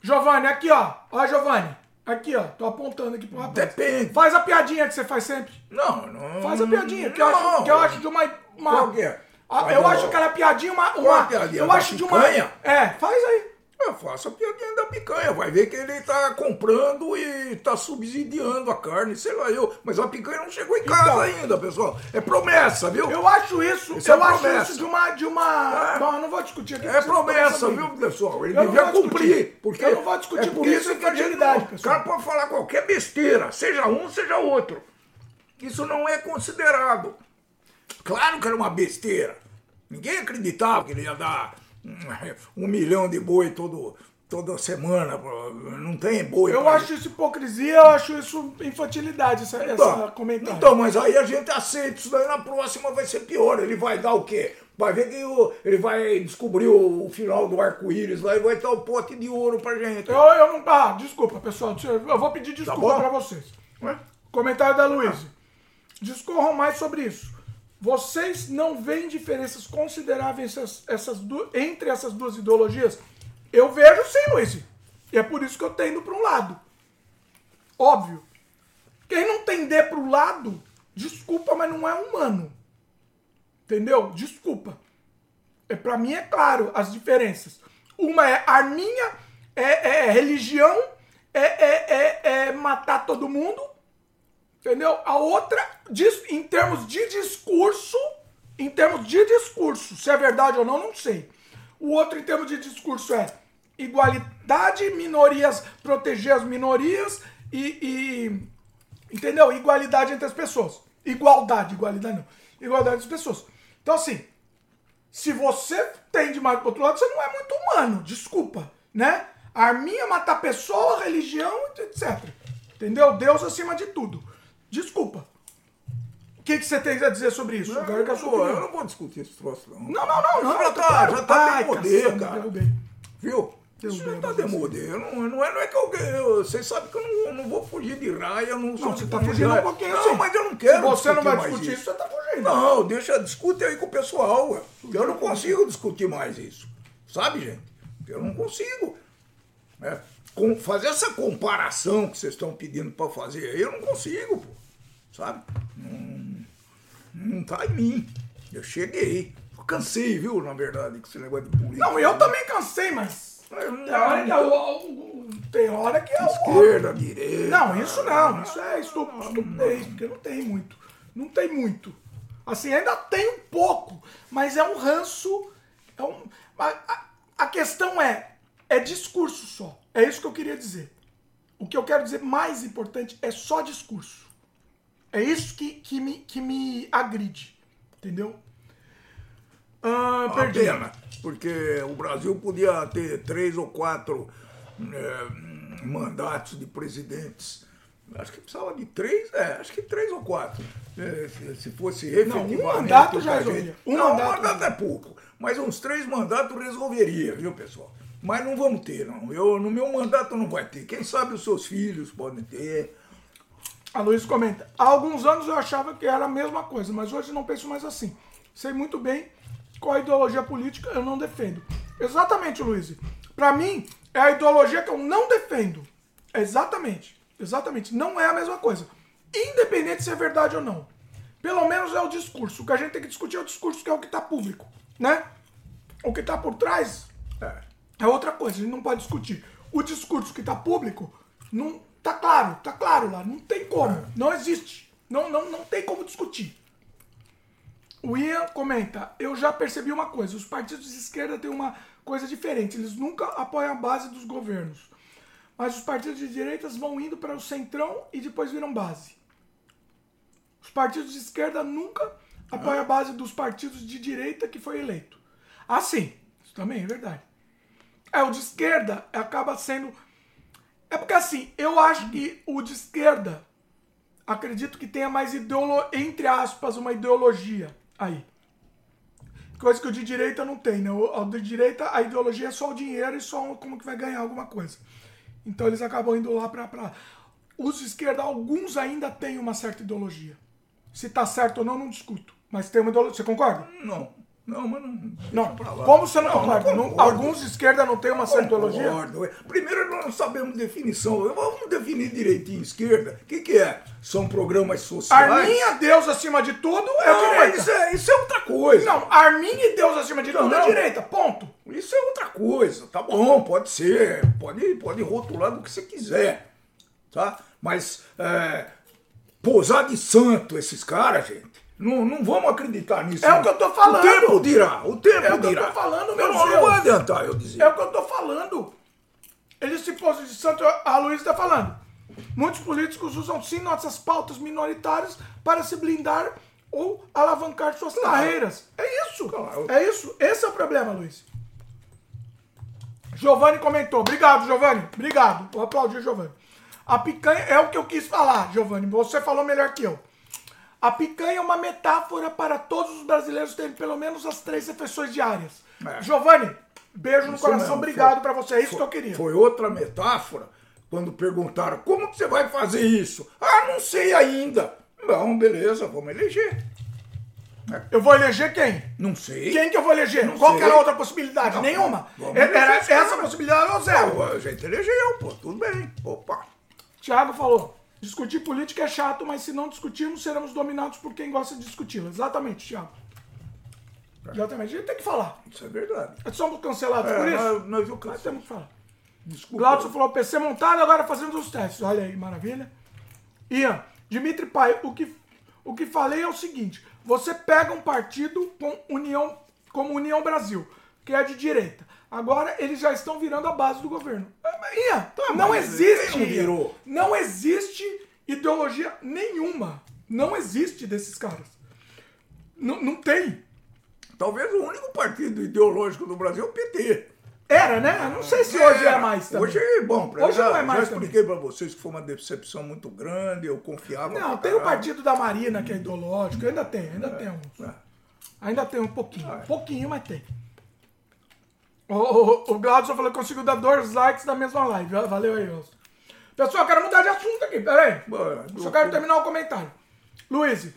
Giovanni, aqui ó, ó Giovanni, aqui ó, tô apontando aqui pro rapaz. Depende. Faz a piadinha que você faz sempre. Não, não. Faz a piadinha, que eu acho, que eu acho de uma... uma Qual que é? Ah, Faz eu uma- acho aquela piadinha uma... Qual uma a piadinha? eu Da acho de uma... É, faz aí. Eu faço a piadinha da picanha, vai ver que ele tá comprando e tá subsidiando a carne, sei lá eu. Mas a picanha não chegou em casa Então. ainda, pessoal. É promessa, viu? Eu acho isso, Isso é eu acho promessa. isso de uma. De uma... É. Bom, eu não vou discutir aqui. É promessa, viu, pessoal? Ele Eu não devia cumprir. discutir. Porque Eu não vou discutir, é por isso isso é que infantilidade, não- O cara pode falar qualquer besteira, seja um, seja outro. Isso não é considerado. Claro que era uma besteira. Ninguém acreditava que ele ia dar um milhão de boi todo, toda semana. Não tem boi. Eu acho isso hipocrisia, eu acho isso infantilidade, essa, essa Então, comentário. então, mas aí a gente aceita isso daí na próxima vai ser pior. Ele vai dar o quê? Vai ver que o- ele vai descobrir o, o final do arco-íris lá e vai dar o pote de ouro pra gente. Eu, eu não. Ah, desculpa, pessoal. Eu vou pedir desculpa bom? pra vocês. Comentário da Luísa. Discorram mais sobre isso. Vocês não veem diferenças consideráveis essas, essas entre essas duas ideologias? Eu vejo sim, Luiz. E é por isso que eu tendo para um lado. Óbvio. Quem não tender para o lado, desculpa, mas não é humano. Entendeu? Desculpa. É, para mim é claro as diferenças. Uma é arminha, é, é religião, é, é, é, é matar todo mundo. Entendeu? A outra, em termos de discurso, em termos de discurso, se é verdade ou não, não sei. O outro, em termos de discurso, é igualdade, minorias, proteger as minorias e, e- entendeu? Igualdade entre as pessoas. Igualdade, igualdade não. Igualdade entre as pessoas. Então, assim, se você tende mais pro outro lado, você não é muito humano, desculpa, né? Arminha, matar pessoa, religião, etc. Entendeu? Deus acima de tudo. Desculpa. O que, que você tem a dizer sobre isso? Eu Pô, eu opinião. não vou discutir esse troço, não. Não, não, não, não. Já tá, claro. já tá Ai, demodê, caçamba, cara. derrubei. Viu? Isso Derrubei já tá você. demodê. Eu não, não, é, não é que eu, eu. Vocês sabem que eu não, eu não vou fugir de raia, eu não sou. Não, você tá fugindo um pouquinho Não, sim. mas eu não quero. Você não vai discutir isso, você tá fugindo. Não, deixa, discute aí com o pessoal, ué. Eu não consigo discutir mais isso. Sabe, gente? Eu não consigo. Com, fazer essa comparação que vocês estão pedindo para fazer aí, eu não consigo, pô. Sabe? Não, não tá em mim. Eu cheguei. Eu cansei, viu, na verdade, com esse negócio de política. Não, eu também cansei, mas. Eu Tem hora que é o. o- Tem hora que é. Esquerda, direita. Não, isso não. Isso é estu- estupidez, porque não tem muito. Não tem muito. Assim, ainda tem um pouco, mas é um ranço. É um, a- a questão é, é discurso só. É isso que eu queria dizer. O que eu quero dizer mais importante é só discurso. É isso que, que, me, que me agride. Entendeu? Ah, perdi. pena, porque o Brasil podia ter três ou quatro eh, mandatos de presidentes. Acho que precisava de três, é, acho que três ou quatro. Eh, se, se fosse efetivamente. mandato o já que a gente- resolvia. Um não, mandato um mandato é pouco, mas uns três mandatos resolveria, viu, pessoal? Mas não vamos ter, não. Eu, no meu mandato não vai ter. Quem sabe os seus filhos podem ter. A Luiz comenta. Há alguns anos eu achava que era a mesma coisa, mas hoje não penso mais assim. Sei muito bem qual ideologia política eu não defendo. Exatamente, Luiz. Pra mim, é a ideologia que eu não defendo. Exatamente. Exatamente. Não é a mesma coisa. Independente se é verdade ou não. Pelo menos é o discurso. O que a gente tem que discutir é o discurso, que é o que tá público. Né? O que tá por trás É. é outra coisa, a gente não pode discutir. O discurso que tá público, não tá claro, tá claro lá, não tem como, não existe. Não, não, não tem como discutir. O Ian comenta, eu já percebi uma coisa, os partidos de esquerda têm uma coisa diferente, eles nunca apoiam a base dos governos. Mas os partidos de direitas vão indo para o centrão e depois viram base. Os partidos de esquerda nunca apoiam a base dos partidos de direita que foi eleito. Ah, sim, isso também é verdade. É, o de esquerda acaba sendo. É porque assim, eu acho que o de esquerda acredito que tenha mais ideolo... entre aspas, uma ideologia aí. Coisa que o de direita não tem, né? O de direita, a ideologia é só o dinheiro e só como que vai ganhar alguma coisa. Então eles acabam indo lá pra. pra... Os de esquerda, alguns ainda têm uma certa ideologia. Se tá certo ou não, não discuto. Mas tem uma ideologia. Você concorda? Não. Não, mas não. Não, como você não, Não, concorda? não alguns de esquerda não têm uma ideologia? Concordo. Primeiro, nós não sabemos definição. Vamos definir direitinho esquerda. O que, que é? São programas sociais? Arminha, Deus acima de tudo, é Não, direita. mas isso é, isso é outra coisa. Não, Arminha e Deus acima de Não, tudo é não. direita, ponto. Isso é outra coisa, tá bom, pode ser, pode, pode rotular do que você quiser, tá? Mas é, posar de santo esses caras, gente, não, não vamos acreditar nisso. É não. o que eu tô falando. O tempo dirá, o tempo É o que eu dirá. tô falando, Eu meu não, não vai adiantar eu dizer. É o que eu tô falando. Eles se posam de santo, a Luiz está falando. Muitos políticos usam sim nossas pautas minoritárias para se blindar ou alavancar suas carreiras. É isso. Claro. É isso. Esse é o problema, Luiz. Giovanni comentou. Obrigado, Giovanni. Obrigado. Vou aplaudir, Giovanni. A picanha é o que eu quis falar, Giovanni. Você falou melhor que eu. A picanha é uma metáfora para todos os brasileiros terem pelo menos as três refeições diárias. É. Giovanni, beijo no Isso coração. mesmo, Obrigado pra você. É isso foi- que eu queria. Foi outra metáfora quando perguntaram como que você vai fazer isso? Ah, não sei ainda. Não, beleza, vamos eleger. Eu vou eleger quem? Não sei. Quem que eu vou eleger? Não Qual sei. que era a outra possibilidade? Não, Nenhuma. Era essa possibilidade ou zero. Ah, a gente elegeu, pô, tudo bem. Opa. Tiago falou: discutir política é chato, mas se não discutirmos, seremos dominados por quem gosta de discuti-la. Exatamente, Tiago. Exatamente. A gente tem que falar. Isso é verdade. Somos cancelados É, por isso? nós, nós viu Nós temos que falar. Desculpa. Glaucio falou: PC montado, agora fazendo os testes. Olha aí, maravilha. Ian, Dimitri Pai, o que, o que falei é o seguinte: você pega um partido com União, como União Brasil, que é de direita. Agora eles já estão virando a base do governo. Ah, mas, Ian, não existe. virou? Não existe ideologia nenhuma. Não existe desses caras. Não, não tem. Talvez o único partido ideológico do Brasil é o PT. Era, né? Não sei se hoje é mais também. Hoje, bom, pra Hoje já, não é mais já expliquei pra vocês que foi uma decepção muito grande, eu confiava. Não, tem o partido da Marina, que é ideológico, ainda tem, ainda tem uns. É. Ainda tem um pouquinho. Um pouquinho, mas tem. O, o, o Gladson falou que conseguiu dar dois likes na mesma live. Valeu aí, Wilson. Pessoal, eu quero mudar de assunto aqui, peraí. Só quero terminar o comentário. Luiz,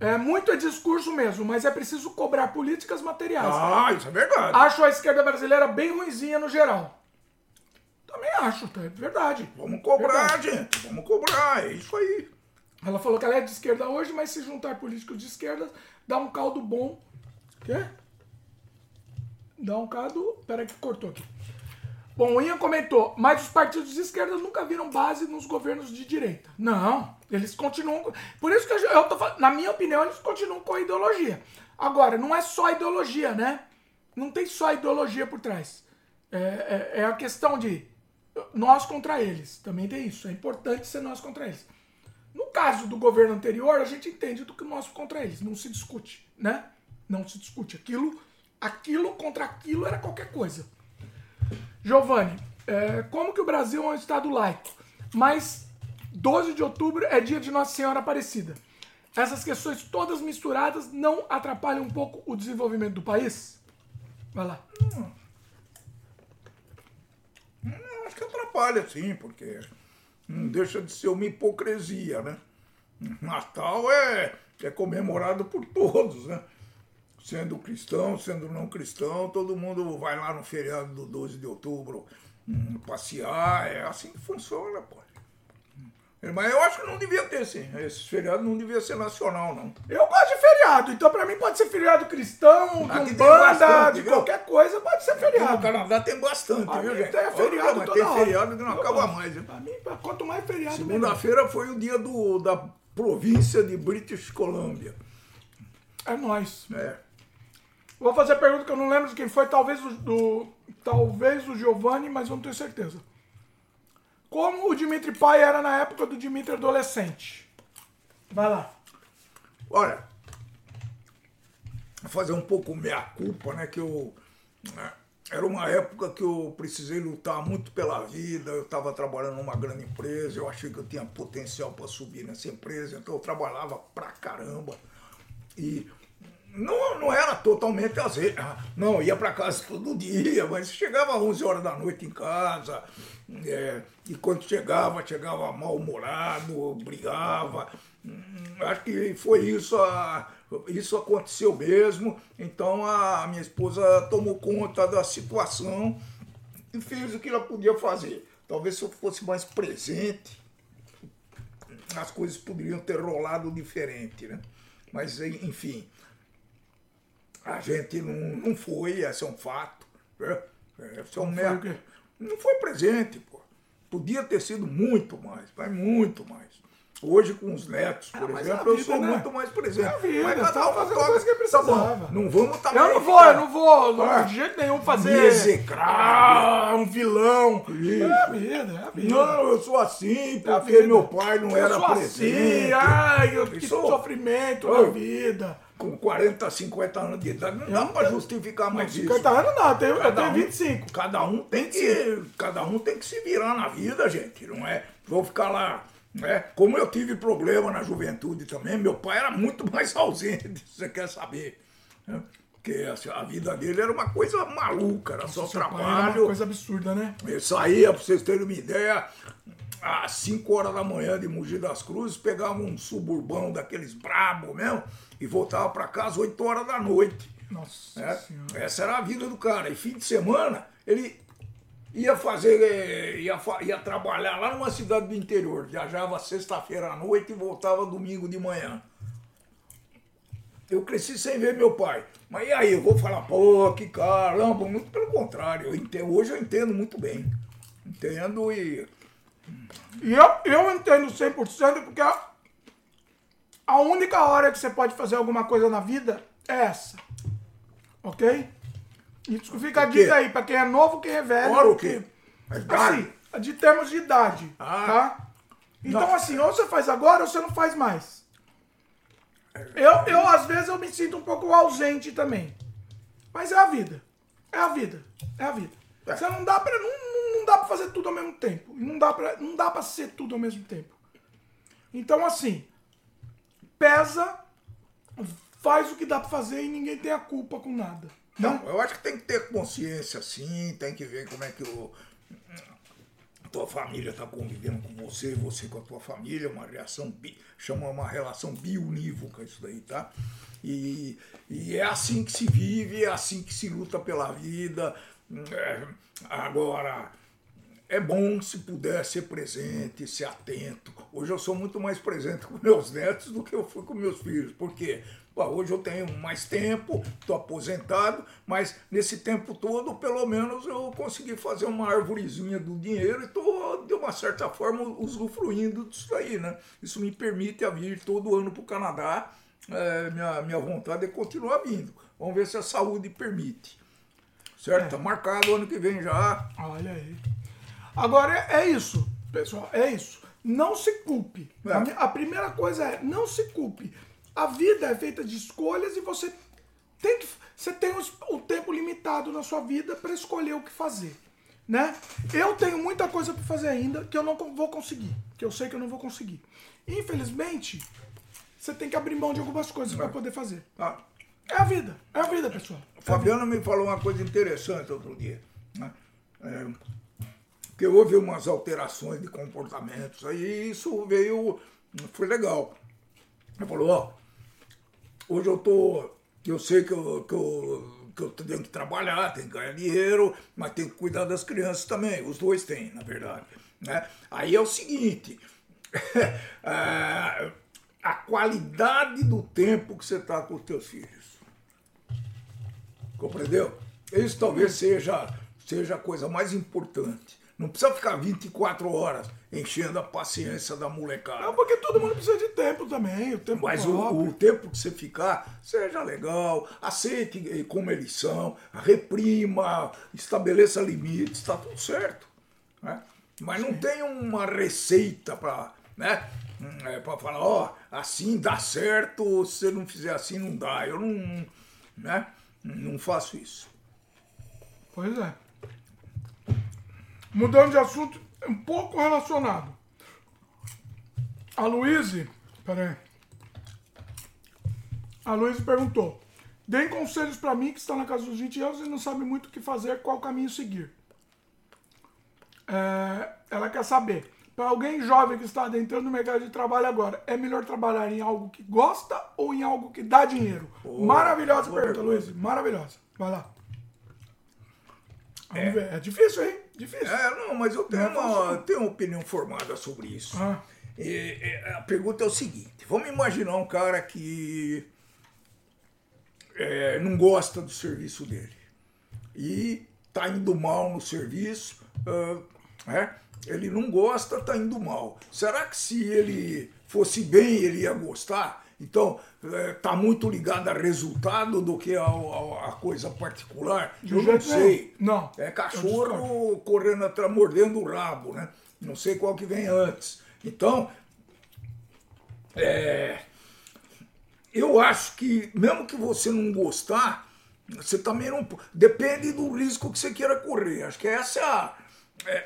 é, muito é discurso mesmo, mas é preciso cobrar políticas materiais. Ah, isso é verdade. Acho a esquerda brasileira bem ruinzinha no geral. Também acho, tá? é verdade. Vamos cobrar, Verdade. gente. Vamos cobrar, é isso aí. Ela falou que ela é de esquerda hoje, mas se juntar políticos de esquerda, dá um caldo bom. Quê? Dá um caldo. Peraí que cortou aqui. Bom, o Ian comentou, mas os partidos de esquerda nunca viram base nos governos de direita. Não, eles continuam. Por isso que eu, eu tô falando, na minha opinião, eles continuam com a ideologia. Agora, não é só ideologia, né? Não tem só ideologia por trás. É, é- é a questão de nós contra eles. Também tem isso. É importante ser nós contra eles. No caso do governo anterior, a gente entende do que nós contra eles. Não se discute, né? Não se discute. Aquilo, aquilo contra aquilo era qualquer coisa. Giovanni, é, como que o Brasil é um estado laico? Mas 12 de outubro é dia de Nossa Senhora Aparecida. Essas questões todas misturadas não atrapalham um pouco o desenvolvimento do país? Vai lá. Eu acho que atrapalha, sim, porque não deixa de ser uma hipocrisia, né? Natal é, é comemorado por todos, né? Sendo cristão, sendo não cristão, todo mundo vai lá no feriado do 12 de outubro hum, passear, é assim que funciona, pô. Mas eu acho que não devia ter, sim. Esse feriado não devia ser nacional, não. Eu gosto de feriado, então pra mim pode ser feriado cristão, de Aqui tem umbanda, bastante, de viu? qualquer coisa, pode ser Aqui no feriado. Canadá tem bastante, viu, gente? tem feriado Mas toda tem hora. feriado que não Eu acaba gosto. mais, viu? Pra mim, quanto mais feriado. Segunda-feira foi o dia do, da província de British Columbia. É nóis. É. Vou fazer a pergunta que eu não lembro de quem foi, talvez o, do, talvez o Giovanni, mas eu não tenho certeza. Como o Dimitri Pai era na época do Dimitri adolescente? Vai lá. Olha, fazer um pouco meia culpa, né? Que eu. né, era uma época que eu precisei lutar muito pela vida, eu estava trabalhando numa grande empresa, eu achei que eu tinha potencial para subir nessa empresa, então eu trabalhava pra caramba. E não, não era totalmente azeite. Não, ia para casa todo dia, mas chegava às 11 horas da noite em casa. é, e quando chegava, chegava mal-humorado, brigava. Hum, Acho que foi isso a, Isso aconteceu mesmo, então a minha esposa tomou conta da situação e fez o que ela podia fazer. Talvez se eu fosse mais presente, as coisas poderiam ter rolado diferente, né? Mas, enfim, a gente não, não foi, esse é um fato. Né? Esse é um Não foi merda. quê? Não foi presente, pô. Podia ter sido muito mais, mas muito mais. Hoje, com os netos, por Ah, mas exemplo, é a eu vida, sou né? muito mais presente. É vida, mas cada um toca- coisa que tá precisava. Não vamos também. Eu não vou, eu não vou, não, Ah. de jeito nenhum fazer. Execrável. Ah, um vilão. Isso. É a vida, é a vida. Não, eu sou assim É porque vida. meu pai não eu era sou presente. assim, ai, eu, que sou- sofrimento na vida. Com 40, 50 anos de idade, não dá pra justificar mais isso. 50 anos não, eu tenho, eu tenho um- 25. Cada um tem que, cada um tem que se virar na vida, gente. Não é? Vou ficar lá, né? Como eu tive problema na juventude também, meu pai era muito mais ausente, você quer saber? né? Porque assim, a vida dele era uma coisa maluca, era só Seu pai era uma trabalho. coisa absurda, né? Eu saía, pra vocês terem uma ideia, às 5 horas da manhã de Mogi das Cruzes, pegava um suburbão daqueles brabo mesmo e voltava para casa 8 horas da noite. Nossa né? senhora. Essa era a vida do cara. E fim de semana, ele ia fazer, eh, ia, ia trabalhar lá numa cidade do interior. Viajava sexta-feira à noite e voltava domingo de manhã. Eu cresci sem ver meu pai. Mas e aí, eu vou falar, pô, que caramba, muito pelo contrário. Eu entendo, hoje eu entendo muito bem. Entendo e. E eu, eu entendo 100% porque a, a única hora que você pode fazer alguma coisa na vida é essa. Ok? Isso fica a dica aí, pra quem é novo, quem é velho. Ora o quê? Assim, de termos de idade, Ah. tá? Então, Não. assim, ou você faz agora ou você não faz mais. Eu, eu, às vezes, eu me sinto um pouco ausente também. Mas é a vida. É a vida. É a vida. É. Você não dá pra, não, não- dá pra fazer tudo ao mesmo tempo. Não dá, pra, não dá pra ser tudo ao mesmo tempo. Então, assim, pesa, faz o que dá pra fazer e ninguém tem a culpa com nada. Não, eu acho que tem que ter consciência sim, tem que ver como é que o, tua família está convivendo com você, você com a tua família, uma reação, bi- chama uma relação bionívoca isso daí, tá? E, e é assim que se vive, é assim que se luta pela vida. É, agora, é bom se puder ser presente, ser atento. Hoje eu sou muito mais presente com meus netos do que eu fui com meus filhos. Por quê? Pô, hoje eu tenho mais tempo, estou aposentado, mas nesse tempo todo, pelo menos, eu consegui fazer uma arvorezinha do dinheiro e estou, de uma certa forma, usufruindo disso aí, né? Isso me permite a vir todo ano para o Canadá. É, minha, minha vontade é continuar vindo. Vamos ver se a saúde permite. Certo? Tá marcado ano que vem já. Olha aí. Agora é, é isso, pessoal, é isso. Não se culpe. É. A, primeira coisa é, não se culpe. A vida é feita de escolhas e você tem que. Você tem o tempo limitado na sua vida para escolher o que fazer. Né? Eu tenho muita coisa para fazer ainda que eu não vou conseguir. Que eu sei que eu não vou conseguir. Infelizmente, você tem que abrir mão de algumas coisas para poder fazer. Ah, É a vida. É a vida, pessoal. O Fabiano me falou uma coisa interessante outro dia. Né? É, que houve umas alterações de comportamentos aí, isso veio. Foi legal. Ele falou, ó, hoje eu tô. Eu sei que eu, que, eu, que eu tenho que trabalhar, tenho que ganhar dinheiro, mas tenho que cuidar das crianças também. Os dois têm, na verdade. Né? Aí é o seguinte. é, a qualidade do tempo que você está com os teus filhos. Compreendeu? Isso talvez seja, seja a coisa mais importante. Não precisa ficar 24 horas enchendo a paciência da molecada. É porque todo mundo precisa de tempo também. O tempo Mas o, o tempo que você ficar, seja legal, aceite eh, como eles são, reprima, estabeleça limites, está tudo certo. né? Mas não tem uma receita para né? é, para falar, ó, assim dá certo, se você não fizer assim não dá. Eu não, né? não faço isso. Pois é. Mudando de assunto, um pouco relacionado. A Luíse. Pera aí. A Luíse perguntou: Deem conselhos pra mim que está na casa dos 20 anos e não sabe muito o que fazer, qual caminho seguir. É, ela quer saber: para alguém jovem que está adentrando no mercado de trabalho agora, é melhor trabalhar em algo que gosta ou em algo que dá dinheiro? Maravilhosa pergunta, Luiz. Maravilhosa. Vai lá. Vamos ver. É difícil, hein? Difícil. É, não, mas eu tenho, é uma, tenho uma opinião formada sobre isso. Ah. E, e, a pergunta é o seguinte: vamos imaginar um cara que é, não gosta do serviço dele e tá indo mal no serviço, ah, né? ele não gosta, tá indo mal. Será que se ele fosse bem, ele ia gostar? Então, é, tá muito ligado a resultado do que a, coisa particular? Eu não sei. Não. É cachorro correndo atrás, mordendo o rabo, né? Não sei qual que vem antes. Então, é, eu acho que, mesmo que você não gostar, você também não. Depende do risco que você queira correr. Acho que essa é a, é-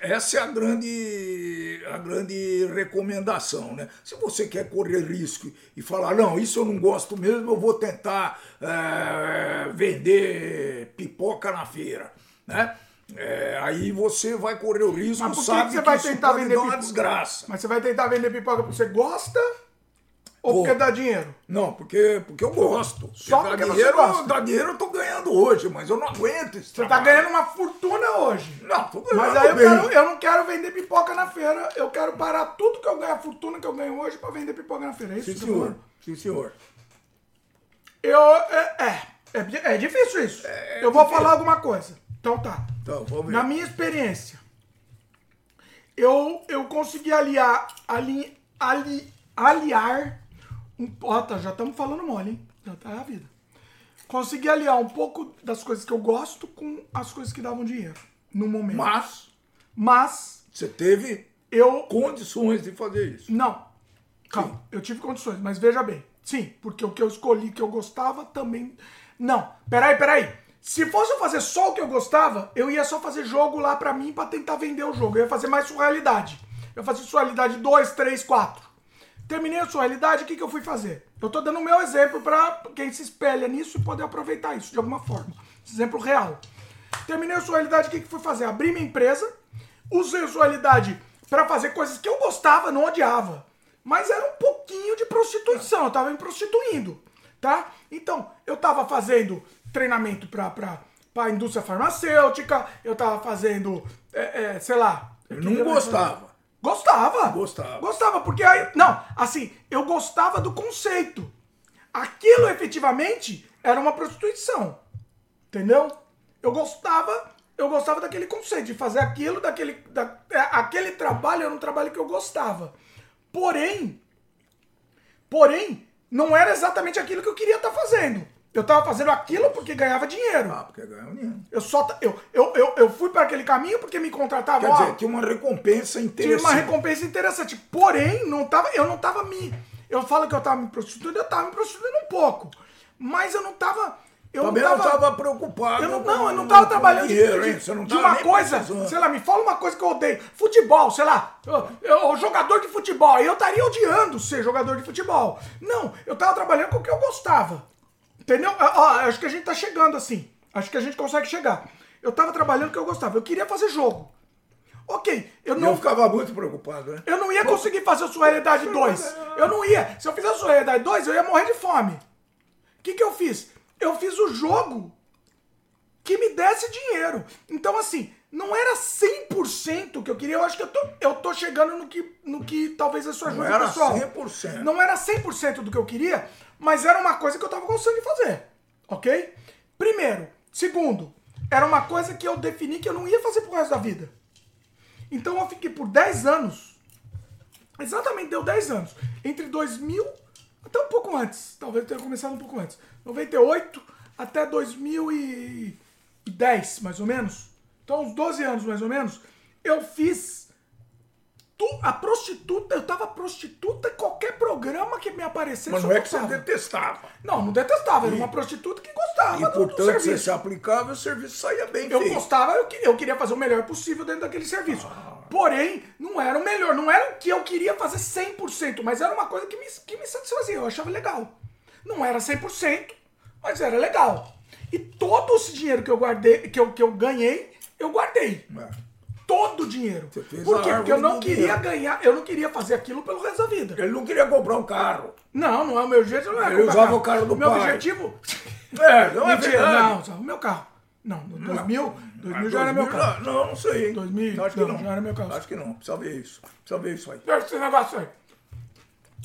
essa é a grande, a grande recomendação. Né? Se você quer correr risco e falar, não, isso eu não gosto mesmo, eu vou tentar é, vender pipoca na feira. Né? É, aí você vai correr o risco, Mas por que sabe que você vai isso tentar vender uma pipoca? desgraça. Mas você vai tentar vender pipoca porque você gosta ou Vou. porque dá dinheiro? Não, porque, porque eu gosto. Só porque você dinheiro, gosta. dá dinheiro eu tô ganhando hoje, mas eu não aguento esse Você tá trabalho. ganhando uma fortuna hoje. Não, tô ganhando Mas aí eu, quero- eu não quero vender pipoca na feira. Eu quero parar tudo que eu ganho, a fortuna que eu ganho hoje pra vender pipoca na feira. É isso Sim, você tá senhor. falando? Sim, senhor. Eu. É, é, é, é difícil isso. eu vou falar alguma coisa. Então tá. Então, vamos ver. Na minha experiência, eu, eu consegui aliar, ali, ali, aliar. Ó, tá, já estamos falando mole, hein? Já tá a vida. Consegui aliar um pouco das coisas que eu gosto com as coisas que davam dinheiro. No momento. Mas Mas você teve eu. condições de fazer isso. Não. Calma, eu tive condições, mas veja bem. Sim, porque o que eu escolhi que eu gostava também. Não, peraí, peraí. Se fosse eu fazer só o que eu gostava, eu ia só fazer jogo lá pra mim pra tentar vender o jogo. Eu ia fazer mais surrealidade. Eu ia fazer surrealidade 2, 3, 4. Terminei a surrealidade, o que, que eu fui fazer? Eu tô dando o meu exemplo pra quem se espelha nisso e poder aproveitar isso de alguma forma. Exemplo real. Terminei a surrealidade, o que, que fui fazer? Abri minha empresa, usei a surrealidade pra fazer coisas que eu gostava, não odiava. Mas era um pouquinho de prostituição, eu tava me prostituindo, tá? Então, eu tava fazendo treinamento pra, pra, pra indústria farmacêutica, eu tava fazendo, é, é, sei lá... Não eu fazer? gostava. Gostava. Gostava. Gostava, porque aí. Não, assim, eu gostava do conceito. Aquilo efetivamente era uma prostituição. Entendeu? Eu gostava. Eu gostava daquele conceito, de fazer aquilo, daquele. Da, é, aquele trabalho era um trabalho que eu gostava. Porém. Porém, não era exatamente aquilo que eu queria estar fazendo. Eu tava fazendo aquilo porque ganhava dinheiro. Ah, porque ganhou dinheiro. Eu só. Eu, eu, eu, eu fui para aquele caminho porque me contratavam. Quer dizer, tinha uma recompensa tinha interessante. uma recompensa interessante. Porém, não tava, eu não tava me. Eu falo que eu tava me prostituindo, eu tava me prostituindo um pouco. Mas eu não tava. Eu Também não tava. estava preocupado eu não, com- não, eu não tava trabalhando dinheiro, de, hein? Você não de uma coisa, precisando. sei lá, me fala uma coisa que eu odeio. Futebol, sei lá, eu- eu- jogador de futebol. Eu estaria odiando ser jogador de futebol. Não, eu tava trabalhando com o que eu gostava. Entendeu? Ó, ó, acho que a gente tá chegando assim. Acho que a gente consegue chegar. Eu tava trabalhando o que eu gostava. Eu queria fazer jogo. Ok, eu não eu ficava muito preocupado, né? eu não ia conseguir fazer o Surrealidade 2. Eu não ia. Se eu fizesse o Surrealidade 2, eu ia morrer de fome. O que, que eu fiz? Eu fiz o jogo que me desse dinheiro. Então, assim, não era 100% o que eu queria. Eu acho que eu tô, eu tô chegando no que, no que talvez isso ajude Não o era pessoal. 100%. Não era 100% do que eu queria, mas era uma coisa que eu tava gostando de fazer. Ok? Primeiro. Segundo, era uma coisa que eu defini que eu não ia fazer pro resto da vida. Então eu fiquei por 10 anos. Exatamente, deu 10 anos. Entre 2000, até um pouco antes. Talvez tenha começado um pouco antes. 98 até 2010, mais ou menos. Então, uns 12 anos, mais ou menos. Eu fiz. Tu- A prostituta, eu tava prostituta em qualquer programa que me aparecesse. Mas não é que você detestava. Não, não detestava. Era uma prostituta que gostava E, do- do, portanto, você serviço. se aplicava o serviço saía bem Eu feito. gostava, eu, eu queria fazer o melhor possível dentro daquele serviço. Porém, não era o melhor, não era o que eu queria fazer 100%, mas era uma coisa que me, que me satisfazia, eu achava legal. Não era 100%, mas era legal. E todo esse dinheiro que eu guardei, que eu, que eu ganhei, eu guardei. É. todo o dinheiro. Por quê? Porque eu não queria dinheiro. ganhar, eu não queria fazer aquilo pelo resto da vida. Ele não queria comprar um carro. Não, não é o meu jeito, não é Ele usava o carro do meu pai. objetivo. É, não é Mentira, não, usava o meu carro. Não, 2000, 2000 já era meu 2000 carro. Não, não sei. hein? 2000, Acho que não, não. já era meu carro. Acho que não. Precisa ver isso. Precisa ver isso aí. Esse negócio aí.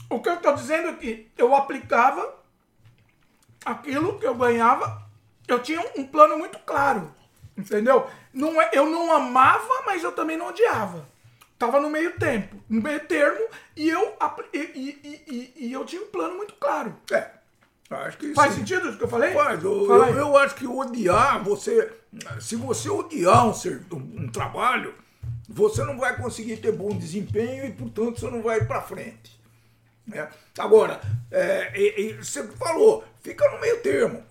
O que eu tô dizendo é que eu aplicava aquilo que eu ganhava, eu tinha um plano muito claro, entendeu? Não é, eu não amava, mas eu também não odiava. Tava no meio tempo, no meio termo, e eu, e, e- e- e eu tinha um plano muito claro. É. Acho que Faz sim. sentido isso que eu falei? Faz. Eu, eu, eu acho que odiar, você. Se você odiar um, ser- um- um trabalho, você não vai conseguir ter bom desempenho e, portanto, você não vai para frente. né? Agora, é, e você falou, fica no meio termo.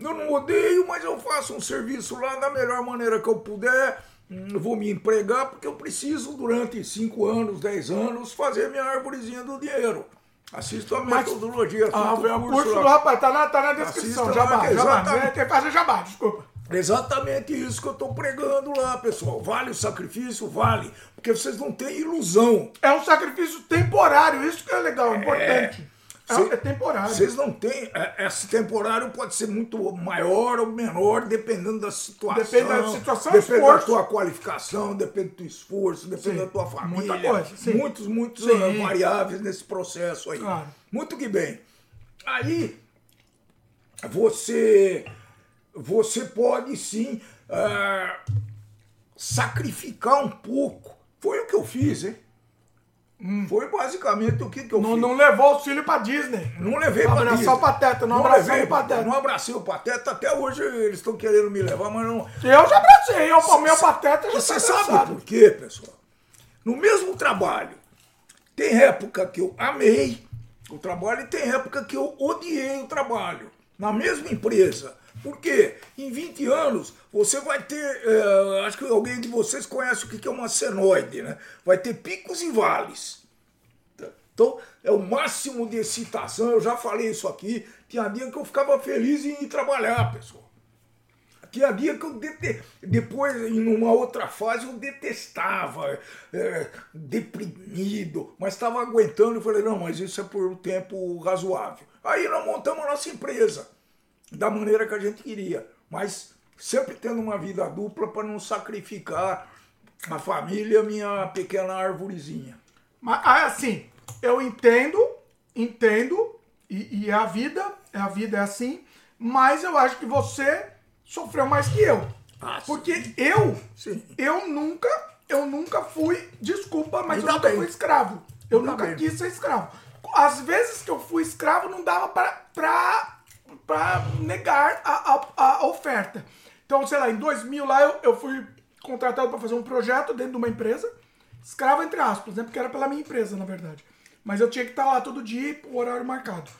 Eu não odeio, mas eu faço um serviço lá da melhor maneira que eu puder. Hum, eu Vou me empregar porque eu preciso, durante 5 anos, 10 anos, fazer minha árvorezinha do dinheiro. Assista a Mas- metodologia. Ah, assista o curso lá. do rapaz tá na, tá na descrição. Assista lá, Jabá, que jabá. exatamente. Tem que fazer jabá, desculpa. Exatamente isso que eu estou pregando lá, pessoal. Vale o sacrifício? Vale. Porque vocês não têm ilusão. É um sacrifício temporário, isso que é legal, importante. É, Cê- é temporário. Vocês não têm. é, Esse temporário pode ser muito maior ou menor, dependendo da situação. Depende da situação, depende esforço. da tua qualificação, depende do teu esforço, depende Sim. da tua família. Muita coisa, sim. Muitos, muitos Sim. eh, variáveis nesse processo aí. Claro. Muito que bem. Aí você você pode sim ah, sacrificar um pouco. Foi o que eu fiz, hein? Foi basicamente o que, que eu Hum. Não, fiz. não levou os filhos pra Disney. Não levei pra Disney. o Pateta, não abracei levei, o Pateta. Não abracei o Pateta. Até hoje eles estão querendo me levar, mas não... Eu já abracei, eu, o meu Pateta já Você tá sabe por quê, pessoal? No mesmo trabalho, tem época que eu amei o trabalho e tem época que eu odiei o trabalho. Na mesma empresa. Por quê? Em 20 anos, você vai ter. eh, acho que alguém de vocês conhece o que é uma senoide, né? Vai ter picos e vales. Então, é o máximo de excitação. Eu já falei isso aqui. Tinha dia que eu ficava feliz em trabalhar, pessoal. Tinha dia que eu dete... depois, em uma outra fase, eu detestava, é, deprimido, mas estava aguentando e falei, não, mas isso é por um tempo razoável. Aí nós montamos a nossa empresa, da maneira que a gente queria, mas sempre tendo uma vida dupla para não sacrificar a família, minha pequena arvorezinha. Mas ah, assim, eu entendo, entendo, e, e a vida, a vida é assim, mas eu acho que você sofreu mais que eu. Ah, sim. Porque eu, Sim. eu nunca, eu nunca fui, desculpa, mas Ainda eu nunca bem. fui escravo. Eu Ainda nunca bem. quis ser escravo. Às vezes que eu fui escravo, não dava pra, pra, pra negar a, a, a oferta. Então, sei lá, em 2000 lá eu, eu fui contratado para fazer um projeto dentro de uma empresa, escravo entre aspas, né? Porque era pela minha empresa, na verdade. Mas eu tinha que estar lá todo dia, o horário marcado.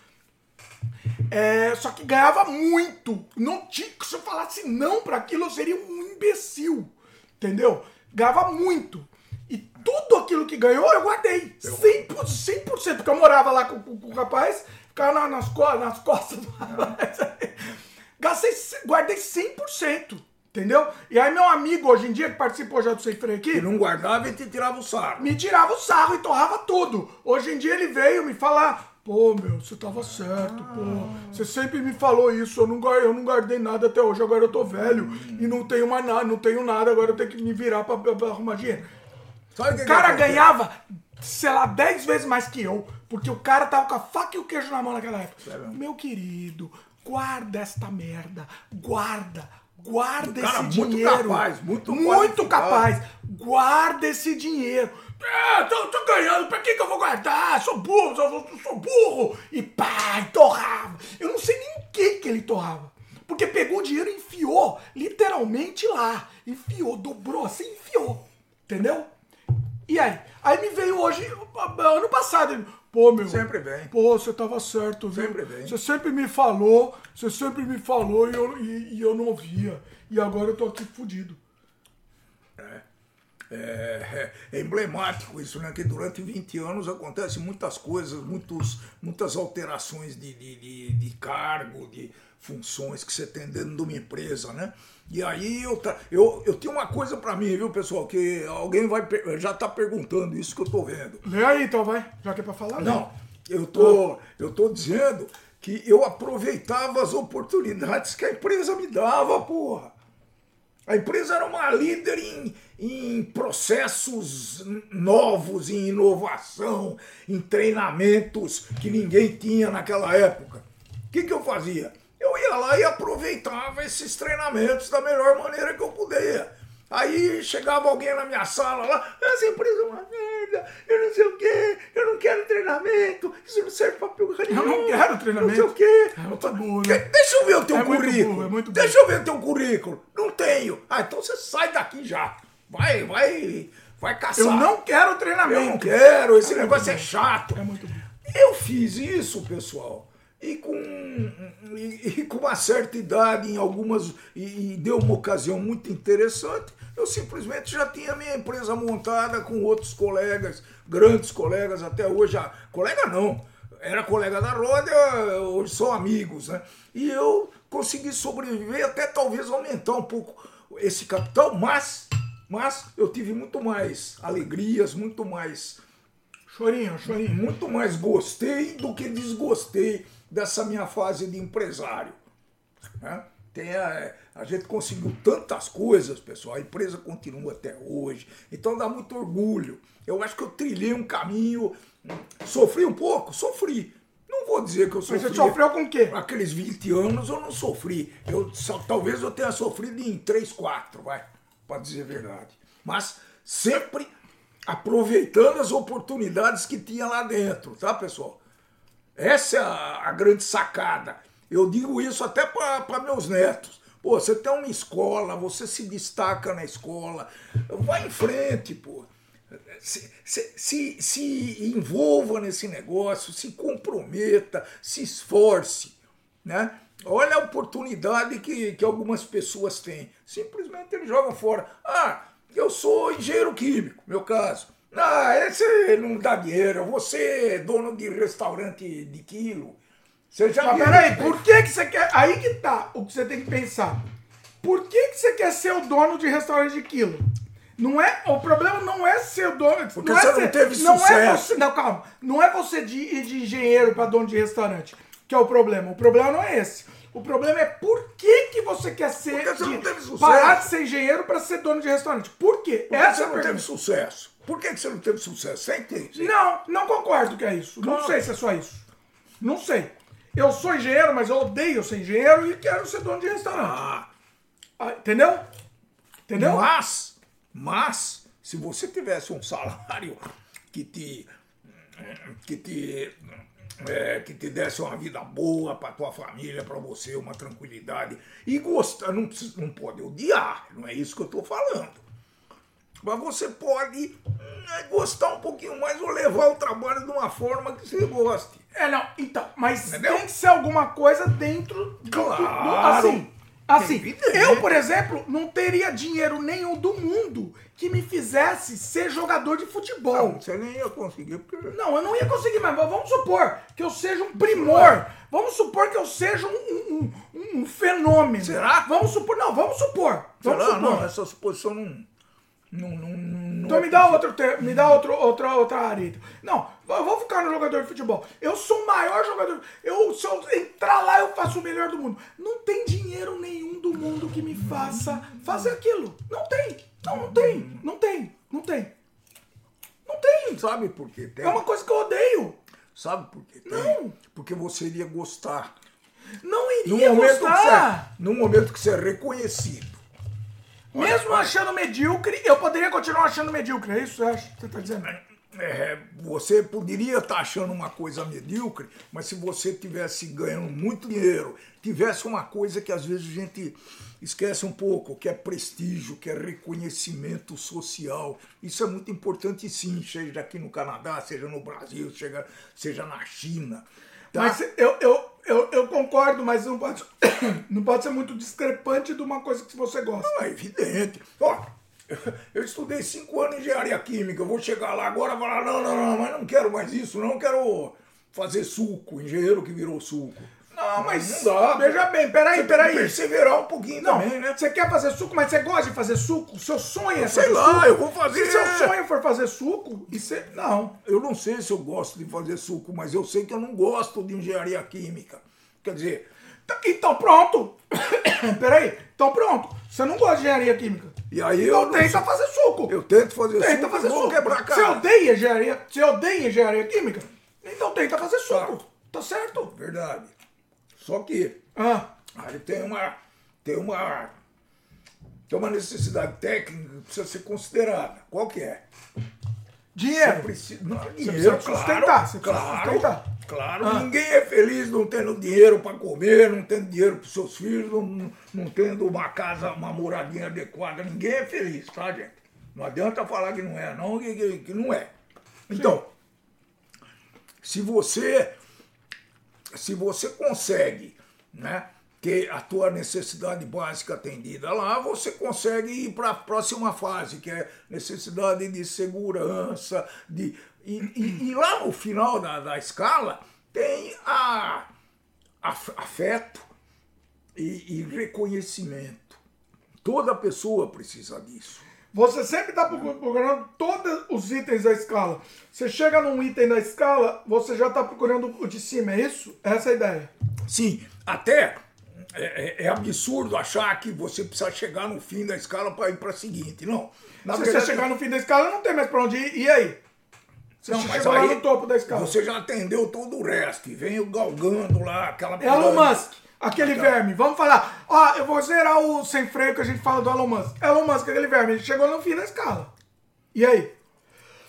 É, só que ganhava muito. Não tinha, se eu falasse não para aquilo, eu seria um imbecil. Entendeu? Ganhava muito. E tudo aquilo que ganhou, eu guardei. 100%, 100% porque eu morava lá com, com- com o rapaz, ficava na- nas, co- nas costas do rapaz. Gastei, c- guardei 100%. Entendeu? E aí, meu amigo, hoje em dia, que participou já do Sem Freio aqui, E não guardava e te tirava o sarro. me tirava o sarro e torrava tudo. Hoje em dia ele veio me falar, pô, meu, você tava certo, pô. Você sempre me falou isso, eu não, eu não guardei nada até hoje, agora eu tô velho e não tenho mais nada, não tenho nada, agora eu tenho que me virar pra, pra- pra arrumar dinheiro. Sabe o que que cara ganhava, sei lá, 10 vezes mais que eu, porque o cara tava com a faca e o queijo na mão naquela época. Meu querido, guarda esta merda, guarda, guarda cara esse muito dinheiro. capaz, muito muito capaz. Guarda esse dinheiro. É, tô, tô ganhando, pra que, que eu vou guardar? Sou burro, sou, sou burro. E pá, e torrava. Eu não sei nem quem que ele torrava. Porque pegou o dinheiro e enfiou, literalmente lá. Enfiou, dobrou assim, enfiou. Entendeu? E aí? Aí me veio hoje, ano passado, pô, meu. Sempre vem. Pô, você tava certo, viu? Sempre vem. Você sempre me falou, você sempre me falou e eu, e, e eu não ouvia. E agora eu tô aqui fudido. é, é emblemático isso, né? Que durante 20 anos acontecem muitas coisas, muitos, muitas alterações de, de, de, de cargo, de funções que você tem dentro de uma empresa, né? E aí eu, ta- eu, eu tenho uma coisa para mim, viu, pessoal? Que alguém vai per- já tá perguntando isso que eu tô vendo. Lê aí então, vai. Já que é pra falar, lê. Não, eu tô, eu tô dizendo que eu aproveitava as oportunidades que a empresa me dava, porra. A empresa era uma líder em, em processos novos, em inovação, em treinamentos que ninguém tinha naquela época. O que, que eu fazia? Eu ia lá e aproveitava esses treinamentos da melhor maneira que eu podia. Aí chegava alguém na minha sala lá, essa empresa é uma merda, eu não sei o quê, eu não quero treinamento, isso não serve pra porra Eu não quero treinamento. Não sei o quê. É muito burro, né? Deixa eu ver o teu É currículo. burro, é muito Deixa eu ver o teu currículo. Não tenho. Ah, então você sai daqui já. Vai, vai, vai caçar. Eu não quero Eu não treinamento. quero, esse negócio é chato. É muito bom. Eu fiz isso, pessoal, e com, e, e com uma certa idade, em algumas. E, e deu uma ocasião muito interessante. Eu simplesmente já tinha minha empresa montada com outros colegas, grandes colegas até hoje. ah, Colega não, era colega da Roda, hoje são amigos, né? E eu consegui sobreviver, até talvez aumentar um pouco esse capital, mas, mas eu tive muito mais alegrias, muito mais Chorinho, chorinho. muito mais gostei do que desgostei dessa minha fase de empresário. né? Tem a, a gente conseguiu tantas coisas, pessoal. A empresa continua até hoje. Então dá muito orgulho. Eu acho que eu trilhei um caminho. Sofri um pouco? Sofri. Não vou dizer que eu sofri. Mas você sofreu com o quê? Aqueles 20 anos eu não sofri. Eu, só, talvez eu tenha sofrido em 3, 4, vai. Para dizer a verdade. Mas sempre aproveitando as oportunidades que tinha lá dentro, tá, pessoal? Essa é a, a grande sacada. Eu digo isso até para meus netos. Pô, você tem uma escola, você se destaca na escola, vai em frente, pô. Se, se, se, se envolva nesse negócio, se comprometa, se esforce, né? Olha a oportunidade que, que algumas pessoas têm. Simplesmente eles jogam fora. Ah, eu sou engenheiro químico, meu caso. Ah, esse não dá dinheiro. Você é dono de restaurante de quilo. Você já Mas peraí, por que, que você quer. Aí que tá o que você tem que pensar. Por que, que você quer ser o dono de restaurante de quilo? Não é, o problema não é ser o dono. Porque não é você não ser- teve não É sucesso. você, não, calma. Não é você de ir de engenheiro para dono de restaurante que é o problema. O problema não é esse. O problema é por que, que você quer ser. Porque você de- não teve sucesso. parar de ser engenheiro para ser dono de restaurante. Por quê? Por que Essa você é a não teve pergunta. sucesso? Por que que você não teve sucesso? Você entende? Não, não concordo que é isso. Não Claro. sei se é só isso. Não sei. Eu sou engenheiro, mas eu odeio ser engenheiro e quero ser dono de restaurante. Ah, Ah, entendeu? Entendeu? Mas, mas, se você tivesse um salário que te, que te, é, que te desse uma vida boa para tua família, para você, uma tranquilidade e gostar, não, não pode odiar, não é isso que eu estou falando. Mas você pode hum, gostar um pouquinho mais ou levar o trabalho de uma forma que você goste. É, não. Então, mas Entendeu? tem que ser alguma coisa dentro do. Claro. do- assim. Assim, Evidente. eu, por exemplo, não teria dinheiro nenhum do mundo que me fizesse ser jogador de futebol. Não, você nem ia conseguir, porque Não, eu não ia conseguir, mas vamos supor que eu seja um primor. Vamos supor que eu seja um, um, um- um fenômeno. Será? Vamos supor. Não, vamos supor. Vamos Será? supor. Não, essa suposição não. Não, não, não Então é me dá outro me dá outro, outra, outra área. Não, eu vou ficar no jogador de futebol. Eu sou o maior jogador. Eu, se eu entrar lá, eu faço o melhor do mundo. Não tem dinheiro nenhum do mundo que me faça fazer aquilo. Não tem. Não, não tem. Não tem. Não tem. Não tem. Sabe por que tem? É uma coisa que eu odeio. Sabe por que tem? Não. Porque você iria gostar. Não No iria momento, que você, gostar. no momento que você é reconhecido. Mesmo achando medíocre, eu poderia continuar achando medíocre. É isso que você acha? Você tá dizendo? É, você poderia estar achando uma coisa medíocre, mas se você tivesse ganhando muito dinheiro, tivesse uma coisa que às vezes a gente esquece um pouco, que é prestígio, que é reconhecimento social. Isso é muito importante sim, seja aqui no Canadá, seja no Brasil, seja, seja na China. Tá? Mas eu, eu, eu, eu concordo, mas não pode, não pode ser muito discrepante de uma coisa que você gosta. Não, é evidente. Ó, Eu estudei cinco anos em engenharia química, eu vou chegar lá agora e falar, não, não, não, mas não quero mais isso, não quero fazer suco, engenheiro que virou suco. Não, mas Não dá. veja bem, peraí, peraí. perseverar um pouquinho Não, também, né? você quer fazer suco, mas você gosta de fazer suco? Seu sonho é Sei fazer lá, suco? eu vou fazer. Se seu sonho for fazer suco, e você... Não. Eu não sei se eu gosto de fazer suco, mas eu sei que eu não gosto de engenharia química. Quer dizer, Tá- Então pronto. peraí. Então pronto. Você não gosta de engenharia química. e aí Então eu não tenta sei- fazer suco. Eu tento fazer Tenta suco fazer e vou suco. quebrar a Você cara. odeia engenharia, você odeia engenharia química? Então tenta fazer suco. Tá. Tá certo? Verdade. Só que Ah, aí tem uma. Tem uma. Tem uma necessidade técnica que precisa ser considerada. Qual que é? dinheiro. Precisa, não, precisa dinheiro, sustentar, claro, você precisa claro, sustentar. claro. Ah. Ninguém é feliz não tendo dinheiro para comer, não tendo dinheiro para seus filhos, não, não tendo uma casa, uma moradia adequada. Ninguém é feliz, tá, gente? Não adianta falar que não é, não, que, que- que não é. Então, se você se você consegue, né, ter a tua necessidade básica atendida lá, você consegue ir para a próxima fase, que é necessidade de segurança, de e, e- e lá no final da, da escala tem a, af- afeto e, e reconhecimento. Toda pessoa precisa disso. Você sempre está procurando todos os itens da escala. Você chega num item da escala, você já está procurando o de cima, é isso? Essa é a ideia. Sim, até é, é- é absurdo achar que você precisa chegar no fim da escala para ir para a seguinte. Não. Na Se verdade, você chegar no fim da escala, não tem mais pra onde ir. E aí? Você Não, mas aí no topo da escala. Você já atendeu todo o resto e vem galgando lá aquela É Elon. Musk, aquele verme. Vamos falar. Ó, eu vou zerar o sem freio que a gente fala do Elon Musk. Elon Musk, aquele verme, ele chegou no fim da escala. E aí?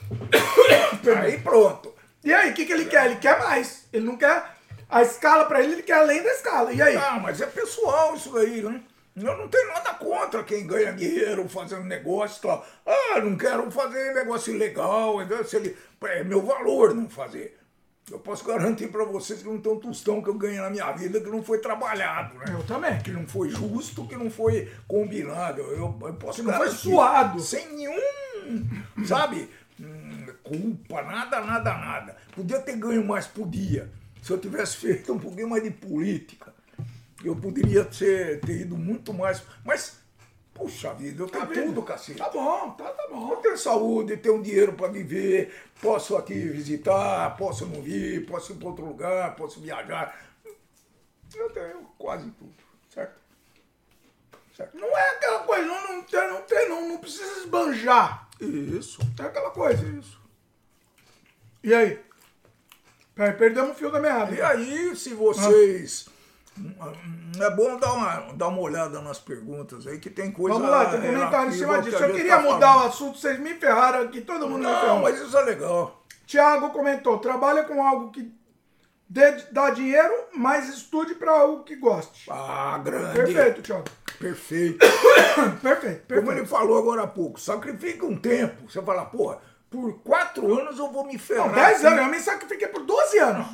Aí pronto. E aí, o que, que ele quer? Ele quer mais. Ele não quer. A escala pra ele, ele quer além da escala. E aí? Ah, mas é pessoal isso daí, né? Eu não tenho nada contra quem ganha dinheiro fazendo negócio e tal. Ah, não quero fazer negócio ilegal. Se ele, é meu valor não fazer. Eu posso garantir para vocês que não tem um tostão que eu ganhei na minha vida que não foi trabalhado, né? Eu também. Que não foi justo, que não foi combinado. Eu, eu posso Que não foi suado. Sem nenhum, sabe, hum, culpa, nada, nada, nada. Podia ter ganho mais, podia. Se eu tivesse feito um pouquinho mais de política, eu poderia ter, ter ido muito mais. Mas, puxa vida, eu tenho vendo? tudo, cacete. Tá bom, tá, tá Eu bom. tenho saúde, tenho dinheiro para viver, posso aqui visitar, posso não vir, posso ir para outro lugar, posso viajar. Eu tenho quase tudo, certo? Certo? Não é aquela coisa, não, não tem, não tem, não, não precisa esbanjar. Isso. É aquela coisa. Isso. E aí? Perdemos o fio da meada. E aí, se vocês. É bom dar uma, dar uma olhada nas perguntas aí, que tem coisa. Vamos lá, tem comentário em cima disso. que Eu queria tá mudar falando. o assunto, vocês me ferraram aqui, todo mundo me ferrou. Não, mas isso é legal. Tiago comentou: trabalha com algo que dê, dá dinheiro, mas estude para algo que goste. Ah, grande. Perfeito, Tiago. Perfeito. Perfeito, Como ele perfeito. falou agora há pouco, sacrifica um tempo. Você fala, porra, por quatro anos eu vou me ferrar. Não, 10 aqui. anos, eu me sacrifiquei por 12 anos.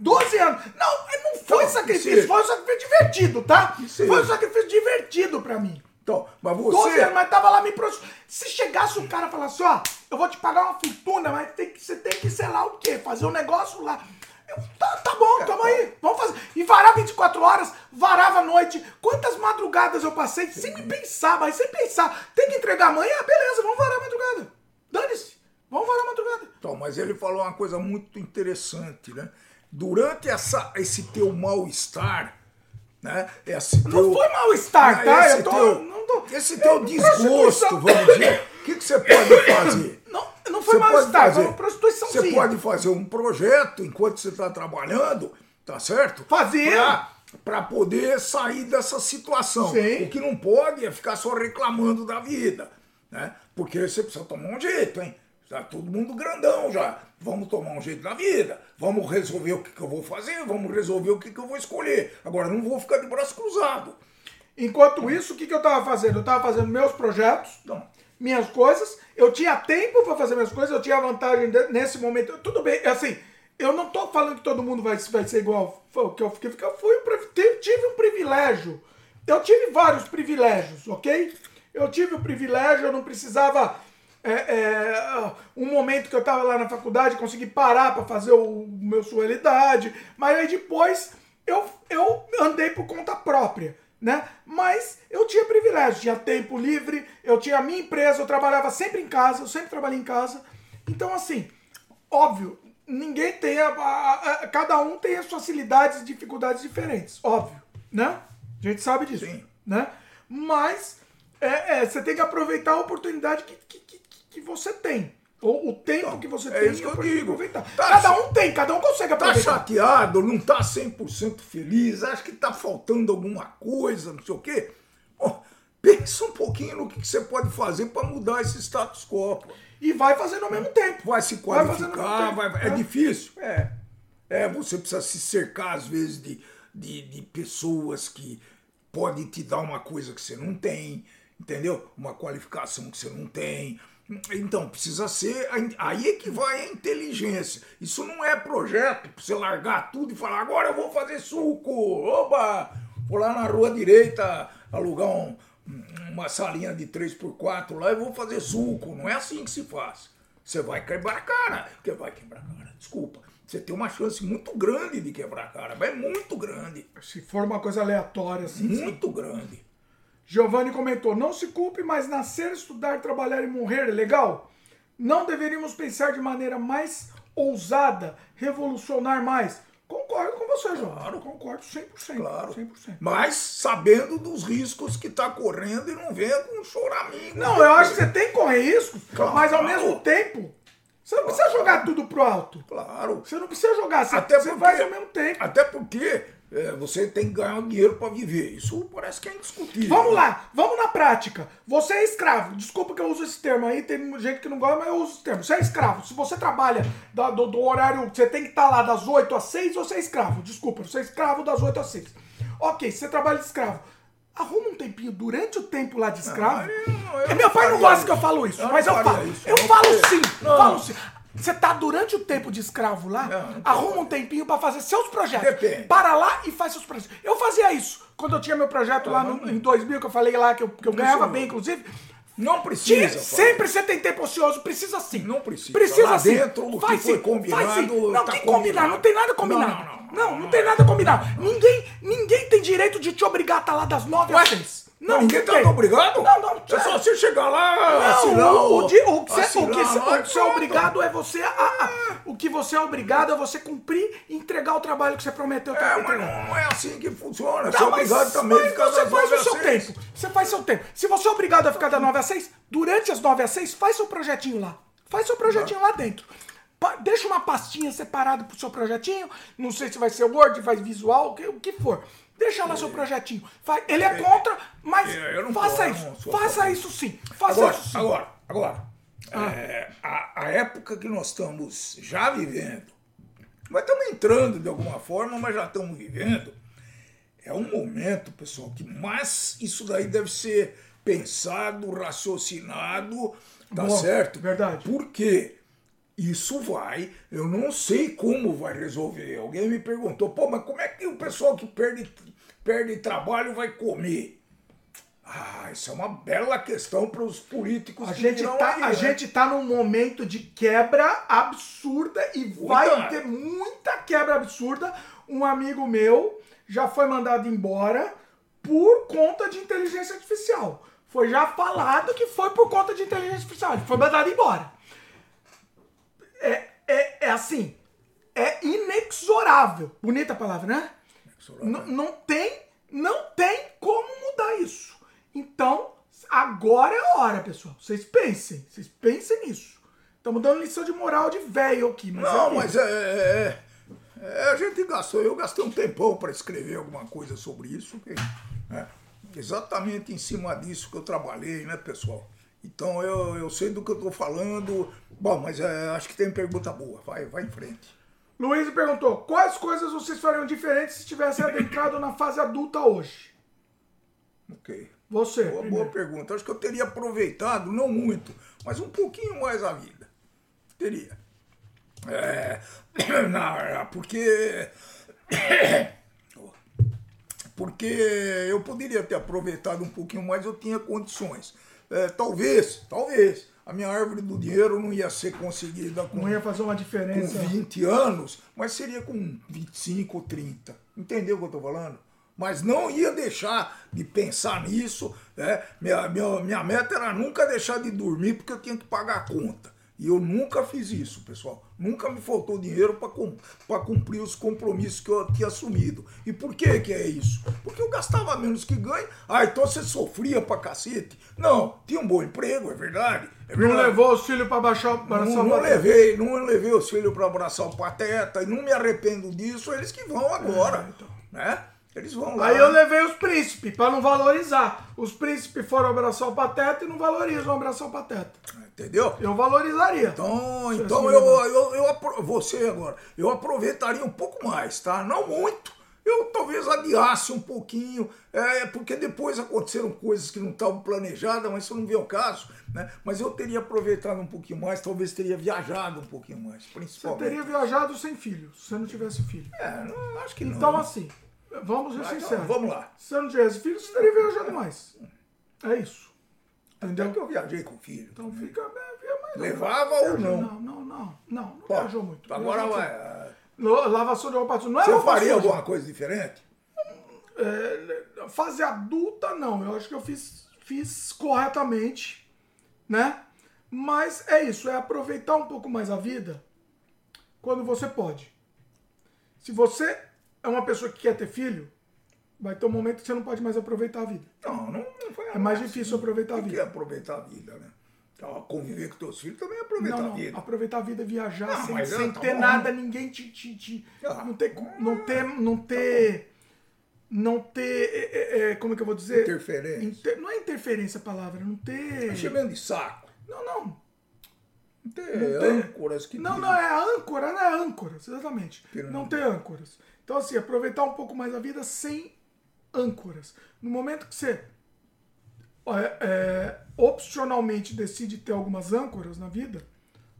12 anos. Não, não foi Não, sacrifício, seja- foi um sacrifício divertido, tá? Que seja. Foi um sacrifício divertido pra mim. Então, mas 12 você. anos, mas tava lá me prostituindo. Se chegasse um cara e falasse, ó, eu vou te pagar uma fortuna, mas tem que, você tem que, sei lá o quê, fazer um negócio lá. Eu, tá, tá bom, tamo aí, vamos fazer. E varar 24 horas, varava a noite. Quantas madrugadas eu passei sem me pensar, mas sem pensar. Tem que entregar amanhã? Beleza, vamos varar a madrugada. Dane-se, vamos varar a madrugada. Então, mas ele falou uma coisa muito interessante, né? Durante essa, esse teu mal-estar, né? Esse Não teu, foi mal-estar, tá? Esse tô- teu, tô- esse teu desgosto, prostituição. vamos dizer, o que, que você pode fazer? Não, não foi mal-estar, foi fazer- uma prostituiçãozinha. Você pode fazer um projeto enquanto você está trabalhando, tá certo? Fazia. Para poder sair dessa situação. Sim. O que não pode é ficar só reclamando da vida, né? Porque você precisa tomar um jeito, hein? Tá todo mundo grandão já. Vamos tomar um jeito na vida. Vamos resolver o que, que eu vou fazer. Vamos resolver o que, que eu vou escolher. Agora, não vou ficar de braço cruzado. Enquanto isso, o que, que eu tava fazendo? Eu tava fazendo meus projetos, Não. minhas coisas. Eu tinha tempo para fazer minhas coisas, eu tinha vantagem de- nesse momento. Tudo bem, assim, eu não tô falando que todo mundo vai, vai ser igual o que eu fiquei, porque eu fui, tive um privilégio. Eu tive vários privilégios, ok? Eu tive o privilégio, eu não precisava. É, é, um momento que eu estava lá na faculdade, consegui parar para fazer o meu sualidade, mas aí depois eu, eu andei por conta própria, né? Mas eu tinha privilégio, tinha tempo livre, eu tinha a minha empresa, eu trabalhava sempre em casa, eu sempre trabalhei em casa. Então, assim, óbvio, ninguém tem a, a- a- cada um tem as facilidades e dificuldades diferentes, óbvio, né? A gente sabe disso, Sim. né? Mas é, é, você tem que aproveitar a oportunidade que, que, que, você tem. Ou o tempo Então, que você é tem isso que eu digo. aproveitar. Tá cada um tem, cada um consegue Tá aproveitar. chateado, não tá 100% feliz, acha que tá faltando alguma coisa, não sei o quê. Ó, pensa um pouquinho no que, que você pode fazer para mudar esse status quo. pô. E vai fazendo ao mesmo tempo. Vai se Vai qualificar, vai- tempo, é né? difícil? É. É, você precisa se cercar, às vezes, de, de, de pessoas que podem te dar uma coisa que você não tem, entendeu? Uma qualificação que você não tem. Então, precisa ser. Aí é que vai a inteligência. Isso não é projeto pra você largar tudo e falar, agora eu vou fazer suco. Oba! Vou lá na rua direita alugar um- uma salinha de 3x4 lá e vou fazer suco. Não é assim que se faz. Você vai quebrar a cara. Porque vai quebrar a cara, desculpa. Você tem uma chance muito grande de quebrar a cara, mas é muito grande. Se for uma coisa aleatória assim. sim. Muito grande. Giovanni comentou: não se culpe, mas nascer, estudar, trabalhar e morrer é legal? Não deveríamos pensar de maneira mais ousada, revolucionar mais. Concordo com você, João. Claro. Concordo 100%. Claro. 100%. Mas sabendo dos riscos que está correndo e não venha com um choramingo. Não, eu acho que você tem que correr riscos, Claro. mas ao mesmo tempo, você não precisa jogar tudo pro alto. Claro. Você não precisa jogar, você, Até você porque- faz ao mesmo tempo. Até porque é, você tem que ganhar dinheiro para viver. Isso parece que é indiscutível. Vamos lá, vamos na prática. Você é escravo. Desculpa que eu uso esse termo aí, tem gente que não gosta, mas eu uso esse termo. Você é escravo. Se você trabalha da- do, do horário, você tem que estar lá das 8 às 6, você é escravo. Desculpa, você é escravo das 8 às 6. Ok, você trabalha de escravo. Arruma um tempinho durante o tempo lá de escravo. Não, eu eu meu pai não gosta que eu isso. falo isso, mas eu falo. isso, Eu falo sim, Não. falo sim. Você tá durante o tempo de escravo lá, Não, não arruma um tempinho pra fazer seus projetos. Depende. Para lá e faz seus projetos. Eu fazia isso. Quando eu tinha meu projeto lá no- em 2000, que eu falei lá que eu, que eu ganhava bem, inclusive. Não Tinha, precisa. Fábio. sempre você tem tempo ocioso, precisa sim. Não precisa. Precisa Lá sim. dentro, o que Faz sim, combinado, faz sim. Não, tá que combinar, não tem nada combinado. Não, não, não. não, não tem nada combinado. Ninguém, ninguém tem direito de te obrigar a estar lá das 9 às 6. Não, ninguém tá obrigado? Não, não. É só você chegar lá, Não, assinar o, o, que você, o que é obrigado é você a, a- o que você é obrigado é você cumprir e entregar o trabalho que você prometeu É, mas não, é assim que funciona. Você é Não, mas, obrigado também mas ficar você faz o seu tempo. Você faz seu tempo. Se você é obrigado a ficar da 9 às 6, durante as 9 às 6, faz seu projetinho lá. Faz seu projetinho lá dentro. Deixa uma pastinha separada pro seu projetinho. Não sei se vai ser Word, vai visual, o que, o que for. Deixa lá seu projetinho. Fa- Ele é contra, mas É, faça isso. Faça isso sim. Faça Agora, isso sim. agora, agora. Ah. é, a, a época que nós estamos já vivendo, mas estamos entrando de alguma forma, mas já estamos vivendo, é um momento, pessoal, que mais isso daí deve ser pensado, raciocinado, tá Boa, certo? verdade. Porque isso vai, eu não sei como vai resolver. Alguém me perguntou, pô, mas como é que o pessoal que perde, perde trabalho vai comer? Ah, isso é uma bela questão para os políticos A que gente, tá, aí, a né? gente tá num momento de quebra absurda e vai ter muita quebra absurda. Um amigo meu já foi mandado embora por conta de inteligência artificial. Foi já falado que foi por conta de inteligência artificial. Ele foi mandado embora. É, é, é assim, é inexorável. Bonita a palavra, né? Não tem, não tem como mudar isso. Então, agora é a hora, pessoal. Vocês pensem, vocês pensem nisso. Estamos dando lição de moral de velho aqui, mas Não, é mas é, é- é, A gente gastou, eu gastei um tempão para escrever alguma coisa sobre isso. que, é, exatamente em cima disso que eu trabalhei, né, pessoal? Então eu, eu sei do que eu estou falando. Bom, mas é, acho que tem pergunta boa. Vai, vai em frente. Luiz perguntou: quais coisas vocês fariam diferentes se tivessem adentrado na fase adulta hoje? Ok. Você. Boa, boa pergunta. Acho que eu teria aproveitado, não muito, mas um pouquinho mais a vida. Teria. É, porque. Porque eu poderia ter aproveitado um pouquinho mais, eu tinha condições. é, talvez, talvez, a minha árvore do dinheiro não ia ser conseguida com, Não ia fazer uma com diferença. 20 anos, mas seria com 25 ou 30. Entendeu o que eu estou falando? Mas não ia deixar de pensar nisso. Né? Minha, minha, minha meta era nunca deixar de dormir porque eu tinha que pagar a conta. E eu nunca fiz isso, pessoal. Nunca me faltou dinheiro para cumprir os compromissos que eu tinha assumido. E por que que é isso? Porque eu gastava menos que ganho. Ah, então você sofria pra cacete? Não, tinha um bom emprego, é verdade. É Não verdade. levou os filhos pra baixar para Não, não levei, não levei os filhos para abraçar o pateta e não me arrependo disso, eles que vão agora, né? Eles vão lá. Aí eu levei os príncipes, pra não valorizar. Os príncipes foram abraçar o pateta e não valorizam abraçar o pateta. Entendeu? Eu valorizaria. Então, Você então eu, eu, eu, apro- você agora, eu aproveitaria um pouco mais, tá? Não muito. Eu talvez adiasse um pouquinho, é, porque depois aconteceram coisas que não estavam planejadas, mas isso não vem ao caso, né? Mas eu teria aproveitado um pouquinho mais, talvez teria viajado um pouquinho mais, Você principalmente. teria viajado sem filho, se você não tivesse filho. É, não, acho que não. Então, assim, vamos ser então, sinceros. vamos lá. Se você não tivesse filho, você teria viajado mais. É isso. Até Entendeu? que eu viajei com o filho. Então fica. é, mais Levava ou não? Não, não, não. Não, não Bom, viajou muito. Agora vai. ah, Lavação de roupa suja. Não é Você faria suja. alguma coisa diferente? É, fase adulta, não. Eu acho que eu fiz, fiz corretamente, né? Mas é isso, é aproveitar um pouco mais a vida quando você pode. Se você é uma pessoa que quer ter filho, vai ter um momento que você não pode mais aproveitar a vida. Não, não, não foi É mais difícil aproveitar a é vida. aproveitar a vida, né? Então, conviver com teus filhos também é aproveitar Não, a não. vida. Aproveitar a vida e viajar Ah, sem, sem é, tá ter bom. nada, ninguém te. te, te- Ah. não ter. Não ter. Não ter. Não ter. é, é, é, como é que eu vou dizer? Interferência. Inter- não é interferência a palavra, não ter. Enchimento de saco. Não, não. Não tem Não tem- âncoras que Não, dizem. não, é âncora, não é âncoras, exatamente. Não não. ter âncoras. Então, assim, aproveitar um pouco mais a vida sem âncoras. No momento que você é, é, opcionalmente decide ter algumas âncoras na vida,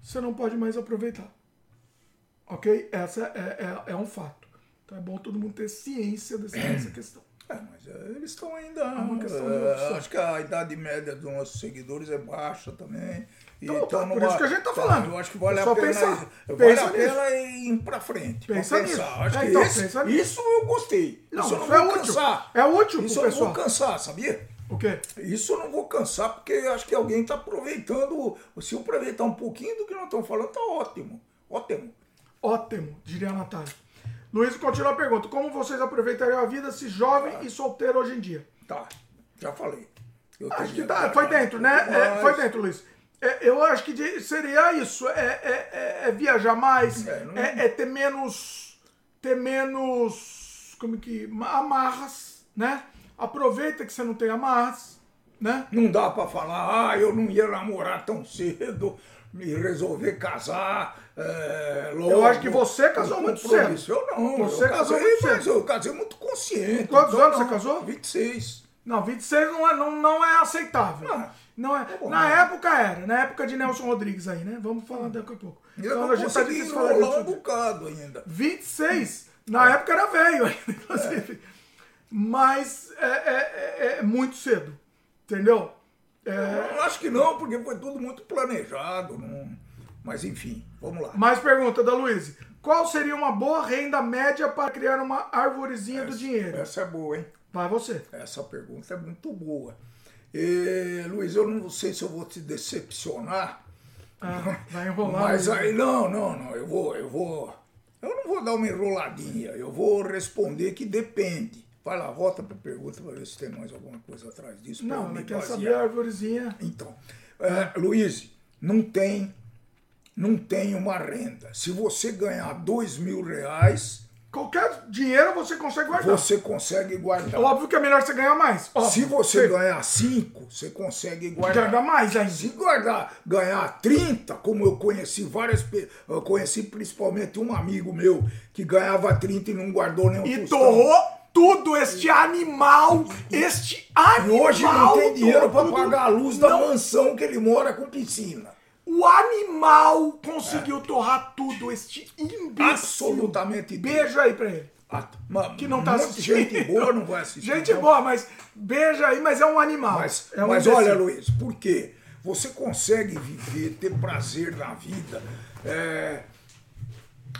você não pode mais aproveitar. Ok? Essa é, é, é um fato. Então é bom todo mundo ter ciência dessa, dessa questão. É, mas é, eles estão ainda. uma questão de é, opção. acho que a idade média dos nossos seguidores é baixa também. E Então, tá, por isso que a gente tá falando. Eu acho que vale É só a pena. pensar. ir- Pensa vale a nisso. pena ir pra frente. Pensa nisso. Acho É, que então, esse- isso eu gostei. Não, isso eu não é vou útil. cansar. É útil Isso eu não vou cansar, sabia? O quê? Isso eu não vou cansar, porque eu acho que alguém está aproveitando. Se eu aproveitar um pouquinho do que nós estamos falando, tá ótimo. Ótimo. Ótimo, diria a Natália. Luiz continua a pergunta: Como vocês aproveitariam a vida se jovem e solteiro hoje em dia? Tá, já falei. Eu Acho que tá, foi dentro, né? É, foi dentro, Luiz. É, eu acho que seria isso: é, é- é- é viajar mais, É, não- é, ter menos. ter menos. como que. amarras, né? Aproveita que você não tem amarras, né? Não dá pra falar, ah, eu não ia namorar tão cedo, me resolver casar. É, logo, Eu acho que você casou muito cedo. Eu não, Você eu casou muito mas cedo. eu casei muito consciente. Quantos Então, anos você não, casou? 26. Não, 26 não é, não, não é aceitável. Ah, não é. na né? época era, na época de Nelson Rodrigues aí, né? Vamos falar daqui a pouco. Eu Então, não a gente tá difícil falar um bocado ainda. 26, na época era velho ainda, inclusive. Mas é, é- é- é muito cedo, entendeu? É, Eu acho que não, porque foi tudo muito planejado. Não... Mas enfim, vamos lá. mais pergunta da Luiz. Qual seria uma boa renda média para criar uma arvorezinha do dinheiro? Essa é boa, hein? Vai você. Essa pergunta é muito boa. E, Luiz, eu não sei se eu vou te decepcionar, Ah, vai enrolar. mas aí não, não, não, eu vou, eu vou, eu não vou dar uma enroladinha, eu vou responder que depende. Vai lá, volta para a pergunta para ver se tem mais alguma coisa atrás disso. Não, ela quer saber a arvorezinha. Então, é, Luiz, não tem, não tem uma renda. Se você ganhar dois mil reais, Qualquer dinheiro você consegue guardar. você consegue guardar. Óbvio que é melhor você ganhar mais. Óbvio. Se você ganhar 5, você consegue guardar. Guardar mais ainda. Se guardar, ganhar 30, como eu conheci várias eu conheci principalmente um amigo meu que ganhava 30 e não guardou nem um E tostão. torrou tudo este animal. Este E animal. hoje não tem dinheiro para pagar a luz da Não, mansão que ele mora com piscina. O animal conseguiu torrar tudo. Este imbecil. Absolutamente Beijo aí pra ele. Ah, Que não tá assistindo. gente boa não vai assistir. Gente não. boa, mas beija aí, mas é um animal. Mas, é um mas olha, Luiz, por quê? Você consegue viver, ter prazer na vida, é,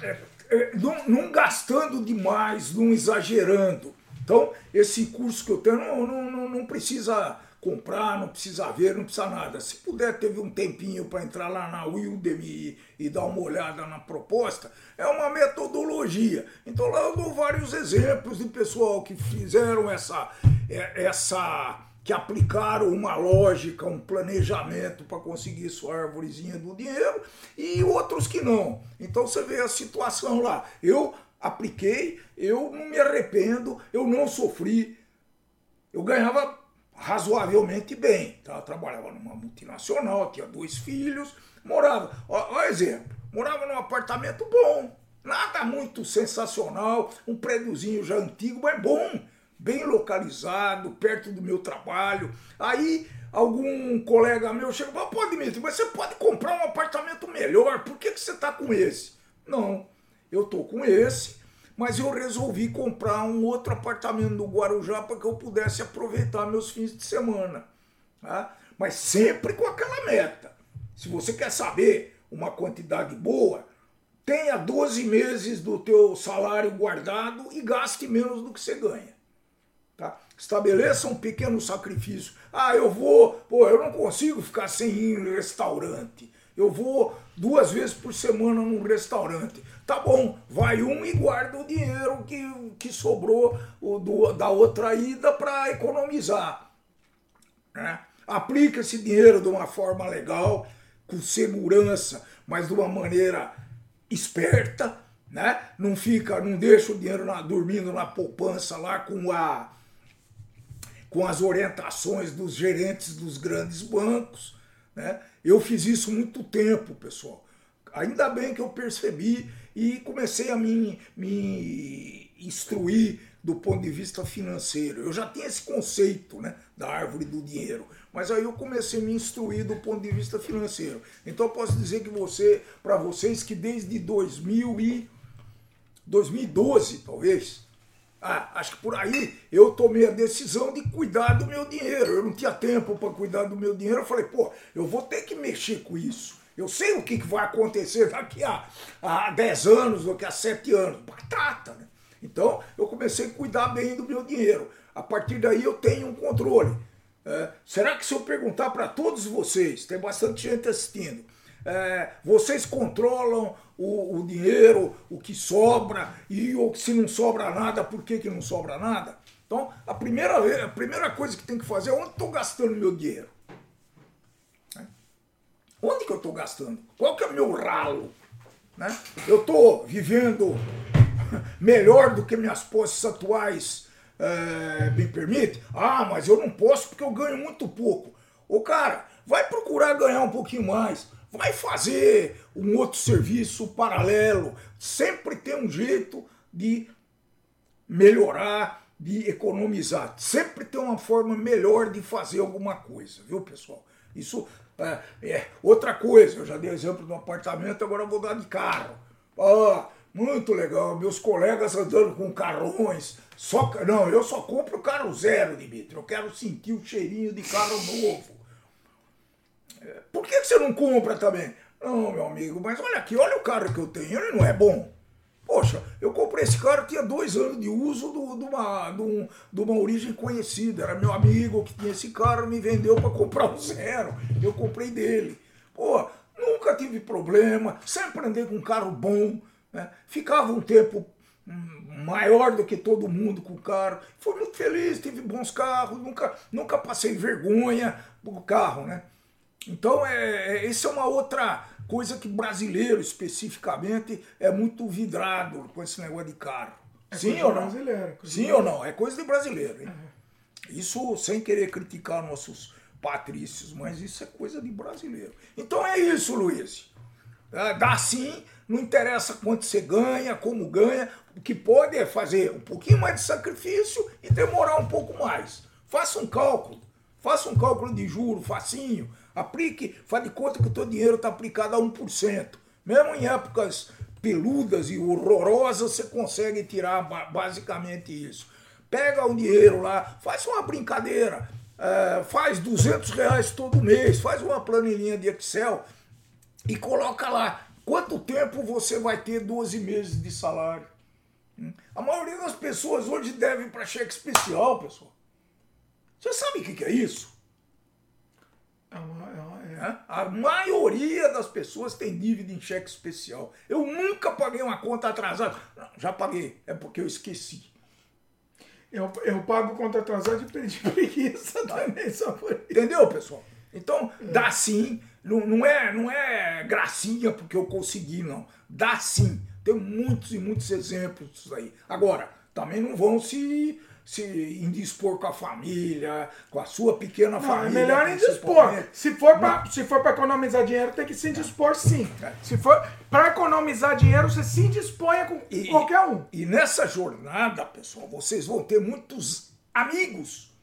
é, é, não, não gastando demais, não exagerando. Então, esse curso que eu tenho não, não, não precisa comprar, não precisa ver, não precisa nada. Se puder, teve um tempinho para entrar lá na Udemy e, e dar uma olhada na proposta, é uma metodologia. Então lá eu dou vários exemplos de pessoal que fizeram essa, é, essa que aplicaram uma lógica, um planejamento para conseguir sua árvorezinha do dinheiro e outros que não. Então você vê a situação lá. Eu apliquei, eu não me arrependo, eu não sofri, eu ganhava razoavelmente bem. Eu trabalhava numa multinacional, tinha dois filhos, morava, ó, ó exemplo, morava num apartamento bom, nada muito sensacional, um prédiozinho já antigo, mas bom, bem localizado, perto do meu trabalho. Aí algum colega meu fala, pô, Dimitri, mas você pode comprar um apartamento melhor, por que, que você está com esse? Não, eu tô com esse, mas eu resolvi comprar um outro apartamento no Guarujá para que eu pudesse aproveitar meus fins de semana. Tá? Mas sempre com aquela meta. Se você quer saber uma quantidade boa, tenha 12 meses do teu salário guardado e gaste menos do que você ganha. Tá? Estabeleça um pequeno sacrifício. Ah, eu vou, pô, eu não consigo ficar sem ir em restaurante. Eu vou duas vezes por semana num restaurante. Tá bom, vai um e guarda o dinheiro que, que sobrou o do, da outra ida para economizar. Né? Aplica esse dinheiro de uma forma legal, com segurança, mas de uma maneira esperta, né? Não fica, não deixa o dinheiro na- dormindo na poupança lá com a com as orientações dos gerentes dos grandes bancos. Né? Eu fiz isso muito tempo, pessoal. Ainda bem que eu percebi e comecei a me, me instruir do ponto de vista financeiro. Eu já tinha esse conceito né, da árvore do dinheiro, mas aí eu comecei a me instruir do ponto de vista financeiro. Então eu posso dizer que você, para vocês que desde 2000 e 2012, talvez, ah, acho que por aí eu tomei a decisão de cuidar do meu dinheiro. Eu não tinha tempo para cuidar do meu dinheiro. Eu falei, pô, eu vou ter que mexer com isso. Eu sei o que, vai acontecer daqui a, a 10 anos, daqui a 7 anos. Batata, né? Então eu comecei a cuidar bem do meu dinheiro. A partir daí eu tenho um controle. É, será que se eu perguntar para todos vocês, tem bastante gente assistindo, é, vocês controlam o, o dinheiro, o que sobra, e se não sobra nada, por que, que não sobra nada? Então, a primeira, a primeira coisa que tem que fazer é onde estou gastando meu dinheiro. Onde que eu estou gastando? Qual que é o meu ralo? Né? Eu estou vivendo melhor do que minhas posses atuais é, me permitem? Ah, mas eu não posso porque eu ganho muito pouco. Ô cara, vai procurar ganhar um pouquinho mais. Vai fazer um outro serviço paralelo. Sempre tem um jeito de melhorar, de economizar. Sempre tem uma forma melhor de fazer alguma coisa, viu, pessoal? Isso é, é outra coisa. Eu já dei exemplo do apartamento, agora vou dar de carro. Ah, muito legal. Meus colegas andando com carrões. Só, não, eu só compro carro zero, Dimitri. Eu quero sentir o cheirinho de carro novo. É, Por que você não compra também? Não, meu amigo, mas olha aqui, olha o carro que eu tenho, ele não é bom. Poxa, eu comprei esse carro, tinha dois anos de uso do- de uma, um- de uma origem conhecida. Era meu amigo que tinha esse carro, me vendeu para comprar um zero. Eu comprei dele. Pô, nunca tive problema, sempre andei com um carro bom. né? Ficava um tempo hum, maior do que todo mundo com o carro. Fui muito feliz, tive bons carros, nunca, nunca passei vergonha com o carro, né? Então, é, é, isso é uma outra coisa que brasileiro, especificamente, é muito vidrado com esse negócio de carro. Sim coisa ou não? coisa Sim ou não? É coisa de brasileiro, hein? Isso sem querer criticar nossos patrícios, mas isso é coisa de brasileiro. Então é isso, Luiz. É, dá sim, não interessa quanto você ganha, como ganha, o que pode é fazer um pouquinho mais de sacrifício e demorar um pouco mais. Faça um cálculo, faça um cálculo de juro facinho, aplique, faz de conta que o teu dinheiro está aplicado a 1%. Mesmo em épocas peludas e horrorosas, você consegue tirar ba- basicamente isso. Pega o dinheiro lá, faz uma brincadeira, é, faz 200 reais todo mês, faz uma planilhinha de Excel e coloca lá quanto tempo você vai ter 12 meses de salário. Hum? A maioria das pessoas hoje deve para cheque especial, pessoal. Você sabe o que é isso? É uma- é uma- é- né? A maioria das pessoas tem dívida em cheque especial. Eu nunca paguei uma conta atrasada. Não, já paguei, é porque eu esqueci. Eu, eu pago conta atrasada de pre- de preguiça também, só por isso. Entendeu, pessoal? Então, dá sim. Não, não, é, não é gracinha porque eu consegui, não. Dá sim. Tem muitos e muitos exemplos disso aí. Agora, também não vão se, se indispor com a família, com a sua pequena Não, é família. melhor indispor. Se for pra, se for pra economizar dinheiro, tem que se indispor sim. É. Se for pra economizar dinheiro, você se indisponha com E- qualquer um. E nessa jornada, pessoal, vocês vão ter muitos amigos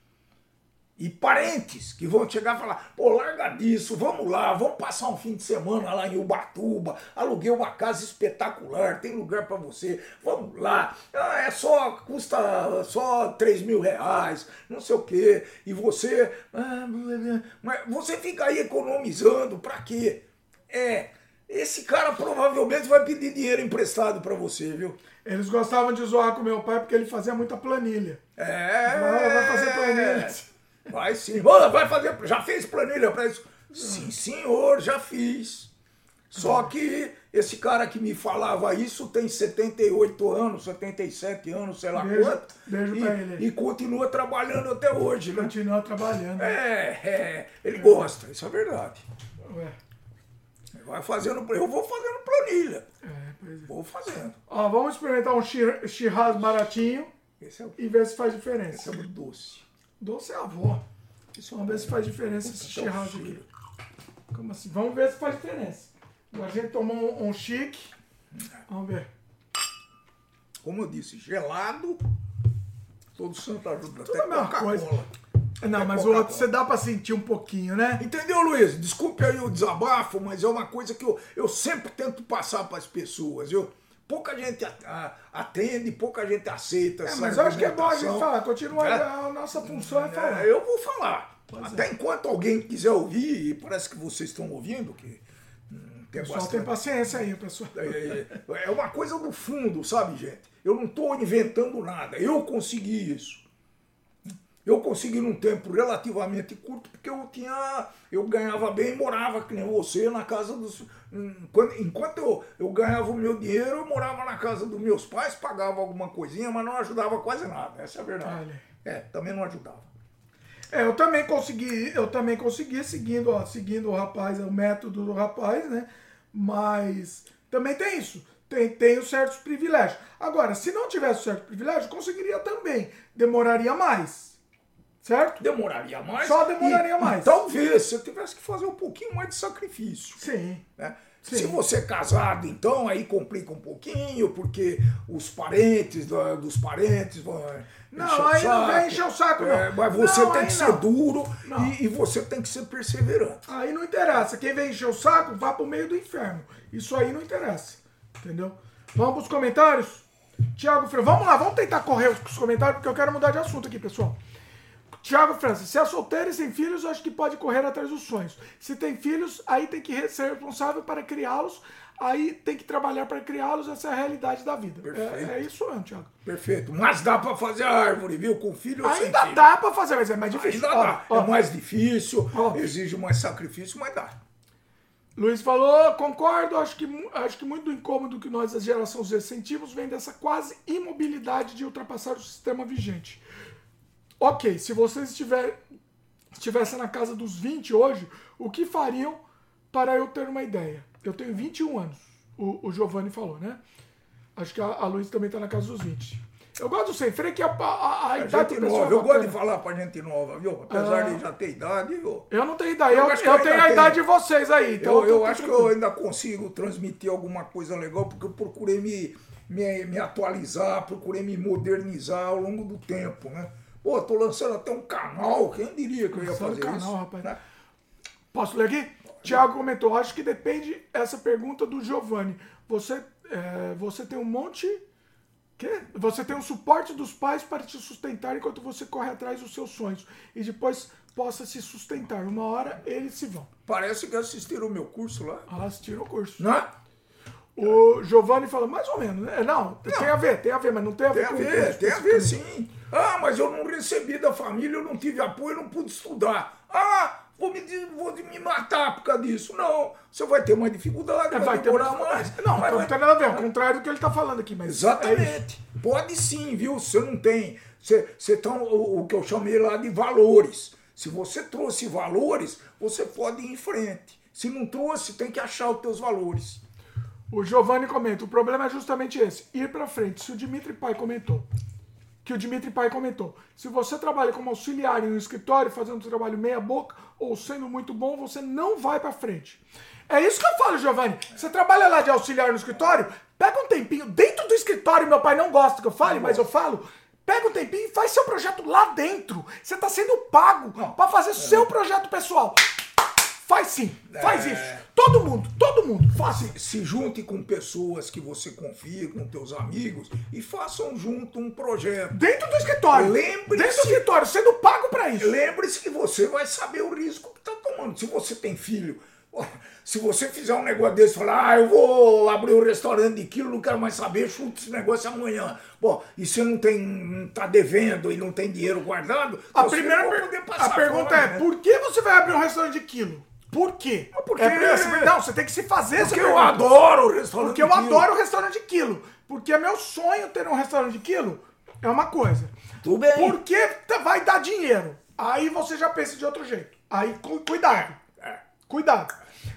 e parentes que vão chegar e falar: pô, larga disso, vamos lá, vamos passar um fim de semana lá em Ubatuba, aluguei uma casa espetacular, tem lugar para você, vamos lá, ah, é só, custa só 3 mil reais, não sei o quê, e você, ah, mas você fica aí economizando, para quê? É. Esse cara provavelmente vai pedir dinheiro emprestado para você, viu? Eles gostavam de zoar com meu pai porque ele fazia muita planilha. É. Vai- vai fazer planilha. Vai sim. Vai fazer. Já fez planilha para isso? Sim, senhor, já fiz. Só que esse cara que me falava isso tem 78 anos, 77 anos, sei lá Beijo- quanto. beijo e, pra ele. e continua trabalhando até hoje, né? Continua trabalhando. É, é, ele gosta, isso é verdade. Ué, Vai fazendo, eu vou fazendo planilha. é, pois é. Vou fazendo. Ó, vamos experimentar um churrasco baratinho Esse é o, e ver se faz esse diferença. é o doce. Doce é avó. Vamos ver se faz diferença esse Puta, tá churrasco aqui. Como assim? Vamos ver se faz diferença. A gente tomou um, um chique. Vamos ver. Como eu disse, gelado. Todo santo ajuda. Tudo Até a mesma coisa. Não, É mas o outro você dá pra sentir um pouquinho, né? Entendeu, Luiz? Desculpe aí o desabafo, mas é uma coisa que eu, eu sempre tento passar para as pessoas, viu? Pouca gente atende, pouca gente aceita. É, mas eu acho que é bom a gente falar. Continua, É. a nossa função é falar. É, eu vou falar. Pois Até enquanto alguém quiser ouvir, e parece que vocês estão ouvindo, que hum, tem pessoal tem bastante. paciência aí, pessoal. É, é uma coisa do fundo, sabe, gente? Eu não estou inventando nada. Eu consegui isso. Eu consegui num tempo relativamente curto, porque eu tinha. Eu ganhava bem e morava, que nem você, na casa dos. enquanto eu, eu ganhava o meu dinheiro, eu morava na casa dos meus pais, pagava alguma coisinha, mas não ajudava quase nada. Essa é a verdade. Olha. É, também não ajudava. É, eu também consegui, eu também consegui seguindo, ó, seguindo o rapaz, o método do rapaz, né? Mas também tem isso. Tem, tem os certos privilégios. Agora, se não tivesse certo privilégio, conseguiria também. Demoraria mais. Certo? Demoraria mais. Só demoraria e- mais. Talvez você tivesse que fazer um pouquinho mais de sacrifício. Sim. né? Sim. Se você é casado, então, aí complica um pouquinho, porque os parentes dos parentes vão. Não, encher o aí não vem encher o saco, não. É, mas você Não, tem que não. ser duro Não. e, e você tem que ser perseverante. Aí não interessa. Quem vem encher o saco, vá pro meio do inferno. Isso aí não interessa. Entendeu? Vamos pros comentários? Tiago. Vamos lá, vamos tentar correr os comentários, porque eu quero mudar de assunto aqui, pessoal. Tiago França, se é solteiro e sem filhos, eu acho que pode correr atrás dos sonhos. Se tem filhos, aí tem que ser responsável para criá-los, aí tem que trabalhar para criá-los, essa é a realidade da vida. Perfeito. É, é isso mesmo, Tiago. Perfeito. Mas dá pra fazer a árvore, viu? Com filho ou sem Ainda filho. dá para fazer, mas é mais difícil. Ainda Ó, dá. ó. É mais difícil, Ó. exige mais sacrifício, mas dá. Luiz falou, concordo, acho que, acho que muito do incômodo que nós, a geração Z, sentimos vem dessa quase imobilidade de ultrapassar o sistema vigente. Ok, se vocês estiver, estivessem na casa dos 20 hoje, o que fariam para eu ter uma ideia? Eu tenho 21 anos, o, o Giovanni falou, né? Acho que a, a Luiz também está na casa dos 20. Eu gosto do sem freio, que a, a, a, a É idade nova. é Eu gosto de falar pra gente nova, viu? Apesar Ah. de já ter idade, eu, Eu não tenho idade, eu, Eu eu, acho que eu tenho a idade de tenho. vocês aí. Então eu, eu tô acho que eu ainda consigo transmitir alguma coisa legal, porque eu procurei me, me, me atualizar, procurei me modernizar ao longo do tempo, né? Pô, tô lançando até um canal, quem diria que eu ia fazer canal, isso? rapaz. né? Posso ler aqui? Tiago comentou, acho que depende essa pergunta do Giovanni. Você é, você tem um monte. Quê? Você tem um suporte dos pais para te sustentar enquanto você corre atrás dos seus sonhos. E depois possa se sustentar. Uma hora eles se vão. Parece que assistiram o meu curso lá. Ah, assistiram o curso. Né? O Giovanni fala, mais ou menos, né? Não, tem a ver, tem a ver, mas não tem a Tem ver a com ver, tem a ver sim. Ah, mas eu não recebi da família, eu não tive apoio, eu não pude estudar. Ah, vou me, vou me matar por causa disso. Não, você vai ter mais dificuldade, É, vai, vai ter demorar mais- mais. Não, não vai- tem nada a ver, é o contrário do que ele tá falando aqui, mas. é. Exatamente. Pode sim, viu? Você não tem. Você, você tá o, o que eu chamei lá de valores. Se você trouxe valores, você pode ir em frente. Se não trouxe, tem que achar os teus valores. O Giovanni comenta, o problema é justamente esse, ir pra frente. Se o Dimitri Pai comentou, que o Dimitri Pai comentou, se você trabalha como auxiliar em um escritório, fazendo um trabalho meia boca, ou sendo muito bom, você não vai pra frente. É isso que eu falo, Giovanni. Você trabalha lá de auxiliar no escritório, pega um tempinho, dentro do escritório, meu pai não gosta que eu fale, mas eu falo, pega um tempinho e faz seu projeto lá dentro. Você tá sendo pago pra fazer seu projeto pessoal. Faz sim, faz isso. Todo mundo, todo mundo, faz sim. Se junte com pessoas que você confia, com teus amigos, e façam junto um projeto. Dentro do escritório. Lembre-se- Dentro do escritório, sendo pago pra isso. Lembre-se que você vai saber o risco que está tomando. Se você tem filho, se você fizer um negócio desse, falar, ah, eu vou abrir um restaurante de quilo, não quero mais saber, chuta esse negócio amanhã. Bom, e você não tem, não tá devendo e não tem dinheiro guardado, A você primeira per- a pergunta fome, é: né? por que você vai abrir um restaurante de quilo? Por quê? porque- É pra- você- não, você tem que se fazer essa Porque eu pergunta. adoro o restaurante Porque eu de quilo. adoro o restaurante de quilo. Porque é meu sonho ter um restaurante de quilo. É uma coisa. Tudo bem. Porque tá- vai dar dinheiro. Aí você já pensa de outro jeito. Aí cu- cuidado. É. Cuidado.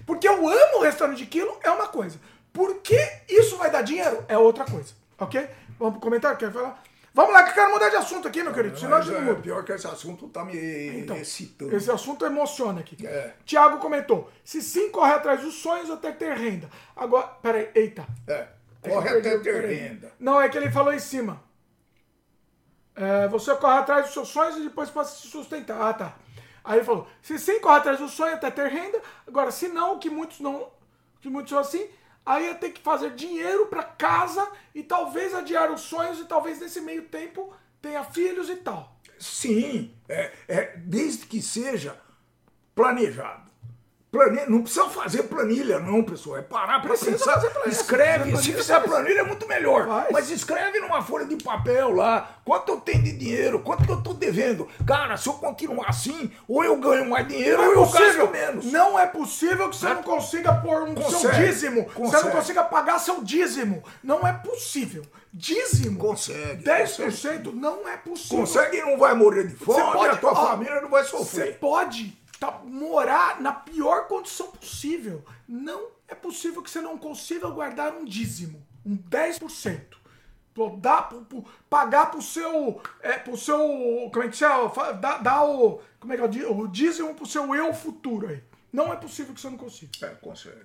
Porque eu amo o restaurante de quilo, é uma coisa. Porque isso vai dar dinheiro, é outra coisa. Ok? Vamos pro comentário? Quer falar? Vamos lá, que eu quero mudar de assunto aqui, meu querido. Senão a Mas gente não é muda. pior que esse assunto tá me Então, excitando. esse assunto emociona aqui. É. Tiago comentou: se sim corre atrás dos sonhos até ter renda. Agora, peraí, eita. É, É corre até ter peraí. renda. Não, é que ele falou em cima. É, você corre atrás dos seus sonhos e depois pode se sustentar. Ah, tá. Aí ele falou: se sim corre atrás do sonho até ter renda. Agora, se não, que muitos não. Que muitos são assim. Aí ia ter que fazer dinheiro pra casa e talvez adiar os sonhos e talvez nesse meio tempo tenha filhos e tal. Sim, é, é, desde que seja planejado. Plane... Não precisa fazer planilha, não, pessoal. É parar para pensar. planilha. Escreve. Se planilha, fizer faz. planilha é muito melhor. Faz. Mas escreve numa folha de papel lá. Quanto eu tenho de dinheiro? Quanto que eu tô devendo? Cara, se eu continuar assim, ou eu ganho mais dinheiro, Não ou é eu possível. gasto menos. Não é possível que você não consiga pôr um seu Consegue. dízimo. Você Consegue. não consiga pagar seu dízimo. Não é possível. Dízimo. Consegue, 10% não é possível. Consegue e não vai morrer de fome, pode- a tua ó, família não vai Você sofrer. pode tá- morar na pior condição possível. Não é possível que você não consiga guardar um dízimo. Um 10%. Pô, Dá, pro- pro- pagar pro seu. É, pro seu. Como é que chama? Dá o. Como é que é o dí- o dízimo pro seu eu futuro aí. Não é possível que você não consiga. É, consegue.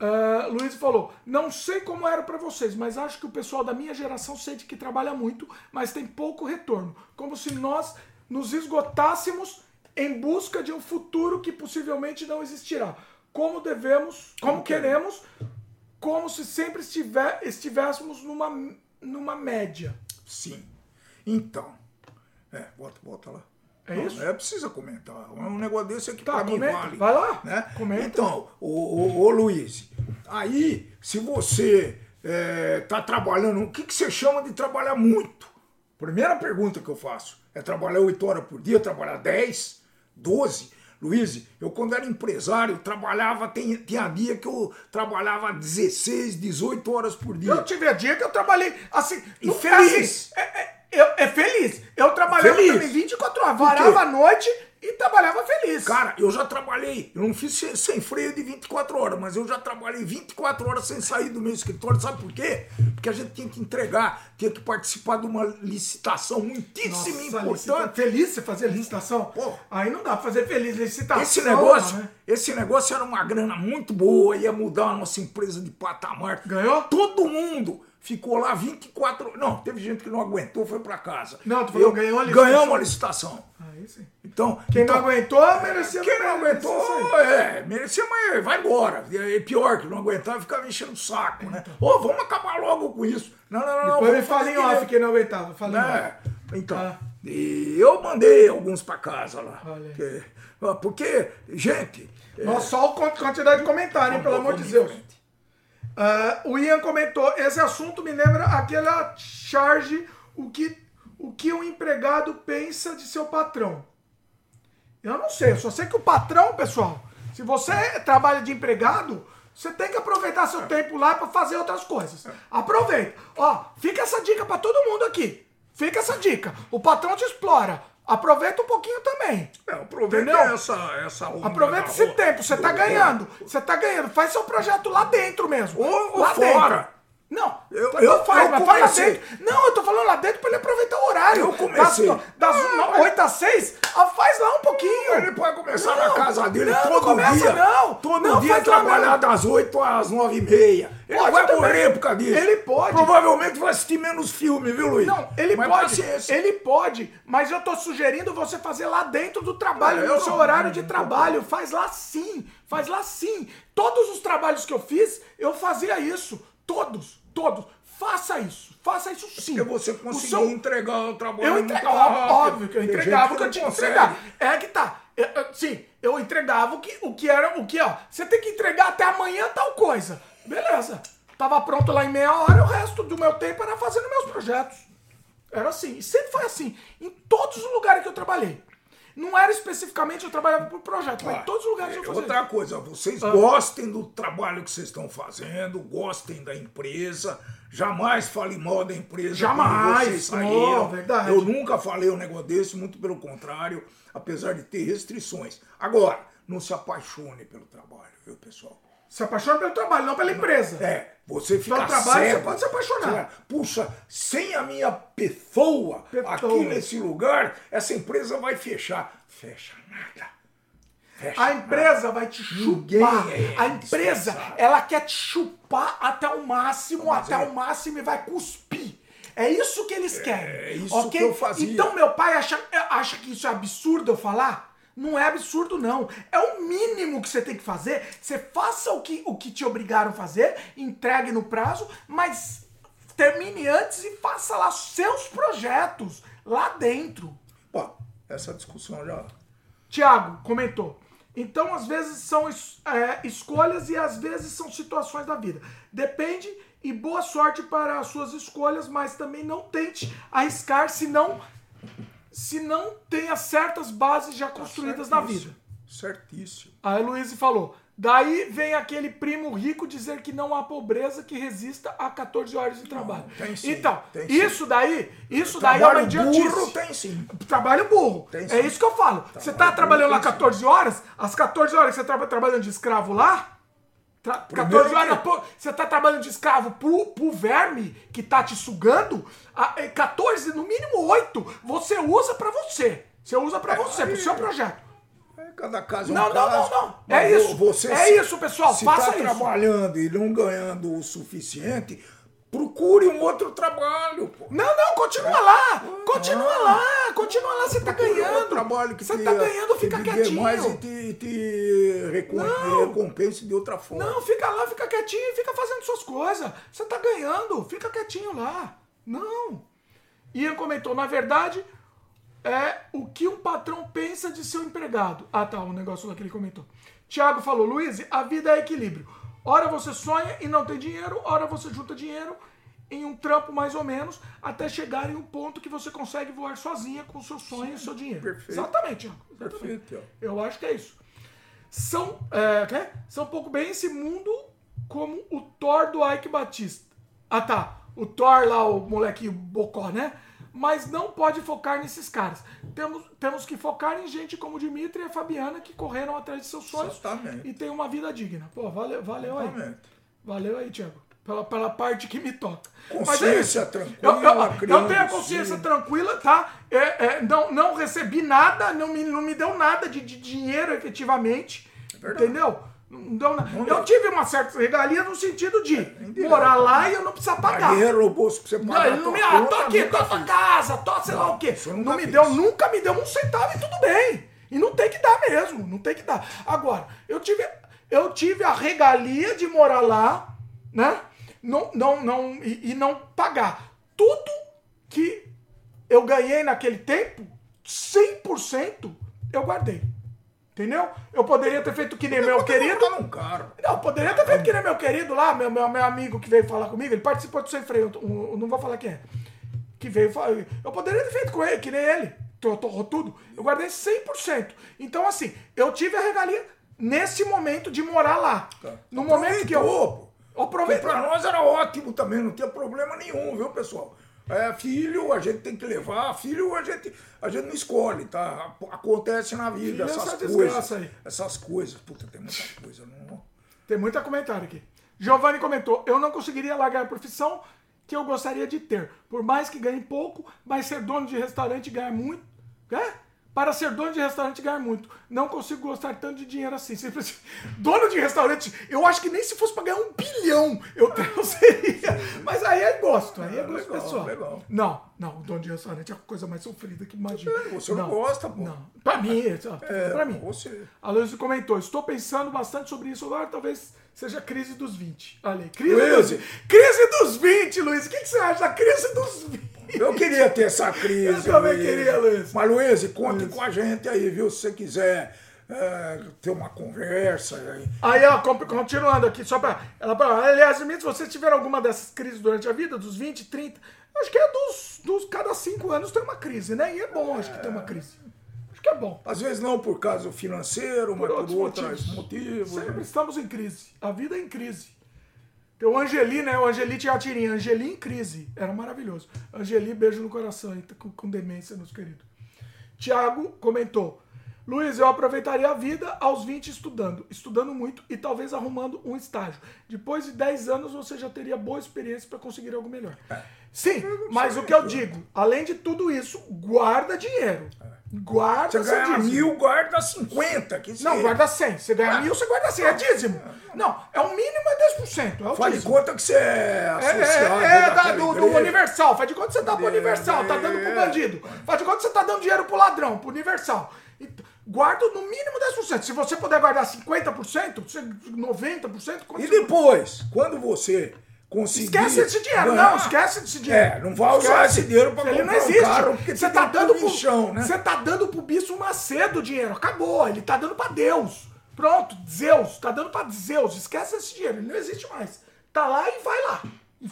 Ah, Luiz falou: Não sei como era pra vocês, mas acho que o pessoal da minha geração sente que trabalha muito, mas tem pouco retorno. Como se nós nos esgotássemos em busca de um futuro que possivelmente não existirá. Como devemos, como queremos, como se sempre estiver, estivéssemos numa, numa média. Sim. Então. É, bota, bota lá. É Não, isso? É, precisa comentar. Um negócio desse aqui Tá, pra mim comenta. vale. Vai lá, Né? comenta. Então, ô, ô, ô, Luiz, aí, se você é, tá trabalhando, o que, que você chama de trabalhar muito? Primeira pergunta que eu faço. É trabalhar 8 horas por dia, trabalhar 10, 12? Luiz, eu quando era empresário, trabalhava, tem, tinha dia que eu trabalhava 16, 18 horas por dia. Eu tive a dia que eu trabalhei assim. E feliz. assim, é, é- eu- é feliz. Eu trabalhava Feliz. também 24 horas, varava a noite e trabalhava feliz. Cara, eu já trabalhei, eu não fiz sem, freio de 24 horas, mas eu já trabalhei 24 horas sem sair do meu escritório. Sabe por quê? Porque a gente tinha que entregar, tinha que participar de uma licitação muitíssimo Nossa, importante. licita- Feliz você fazer licitação? Pô. Aí não dá pra fazer feliz licitação. Esse negócio, né? esse negócio era uma grana muito boa, ia mudar a nossa empresa de patamar. Ganhou? Todo mundo ficou lá 24. Não, teve gente que não aguentou, foi pra casa. Não, tu falou, ganhou a licitação. Ganhamos a licitação. Aí sim. Então, Quem então, não aguentou, merecia quem não aguentou, é, merecia, mas vai embora. É pior que não aguentar ficar me enchendo o saco, né? Ô, vamos acabar logo com isso. Não, não, não. Depois me vamos fala em off quem não aguentava. Fala em off. É, então, Ah. e eu mandei alguns pra casa lá. Porque, porque, gente, Nossa, só a quantidade de comentário, hein, pelo amor de Deus. Ah, o Ian comentou, esse assunto me lembra aquela charge, o que, o que um empregado pensa de seu patrão. Eu não sei, eu só sei que o patrão, pessoal, se você trabalha de empregado, você tem que aproveitar seu tempo lá para fazer outras coisas. Aproveita. Ó, fica essa dica para todo mundo aqui. Fica essa dica. O patrão te explora. Aproveita um pouquinho também. é, aproveita Entendeu? essa, essa Aproveita esse tempo, você tá Do- ganhando. Você tá ganhando. Faz seu projeto lá dentro mesmo. Ou- ou lá fora. Dentro. Não, Eu- eu- faz, eu mas faz lá dentro. Não, eu tô falando lá dentro pra ele aproveitar o horário. Eu comecei. Das, das Ah, 8 às 6, ah, faz lá um pouquinho. Ele pode começar Não, na casa dele não, todo não começa dia. não. Todo Não, dia trabalhar das 8 às 9 e meia. Ele Pode vai também. morrer por causa disso. Ele pode. Provavelmente vai assistir menos filme, viu, Luiz? Não, ele Mas pode. Ele pode, mas eu tô sugerindo você fazer lá dentro do trabalho, É, no eu seu horário de trabalho. Faz lá sim. Faz lá sim. Todos os trabalhos que eu fiz, eu fazia isso. Todos, todos. Faça isso. Faça isso sim. Porque você conseguiu seu- entregar o trabalho Eu entregava, óbvio que eu entregava o que eu tinha que entregar. É que tá. Eu- eu- sim, eu entregava o que, o que era, o que, ó. Você tem que entregar até amanhã tal coisa. Beleza. Tava pronto lá em meia hora, o resto do meu tempo era fazendo meus projetos. Era assim. E sempre foi assim. Em todos os lugares que eu trabalhei. Não era especificamente eu trabalhava por projeto, mas em todos os lugares eu fazia. Outra coisa, vocês gostem do trabalho que vocês estão fazendo, gostem da empresa, jamais fale mal da empresa. Jamais, vocês não, saíram. verdade. Eu nunca falei um negócio desse, muito pelo contrário, apesar de ter restrições. Agora, não se apaixone pelo trabalho, viu, pessoal? Se apaixona pelo trabalho, não pela empresa. É, você fica Pelo trabalho, cego. você pode se apaixonar. Você, Puxa, sem a minha pessoa Pessoa. aqui nesse lugar, essa empresa vai fechar. Fecha nada. Fecha A empresa vai te chupar. é a empresa, ela quer te chupar até o máximo, Mas até é. o máximo e vai cuspir. É isso que eles querem. É isso ok? que eu fazia. Então meu pai acha, acha que isso é absurdo eu falar? Não é absurdo, não. É o mínimo que você tem que fazer. Você faça o que, o que te obrigaram a fazer, entregue no prazo, mas termine antes e faça lá seus projetos lá dentro. Bom, essa discussão já. Tiago comentou. Então, às vezes são é, escolhas e às vezes são situações da vida. Depende e boa sorte para as suas escolhas, mas também não tente arriscar se não, se não tenha certas bases já construídas na vida. Certíssimo. A Heloísa falou. Daí vem aquele primo rico dizer que não há pobreza que resista a 14 horas de trabalho. tem sim, então, tem sim. isso daí, isso daí é uma Trabalho idiotice. burro tem sim. Trabalho burro. Tem é sim. isso que eu falo. você tá burro trabalhando lá tem sim. 14 horas, as 14 horas que você tá trabalhando de escravo lá, tra- 14 horas, que- pô, você tá trabalhando de escravo pro, pro verme que tá te sugando, a- é 14, no mínimo 8, você usa pra você. Você usa pra você, pro seu projeto. É, cada caso é um Não, não, caso. não, não. Mas É isso. Você É se- isso, pessoal. Se Faça tá isso. trabalhando e não ganhando o suficiente, procure um outro trabalho, pô. Não, não, continua lá. Continua lá. Continua lá, você tá ganhando. trabalho que Você tá ganhando, fica quietinho. mais e te, te recompense de outra forma. Não, fica lá, fica quietinho fica fazendo suas coisas. Você tá ganhando, fica quietinho lá. Não. Ian comentou, na verdade, é o que um patrão pensa de seu empregado. Ah, tá, o negócio lá que ele comentou. Tiago falou, Luiz, a vida é equilíbrio. Ora você sonha e não tem dinheiro, ora você junta dinheiro em um trampo mais ou menos, até chegar em um ponto que você consegue voar sozinha com o seu sonho e o seu dinheiro. perfeito. Exatamente. Exatamente. Perfeito. Eu acho que é isso. São, é, são um pouco bem esse mundo como o Thor do Ike Batista. Ah tá, o Thor lá, o moleque bocó, né? Mas não pode focar nesses caras. Temos, temos que focar em gente como o Dimitri e a Fabiana que correram atrás de seus sonhos Exatamente. e tem uma vida digna. Pô, valeu, valeu aí. Valeu aí, Thiago. Pela, pela parte que me toca. Consciência isso. tranquila, Eu, eu, eu tenho a consciência tranquila, tá? É, é, não, não recebi nada, não me, não me deu nada de, de dinheiro efetivamente. verdade. entendeu? Não deu na- Eu tive uma certa regalia no sentido de morar lá e eu não precisar pagar. Dinheiro no bolso pra você Não, pagar. não tua me ah, tô aqui, tô na casa, tô sei lá o quê. Não me fiz. deu, nunca me deu um centavo e tudo bem. E não tem que dar mesmo, não tem que dar. Agora, eu tive, eu tive a regalia de morar lá, né? Não, não, não, e, e não pagar. Tudo que eu ganhei naquele tempo, 100% eu guardei. Entendeu? Eu poderia ter feito que nem meu querido. Tá num carro. Não, eu poderia ter feito que nem meu querido lá, meu, meu, meu amigo que veio falar comigo, ele participou do Sem Freio, eu, eu não vou falar quem é. Que veio falar. Eu poderia ter feito com ele, que nem ele. Torrou torrou tudo. Eu guardei 100%. Então, assim, eu tive a regalia nesse momento de morar lá. No momento que eu. Aproveitou. Pra nós era ótimo também, não tinha problema nenhum, viu, pessoal? É, filho, a gente tem que levar, filho, a gente, a gente não escolhe, tá? Acontece na vida Filho essas essa coisas. aí. Essas coisas, puta, tem muita coisa, não. Tem muita comentário aqui. Giovanni comentou: Eu não conseguiria largar a profissão que eu gostaria de ter. Por mais que ganhe pouco, mas ser dono de restaurante e ganhar muito. É? Para ser dono de restaurante ganhar muito. Não consigo gostar tanto de dinheiro assim. Dono de restaurante, eu acho que nem se fosse para ganhar um bilhão eu, eu seria. Mas aí é gosto, aí é gosto legal, pessoal. legal. Não, não, o dono de restaurante é a coisa mais sofrida que imagina. Você não gosta, pô. Não, pra mim, é, É, pra mim. Você. A Luísa comentou, estou pensando bastante sobre isso agora, talvez seja crise dos 20. Olha aí, crise Luiz. dos, crise dos 20, Luiz. O que, que você acha da crise dos 20? Eu queria ter essa crise. Eu também Luiz. queria, Luiz. Mas, Luiz, conte com a gente aí, viu? Se você quiser é, ter uma conversa. Aí. Aí, ó, continuando aqui, só fala, aliás, se vocês tiveram alguma dessas crises durante a vida, dos 20, 30, acho que é dos, dos cada 5 anos tem uma crise, né? E é bom, acho que tem uma crise. Que é bom. Às vezes não por causa financeiro, mas por outros outros motivos. motivos. Sempre né? estamos em crise. A vida é em crise. Tem o Angeli, né? O Angeli tinha a tirinha. Angeli em crise. Era maravilhoso. Angeli, beijo no coração com, com demência, meus queridos. Tiago comentou. Luiz, eu aproveitaria a vida aos 20 estudando, estudando muito e talvez arrumando um estágio. Depois de 10 anos você já teria boa experiência para conseguir algo melhor. Sim, mas o que eu digo, além de tudo isso, guarda dinheiro. Guarda Você ganha dízimo. mil, guarda 50. Que Não, guarda 100. Você ganha mil, você guarda 100. É dízimo. Não, é o mínimo é 10%. É o Faz de dízimo. conta que você é É, associado. é, é da- daquela do, do. Universal. Faz de conta que você dá pro É, Universal. Tá dando pro é. bandido. Faz de conta que você tá dando dinheiro pro ladrão, pro Universal. Então, Guarda no mínimo 10%. Se você puder guardar 50%, você- 90%, quando E depois, quando você conseguir... Esquece esse dinheiro, ganhar- não, esquece esse dinheiro. É, não vai usar esse dinheiro pra Ele não comprar um existe. carro, porque você tá dando pro bichão, né? Você tá dando pro Bispo Macedo o dinheiro. Acabou. Ele tá dando pra Deus. Pronto, Zeus. Tá dando pra Zeus. Esquece esse dinheiro. Ele não existe mais. Tá lá e vai lá.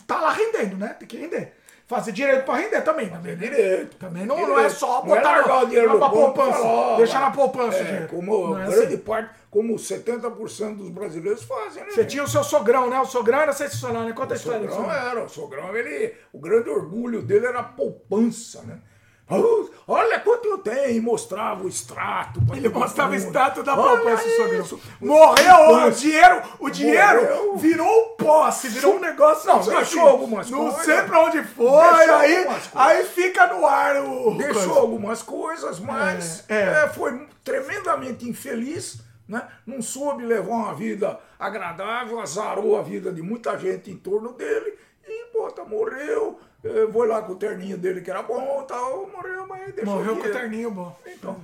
Tá lá rendendo, né? Tem que render. Fazer direito pra render também. Também, né? direito. Também não, Direito. não é só Não é botar largar o dinheiro na e poupança. falar, deixar na poupança É, dinheiro. como Não é grande assim. parte, como 70% dos brasileiros fazem, né? Você tinha o seu sogrão, né? O sogrão era sensacional, né? Conta a O história do sogrão sogrão. era, o sogrão, ele, o grande orgulho dele era a poupança, né? Olha quanto eu tenho, e mostrava o extrato. Ele mostrava o extrato da sogrão. isso. Morreu, o dinheiro, o dinheiro Morreu. virou posse, virou um negócio. Não, assim, deixou algumas Não coisas. sei pra onde foi, aí, aí fica no ar o. Deixou coisa. algumas coisas, mas É, é. é, foi tremendamente infeliz, né? Não soube levar uma vida agradável, azarou a vida de muita gente em torno dele e, bota, morreu. Eh, Foi lá com o terninho dele que era bom tal, morreu, mas deixou Morreu com o terninho bom. Então,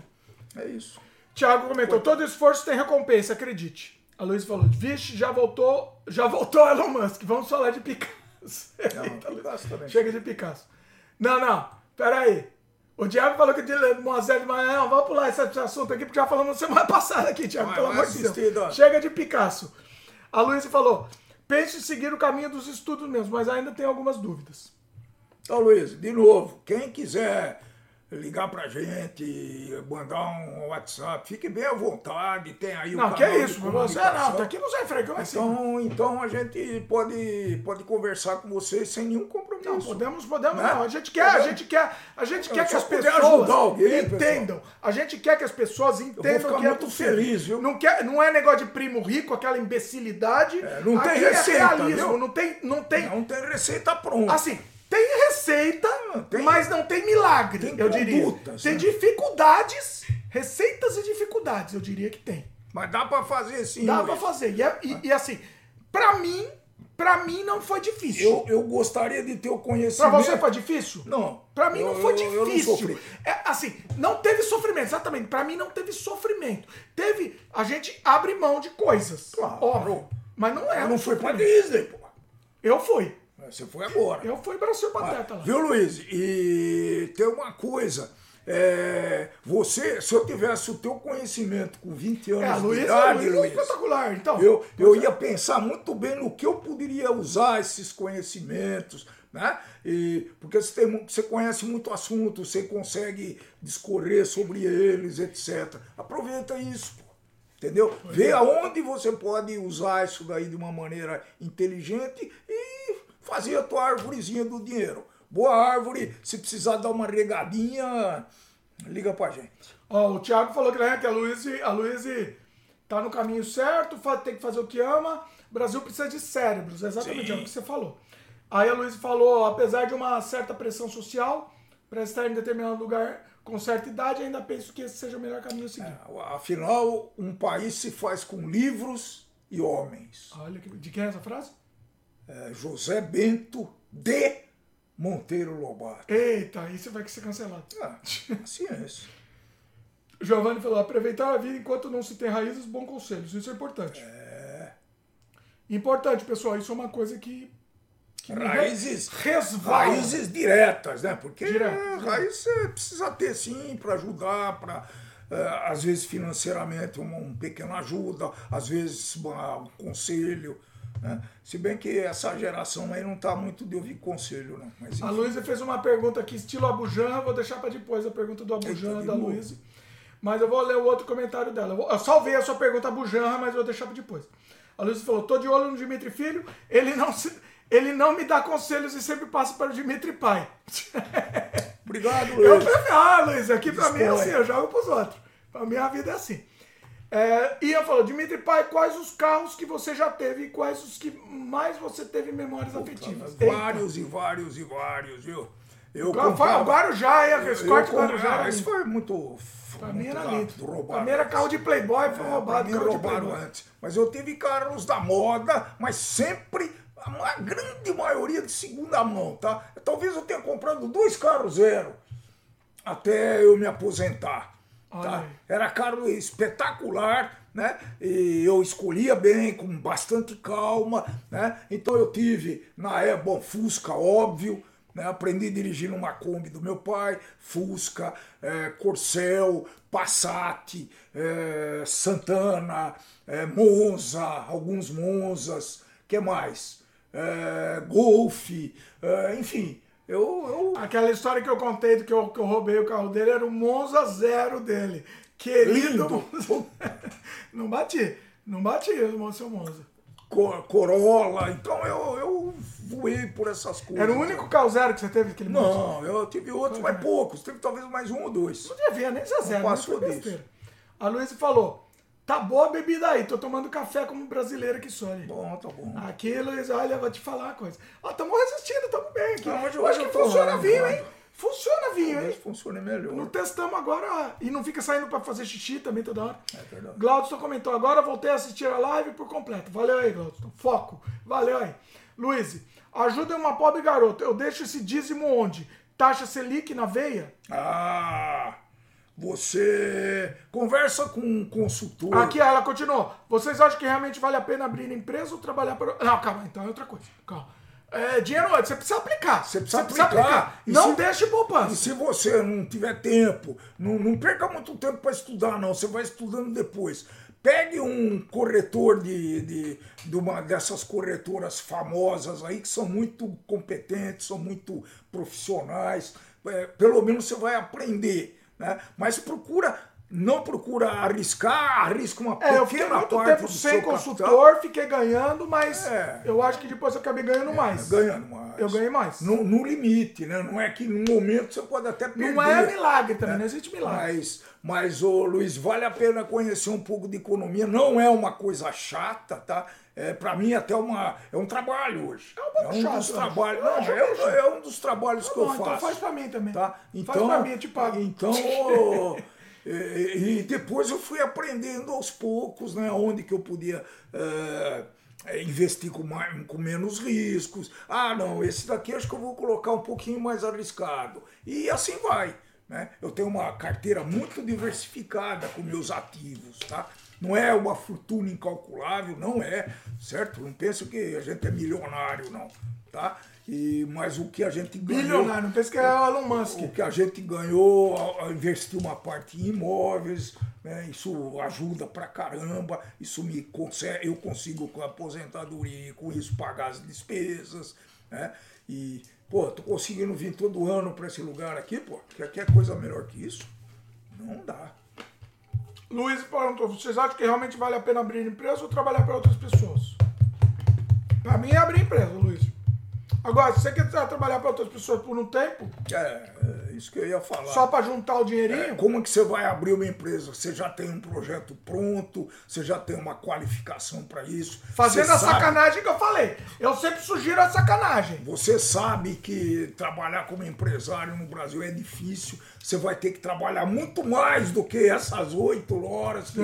é isso. Tiago comentou: todo esforço tem recompensa, acredite. A Luiz falou: vixe, já voltou, já voltou Elon Musk. Vamos falar de Picasso. Eita, Luiz. Picasso também. Chega de Picasso. Não, não, peraí. O Diabo falou que de Moisés Maia, não, vamos pular esse, assunto aqui, porque já falamos semana passada aqui, Tiago, pelo amor de Deus. Chega de Picasso. A Luísa falou: pense em seguir o caminho dos estudos mesmo, mas ainda tem algumas dúvidas. Então, Luiz, de novo, quem quiser ligar pra gente, mandar um WhatsApp, fique bem à vontade, tem aí o Não, que é isso, você não, comunicação. tá aqui Freio, como é assim? Então, então a gente pode, pode conversar com vocês sem nenhum compromisso. Não, podemos, podemos, Né? não. A gente quer, a gente quer, a gente quer que as pessoas alguém, entendam. A gente quer que as pessoas entendam ficar que é muito feliz, viu? Não, quer, não é negócio de primo rico, aquela imbecilidade. É, não tem Aqui receita, é realismo, não tem, não tem. Não tem receita pronta. Assim, tem receita, tem- mas não tem milagre, tem eu diria. condutas, Tem né? dificuldades, receitas e dificuldades, eu diria que tem. Mas dá pra fazer sim. Dá pra fazer. E, é- e- e assim, pra mim, pra mim não foi difícil. Eu, eu gostaria de ter o Pra conhecimento. você foi difícil? Não. Pra mim não Eu- foi eu- não difícil. sofri. é, assim, não teve sofrimento, exatamente. Pra mim não teve sofrimento. Teve. A gente abre mão de coisas. Claro. Óbvio. Mas não é. Eu não fui pra sofrimento. Disney, pô. Eu fui. Você foi agora. Eu fui pra ser pateta lá. Viu, Luiz? E tem uma coisa. é, você, se eu tivesse o teu conhecimento com 20 anos É, a de a idade, é Luiz, espetacular. Então, eu, eu ia pensar muito bem no que eu poderia usar esses conhecimentos, né? E, porque você, tem, você conhece muito assunto, você consegue discorrer sobre eles, etc. Aproveita isso, pô. Entendeu? Vê aonde você pode usar isso daí de uma maneira inteligente e fazer a tua árvorezinha do dinheiro. Boa árvore, se precisar dar uma regadinha, liga pra gente. Ó, o Thiago falou que, né, que a Luísa a Luísa tá no caminho certo, tem que fazer o que ama. O Brasil precisa de cérebros, exatamente é o que você falou. Aí a Luísa falou, apesar de uma certa pressão social, para estar em determinado lugar com certa idade, ainda penso que esse seja o melhor caminho a seguir. Afinal, um país se faz com livros e homens. Olha, de quem é essa frase? É, José Bento de Monteiro Lobato. Eita, aí você vai ser cancelado. Ah, ciência. Giovanni falou, aproveitar a vida enquanto não se tem raízes, bons conselhos. Isso é importante. Importante, pessoal. Isso é uma coisa que... que Raízes, resvala. raízes diretas, né? Porque Direto, é, raiz você precisa ter sim para ajudar, para às vezes financeiramente uma, um pequena ajuda, às vezes uma- um conselho. Né? Se bem que essa geração aí não está muito de ouvir conselho, não. Mas, A. Luísa fez uma pergunta aqui, estilo Abujan, vou deixar para depois a pergunta do Abujan Eita, da. Luísa. Mas eu vou ler o outro comentário dela. Eu, vou- eu salvei a sua pergunta Abujan, mas eu vou deixar para depois. A Luísa falou: tô de olho no Dimitri Filho, ele não, se- ele não me dá conselhos e sempre passa para o Dimitri Pai. Obrigado, Eu Luiz. prefiro, ah, Luiz, aqui pra mim é assim, eu jogo pros outros. Pra mim a vida é assim. É, Ian falou, Dimitri Pai, quais os carros que você já teve e quais os que mais você teve memórias afetivas? Eita. Vários e vários e vários, viu? Eu foi- comprava- agora já, hein? eu- Esse corte eu agora já. comprava- era Isso lindo. foi muito. Pra mim muito era rápido, lindo. roubaram Pra mim era carro de Playboy, foi É, roubado. pra mim roubaram antes. Mas eu tive carros da moda, mas sempre a grande maioria de segunda mão, tá? Talvez eu tenha comprado dois carros zero até eu me aposentar. Tá? Era carro espetacular, né? E eu escolhia bem, com bastante calma, né? Então eu tive, na época, bom, Fusca, óbvio, né? Aprendi a dirigir numa Kombi do meu pai, Fusca, eh, Corcel, Passat, eh, Santana, eh, Monza, alguns Monzas, que mais? Eh, Golf, eh, enfim, eu, eu Aquela história que eu contei do que eu, que eu roubei o carro dele era o Monza Zero dele. Querido. Lindo. Monza. não bati. Não bati o seu Monza. Cor- Corolla, então eu, eu voei por essas coisas. Era o único carro zero que você teve aquele Monza? Não, eu tive outros, mas poucos. Teve talvez mais um ou dois. Não devia nem ser zero, mas passou foi disso. A Luísa falou, tá boa a bebida aí, tô tomando café como brasileira que sou. ali. Bom, tá bom. Aqui, Luísa, olha, vou te falar uma coisa. Ó, tamo resistindo, tamo bem aqui. Não, hoje- eu acho hoje que funciona rando, vinho, rando. hein? Funciona vinho, Talvez hein? funcione melhor. Não testamos agora e não fica saindo pra fazer xixi também toda hora. É verdade. Glaudson comentou, agora voltei a assistir a live por completo. Valeu aí, Glaudson. Foco. Valeu aí. Luiz, ajuda uma pobre garota. Eu deixo esse dízimo onde? Taxa Selic na veia? Ah, você conversa com um consultor. Aqui ela continuou. Vocês acham que realmente vale a pena abrir empresa ou trabalhar para. Não, calma, então é outra coisa. Calma. É, dinheiro, você precisa aplicar. Você precisa aplicar. E Não se- deixe E poupança. se você não tiver tempo, não, não perca muito tempo para estudar, não. Você vai estudando depois. Pegue um corretor de, de, de uma dessas corretoras famosas aí, que são muito competentes, são muito profissionais. É, pelo menos você vai aprender. Né? Mas procura, não procura arriscar, arrisca uma É, eu fiquei pequena muito tempo sem consultor, capital, fiquei ganhando, mas É. eu acho que depois eu acabei ganhando mais. ganhando mais. Eu ganhei mais. No, no limite, né? Não é que no momento você pode até perder. Não é milagre também, não existe milagre. Mas, mas ô, Luiz, vale a pena conhecer um pouco de economia. Não é uma coisa chata, tá? É, para mim até uma, é um trabalho hoje. É um pouco um chato, dos trabalhos. Não, é, chato. é um dos trabalhos que Tá eu bom, faço. então faz pra mim também. Tá? Faz Então, pra mim, eu te pago. Então, E, e depois eu fui aprendendo aos poucos, né, onde que eu podia eh, eh, investir com, mais, com menos riscos. Ah, não, esse daqui acho que eu vou colocar um pouquinho mais arriscado. E assim vai. Né? Eu tenho uma carteira muito diversificada com meus ativos, tá? Não é uma fortuna incalculável, não é, certo? Não penso que a gente é milionário, não, tá? E, mas o que a gente ganhou... Bilionário, não pensa que é o Elon Musk. O que a gente ganhou, ao- investir uma parte em imóveis, né, isso ajuda pra caramba, isso me consegue, eu consigo com a aposentadoria e com isso pagar as despesas, né? E, pô, tô conseguindo vir todo ano pra esse lugar aqui, pô, que aqui é coisa melhor que isso? Não dá. Luiz perguntou, vocês acham que realmente vale a pena abrir empresa ou trabalhar para outras pessoas? Pra mim é abrir empresa, Luiz. Agora, se você quer trabalhar para outras pessoas por um tempo, É, é isso que eu ia falar. só para juntar o É, dinheirinho, Como que você vai abrir uma empresa? Você já tem um projeto pronto, você já tem uma qualificação para isso. fazendo a sabe- sacanagem que eu falei. Eu sempre sugiro a sacanagem. Você sabe que trabalhar como empresário no Brasil é difícil. Você vai ter que trabalhar muito mais do que essas oito horas que,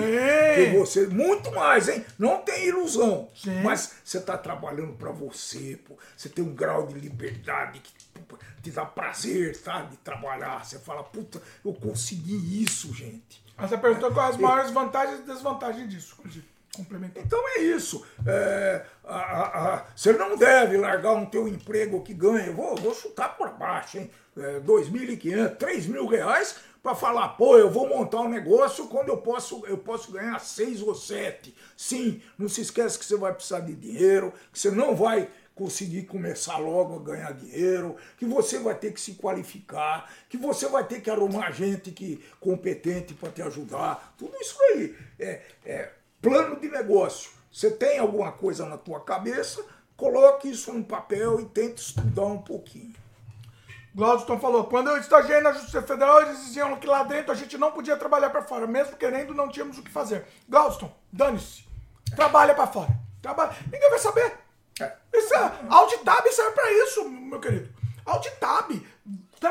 que você. Muito mais, hein? Não tem ilusão. Sim. Mas você está trabalhando para você, pô. Você tem um grau de liberdade que te dá prazer, tá? De trabalhar. Você fala, puta, eu consegui isso, gente. Aí você perguntou quais as maiores vantagens e desvantagens disso, inclusive. Então é isso. É, a- a- a- você não deve largar um teu emprego que ganha. Vou, vou chutar por baixo, hein? É, 2.500, 3 mil reais para falar, pô, eu vou montar um negócio quando eu posso, eu posso ganhar seis ou sete. Sim, não se esquece que você vai precisar de dinheiro, que você não vai conseguir começar logo a ganhar dinheiro, que você vai ter que se qualificar, que você vai ter que arrumar gente que competente para te ajudar. Tudo isso aí é, é plano de negócio. Você tem alguma coisa na tua cabeça, coloque isso no papel e tente estudar um pouquinho. Glaudston falou, quando eu estagiei na Justiça Federal, eles diziam que lá dentro a gente não podia trabalhar para fora, mesmo querendo, não tínhamos o que fazer. Glaudston, dane-se. Trabalha para fora. Trabalha. Ninguém vai saber. É. Isso é, Alt-Tab serve para isso, meu querido. Alt-Tab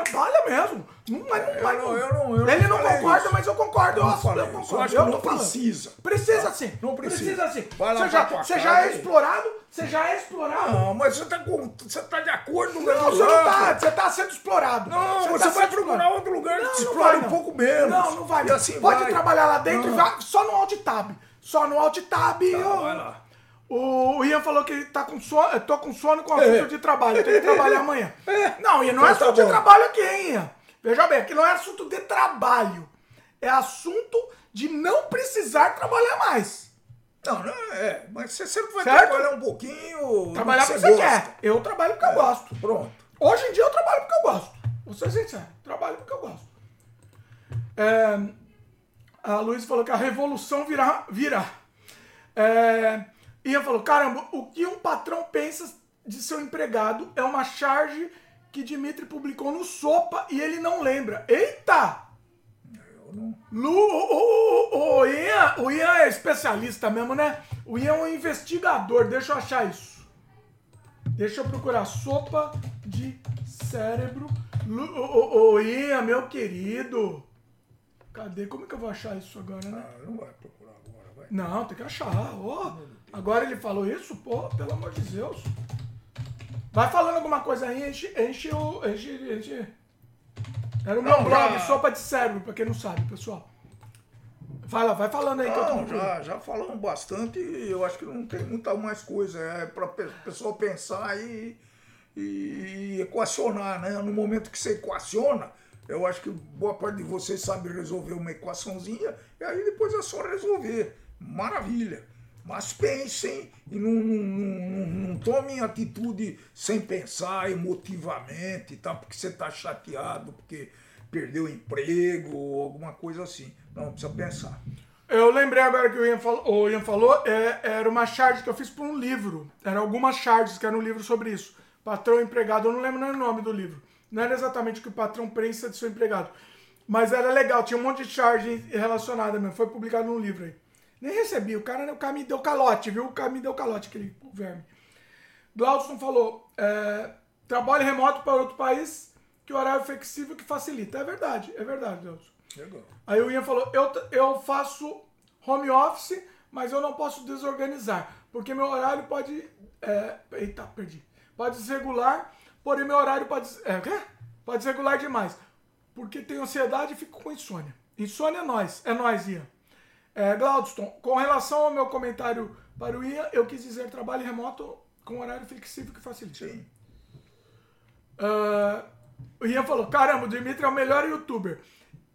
trabalha mesmo. Não, mas não, eu mas não- eu não- eu Ele não concorda, isso. mas eu concordo. Eu Eu, falei eu concordo. Eu acho que Eu não precisa. Precisa sim. Não precisa. Precisa sim. Você já, você já é explorado? Você já é explorado? Não, mas você está você tá de acordo com o Não, você não tá. Você tá sendo explorado. Não, você, tá vai procurar outro lugar que te explore um pouco menos. Não, não vai. E assim Pode vai. trabalhar lá dentro, Não. vai- só no alt tab. Só no alt tab. eu- vai lá. O Ian falou que tá com sono, eu tô com sono com É. assunto de trabalho, eu tenho que trabalhar amanhã. Não, Ian, não é Então tá assunto de bom. trabalho aqui, hein, Ian? Veja bem, aqui não é assunto de trabalho. É assunto de não precisar trabalhar mais. Não, não é, mas você sempre vai Certo? trabalhar um pouquinho. Trabalhar porque você gosta. quer. Eu trabalho porque eu gosto. Pronto. Hoje em dia eu trabalho porque eu gosto. Vou ser sincero, trabalho porque eu gosto. É, a Luiz falou que a revolução virá. virá. É, Ian falou: caramba, o que um patrão pensa de seu empregado é uma charge que Dimitri publicou no Sopa e ele não lembra. Eita! Lu, o, o, o, Ian, o Ian é especialista mesmo, né? O Ian é um investigador. Deixa eu achar isso. Deixa eu procurar sopa de cérebro. Lu- Ô, ô, ô, Ian, meu querido. Cadê? Como é que eu vou achar isso agora, né? Ah, não vai procurar agora, vai. Não, tem que achar. Ó, agora ele falou isso? Pô, pelo amor de Deus. Vai falando alguma coisa aí, enche, enche o. Enche, enche. Era o meu Não, blog, já- sopa de cérebro, pra quem não sabe, pessoal. Vai lá, vai falando aí Não, já, já falamos bastante e eu acho que não tem muita mais coisa. É para o pessoal pensar e, e equacionar, né? No momento que você equaciona, eu acho que boa parte de vocês sabe resolver uma equaçãozinha e aí depois é só resolver. Maravilha. Mas pensem e não, não, não, não, tomem atitude sem pensar emotivamente, tá? porque você está chateado, porque perdeu emprego ou alguma coisa assim. Não, precisa pensar. Eu lembrei agora que o Ian, fal- o Ian falou, é, era uma charge que eu fiz para um livro. Eram algumas charges que era um livro sobre isso. Patrão empregado, eu não lembro nem o nome do livro. Não era exatamente o que o patrão pensa de seu empregado. Mas era legal, tinha um monte de charge relacionada mesmo. Foi publicado num livro aí. Nem recebi, o cara, o cara me deu calote, viu? O cara me deu calote, aquele verme. Glaudston falou, é, trabalho remoto para outro país, que o horário flexível que facilita. É verdade, é verdade, Glaudston. Legal. Aí o Ian falou, eu, eu faço home office, mas eu não posso desorganizar, porque meu horário pode... É, eita, perdi. Pode desregular, porém meu horário pode... É? Pode desregular demais, porque tenho ansiedade e fico com insônia. Insônia é nós, é nós, Ian. É, Glaudston, com relação ao meu comentário para o Ian, eu quis dizer trabalho remoto com horário flexível que facilita. Sim. Ah, o Ian falou: caramba, o Dimitri é o melhor youtuber.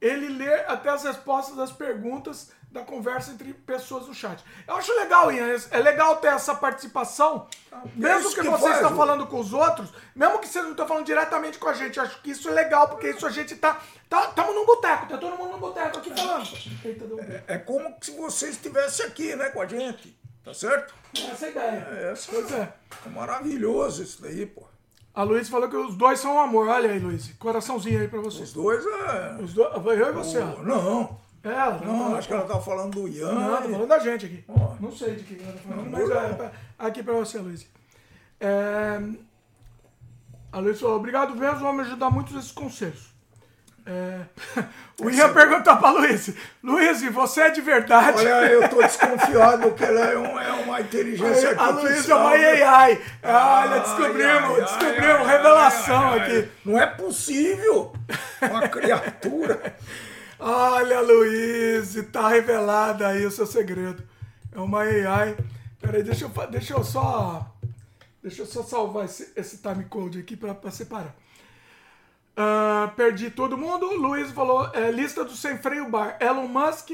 Ele lê até as respostas das perguntas da conversa entre pessoas no chat. Eu acho legal, Ian. É legal ter essa participação. mesmo isso que, que vocês estão o- falando com os outros, mesmo que vocês não estão falando diretamente com a gente. eu Acho que isso é legal, porque isso a gente tá. Estamos tá, num boteco, tá todo mundo num boteco aqui falando. Um- É como se você estivesse aqui, né, com a gente. Tá certo? Essa é a ideia. É, essa Pois é. é maravilhoso isso daí, pô. A Luiz falou que os dois são um amor. Olha aí, Luiz. Coraçãozinho aí pra Os vocês. dois é. Os dois. Eu e você, ó. Não, Ela, não, acho que ela tá falando do Ian. Não, tô e- falando da gente aqui. Ó. Não sei de que ela tá falando, Não, mas não. é, pra- aqui pra você, Luiz. É, a Luiz falou, obrigado mesmo, vão me ajudar muito esses conselhos. É, o Ian perguntou pra Luiz, Luiz, você é de verdade? Olha, eu tô desconfiado que ela é, um- é uma inteligência a Luiz é artificial. uma né? AI. Olha, Ai, descobrimos, ai, descobrimos, ai, revelação ai, aqui. Não é possível uma criatura. Olha, Luiz, tá revelado aí o seu segredo. É uma AI. Peraí, deixa eu, deixa eu só. Deixa eu só salvar esse, esse time code aqui pra separar. Ah, perdi todo mundo. Luiz falou: é, lista do Sem Freio Bar. Elon Musk.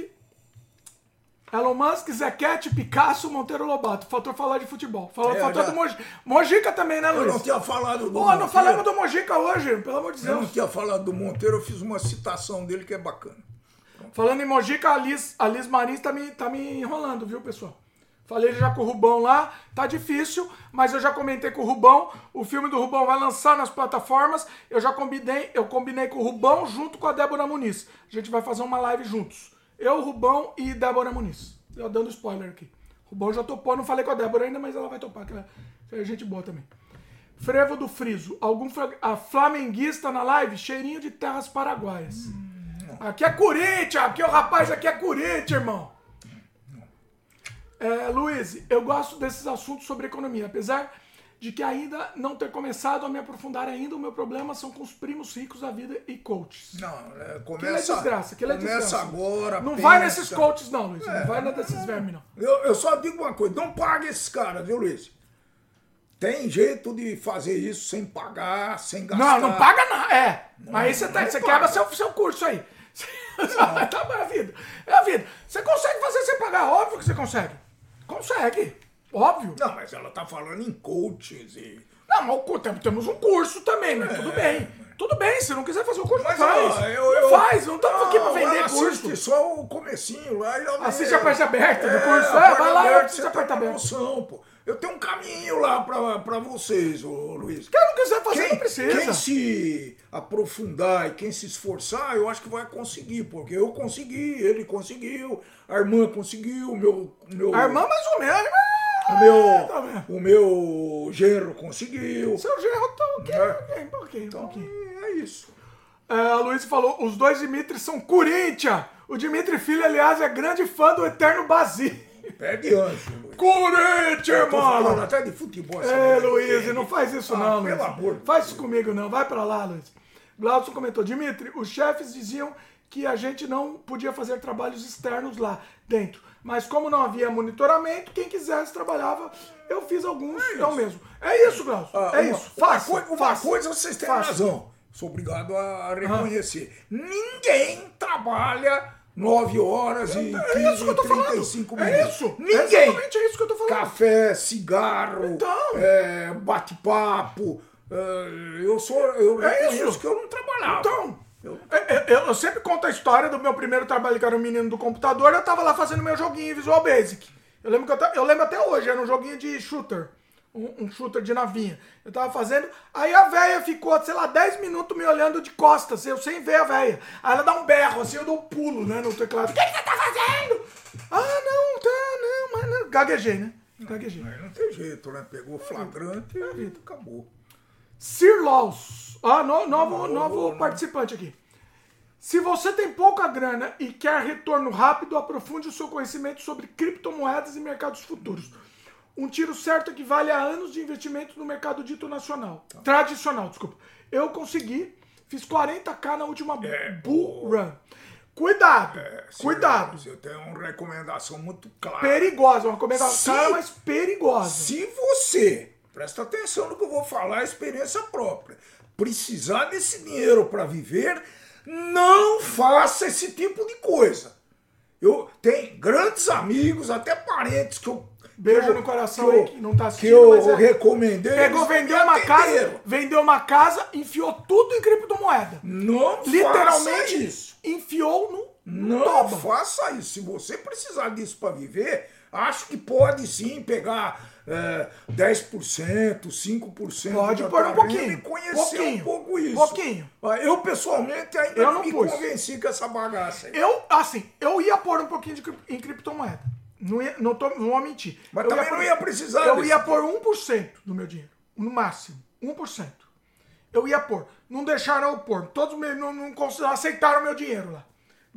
Elon Musk, Zequete, Picasso, Monteiro Lobato. Faltou falar de futebol. Falou, É, faltou já- do Mojica. Mojica também, né, Eu Luiz? não tinha falado do Pô, não falamos do Mojica hoje, pelo amor de Eu não Deus. tinha falado do Monteiro, eu fiz uma citação dele que é bacana. Falando em Mojica, a Liz, a Liz Marins tá me, tá me enrolando, viu, pessoal? Falei já com o Rubão lá, tá difícil, mas eu já comentei com o Rubão. O filme do Rubão vai lançar nas plataformas. Eu já combinei, eu combinei com o Rubão junto com a Débora Muniz. A gente vai fazer uma live juntos. Eu, Rubão e Débora Muniz. Eu dando spoiler aqui. Rubão já topou, não falei com a Débora ainda, mas ela vai topar, que ela é gente boa também. Frevo do Friso. Algum flamenguista na live? Cheirinho de terras paraguaias. Aqui é Corinthians, aqui o rapaz aqui é Corinthians, irmão. É, Luiz, eu gosto desses assuntos sobre economia, apesar de que ainda não ter começado a me aprofundar ainda, o meu problema são com os primos ricos da vida e coaches. Não, é, é começa, desgraça, aquilo é começa desgraça. agora. Não pensa. vai nesses coaches não, Luiz, não vai nesses vermes não. Eu, eu só digo uma coisa, não pague esses caras, viu, Luiz? Tem jeito de fazer isso sem pagar, sem gastar. Não, não paga não, é. Mas aí você, tá, não você paga. quebra seu, seu curso aí. tá é a vida. É a vida. Você consegue fazer sem pagar, óbvio que você consegue. Consegue, óbvio. Não, mas ela tá falando em coaches e... Não, mas temos um curso também, mas tudo bem. Tudo bem, se não quiser fazer o curso, Mas, não faz. ó, eu- não eu- faz, não estamos aqui pra Não, vender curso. só o comecinho lá e Assiste a parte aberta do curso. É, vai lá e assiste a tem parte uma aberta. noção, pô. Eu tenho um caminho lá pra, pra vocês, ô Luiz. Quem não quiser fazer, Quem, não precisa. quem se aprofundar e quem se esforçar, eu acho que vai conseguir, porque eu consegui, ele conseguiu, a irmã conseguiu, meu, meu, A irmã mais ou menos. O meu, vendo? o meu genro conseguiu. Seu genro tá ok, É. ok, um pouquinho, Então, pouquinho. é isso. É, a Luiz falou, os dois Dimitri são Corinthians. O Dimitri Filho, aliás, é grande fã do Eterno Basílio. Pegue anjo, Luiz. Corinthians, mano! até de futebol. É. Luiz, não faz isso Ah, não, pelo Luiz. amor de Faz isso comigo não, vai pra lá, Luiz. Glaucio comentou, Dimitri, os chefes diziam que a gente não podia fazer trabalhos externos lá dentro. Mas como não havia monitoramento, quem quisesse trabalhava. Eu fiz alguns, eu mesmo. É isso, Glaucio, Ah, é uma- isso. Uma, Faça, coi- uma faça. coisa vocês têm Faça. razão. Sou obrigado a reconhecer. Ninguém trabalha 9 horas e É isso que eu tô 35 falando. minutos. É isso. É Ninguém. exatamente isso que eu tô falando. Café, cigarro, Então. é, bate-papo. é, eu sou. Eu É isso. que eu não trabalhava. Então, Eu- eu, eu- sempre conto a história do meu primeiro trabalho, que era um menino do computador, eu tava lá fazendo meu joguinho em Visual Basic. Eu lembro, que eu, eu lembro até hoje, era um joguinho de shooter. Um, um shooter de navinha. Eu tava fazendo, aí a véia ficou, sei lá, 10 minutos me olhando de costas, eu sem ver a véia. Aí ela dá um berro, assim, eu dou um pulo, né, no teclado. O que, que você tá fazendo? Ah, não, tá, não, mas não. Gaguejei, né? Gaguejei. Mas não tem jeito, né? Pegou flagrante e acabou. Sir Laws. Ah, no- novo, novo participante aqui. Se você tem pouca grana e quer retorno rápido, aprofunde o seu conhecimento sobre criptomoedas e mercados futuros. Um tiro certo equivale a anos de investimento no mercado dito nacional. Tradicional, desculpa. Eu consegui, fiz 40k na última bull run. Cuidado, cuidado. Eu tenho uma recomendação muito clara. Perigosa, uma recomendação Sim. cara, mas perigosa. Se você, presta atenção no que eu vou falar, é experiência própria, precisar desse dinheiro para viver, não faça esse tipo de coisa. Eu tenho grandes amigos, até parentes que eu. Beijo que eu- no coração que eu- aí que não tá Que assistindo, eu mas é- recomendei. Pegou, vendeu uma casa, atenderam. vendeu uma casa, enfiou tudo em criptomoeda. Não faça Literalmente isso. enfiou no, no Não toba. faça isso. Se você precisar disso para viver, acho que pode sim pegar é, 10%, 5%. Pode pôr tua um pouquinho, e conhecer pouquinho, um pouco isso. pouquinho. Ah, Eu, pessoalmente, ainda Eu não me pus. convenci com essa bagaça. aí. Eu, assim, eu ia pôr um pouquinho de, em criptomoeda. Não, ia, não, tô, não vou mentir. Mas Eu também pôr- não ia precisar Eu ia pôr 1% do meu dinheiro. No máximo. 1%. Eu ia pôr. Não deixaram eu pôr. Todos não, não aceitaram meu dinheiro lá.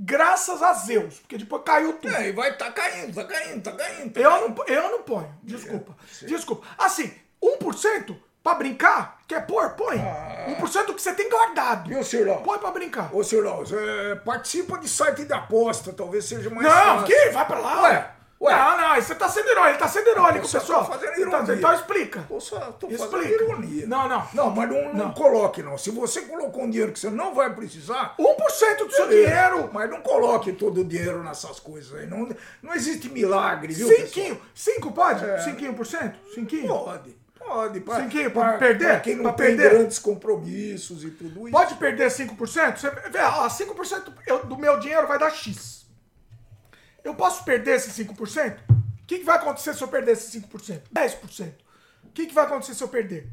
Graças a Zeus. Porque depois caiu tudo. É, e vai tá caindo, tá caindo, tá caindo. tá Eu caindo. não, eu não ponho. Desculpa. Desculpa. Assim, 1% pra brincar, quer pôr? Põe. 1% que você tem guardado. Viu, Cirlão? Põe pra brincar. Ô, Cirlão, é, participa de site de aposta, talvez seja mais Não, fácil. que? Vai pra lá. Ué, ué. Não, não, você tá sendo irônico, ele tá sendo irônico, pessoal. tá fazendo Então- ironia. Então explica. Tô, só, tô fazendo Explica. ironia. Não, não. Não, mas não, não, Não. coloque, não. Se você colocou um dinheiro que você não vai precisar... 1% do seu dinheiro. Mas não coloque todo o dinheiro nessas coisas aí. Não, não existe milagre, viu, pessoal? Cinquinho. Cinco pode? É. Cinquinho por cento? Cinquinho? Pode. Pode. Pra, Cinquinho, pra perder? Pra quem não Pra tem perder? grandes compromissos e tudo isso. Pode perder 5%? Você vê, ó, 5% eu- do meu dinheiro vai dar X. Eu posso perder esse 5%? O que, que vai acontecer se eu perder esse 5%? 10%. O que, que vai acontecer se eu perder?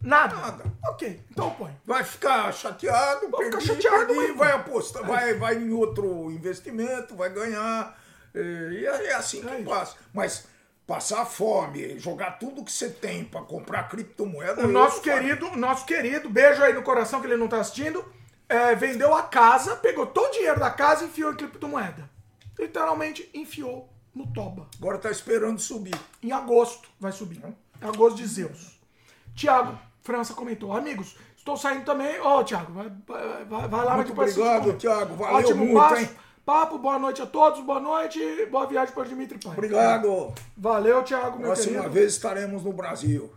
Nada. Nada. Ok, então ponho. Vai ficar chateado, Vai ficar chateado, perdi, vai apostar, vai, vai em outro investimento, vai ganhar. eh, E é é assim É que isso. passa. Mas passar fome, jogar tudo que você tem para comprar criptomoeda. O nosso querido, nosso querido, beijo aí no coração que ele não tá assistindo, é, vendeu a casa, pegou todo o dinheiro da casa e enfiou em criptomoeda. Literalmente enfiou no toba. Agora tá esperando subir. Em agosto vai subir. Agosto de Zeus. Tiago França comentou. Amigos, estou saindo também. Ó, Tiago, vai, vai, vai- lá Muito obrigado. Thiago. Valeu Ótimo muito, passo. hein? Papo, boa noite a todos, boa noite. Boa viagem para Dimitri Pai. Obrigado. Valeu, Tiago, meu Próxima querido. vez estaremos no Brasil.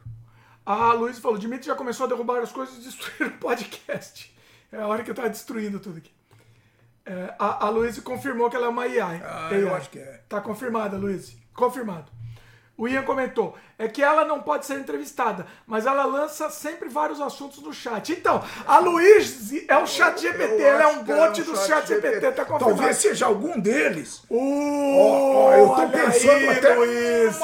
A Luiz falou: Dimitri já começou a derrubar as coisas e destruir o podcast. É a hora que eu tava destruindo tudo aqui. É, a, a Luiz confirmou que ela é uma AI. Ah, AI. eu acho que é. Tá confirmada, Luiz. Confirmado. O Ian comentou: é que ela não pode ser entrevistada, mas ela lança sempre vários assuntos no chat. Então, a Luiz é um chat GPT, ela é um que bot é um do chat GPT, tá confirmado. Talvez seja algum deles. Uh, Ó, ó, eu tô pensando aí, até Luiz.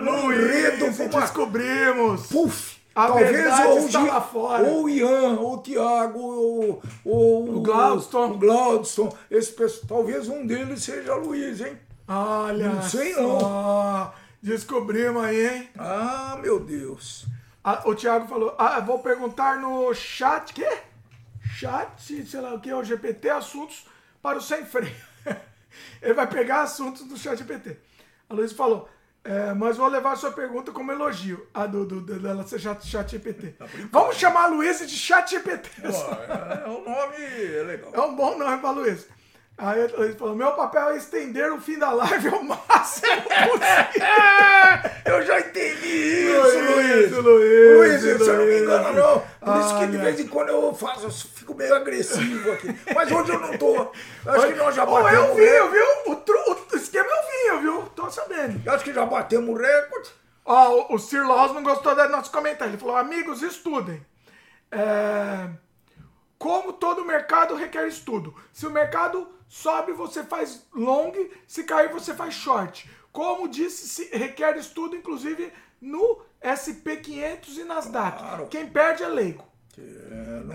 Luiz, uma- descobrimos. Puf! A Talvez ou, o está Gi- lá fora. ou o Ian, ou o Thiago, ou, ou O Glaudston. O. Esse pessoal, talvez um deles seja Luiz, hein? Olha Não sei só. Descobrimos aí, hein? Ah, meu Deus. Ah, o Thiago falou, ah, vou perguntar no chat, quê? Chat, sei lá o que, o GPT, assuntos para o sem freio. Ele vai pegar assuntos do chat GPT. A Luiz falou, é, mas vou levar a sua pergunta como elogio. A do, do, do- dela ser chat, chat GPT. Vamos chamar a Luiz de chat GPT. Ó, é, o nome é legal. É um bom nome pra Luiz. Aí ele falou: meu papel é estender o fim da live ao máximo possível. Eu já entendi isso, Luiz, Luiz. Luiz, Luiz, se eu não me engano, não. Por isso que de vez em quando eu faço, eu fico meio agressivo aqui. Mas hoje eu não tô. Acho que nós já Ó, batemos eu o vi, recorde. viu? O, tru- o esquema eu vi, viu? Tô sabendo. Acho que já batemos o recorde. Ó, o, o Sir Laws não gostou do nosso comentário. Ele falou: amigos, estudem. É, Como todo mercado requer estudo. Se o mercado sobe, você faz long. Se cair, você faz short. Como disse, se requer estudo, inclusive no SP500 e Nasdaq. Claro. Quem perde é leigo.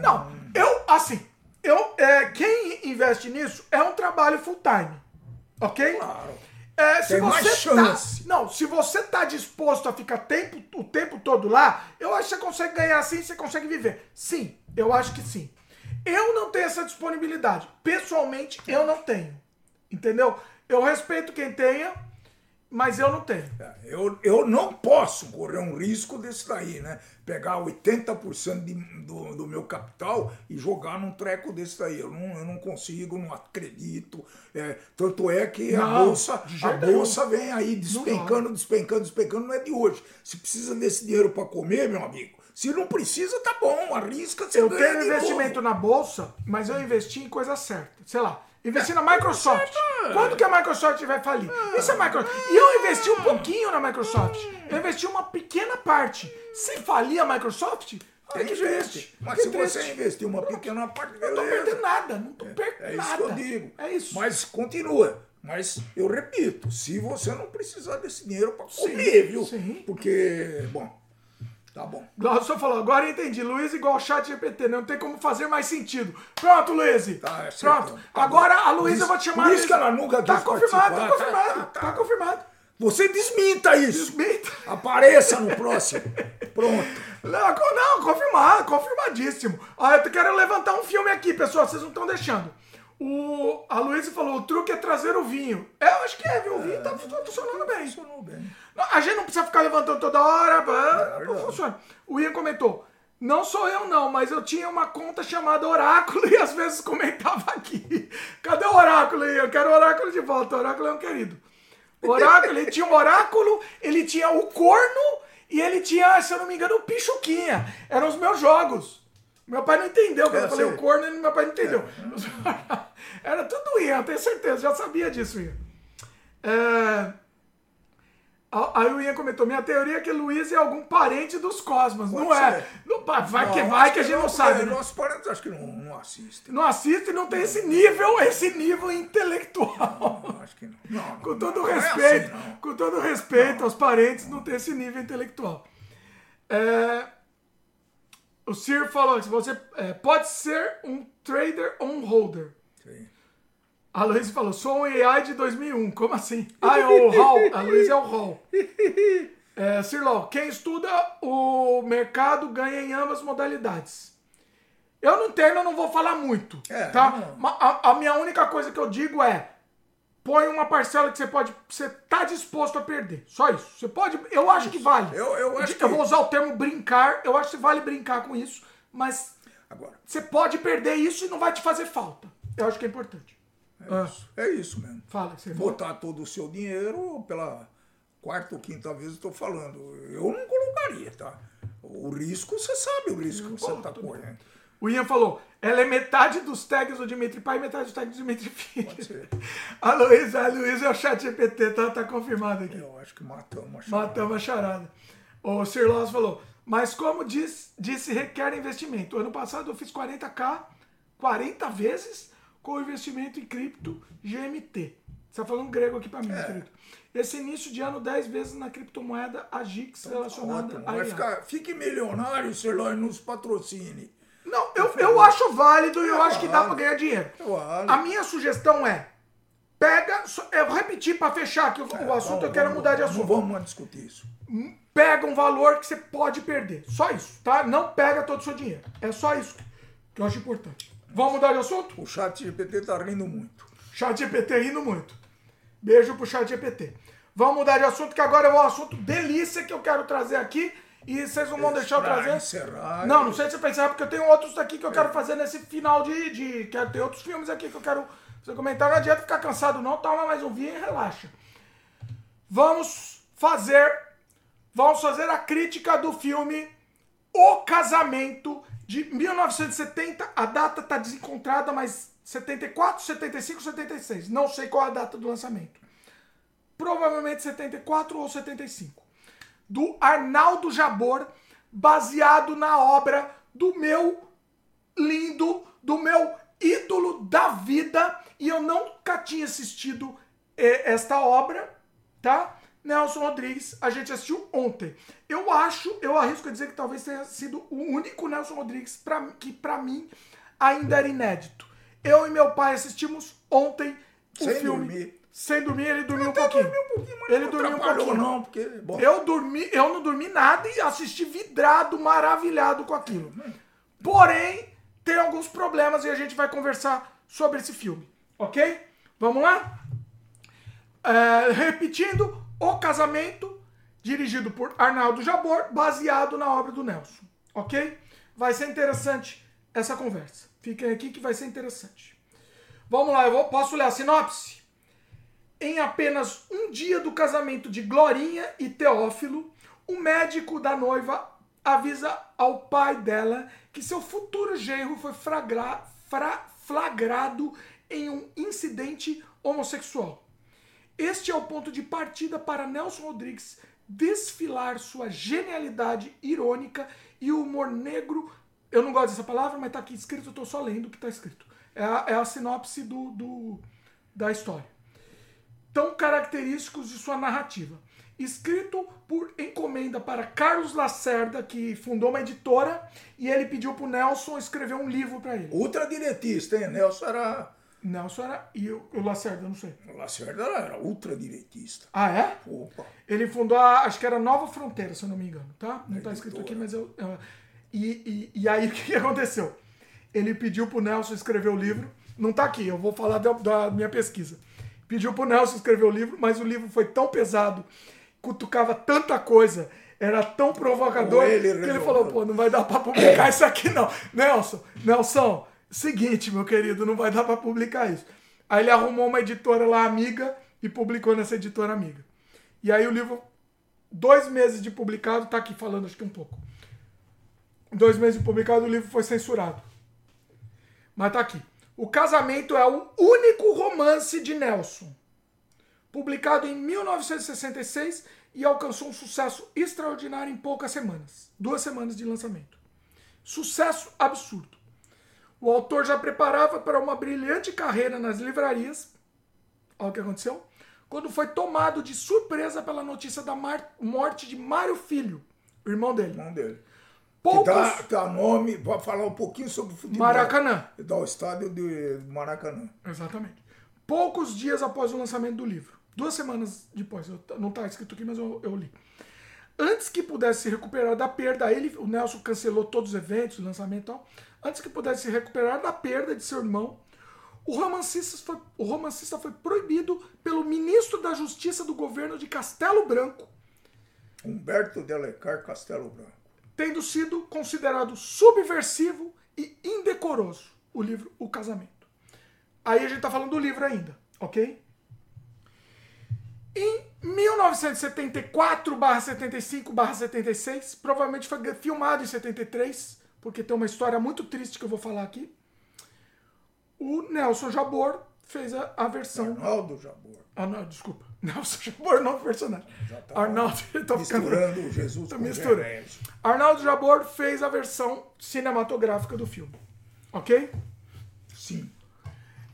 Não, eu, assim, eu, é, quem investe nisso é um trabalho full time. Ok? Claro. É, se Tem mais você chance. Tá, não, se você tá disposto a ficar tempo, o tempo todo lá, eu acho que você consegue ganhar assim, você consegue viver. Sim, eu acho que sim. Eu não tenho essa disponibilidade. Pessoalmente, eu não tenho. Entendeu? Eu respeito quem tenha, mas eu não tenho. É, Eu, eu não posso correr um risco desse daí, né? Pegar 80% de, do, do meu capital e jogar num treco desse daí. Eu não, eu não consigo, não acredito. É, tanto é que a Não, bolsa, de a bolsa vem aí despencando, despencando, despencando, não é de hoje. Se precisa desse dinheiro para comer, meu amigo, se não precisa, tá bom, arrisca, você Eu tenho investimento novo. na bolsa, mas eu investi em coisa certa. Sei lá, investi na Microsoft. é. Quando que a Microsoft vai falir? Isso é Microsoft. E eu investi um pouquinho na Microsoft. Eu investi uma pequena parte. Se falir a Microsoft, ai, que Investe. triste. Mas que se você triste. investir uma pequena parte, Não tô beleza. perdendo nada, não tô perdendo É isso nada. que eu digo. É isso. Mas continua. Mas eu repito, se você não precisar desse dinheiro para comer, viu? sim. Porque, bom, tá bom. Glaucio falou, agora eu entendi. Luiz igual chat GPT, não tem como fazer mais sentido. Pronto, Luiz. Tá, é. Pronto. Tá agora bom. a Luísa eu vou te chamar. Por isso que ela nunca Tá confirmado, tá confirmado. Tá, tá, Tá tá. confirmado. Você desminta isso. Desminta. Apareça no próximo. Pronto. Não, não, confirmado, confirmadíssimo. Ó, eu quero levantar um filme aqui, pessoal, vocês não estão deixando. O, a Luísa falou, o truque é trazer o vinho. É, eu acho que é, viu? O vinho tá fu- funcionando bem. Funcionou bem. Não, a gente não precisa ficar levantando toda hora, pá, não funciona. O Ian comentou, não sou eu não, mas eu tinha uma conta chamada Oráculo e às vezes comentava aqui. Cadê o Oráculo, Ian? Eu quero o Oráculo de volta, o Oráculo é um querido. O Oráculo, ele tinha um Oráculo, ele tinha o Corno e ele tinha, se eu não me engano, o Pichuquinha. Eram os meus jogos. Meu pai não entendeu quando É, eu falei sei. o corno, meu pai não entendeu. Era tudo Ian, eu tenho certeza, já sabia disso, Ian. É... Aí o Ian comentou: minha teoria é que Luiz é algum parente dos Cosmos. não Pode é. ser. Não, vai vai que Não, vai que a gente não, porque sabe. né? Nossos parentes acho que não, não assistem. Não assiste e não tem esse nível, esse nível intelectual. Não, acho que não. Não, Com todo não é respeito, assim, não. com todo respeito aos parentes, não tem esse nível intelectual. É, o Sir falou que você é, pode ser um trader ou um holder. Sim. A Luiz falou, sou um AI de 2001. Como assim? Ah, é o Hall. A Luiz é o Hall. É, Sirlon, quem estuda o mercado ganha em ambas modalidades. Eu não entendo, eu não vou falar muito. É, tá? não. A, a minha única coisa que eu digo é, põe uma parcela que você pode, você tá disposto a perder. Só isso. Você pode, eu acho que vale. Eu- eu acho eu que- vou usar o termo brincar, eu acho que vale brincar com isso, mas Agora, você pode perder isso e não vai te fazer falta. Eu acho que é importante. Ah, é isso mesmo. fala, você Botar todo o seu dinheiro pela quarta ou quinta vez eu estou falando. Eu não colocaria, tá? O risco, você sabe o risco que você está correndo. O Ian falou, ela é metade dos tags do Dimitri Pai e metade dos tags do Dimitri Filho. A Luísa, a Luísa é o chat GPT, tá, tá confirmado aqui. Eu acho que matamos a chamada. Matamos a charada. O Sir Laws falou, mas como diz, disse, requer investimento. Ano passado eu fiz 40k, 40 vezes, com investimento em cripto GMT. Você tá falando grego aqui pra mim, É. querido. Esse início de ano, 10 vezes na criptomoeda AGIX relacionada Ótimo. a Vai ficar, fique milionário, Serlói, nos patrocine. Não, eu, eu acho válido e eu acho que dá pra ganhar dinheiro. A minha sugestão é, pega, eu vou repetir pra fechar aqui o, o assunto, eu quero mudar de assunto. vamos mais discutir isso. Pega um valor que você pode perder. Só isso, tá? Não pega todo o seu dinheiro. É só isso que eu acho importante. Vamos mudar de assunto? O chat GPT tá rindo muito. Chat GPT rindo muito. Beijo pro chat GPT. Vamos mudar de assunto, que agora é um assunto delícia que eu quero trazer aqui. E vocês não vão deixar eu trazer. encerrar, Não, não sei se você pensar, porque eu tenho outros aqui que eu quero fazer nesse final de. de quero ter outros filmes aqui que eu quero fazer comentário. Não adianta ficar cansado, não. Toma mais um vinho e relaxa. Vamos fazer. Vamos fazer a crítica do filme O Casamento de 1970. A data tá desencontrada, mas 74, 75, 76. Não sei qual é a data do lançamento. Provavelmente 74 ou 75 do Arnaldo Jabor, baseado na obra do meu lindo, do meu ídolo da vida, e eu nunca tinha assistido eh, esta obra, tá? Nelson Rodrigues, a gente assistiu ontem. Eu acho, eu arrisco a dizer que talvez tenha sido o único Nelson Rodrigues pra, que pra mim ainda era inédito. Eu e meu pai assistimos ontem o Sem filme. dormir. Sem dormir, ele dormiu um pouquinho. um pouquinho, ele dormiu um pouquinho. não, porque, bom. Eu dormi, eu não dormi nada e assisti vidrado, maravilhado com aquilo. Porém, tem alguns problemas e a gente vai conversar sobre esse filme, ok? Vamos lá? É, repetindo, O Casamento, dirigido por Arnaldo Jabor, baseado na obra do Nelson, ok? Vai ser interessante essa conversa. Fiquem aqui que vai ser interessante. Vamos lá, eu vou, posso ler a sinopse? Em apenas um dia do casamento de Glorinha e Teófilo, o médico da noiva avisa ao pai dela que seu futuro genro foi fra- flagrado em um incidente homossexual. Este é o ponto de partida para Nelson Rodrigues desfilar sua genialidade irônica e humor negro. Eu não gosto dessa palavra, mas tá aqui escrito, eu tô só lendo o que tá escrito. É a, é a sinopse do, do- da história. Tão característicos de sua narrativa. Escrito por encomenda para Carlos Lacerda, que fundou uma editora, e ele pediu pro Nelson escrever um livro para ele. Ultradiretista, hein? Nelson era. Nelson era. E o, o Lacerda, não sei. O Lacerda era ultradiretista. Ah, é? Opa. Ele fundou, a, acho que era Nova Fronteira, se eu não me engano, tá? Não tá Editora. escrito aqui, mas eu. eu- e, e, e aí, o que aconteceu? Ele pediu pro Nelson escrever o livro. Não tá aqui, eu vou falar da, da minha pesquisa. Pediu pro Nelson escrever o livro, mas o livro foi tão pesado, cutucava tanta coisa, era tão provocador, ele que ele falou, pô, não vai dar pra publicar isso aqui não. Nelson, Nelson, seguinte, meu querido, não vai dar pra publicar isso. Aí ele arrumou uma editora lá, amiga, e publicou nessa editora amiga. E aí o livro, dois meses de publicado, tá aqui falando acho que um pouco. Dois meses de publicado, o livro foi censurado. Mas tá aqui. O Casamento é o único romance de Nelson. Publicado em 1966 e alcançou um sucesso extraordinário em poucas semanas. Duas semanas de lançamento. Sucesso absurdo. O autor já preparava para uma brilhante carreira nas livrarias. Olha o que aconteceu. Quando foi tomado de surpresa pela notícia da morte de Mário Filho, o irmão dele. Irmão dele. Poucos. dá, dá nome, vai falar um pouquinho sobre o futebol. Maracanã. Dá o estádio de Maracanã. Exatamente. Poucos dias após o lançamento do livro. Duas semanas depois. eu- não está escrito aqui, mas eu, eu li. Antes que pudesse se recuperar da perda, ele, o Nelson cancelou todos os eventos, o lançamento e tal. Antes que pudesse se recuperar da perda de seu irmão, o romancista foi, o romancista foi proibido pelo ministro da Justiça do governo de Castelo Branco, Humberto de Alencar Castelo Branco. Tendo sido considerado subversivo e indecoroso o livro O Casamento. Aí a gente tá falando do livro ainda, ok? Em 1974/75/76, provavelmente foi filmado em 73, porque tem uma história muito triste que eu vou falar aqui. O Nelson Jabor fez a, a versão Arnaldo Jabor. ah, não, desculpa. Nelson Jabor, não o personagem. tá Arnaldo, eu tô ficando- Misturando Jesus Tô com misturando. Arnaldo Jabor fez a versão cinematográfica do filme. Ok? Sim.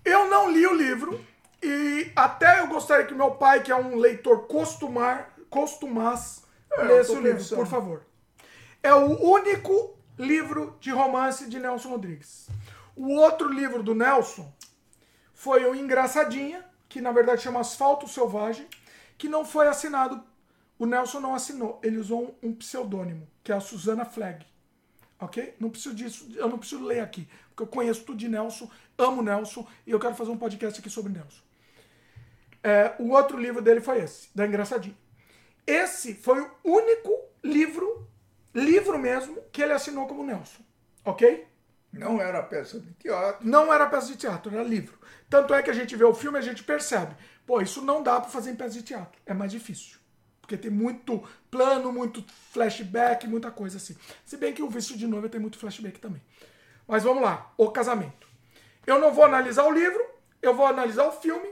Eu não li o livro e até eu gostaria que meu pai, que é um leitor costumar, costumaz, É, lesse o livro, pensando. por favor. É o único livro de romance de Nelson Rodrigues. O outro livro do Nelson foi o Engraçadinha, que na verdade chama Asfalto Selvagem, que não foi assinado. O Nelson não assinou, ele usou um, um pseudônimo, que é a Susana Flag. Ok? Não preciso disso, eu não preciso ler aqui, porque eu conheço tudo de Nelson, amo Nelson e eu quero fazer um podcast aqui sobre Nelson. É, o outro livro dele foi esse, da Engraçadinha. Esse foi o único livro, livro mesmo, que ele assinou como Nelson. Ok? Não era peça de teatro. Não era peça de teatro, era livro. Tanto é que a gente vê o filme e a gente percebe. Pô, isso não dá pra fazer em peça de teatro. É mais difícil. Porque tem muito plano, muito flashback, muita coisa assim. Se bem que o Vício de Noiva tem muito flashback também. Mas vamos lá. O casamento. Eu não vou analisar o livro, eu vou analisar o filme.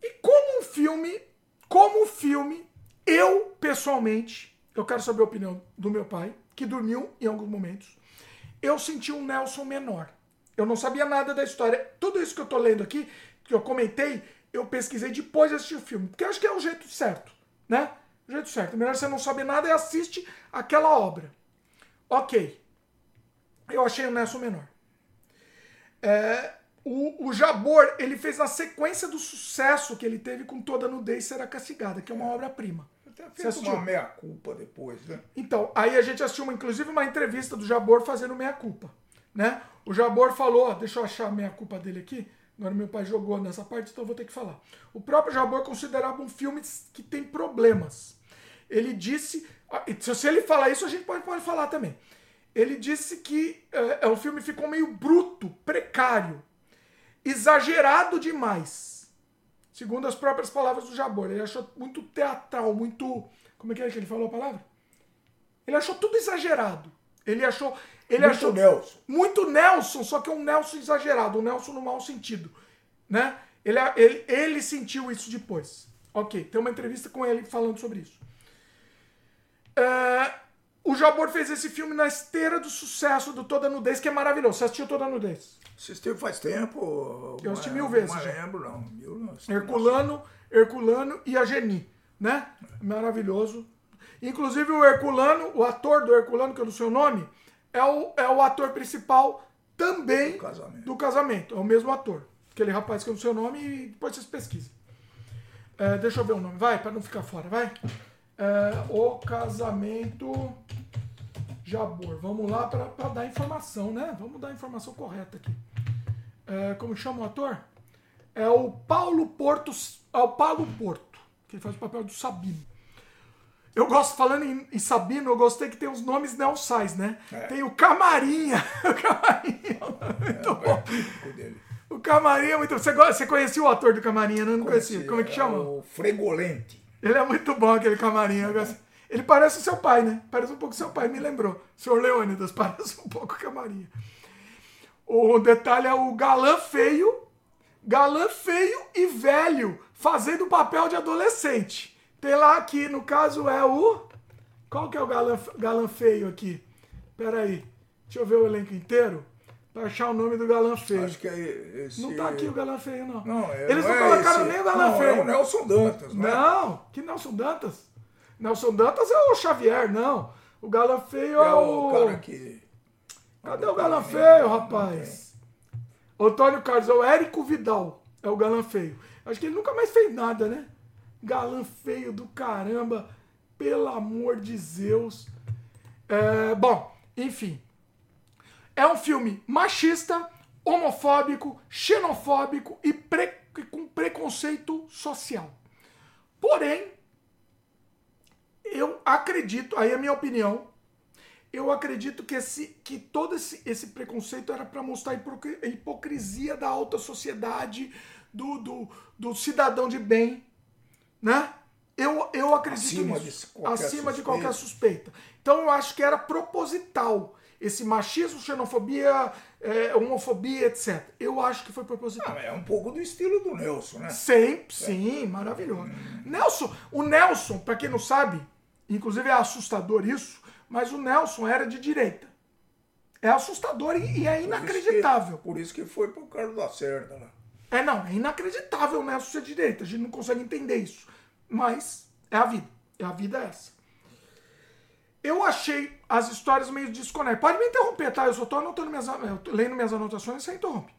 E como um filme, como um filme, eu, pessoalmente, eu quero saber a opinião do meu pai, que dormiu em alguns momentos. Eu senti um Nelson menor. Eu não sabia nada da história. Tudo isso que eu tô lendo aqui, que eu comentei, eu pesquisei depois de assistir o filme. Porque eu acho que é o jeito certo, né? O jeito certo. Melhor você não saber nada e assiste aquela obra. Ok. Eu achei o Nelson menor. É, o, o Jabor, ele fez na sequência do sucesso que ele teve com Toda Nudez Será Castigada, que é uma obra-prima. Até fez assistiu? uma meia-culpa depois, né? Então, aí a gente assistiu, uma, inclusive, uma entrevista do Jabor fazendo meia-culpa. né? O Jabor falou, deixa eu achar a minha culpa dele aqui. Agora meu pai jogou nessa parte, então eu vou ter que falar. O próprio Jabor considerava um filme que tem problemas. Ele disse, ah, se ele falar isso, a gente pode, pode falar também. Ele disse que é, o filme ficou meio bruto, precário, exagerado demais. Segundo as próprias palavras do Jabor. Ele achou muito teatral, muito. Como é que é que ele falou a palavra? Ele achou tudo exagerado. Ele achou. Ele Muito achou Nelson. muito Nelson, só que é um Nelson exagerado, um Nelson no mau sentido, né? Ele, ele, ele sentiu isso depois. Ok, tem uma entrevista com ele falando sobre isso. É, o Jabor fez esse filme na esteira do sucesso do Toda Nudez, que é maravilhoso. Você assistiu Toda Nudez? Assistiu faz tempo. Eu assisti mil vezes Não lembro, não. Mil não. Herculano, Herculano e a Geni, né? Maravilhoso. Inclusive o Herculano, o ator do Herculano, que eu não sei o nome, é o, é o ator principal também Do casamento. do casamento. É o mesmo ator. Aquele rapaz que eu não sei o nome e depois vocês pesquisem. É, deixa eu ver o nome, vai, para não ficar fora, vai. É, o casamento Jabor. Vamos lá para dar informação, né? Vamos dar a informação correta aqui. É, como chama o ator? É o Paulo Porto. É o Paulo Porto, que ele faz o papel do Sabino. Eu gosto, falando em, em Sabino, eu gostei que tem os nomes nelsais, né? Tem o Camarinha. O Camarinha é muito bom. típico dele. O Camarinha é muito Você, você conhecia o ator do Camarinha, né? Não conhecia. Como é que chama? O Fregolente. Ele é muito bom, aquele Camarinha. Ele parece o seu pai, né? Parece um pouco seu pai, me lembrou. Senhor Leônidas parece um pouco Camarinha. O detalhe é o galã feio, galã feio e velho, fazendo o papel de adolescente. Tem lá aqui, no caso, é o. Qual que é o galã, galã feio aqui? Pera aí. Deixa eu ver o elenco inteiro. Pra achar o nome do galã feio. Acho que é esse. Não tá aqui o galã feio, não. Não, é, Eles não, é colocaram esse- nem o galã não, feio. É o Nelson Dantas, não é? Não, que Nelson Dantas? Nelson Dantas é o Xavier, não. O galã feio é, É o cara que. Cadê o galã feio, rapaz? Antônio Carlos, é o Érico Vidal. É o galã feio. Acho que ele nunca mais fez nada, né? Galã feio do caramba. Pelo amor de Zeus. É, bom, enfim. É um filme machista, homofóbico, xenofóbico e, pre- com preconceito social. Porém, eu acredito, aí é a minha opinião, eu acredito que, esse, que todo esse, esse preconceito era para mostrar a hipocri- a hipocrisia da alta sociedade, do, do, do cidadão de bem, né? Eu, eu acredito Acima nisso. de acima de suspeita. qualquer suspeita. Então eu acho que era proposital esse machismo, xenofobia, é, homofobia, etc. Eu acho que foi proposital. Ah, é um pouco do estilo do Nelson, né? Sempre, sim, maravilhoso. Nelson, o Nelson, pra quem não sabe, inclusive é assustador isso, mas o Nelson era de direita. É assustador e, é inacreditável. Por isso que foi pro Carlos Lacerda lá. É, não, é inacreditável o Nelson ser de direita. A gente não consegue entender isso. Mas é a vida. É a vida essa. Eu achei as histórias meio desconexas. Pode me interromper, tá? Eu só tô anotando minhas, eu lendo minhas anotações e você interrompe.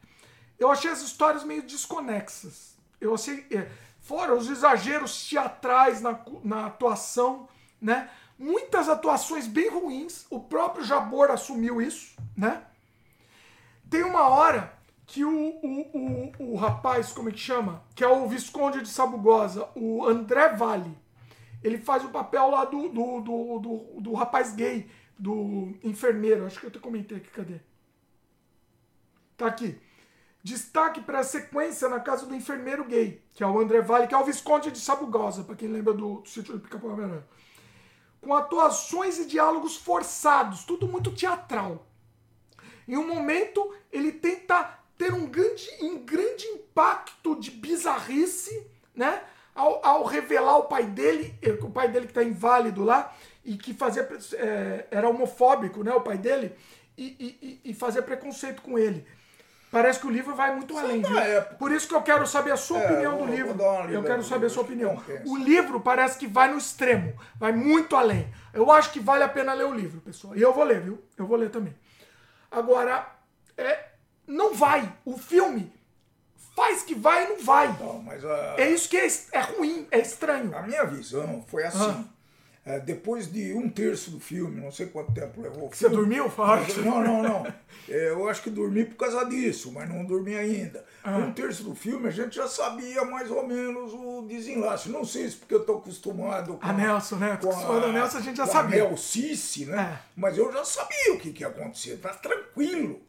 Eu achei as histórias meio desconexas. Eu achei. é, fora os exageros teatrais na, na atuação, né? Muitas atuações bem ruins. O próprio Jabor assumiu isso, né? Tem uma hora que o, o, o, o rapaz, como é que chama? Que é o Visconde de Sabugosa, o André Vale. Ele faz o papel lá do, do, do, do, do rapaz gay, do enfermeiro. Acho que eu te comentei aqui, cadê? Tá aqui. Destaque para a sequência na casa do enfermeiro gay, que é o André Vale, que é o Visconde de Sabugosa, para quem lembra do, do sítio do Pica-Pau. Com atuações e diálogos forçados, tudo muito teatral. Em um momento, ele tenta ter um grande, um grande impacto de bizarrice, né? Ao, ao revelar o pai dele, o pai dele que está inválido lá, e que fazia, eh, era homofóbico, né? O pai dele, e, e, e- fazia preconceito com ele. Parece que o livro vai muito além, da viu? época. Por isso que eu quero saber a sua É, opinião vou- do livro. Eu quero saber a sua opinião. compensa. O livro parece que vai no extremo, vai muito além. Eu acho que vale a pena ler o livro, pessoal. E eu vou ler, viu? Eu vou ler também. Agora, é, não vai. O filme faz que vai e não vai. Mas a, É isso que é, é ruim, é estranho. a minha visão foi assim. Ah. É, depois de um terço do filme, não sei quanto tempo levou. Você filme. dormiu? Fala. Não, não, não. É, eu acho que dormi por causa disso, mas não dormi ainda. Ah. Um terço do filme a gente já sabia mais ou menos o desenlace. Não sei se porque eu tô acostumado com A Nelson, né? com Acostumado a Nelson, a gente já sabia. A Nelcice, né? É. Mas eu já sabia o que, que ia acontecer. Tá tranquilo.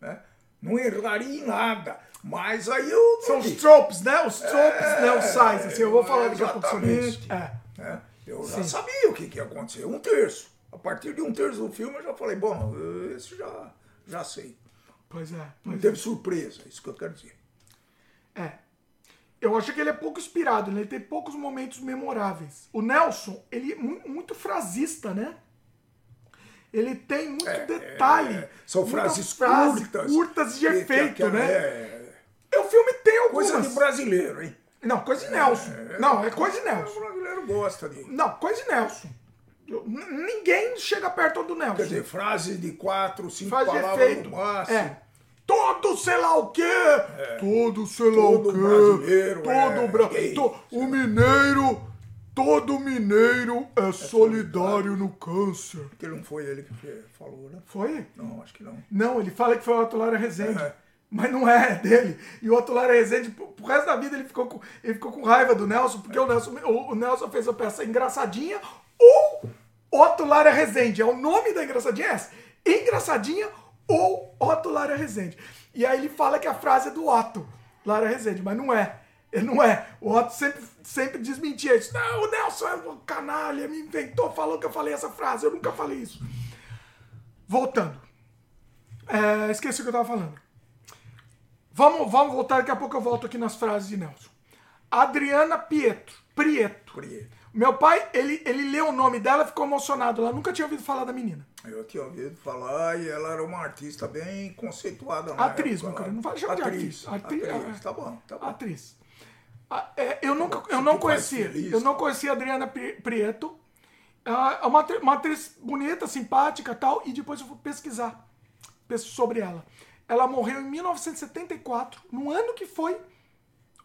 Né? Não erraria em nada. Mas aí eu. São os tropes, né? Os tropes É, Nelsais, assim, eu vou falar daqui a pouco sobre isso. É. Eu já Sim. sabia o que, que ia acontecer. Um terço. A partir de um terço do filme eu já falei, bom, esse já, já sei. Pois é. Não Pois teve surpresa, isso que eu quero dizer. é. Eu acho que ele é pouco inspirado, né? ele tem poucos momentos memoráveis. O Nelson, ele é mu- muito frasista, né? Ele tem muito detalhe. É, são frases frases curtas. curtas de que- que- efeito, que- né? É, O filme tem algumas. coisa de brasileiro, hein? Não, coisa de Nelson. Não, é coisa de O Nelson. brasileiro gosta de. Não, coisa de Nelson. Ninguém chega perto do Nelson. Quer dizer, frase de quatro, cinco Faz palavras efeito. no máximo. É. Todo sei lá o quê. Todo sei lá Todo o quê. brasileiro Todo é bra... gay. to- O mineiro. Todo mineiro é solidário no câncer. Que não foi ele que falou, né? Foi? Não, acho que não. Não, ele fala que foi o Otto Lara Rezende. É. Mas não é dele. E o Otto Lara Rezende, pro pro resto da vida, ele ficou com, ele ficou com raiva do Nelson, porque o Nelson, o, o Nelson fez a peça engraçadinha ou Otto Lara Rezende. É o nome da engraçadinha é essa. Engraçadinha ou Otto Lara Rezende. E aí ele fala que a frase é do Otto Lara Rezende, mas não é. Ele não é. O Otto sempre, sempre desmentia isso. Não, o Nelson é um canalha, me inventou, falou que eu falei essa frase. Eu nunca falei isso. Voltando. É, esqueci o que eu tava falando. Vamos, vamos voltar, daqui a pouco eu volto aqui nas frases de Nelson. Adriana Pietro. Prieto. Prieto. Meu pai, ele, ele leu o nome dela e ficou emocionado. Ela nunca tinha ouvido falar da menina. Eu tinha ouvido falar e ela era uma artista bem conceituada Atriz, época meu cara. Não vai chamar de atriz. artista. Atri- Atriz, tá bom, tá bom. Atriz. Ah, é, eu nunca, eu não conhecia. Eu não conhecia a Adriana Pri- Prieto. Ela É uma, atri- uma atriz bonita, simpática e tal. E depois eu fui pesquisar pes- sobre ela. Ela morreu em 1974, no ano que foi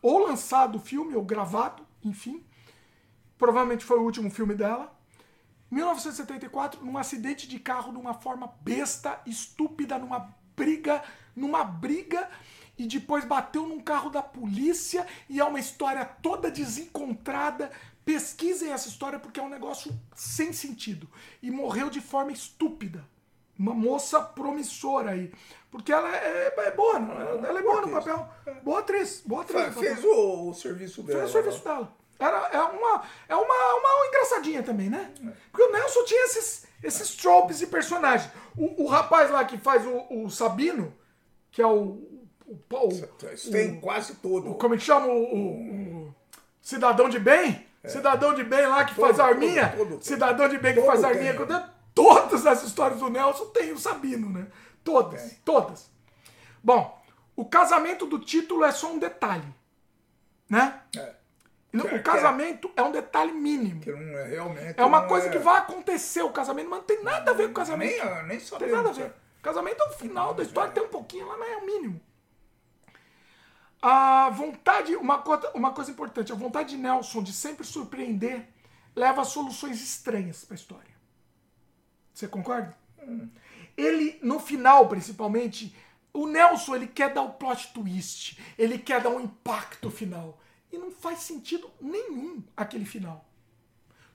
ou lançado o filme, ou gravado, enfim. Provavelmente foi o último filme dela. 1974, num acidente de carro de uma forma besta, estúpida, numa briga, numa briga, e depois bateu num carro da polícia, e é uma história toda desencontrada. Pesquisem essa história porque é um negócio sem sentido. E morreu de forma estúpida. Uma moça promissora aí. Porque ela é, é boa, não? ela é boa no papel. Boa atriz, boa atriz. Fez o, o serviço dela. Fez o serviço né? dela. Era, é uma, é uma, uma engraçadinha também, né? Porque o Nelson tinha esses, esses tropes e personagens. O, o rapaz lá que faz o, o Sabino, que é o. o, o- Isso tem quase todo. como é que chama? O, cidadão de bem? Cidadão de bem lá que faz Todo, arminha? todo, todo. Cidadão de bem que faz arminha. dedo. Todas as histórias do Nelson tem o Sabino, né? Todas, todas. Bom, o casamento do título é só um detalhe, né? É, Que é- o casamento é um detalhe mínimo. que não é realmente. É uma não coisa é- que vai acontecer o casamento, mas não tem nada a ver com o casamento. Nem, nem tem nada a ver. é. O casamento é o final da história, tem um pouquinho lá, mas é o mínimo. A vontade, uma coisa, uma coisa importante, a vontade de Nelson de sempre surpreender leva a soluções estranhas para a história. Você concorda? Ele, no final, principalmente, o Nelson, ele quer dar o plot twist, ele quer dar um impacto final. E não faz sentido nenhum aquele final.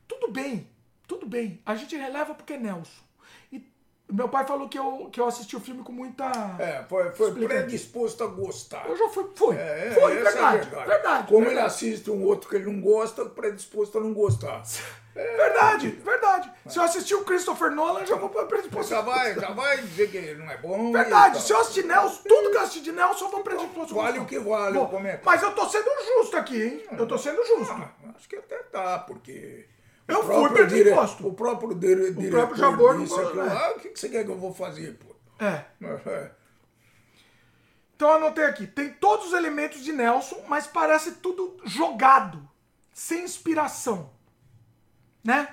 Tudo bem, tudo bem. A gente releva porque é Nelson. E meu pai falou que eu, que eu assisti o filme com muita. É, foi, foi predisposto a gostar. Eu já fui. Foi. É, foi, essa verdade, é a verdade. Como verdade. ele assiste um outro que ele não gosta, predisposto a não gostar. Verdade, verdade. Se eu assistir o Christopher Nolan, já vou para predisposto. Já vai, já vai dizer que ele não é bom. Verdade, se eu assistir Nelson, tudo que eu assistir de Nelson, eu vou predisposto. a Vale o que vale Bom, o comentário. Mas eu tô sendo justo aqui, hein? Eu tô sendo justo. Ah, acho que até tá, porque. Eu o fui próprio dire- predisposto. O próprio dire- diretor próprio Jabor não disse falou, aquilo né? lá, o que, que você quer que eu vou fazer, pô? É. É. Então eu anotei aqui. Tem todos os elementos de Nelson, mas parece tudo jogado. Sem inspiração. Né?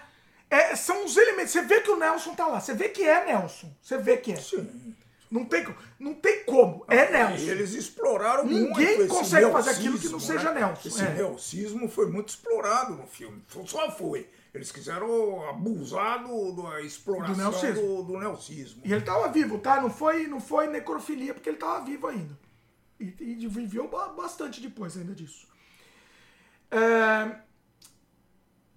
É, são os elementos. Você vê que o Nelson tá lá. Você vê que é Nelson. Você vê que é. Sim. Não tem, não tem como. É E Nelson. eles exploraram Ninguém muito consegue fazer aquilo que não seja né? Nelson, Esse é. nelsismo foi muito explorado no filme. Só foi. Eles quiseram abusar do, da exploração Do neocismo. do, do neocismo. E ele tava vivo, tá? Não foi, não foi necrofilia, porque ele tava vivo ainda. E, e viveu ba- bastante depois ainda disso. É,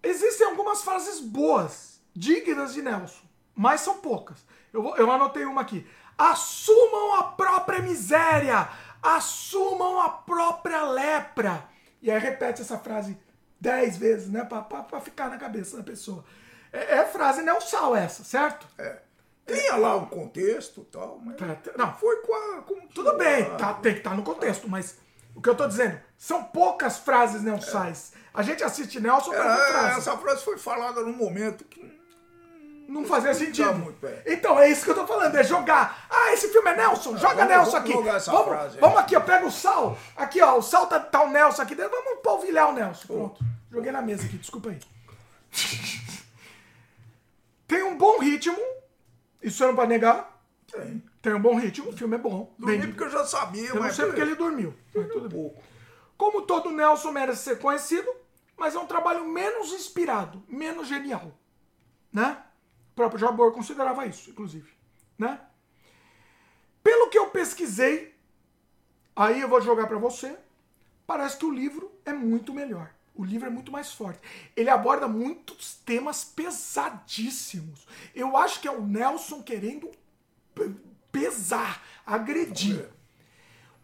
Existem algumas frases boas, dignas de Nelson, mas são poucas. Eu, eu anotei uma aqui. Assumam a própria miséria, assumam a própria lepra. E aí repete essa frase dez vezes, né? Pra ficar na cabeça da pessoa. É, é frase Nelsal essa, certo? É. Tinha lá um contexto e tal, mas Tá, tá, Não, foi com a. Com tudo bem, tá, tem que estar no contexto, mas o que eu tô dizendo, são poucas frases Nelsais. A gente assiste Nelson pra É, frases. essa frase foi falada num momento que. Não fazia sentido. muito, é. Então, é isso que eu tô falando, é jogar. Ah, esse filme é Nelson, joga vamos- Nelson vamos aqui. jogar essa vamos, frase vamos aqui, eu pego o sal. Aqui, ó, o sal tá, tá o Nelson aqui dentro. Vamos polvilhar o Nelson. Pronto. Joguei na mesa aqui, desculpa aí. Tem um bom ritmo, isso você não pode negar. Tem. Tem um bom ritmo, o filme é bom. Dormi bem- porque eu já sabia, eu não mas. sei porque ele dormiu. Mas tudo bem. pouco. Como todo Nelson merece ser conhecido, mas é um trabalho menos inspirado, menos genial. Né? O próprio Jabor considerava isso, inclusive. Né? Pelo que eu pesquisei, aí eu vou jogar pra você, parece que o livro é muito melhor. O livro é muito mais forte. Ele aborda muitos temas pesadíssimos. Eu acho que é o Nelson querendo pe- pesar, agredir.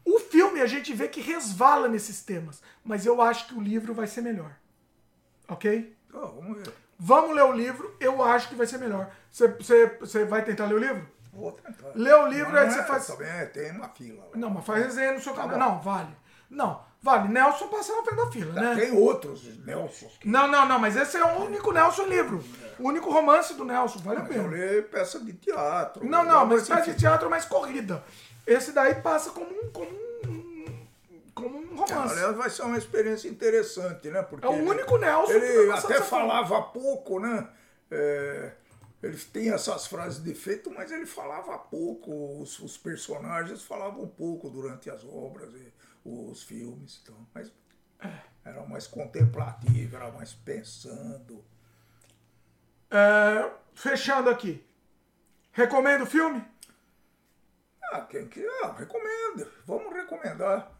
O filme a gente vê que resvala nesses temas, mas eu acho que o livro vai ser melhor. Ok? Então, vamos ver. Vamos ler o livro, eu acho que vai ser melhor. Você- vai tentar ler o livro? Vou tentar. Lê o livro, Mas aí você é, faz. Também é, tem uma fila. lá. Não, mas faz resenha no seu Tá canal. bom. Não, vale. Não, vale. Nelson passa na frente da fila, né? Tem outros Nelsons que Não, não, não, mas esse é o único Nelson livro. O único romance do Nelson, vale a mas eu pena. leio peça de teatro. Não, não, mas faz de teatro é mais corrida. Esse daí passa como um, como um, como um romance. Aliás, vai ser uma experiência interessante, né? Porque É o único Nelson Ele vai passar até dessa forma. falava pouco, né? É, eles têm essas frases de efeito, mas ele falava pouco. Os, os personagens falavam pouco durante as obras e os filmes. Então, mas era mais contemplativo, era mais pensando. É, fechando aqui. Recomendo o filme? Ah, quem que ah, recomenda. Vamos recomendar.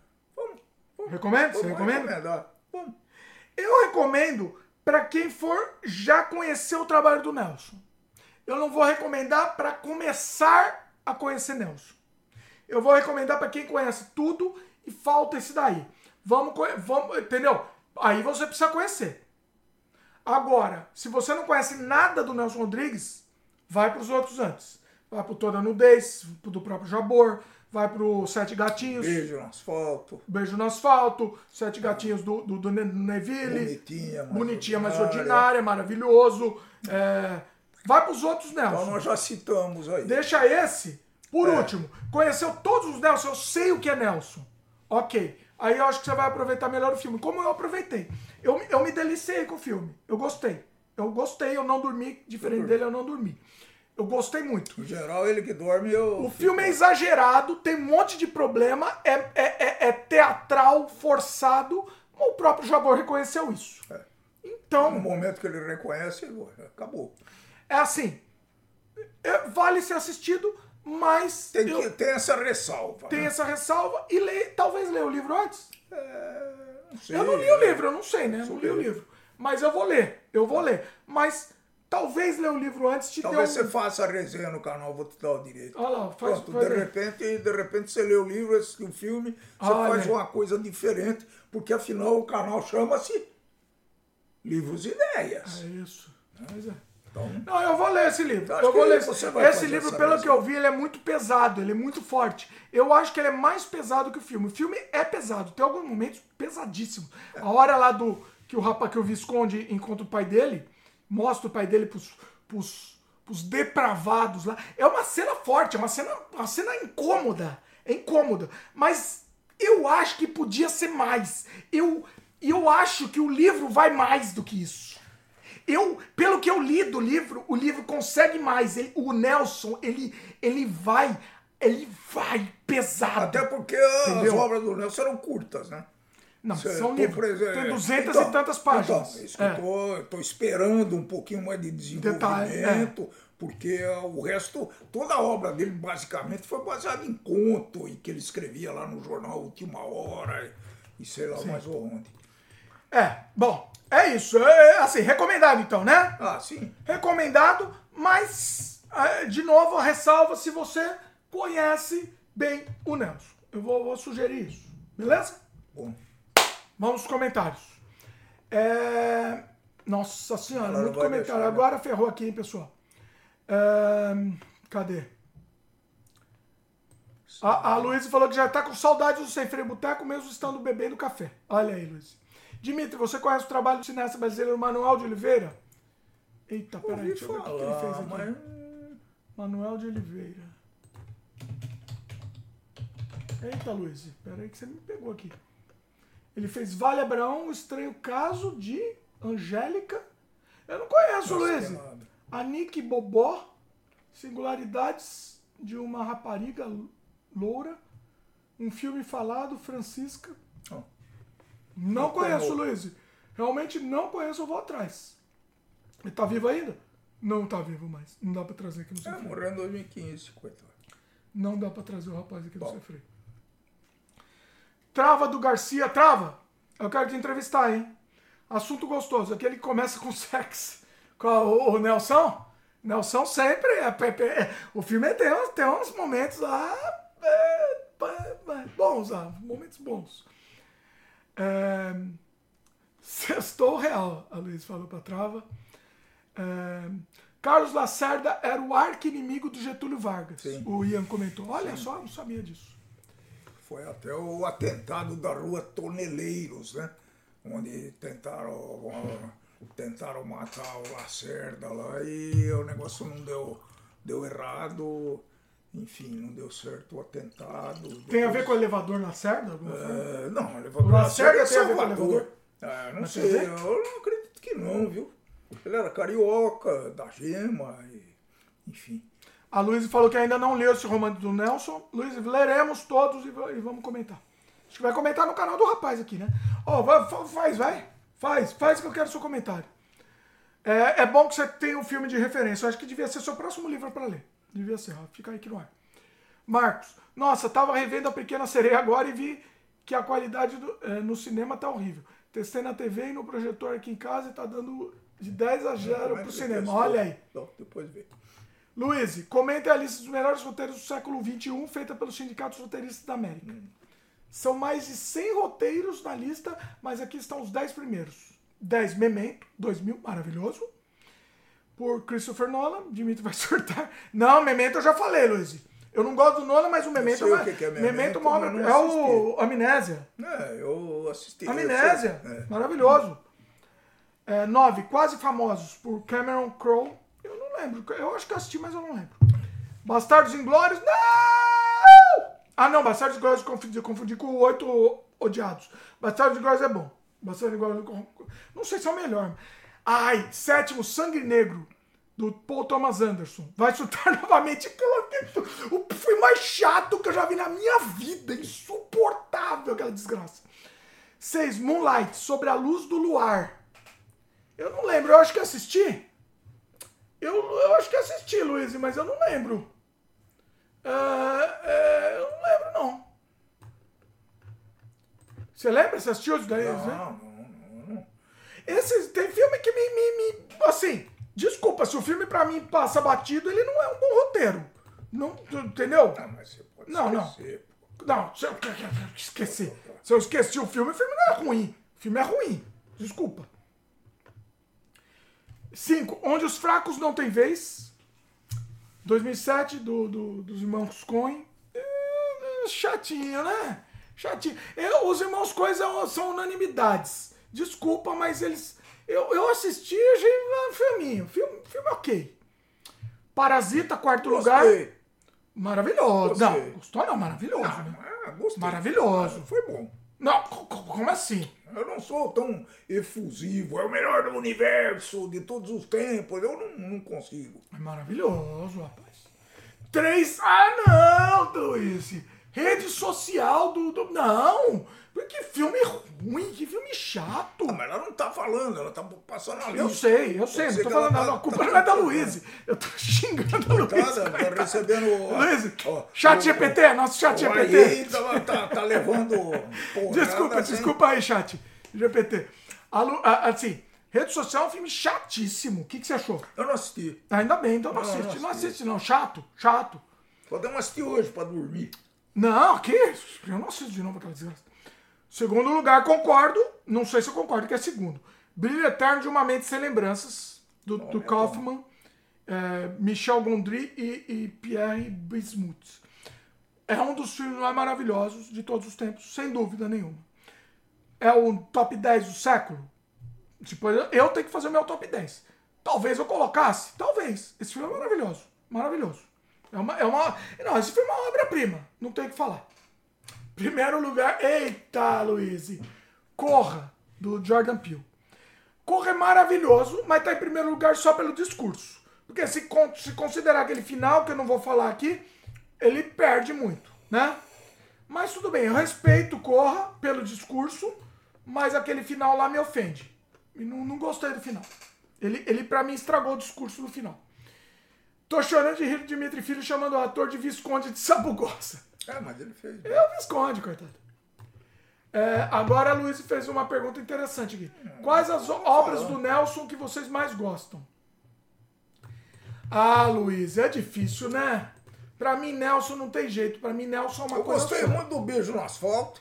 Recomendo? Você recomenda? recomendar. Vamos. Eu recomendo para quem for já conhecer o trabalho do Nelson. Eu não vou recomendar para começar a conhecer Nelson. Eu vou recomendar para quem conhece tudo e falta esse daí. Vamos, vamos, entendeu? Aí você precisa conhecer. Agora, se você não conhece nada do Nelson Rodrigues, vai para os outros antes. Vai pro Toda Nudez, pro do próprio Jabor, vai pro Sete Gatinhos, Beijo no asfalto. Beijo no Asfalto, Sete Gatinhos do, do, do Ne- Neville. Bonitinha, mas Bonitinha, mas ordinária. maravilhoso. É, vai pros outros Então Nelson. nós já citamos aí. Deixa esse, por É. último. Conheceu todos os Nelson, eu sei o que é Nelson. Ok. Aí eu acho que você vai aproveitar melhor o filme. Como eu aproveitei. Eu, me- eu me deliciei com o filme. Eu gostei. Eu gostei, eu não dormi. Diferente dele, eu não dormi. Eu gostei muito. Em geral, ele que dorme, eu. O filme é exagerado, tem um monte de problema, é, é, é, é teatral, forçado. O próprio Jabor reconheceu isso. No Então, momento que ele reconhece, acabou. é assim. é- vale ser assistido, mas Tem, eu que, tem essa ressalva. tenho né? essa ressalva e lê, talvez ler o livro antes. Não sei, Eu não li o né? livro, eu não sei, né? Não li o livro. Mas eu vou ler, eu vou ler. Mas talvez ler o livro antes te Talvez dê um... você faça a resenha no canal, vou te dar o direito. Olha lá, faz- Pronto, faz de aí. repente, de repente você lê o livro, assiste o filme, você faz uma coisa diferente, porque afinal o canal chama-se Livros e Ideias. É isso. Mas é. Então, Não, eu vou ler esse livro. Eu vou ler esse livro, pelo que eu vi, ele é muito pesado, ele é muito forte. Eu acho que ele é mais pesado que o filme. O filme é pesado, tem alguns momentos pesadíssimos. A hora lá do que o rapaz que o Visconde encontra o pai dele, mostra o pai dele pros, pros, pros depravados lá. É uma cena forte, é uma cena, uma cena incômoda. É incômoda. Mas eu acho que podia ser mais. Eu, eu acho que o livro vai mais do que isso. Eu, pelo que eu li do livro, o livro consegue mais. Ele- o Nelson, ele, ele vai, ele vai pesado. até porque as Entendeu? obras do Nelson eram curtas, né? Não, Certo, são tô livros. presen- Tem 200 Então, e tantas páginas. Então, é isso que É. eu esperando um pouquinho mais de desenvolvimento, porque o resto, toda a obra dele basicamente foi baseada em conto e que ele escrevia lá no jornal Última Hora e sei lá mais onde. É, bom, é isso. É, assim, recomendado então, né? Ah, sim. Recomendado, mas, é, de novo, a ressalva se você conhece bem o Nelson. Eu vou, vou sugerir isso, beleza? Bom, Vamos aos comentários. É, Nossa senhora, não muito comentário. deixar, né? Agora ferrou aqui, hein, pessoal. É, Cadê? A, a Luísa falou que já tá com saudade do Sem Freio Boteco, mesmo estando bebendo café. Olha aí, Luísa. Dimitri, você conhece o trabalho do cineasta brasileiro Manuel de Oliveira? Eita, peraí, deixa eu ver o que ele fez aqui. mas... Manuel de Oliveira. Eita, Luiz, peraí que você me pegou aqui. Ele fez Vale Abraão, o estranho caso de Angélica. Eu não conheço, Luiz. Anique Bobó, Singularidades de uma rapariga loura. Um filme falado, Francisca. Ó, Não Não conheço, conheço. Luiz. Realmente não conheço, eu vou atrás. Ele tá vivo ainda? Não tá vivo mais. Não dá pra trazer aqui no é, seu morreu em 2015, coitado. Não dá pra trazer o rapaz aqui Bom. seu freio. Trava do Garcia, trava. Eu quero te entrevistar, hein? Assunto gostoso. Aquele que começa com sexo. Com o, o Nelson. Nelson sempre. É, é, é, o filme tem, uns- tem uns momentos lá. é, é, é, bons, lá, momentos bons. É, sextou real, a Luiz falou pra trava. É, Carlos Lacerda era o arqui-inimigo do Getúlio Vargas. Sim. O Ian comentou. Olha só, não sabia disso. Foi até o atentado da rua Toneleiros, né? Onde tentaram, tentaram matar o Lacerda lá e o negócio não deu, deu errado. Enfim, não deu certo o atentado. Tem a ver Depois- com o elevador Lacerda? É, não, o elevador O Lacerda Lacerda é tem a ver com o Salvador. elevador? Ah, não sei, eu não acredito que não, viu? Ele era carioca, da gema, e, enfim. A Luiz falou que ainda não leu esse romance do Nelson. Luiz, leremos todos e, va- vamos comentar. Acho que vai comentar no canal do rapaz aqui, né? Ó, fa- faz, vai. Faz, faz que eu quero seu comentário. É, é bom que você tenha um filme de referência. Eu acho que devia ser seu próximo livro para ler. Devia ser, ó. Fica aí aqui no ar. Marcos, nossa, tava revendo a Pequena Sereia agora e vi que a qualidade do- eh, no cinema tá horrível. Testei na TV e no projetor aqui em casa e tá dando de 10 a 0 Como é pro que cinema. Olha aí. Não, depois vê. Luiz, comente a lista dos melhores roteiros do século XXI feita pelo Sindicato dos Roteiristas da América. São mais de 100 roteiros na lista, mas aqui estão os 10 primeiros. 10 Memento, 2000, maravilhoso. Por Christopher Nolan, Dimitri vai surtar. Não, Memento eu já falei, Luiz. Eu não gosto do Nolan, mas o Memento sei o é, que é Memento, Memento, uma obra- é o Amnésia. É, eu assisti. eu Amnésia. sei, é. Maravilhoso. É, nove, Quase Famosos, por Cameron Crowe. Lembro. Eu acho que assisti, mas eu não lembro. Bastardos Inglórios. Não! Ah, não. Bastardos Inglórios eu confundi, eu confundi com Oito Odiados. Bastardos Inglórios é bom. Bastardos Inglórios... Não sei se é o melhor. Ai, sétimo, Sangue Negro. Do Paul Thomas Anderson. Vai chutar novamente. O filme mais chato que eu já vi na minha vida. Insuportável aquela desgraça. 6. Moonlight, sobre a luz do luar. Eu não lembro, eu acho que assisti. Eu, eu acho que assisti, Luiz, mas eu não lembro. Ah, é, eu não lembro, não. Você lembra? Você assistiu os daí? né? Não, não, não, não. Esse, tem filme que me, me, me- Assim, desculpa, se o filme pra mim passa batido, ele não é um bom roteiro. Não, entendeu? Ah, mas você pode Não, não. esquecer, pô. Não, se eu esqueci. Se eu esqueci o filme, o filme não é ruim. O filme é ruim. Desculpa. 5. Onde os fracos não têm vez. 2007, do, do- dos irmãos Coen. É, é, chatinho, né? Chatinho. Eu- os irmãos Coen são, unanimidades. Desculpa, mas eles. Eu, eu assisti e achei um filminho. Filme, filme ok. Parasita, quarto lugar. Gostei. Maravilhoso. Gostei. Não, gostou não, maravilhoso, Ah, né? ah, gostei. Maravilhoso. Foi bom. Não, co- co- como assim? Eu não sou tão efusivo, é o melhor do universo, de todos os tempos. Eu não, não consigo. É maravilhoso, rapaz. Três. Ah, não, Luiz. Rede social do. do- não! Que filme ruim, que filme chato. Ah, mas ela não tá falando, ela tá passando a lista. Eu sei, eu sei, Pode não ser tô falando ela nada. tá- A culpa tá- não é da Luísa. Eu tô xingando a Luísa. Coitada, tá recebendo. Luiz, ó, chat GPT, nosso chat GPT. aí tá, tá, tá levando. porrada Desculpa, sem- desculpa aí, chat GPT. A Lu- a- assim, rede social é um filme chatíssimo. O que, que você achou? Eu não assisti. Ainda bem, então não Não, assiste. Não assiste, não. Chato, chato. Podemos assistir hoje pra dormir. Não, que isso? Eu não assisto de novo aquela desgraça. Segundo lugar, concordo. Não sei se eu concordo que é segundo. Brilho Eterno de uma Mente Sem Lembranças, do, do Kaufman, é, Michel Gondry e, e Pierre Bismuth. É um dos filmes mais maravilhosos de todos os tempos, sem dúvida nenhuma. É o top 10 do século? Tipo, eu tenho que fazer o meu top 10. Talvez eu colocasse, talvez. Esse filme é maravilhoso, maravilhoso. É uma, é uma, não, filme é uma obra-prima, não tem o que falar. Primeiro lugar, eita, Luiz, Corra, do Jordan Peele. Corra é maravilhoso, mas tá em primeiro lugar só pelo discurso. Porque se, se considerar aquele final, que eu não vou falar aqui, ele perde muito, né? Mas tudo bem, eu respeito Corra pelo discurso, mas aquele final lá me ofende. E não, não gostei do final. Ele, ele para mim, estragou o discurso no final. Tô chorando de rir do Dimitri Filho chamando o ator de Visconde de Sabugosa. É, mas ele fez. É o Visconde, coitado. É, agora a Luiz fez uma pergunta interessante aqui. Quais as obras do Nelson que vocês mais gostam? Ah, Luiz, é difícil, né? Pra mim, Nelson não tem jeito. Pra mim, Nelson é uma Eu coisa gostei só. muito do Beijo no Asfalto.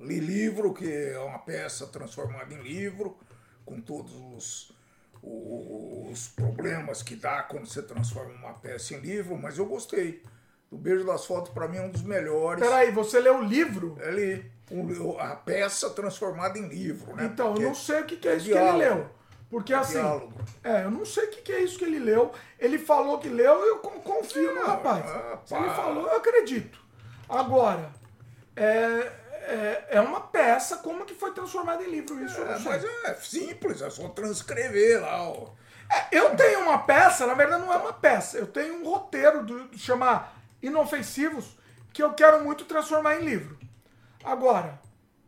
Li livro, que é uma peça transformada em livro, com todos os, os problemas que dá quando você transforma uma peça em livro, mas eu gostei. O Beijo do Asfalto, para mim, é um dos melhores. Peraí, você leu o livro? É li um- a peça transformada em livro, né? Então, eu Porque não sei o que, que é isso que diálogo. ele leu. Porque assim, Diálogo. é, eu não sei o que, que é isso que ele leu. Ele falou que leu, eu con- confio no rapaz. ah, Se ele falou, eu acredito. Agora, é, é, é uma peça, como que foi transformada em livro? Isso É, mas é simples, é só transcrever lá. Ó. É, eu tenho uma peça, na verdade não é uma peça, eu tenho um roteiro do, do chama Inofensivos que eu quero muito transformar em livro. Agora,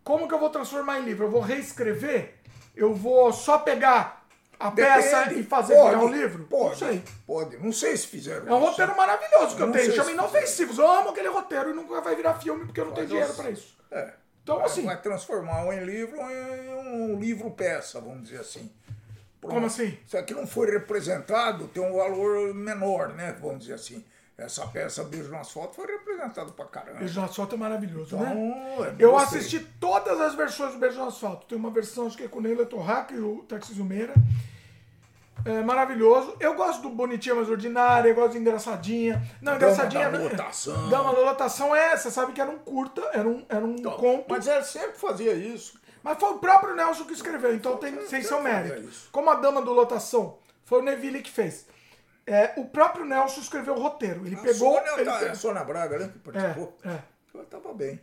como que eu vou transformar em livro? Eu vou reescrever? Eu vou só pegar a peça Depende. e fazer Pode, virar um livro? Pode, Não sei. pode. Não sei se fizeram É um roteiro maravilhoso que eu Não tenho, chama Inofensivos. Eu amo aquele roteiro e nunca vai virar filme porque eu não tenho dinheiro pra isso. É. Então, vai, assim- Vai transformar um em livro em um livro-peça, vamos dizer assim. Como assim? Se aqui não foi representado, tem um valor menor, né? Vamos dizer assim. Essa peça Beijo no Asfalto foi representada pra caramba. Beijo no Asfalto é maravilhoso, Então, né? é, Eu assisti todas as versões do Beijo no Asfalto. Tem uma versão acho que é com o Neila Torraca e o Tarcísio Meira. É maravilhoso. Eu gosto do Bonitinha Mais Ordinária, eu gosto de Engraçadinha. Não, Dama Engraçadinha... da não- Lotação. Dama da Lotação é... Você sabe que era um curta, era um, era um Então, conto. Mas ele sempre fazia isso. Mas foi o próprio Nelson que escreveu, então tem, tem seu mérito. isso. Como a Dama do Lotação, foi o Neville que fez. É, o próprio Nelson escreveu o roteiro. Ele A pegou... Sônia, ele tá- pegou- a Sônia Braga, né? Que participou. É, é. Ela tava bem.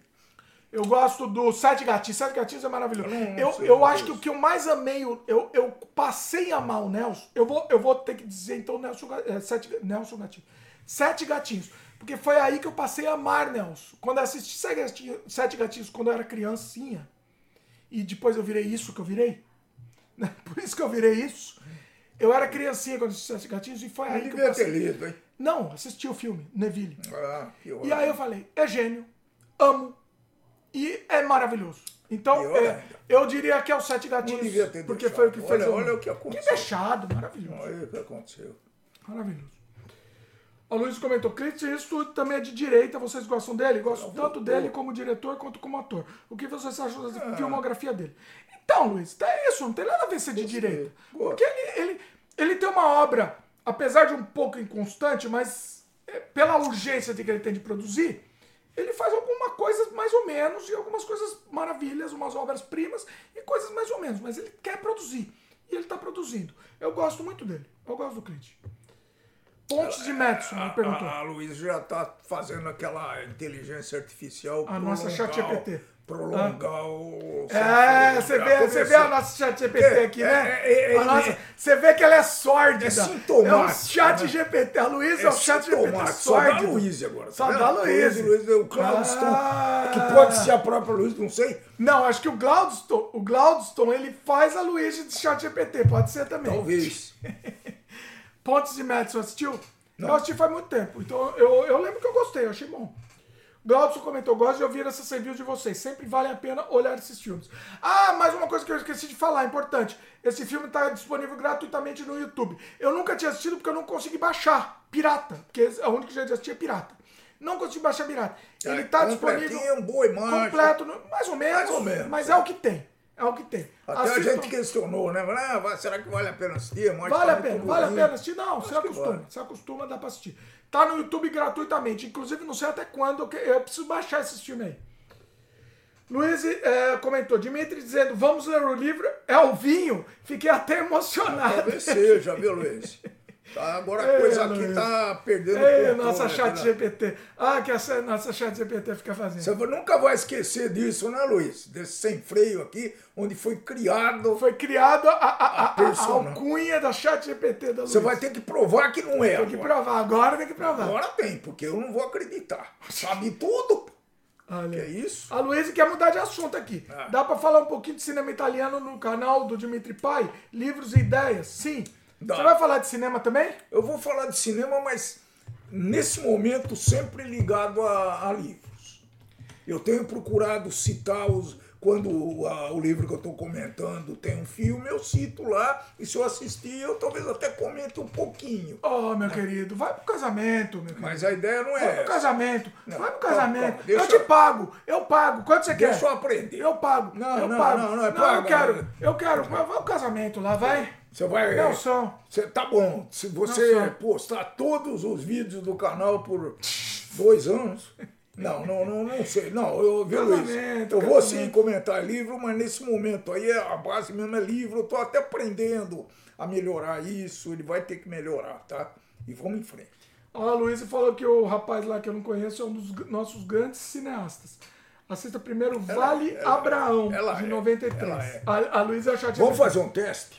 Eu gosto do Sete Gatinhos. Sete Gatinhos é maravilhoso. Eu não Eu, eu é acho que o que eu mais amei, eu, eu passei a amar o Nelson. Eu vou, eu vou ter que dizer então Nelson, é, Sete, Nelson Gatinhos. Sete Gatinhos. Porque foi aí que eu passei a amar Nelson. Quando eu assisti Sete Gatinhos, Sete Gatinhos quando eu era criancinha, e depois eu virei isso que eu virei, né? por isso que eu virei isso. Eu era criancinha quando assisti Sete Gatinhos e foi Eu aí que eu devia ter passei. lido, hein? Não, assisti o filme, Neville. Ah, E aí eu falei, é gênio, amo e é maravilhoso. Então, é, ainda. eu diria que é o Sete Gatinhos, porque deixado. foi o que fez Olha- eu- olha o que Que aconteceu. deixado, maravilhoso, Olha o que aconteceu. maravilhoso. A Luiz comentou, Clint Eastwood também é de direita, vocês gostam dele? Gosto tanto dele como diretor quanto como ator. O que vocês acham da Ah. filmografia dele? Então, Luiz, é isso, não tem nada a ver ser de direita. Porque ele, ele, ele tem uma obra, apesar de um pouco inconstante, mas é, pela urgência de que ele tem de produzir, ele faz alguma coisa mais ou menos, e algumas coisas maravilhas, umas obras-primas, e coisas mais ou menos, mas ele quer produzir. E ele está produzindo. Eu gosto muito dele. Eu gosto do Clint. Pontes de Madison, me perguntou. A, a Luísa já está fazendo aquela inteligência artificial A nossa chat GPT. O- prolongar o. É, você vê, você vê a nossa chat GPT É, aqui, é, né? é, é, A nossa- é. você vê que ela é sórdida. É sintomático, É um chat né? GPT. A Luísa é, um chat GPT sintomático. Só sórdido. Luiz agora. Só tá da vendo? Luísa. Luiz, o Claudio Ah. que pode ser a própria Luiz, não sei. Não, acho que o Glaudston, o Glaudston, ele faz a Luísa de chat GPT. Pode ser também. Talvez. Pontes de Madison assistiu? Eu assisti faz muito tempo. Então eu, eu lembro que eu gostei, eu achei bom. Glaudson comentou, gosto de ouvir essas reviews de vocês. Sempre vale a pena olhar esses filmes. Ah, mais uma coisa que eu esqueci de falar, importante. Esse filme está disponível gratuitamente no YouTube. Eu nunca tinha assistido porque eu não consegui baixar pirata. Porque a única jeito de assistir é pirata. Não consegui baixar pirata. Ele É, está disponível. completinho, boa imagem. Completo, mais ou menos. Mais ou menos, Mas é. é o que tem. É o que tem. Até Assistam. a gente questionou, né? Ah, será que vale a pena assistir? Vale a pena, vale a pena assistir? Não, Acho que acostuma. vale. Você acostuma, dá pra assistir. Tá no YouTube gratuitamente. Inclusive, não sei até quando, eu preciso baixar esse filme aí. Luiz eh, comentou, Dimitri dizendo, vamos ler o livro, é um vinho. Fiquei até emocionado. Talvez seja, viu, Luiz? Tá, agora a Ei, coisa aqui Luiz. tá perdendo Ei, nossa aqui, chat né? GPT. Ah, que essa nossa chat GPT fica fazendo. Você nunca vai esquecer disso, né, Luiz? Desse sem freio aqui, onde foi criado. Foi criado a, a, a, a, alcunha da chat GPT da Luiz. Você vai ter que provar que não é. Tem que provar, agora tem que provar. Agora tem, porque eu não vou acreditar. Sabe tudo. Olha. Que é isso? A Luísa quer mudar de assunto aqui. Ah. Dá pra falar um pouquinho de cinema italiano no canal do Dimitri Pai? Livros e ideias? Sim. Você vai falar de cinema também? Eu vou falar de cinema, mas nesse momento sempre ligado a, a livros. Eu tenho procurado citar os. Quando a- o livro que eu estou comentando tem um filme, eu cito lá, e se eu assistir, eu talvez até comente um pouquinho. Oh, meu querido, vai pro casamento, meu querido. Mas a ideia não Vai é pro essa. casamento, Não, vai pro calma, casamento. calma, deixa eu te eu- pago, eu pago. Quanto você quer? Deixa eu aprender. Eu pago. Não, eu não, pago. não, não é eu pago, quero, não. eu quero. Vai vai pro casamento lá, vai. Você vai. Nelson. Você, tá bom. Se você postar todos os vídeos do canal por dois anos. Não, não, não, não sei. Não, eu, viu, Luiz? Eu vou sim comentar livro, mas nesse momento aí a base mesmo é livro. Eu tô até aprendendo a melhorar isso. Ele vai ter que melhorar, tá? E vamos em frente. Ó, a Luísa falou que o rapaz lá que eu não conheço é um dos nossos grandes cineastas. Assista primeiro Vale ela- Abraão, ela de é, 93. ela é. A, a Luísa é a chat Vamos fazer um teste?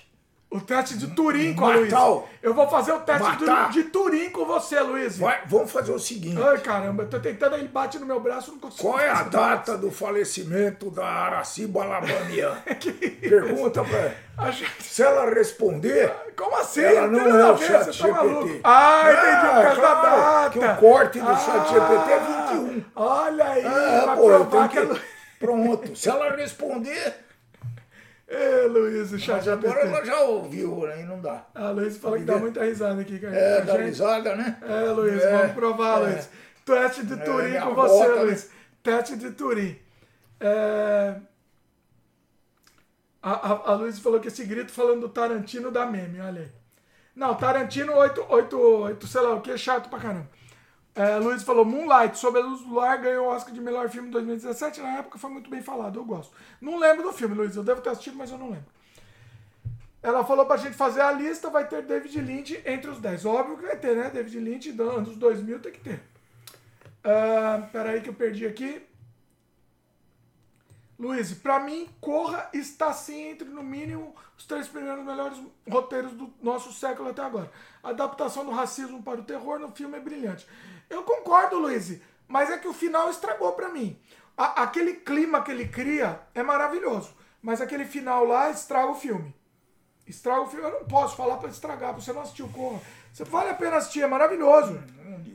O teste de Turim com o- Eu vou fazer o teste Matar. de Turim com você, Luísa. Vai, vamos fazer o seguinte. Ai, caramba, eu tô tentando, ele bate no meu braço, não consigo. Qual é a data do falecimento da Araciba Alabamian? Pergunta pra ela. Gente- Se ela responder, Como assim? Ela não é o chat você tá maluco. GPT. Ah, entendi, por causa da claro, data. que o corte do Ah, chat GPT é 21. Olha aí, É, vai pô, eu tenho que... que... Pronto. Se ela responder, Ê, Luísa, chat mas agora ela já ouviu, aí não dá. A Luísa fala que dá muita risada aqui, cara. É, dá gente- risada, né? É, Luiz, É, vamos provar, é. Luiz. Teste de Turim minha com você, bota, né? Luiz. Teste de Turim. É... A, a, a Luiz falou que esse grito falando do Tarantino dá meme, olha aí. Não, Tarantino 8, 8, 8 sei lá o que, é chato pra caramba. É, Luiz falou, Moonlight, sob a luz do lar, ganhou o Oscar de melhor filme em 2017. Na época foi muito bem falado, eu gosto. Não lembro do filme, Luiz, eu devo ter assistido, mas eu não lembro. Ela falou pra gente fazer a lista, vai ter David Lynch entre os 10. Óbvio que vai ter, né? David Lynch, anos 2000 tem que ter. Ah, peraí que eu perdi aqui. Luiz, pra mim, Corra está sim entre, no mínimo, os três primeiros melhores roteiros do nosso século até agora. A adaptação do racismo para o terror no filme é brilhante. Eu concordo, Luiz, mas é que o final estragou pra mim. A- aquele clima que ele cria é maravilhoso, mas aquele final lá estraga o filme. Estraga o filme. Eu não posso falar pra estragar, pra você não assistir o Corra. Você vale a pena assistir, é maravilhoso.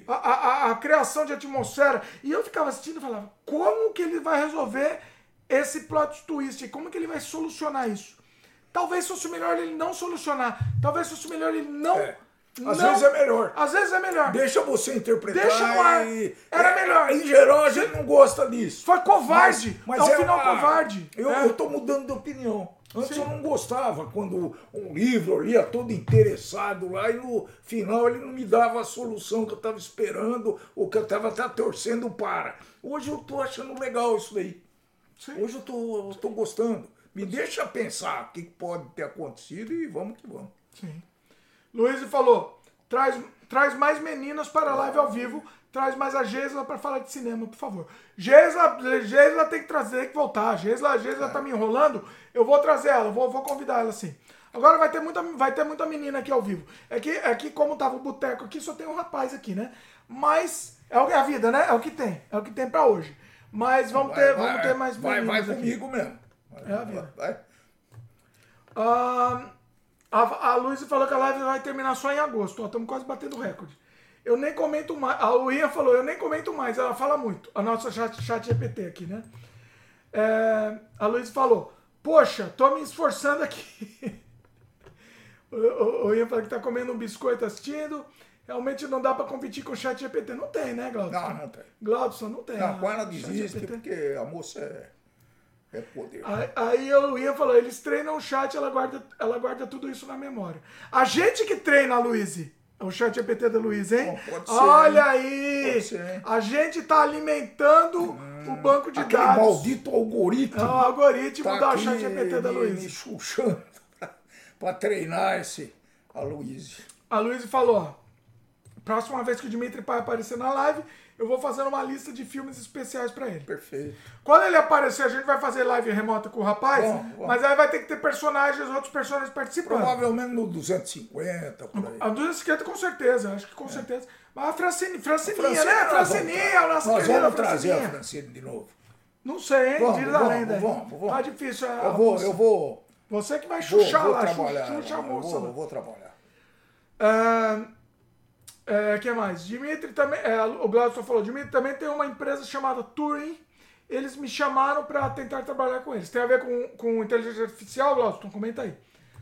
A, a, a- a criação de atmosfera. E eu ficava assistindo e falava, como que ele vai resolver esse plot twist? Como que ele vai solucionar isso? Talvez fosse melhor ele não solucionar. Talvez fosse melhor ele não. É. Às não- vezes é melhor. Às vezes é melhor. Deixa você interpretar. Deixa no ar. e- Era é, melhor. Em geral, a gente não gosta disso. Foi covarde. Mas, é um é final uma- covarde. Eu, É. eu tô mudando de opinião. Antes Sim. eu não gostava quando um livro eu lia todo interessado lá e no final ele não me dava a solução que eu estava esperando ou que eu estava até torcendo para. Hoje eu tô achando legal isso daí. Sim. Hoje eu tô gostando. Me deixa pensar o que pode ter acontecido e vamos que vamos. Sim. Luiz falou, traz, traz mais meninas para a live ao vivo. Traz mais a Gesla para falar de cinema, por favor. Gesla, Gesla tem que trazer, tem que voltar. Gesla, Gesla tá me enrolando. Eu vou trazer ela, vou, vou convidar ela sim. Agora vai ter, muita, vai ter muita menina aqui ao vivo. É que, é que como tava o boteco aqui, só tem um rapaz aqui, né? Mas é é a vida, né? É o que tem. É o que tem para hoje. Mas vamos ter, vamos ter mais Vai, vai meninas aqui. comigo mesmo. É a vida. Vai. Ahn, a, a Luísa falou que a live vai terminar só em agosto. Ó, estamos quase batendo recorde. Eu nem comento mais. A Luísa falou, eu nem comento mais. Ela fala muito. A nossa chat, chat GPT aqui, né? É, a Luísa falou, poxa, tô me esforçando aqui. o, Ian falou que tá comendo um biscoito assistindo. Realmente não dá pra competir com o chat GPT. Não tem, né, Glaudson? Não, não tem. Glaudson, não tem. Não, Chat desiste, porque a moça é, é poder. Aí, aí o Ian falou, eles treinam o chat, ela guarda, ela guarda tudo isso na memória. A gente que treina, Luiz, o chat GPT da Luiz, hein? Bom, pode ser, Olha hein? aí! Pode ser, hein? a gente tá alimentando o banco de Aquele dados. maldito algoritmo. É o algoritmo tá da chat GPT da Luiz. me chuchando pra treinar esse a Luiz. A Luiz falou, ó, próxima vez que o Dimitri Pai aparecer na live, eu vou fazer uma lista de filmes especiais pra ele. Perfeito. Quando ele aparecer, a gente vai fazer live remota com o rapaz, Bom, bom. mas aí vai ter que ter personagens, outros personagens participando. Provavelmente no 250, por aí. A 250 com certeza, acho que com certeza. Mas a Francine, Francininha, Francine, né? vamos Francininha, a nossa Nós vamos trazer a. Francine de novo. Não sei, hein? Vamos, Diz a vamos, lenda vamos, vamos. Tá difícil. a Eu vou, eu vou, Você que vai vou, chuchar vou lá, trabalhar. chucha a eu moça vou, lá. eu vou trabalhar. Ah, é, que mais? Dimitri também. é, o Glaucio falou: Dimitri também tem uma empresa chamada Turing. Eles me chamaram para tentar trabalhar com eles. Tem a ver com, com inteligência artificial? Então comenta aí.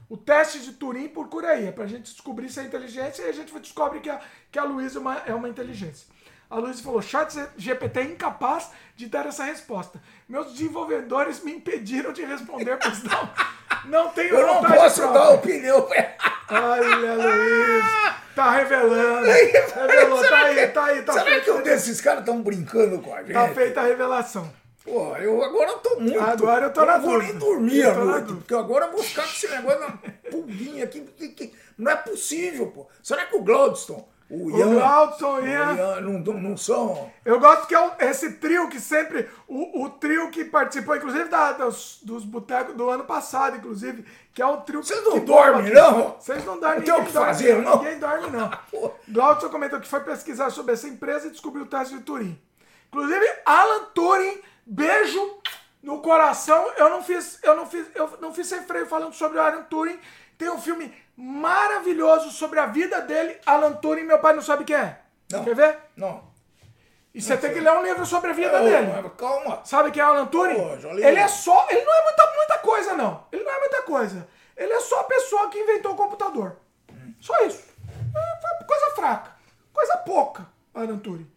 O teste de Turing, procura aí. É pra gente descobrir se é inteligência e a gente descobre que a, que a Luísa é uma, é uma inteligência. A Luísa falou: chat GPT é incapaz de dar essa resposta. Meus desenvolvedores me impediram de responder, pois não, não tenho Eu não posso própria. dar opinião. Olha, Luiz. Tá revelando. Revelou, tá aí, tá aí, tá Será feita. que um desses caras estão brincando com a gente? Tá feita a revelação. Pô, eu agora eu tô muito. Agora eu tô na não vou nem dúvida. dormir Eu à noite, dúvida. porque agora eu vou ficar com esse negócio na pulguinha aqui. que- que- não é possível, pô. Será que o Gladstone, o Ian, O Glaudson, o Ian. Ian não, não- são. Eu gosto que é esse trio que sempre. O, o trio que participou, inclusive, da- dos, dos botecos do ano passado, inclusive. Que é o trio Vocês que não dormem, não? Vocês não dormem, Não ninguém que dorme, fazer, não? Ninguém dorme, não. Glaucio comentou que foi pesquisar sobre essa empresa e descobriu o teste de Turing. Inclusive, Alan Turing, beijo no coração. Eu não fiz, eu não fiz, eu não fiz sem freio falando sobre o Alan Turing. Tem um filme maravilhoso sobre a vida dele. Alan Turing, meu pai não sabe quem é. Não. Quer ver? Não. E você tem que ler um livro sobre a vida Ô, dele. calma. Sabe quem é Alan Turing? Ele é só. Ele não é muita, muita coisa, não. Ele não é muita coisa. Ele é só a pessoa que inventou o computador. Só isso. É, foi coisa fraca. Coisa pouca, Alan Turing.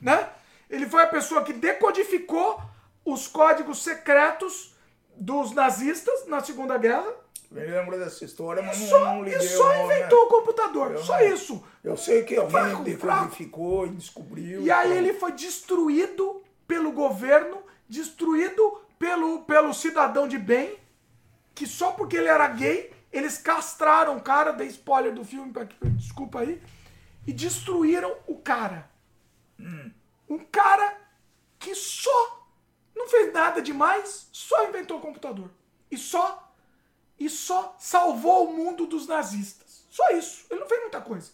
Né? Ele foi a pessoa que decodificou os códigos secretos dos nazistas na Segunda Guerra. Me lembro dessa história, mas E não, só, não e liguei só nome, inventou né? o computador. Só não- isso. Eu sei que alguém decodificou e descobriu. E aí então. ele foi destruído pelo governo, destruído pelo, pelo cidadão de bem, que só porque ele era gay, eles castraram o cara, dei spoiler do filme, pra- desculpa aí, e destruíram o cara. Um cara que só não fez nada demais, só inventou o computador. E só e só salvou o mundo dos nazistas. Só isso. Ele não fez muita coisa.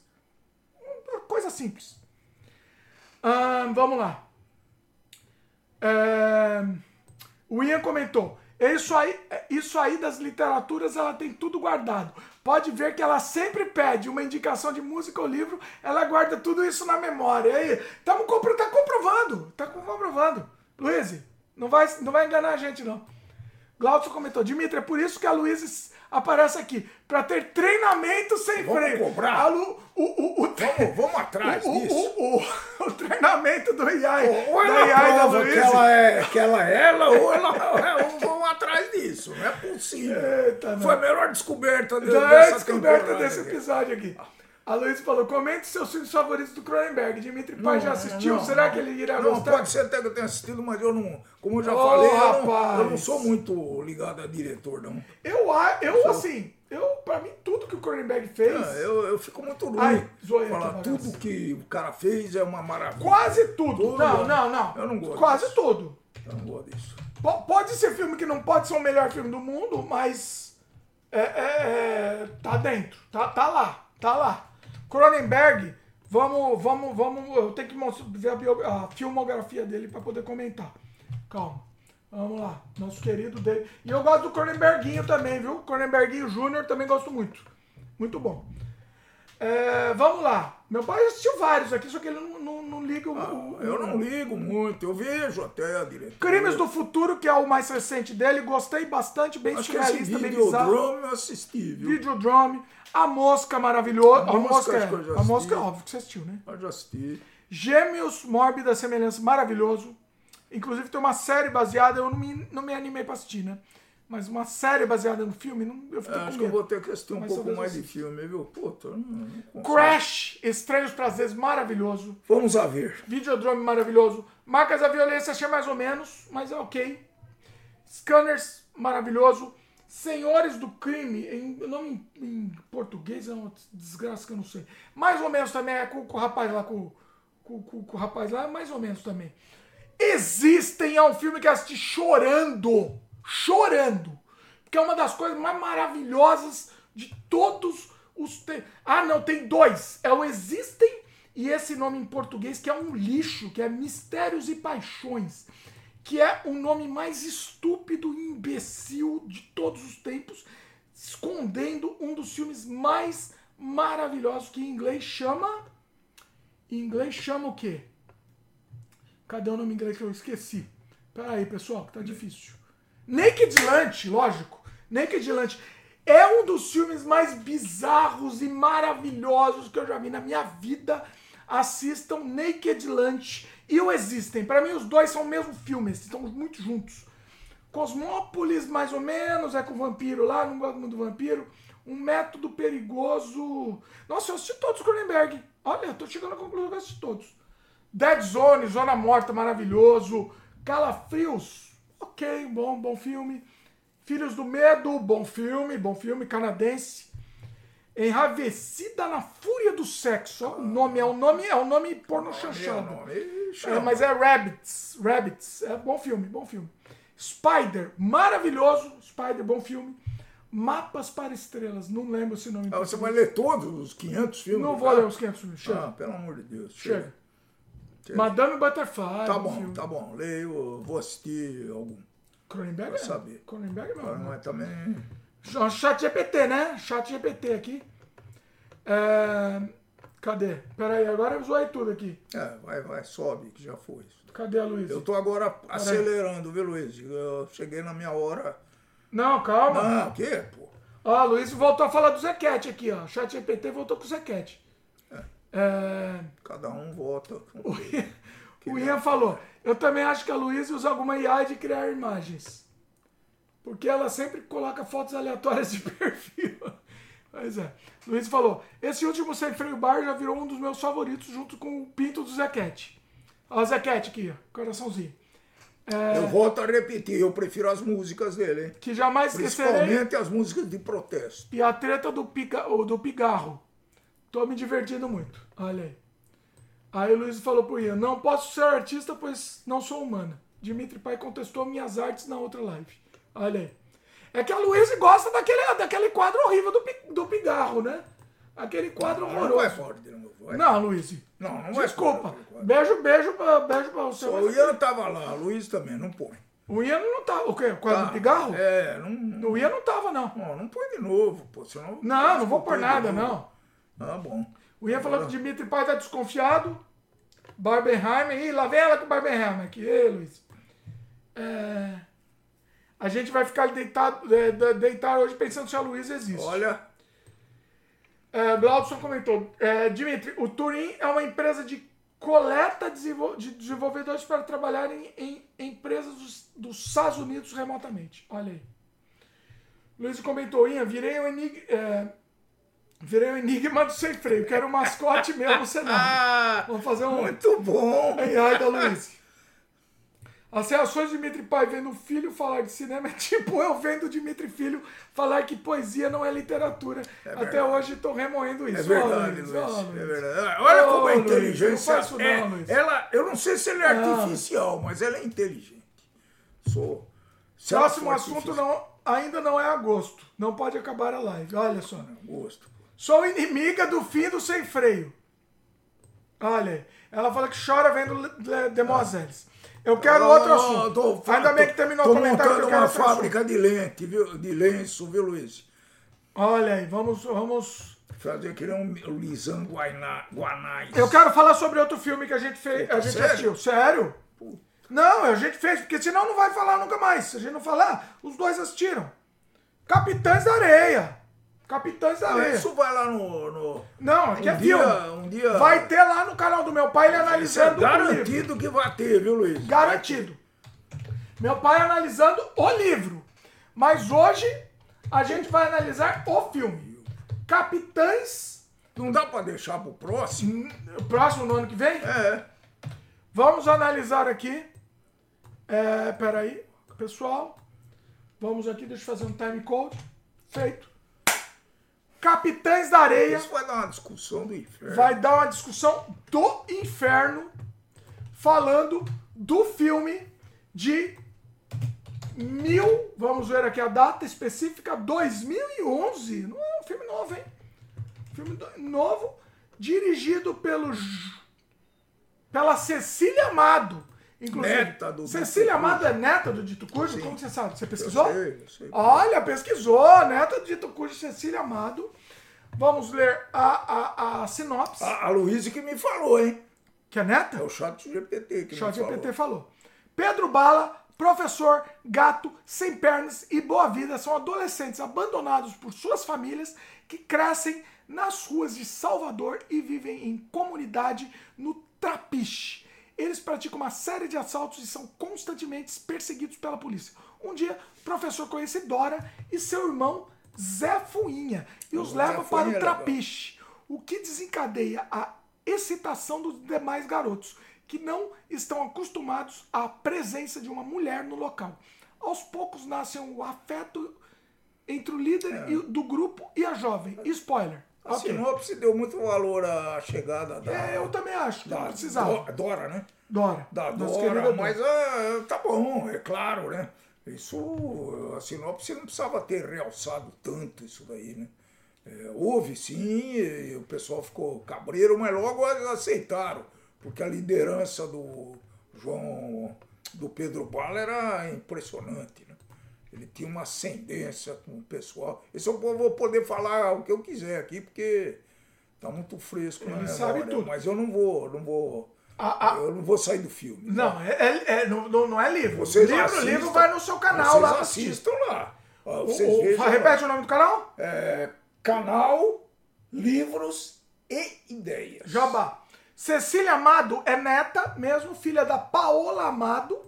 Coisa simples. Vamos lá. É, o Ian comentou. Isso aí, isso aí das literaturas, ela tem tudo guardado. Pode ver que ela sempre pede uma indicação de música ou livro, ela guarda tudo isso na memória. Aí, tamo compro, tá comprovando, tá comprovando. Luiz, não vai, não vai enganar a gente, não. Glaucio comentou, Dimitri, é por isso que a Luiz aparece aqui, para ter treinamento sem Vamos freio. cobrar? Lu- o, o, o, Vamos, vamos atrás o, disso. o, treinamento do IAI, Ou ela IAI da prova que Luiz. ela é, que ela é ela, ou ela ou vão atrás disso. Não é possível. Eita, não. Foi a melhor descoberta de, é dessa descoberta desse episódio aqui. A Luiz falou: comente seus filmes favoritos do Cronenberg. Dimitri Pai já assistiu? Não, Será não. que ele irá Não, gostar? pode ser até que eu tenha assistido, mas eu não. Como eu já Ô, falei, eu não, eu não sou muito ligado a diretor, não. Eu, eu assim, eu, pra mim, tudo que o Cronenberg fez. Ah, eu, eu fico muito ruim. Ai, zoei Falar tudo que o cara fez é uma maravilha. Quase tudo. Tudo, não, não, não. eu não gosto Quase disso. tudo. Eu não gosto disso. Po- Pode ser filme que não pode ser o melhor filme do mundo, mas é, é- é- tá dentro, tá, tá lá, tá lá. Cronenberg, vamos, vamos, vamos, eu tenho que ver a, a filmografia dele para poder comentar. Calma, vamos lá, nosso querido dele. E eu gosto do Cronenberguinho também, viu? Cronenberguinho Júnior também gosto muito, muito bom. É, vamos lá, meu pai assistiu vários aqui, só que ele não, não, liga Ah, Eu não ligo muito, eu vejo até a diretora. Crimes do Futuro, que é o mais recente dele, gostei bastante, bem Acho surrealista, bem bizarro. Videodrome eu assisti, viu? Videodrome. A Mosca, maravilhoso. A, A Mosca, é, a Mosca é óbvio que você assistiu, né? Eu já assisti. Gêmeos, Mórbida Semelhança, maravilhoso. Inclusive tem uma série baseada, eu não me, não me animei pra assistir, né? Mas uma série baseada no filme, não, eu fiquei É, acho que eu vou ter que assistir um Mas pouco mais de filme, viu? Puta, não, não. Crash, Estranhos Prazeres, maravilhoso. Vamos a ver. Videodrome maravilhoso. Marcas da Violência achei mais ou menos, mas é ok. Scanners, maravilhoso. Senhores do Crime, em, nome em, em português é uma desgraça que eu não sei. Mais ou menos também é com, com o rapaz lá, com, com, com- com o rapaz lá, mais ou menos também. Existem, é um filme que eu assisti chorando. Chorando. Porque é uma das coisas mais maravilhosas de todos os tempos. Ah, não, tem dois. É o Existem e esse nome em português que é um lixo, que é Mistérios e Paixões. Que é o nome mais estúpido e imbecil de todos os tempos, escondendo um dos filmes mais maravilhosos que em inglês chama. Em inglês chama o quê? Cadê o nome em inglês que eu esqueci? Pera aí, pessoal, que tá difícil. Naked Lunch, lógico. Naked Lunch é um dos filmes mais bizarros e maravilhosos que eu já vi na minha vida. Assistam Naked Lunch e o Existem. Para mim, os dois são o mesmo filme, estão muito juntos. Cosmópolis, mais ou menos, é com o vampiro lá, não gosto muito do vampiro. Um método perigoso. Nossa, eu assisti todos os Cronenberg. Olha, eu tô chegando à conclusão que eu assisti todos. Dead Zone, Zona Morta, maravilhoso. Calafrios, ok, bom, bom filme. Filhos do Medo, bom filme, bom filme, canadense. Enravecida na Fúria do Sexo. Ó, O nome é o nome, é o nome porno chanchado. É, mas é Rabbits. Rabbits. É bom filme, bom filme. Spider, maravilhoso. Spider, bom filme. Mapas para Estrelas, não lembro esse nome. Ah, Você vai ler todos os 500 filmes? Não vou ler os 500 filmes. Chega. Ah, pelo amor de Deus. chega. Chega. Madame Butterfly. Tá bom filme. tá bom. Leio, vou assistir algum. Cronenberg Pra é. saber. Cronenberg não. Não é também. Ch- Chat GPT, né? Chat GPT aqui. É... Cadê? Pera aí, agora eu zoei tudo aqui. É, vai, vai, sobe, que já foi. Cadê a Luísa? Eu tô agora acelerando, viu, Luiz? Eu cheguei na minha hora. Não, calma. Ah, o quê, pô? Ó, a Luiz voltou a falar do Zequete aqui, ó. Chat GPT voltou com o Zequete. É... Cada um vota. com- O Ian falou, eu também acho que a Luísa usa alguma IA de criar imagens. Porque ela sempre coloca fotos aleatórias de perfil. Pois é. Luiz falou, esse último Sem Freio Bar já virou um dos meus favoritos junto com o Pinto do Zequete. Ó, o Zequete aqui, ó. Coraçãozinho. Eu volto a repetir, eu prefiro as músicas dele, hein? Que jamais esquecerei. Principalmente as músicas de protesto. E a treta do, pica, o do pigarro. Tô me divertindo muito. Olha aí. Aí o Luiz falou pro Ian, não posso ser artista, pois não sou humana. Dimitri Pai contestou minhas artes na outra live. Olha aí. É que a Luísa gosta daquele, daquele quadro horrível do, do pigarro, né? Aquele quadro Não horroroso. fora de novo. vai. Não, Luiz. Não, não vai Desculpa. Beijo, beijo, pra- beijo pra você. O Ian tava lá, o Luiz também, não põe. O Ian não tá. O quê? O quadro Tá. do pigarro? É, não, O Ian não tava, não. não, não põe de novo, pô. Senão Não, não vou de nada, não. Ah, bom. O Ian falou que o Dimitri Pai tá desconfiado. Barbenheimer. Ih, lá vem ela com o Barbenheimer aqui. Ei, Luiz. É, A gente vai ficar deitado, é, de- deitar hoje pensando se a Luísa existe. Olha, É, Glaudson comentou. É, Dimitri, o Turim é uma empresa de coleta de desenvolvedores para trabalharem em empresas dos, dos Estados Unidos remotamente. Olha aí. Luiz comentou, Ian, virei um enigma, é, virei um enigma do sem freio. Quero um mascote meu no cenário. ah, Vamos fazer um muito bom. AI da Luiz. As reações de Dimitri Pai vendo o filho falar de cinema é tipo eu vendo o Dimitri Filho falar que poesia não é literatura. Até hoje estou remoendo isso. É verdade, Luiz. ó, É verdade. Olha Ô, como a Luiz, inteligência. não faço não, é, Luiz. ela, eu não sei se ela é Não. artificial, mas ela é inteligente. Sou. Próximo assunto não, ainda não é agosto. Não pode acabar a live. Olha só. Gosto. Sou inimiga do fim do sem freio. Olha aí. Ela fala que chora vendo Le- Le- Demoiselles. Eu quero outro Oh, assunto. tô- Ainda bem que tô- terminou tô o comentário que montando uma outro assunto. fábrica de lente, viu? De lenço, viu, Luiz? Olha aí, vamos, vamos. Fazer que nem um Lisan Guanais. Eu quero falar sobre outro filme que a gente fez, a gente sério? assistiu. Sério? Não, a gente fez, porque senão não vai falar nunca mais. Se a gente não falar, os dois assistiram. Capitães da Areia. Capitães da Areia. Isso vai lá no. no... Não, aqui Um é dia- filme. um dia- Vai ter lá no canal do meu pai ele é analisando o livro. garantido que vai ter, viu, Luiz? Garantido. Meu pai analisando o livro. Mas hoje a gente vai analisar o filme. Capitães. Não dá pra deixar pro próximo? Próximo no ano que vem? É. Vamos analisar aqui. É, peraí, pessoal. Vamos aqui, deixa eu fazer um time code. Feito. Capitães da Areia Isso vai dar uma discussão do inferno. vai dar uma discussão do inferno falando do filme de mil, vamos ver aqui a data específica, 2011. Não é um filme novo, hein? Filme novo, dirigido pelo pela Cecília Amado. Inclusive, Neta do Cecília Dito Amado é neta do Dito Cujo? Como você sabe? Você pesquisou? Eu sei, eu sei. Olha, pesquisou, neta do Dito Cujo, Cecília Amado. Vamos ler a, a, a sinopse. A, a Luísa que me falou, hein? Que é neta? É o chat GPT que Chat me falou. GPT falou. Pedro Bala, professor, gato, sem pernas e boa vida são adolescentes abandonados por suas famílias que crescem nas ruas de Salvador e vivem em comunidade no Trapiche. Eles praticam uma série de assaltos e são constantemente perseguidos pela polícia. Um dia, o professor conhece Dora e seu irmão Zé Fuinha e os leva para o é. Trapiche, o que desencadeia a excitação dos demais garotos, que não estão acostumados à presença de uma mulher no local. Aos poucos nasce o afeto entre o líder e- do grupo e a jovem. Spoiler. A Ok. sinopse deu muito valor à chegada da. É, eu também acho da precisava. Do- Dora, né? Dora. Da Dora, mas ah, tá bom, é claro, né? Isso, a sinopse não precisava ter realçado tanto isso daí, né? É, houve sim, e o pessoal ficou cabreiro, mas logo aceitaram, porque a liderança do João, do Pedro Bala era impressionante, né? Ele tinha uma ascendência com o pessoal. Isso eu vou poder falar o que eu quiser aqui, porque tá muito fresco Ele memória, sabe tudo. mas eu não vou, não vou, A- a- eu não vou sair do filme. Não, é, é- é- não, não- é livro. Vocês livro, assistam, livro vai no seu canal vocês lá. assistam lá. Ó, Vocês o- vejam lá. repete o nome do canal? É, canal Livros e Ideias. Jabá. Cecília Amado é neta, mesmo filha da Paola Amado,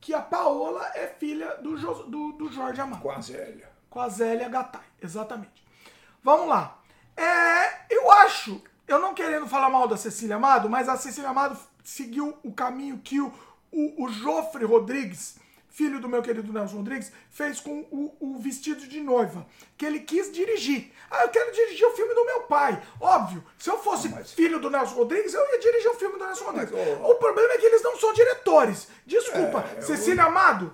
que a Paola é filha do, Jo- do, do Jorge Amado. Com a Zélia. Com a Zélia Gattai, exatamente. Vamos lá. É, eu acho, eu não querendo falar mal da Cecília Amado, mas a Cecília Amado seguiu o caminho que o, o, o Jofre Rodrigues, filho do meu querido Nelson Rodrigues, fez com o, o Vestido de Noiva, que ele quis dirigir. Ah, eu quero dirigir o filme do meu pai. Óbvio, se eu fosse filho do Nelson Rodrigues, eu ia dirigir o filme do Nelson Rodrigues. O problema é que eles não são diretores. Desculpa, É, eu- Cecília Amado,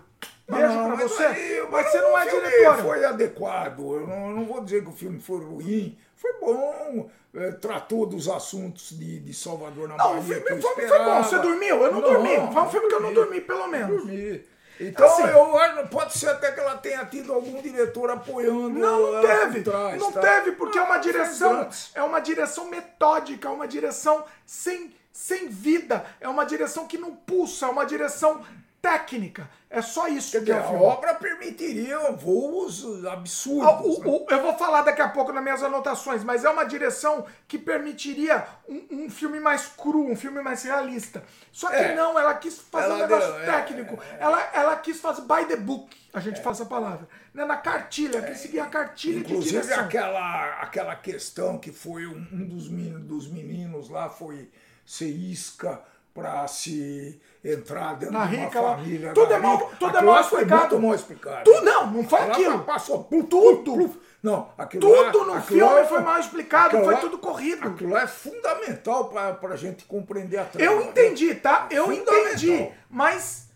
beijo Não, pra mas você, aí- mas você não é o filme diretora. Foi adequado. Eu não, eu não vou dizer que o filme foi ruim. Foi bom. é, tratou dos assuntos de, de Salvador na Não, Bahia. o filme eu foi, foi bom. Você dormiu? Eu não, dormi. Foi um filme que eu não dormi, pelo menos. dormi. Então, Assim- eu pode ser até que ela tenha tido algum diretor apoiando Não, não ela teve. trás, não tá? teve, porque é uma Não, fez direção. É uma direção metódica, é uma direção sem, sem vida. É uma direção que não pulsa, é uma direção técnica. É só isso Quer que dizer, é a filme. obra permitiria voos Ah, absurdos. o- né? o- eu vou falar daqui a pouco nas minhas anotações, mas é uma direção que permitiria um, um filme mais cru, um filme mais realista. Só que É. não, ela quis fazer Ela um negócio deu- é, técnico. Ela, ela quis fazer by the book, a gente faz essa palavra. Né? Na cartilha, quis seguir a cartilha de Inclusive direção. aquela, aquela questão que foi um, um dos, meninos, dos meninos lá foi ser isca para se entrar dentro Na de uma rica lá. família. Tudo é mal- rica. tudo é Aquilo mal foi explicado. muito mal explicado. Tu- não, não foi aquilo. Passou por Tudo. pluf. Não, aquilo Tudo lá- no aquilo filme lá- foi mal explicado, aquilo foi lá- tudo corrido. Aquilo lá é fundamental para a gente compreender a trama. Eu entendi, tá? Eu entendi. Mas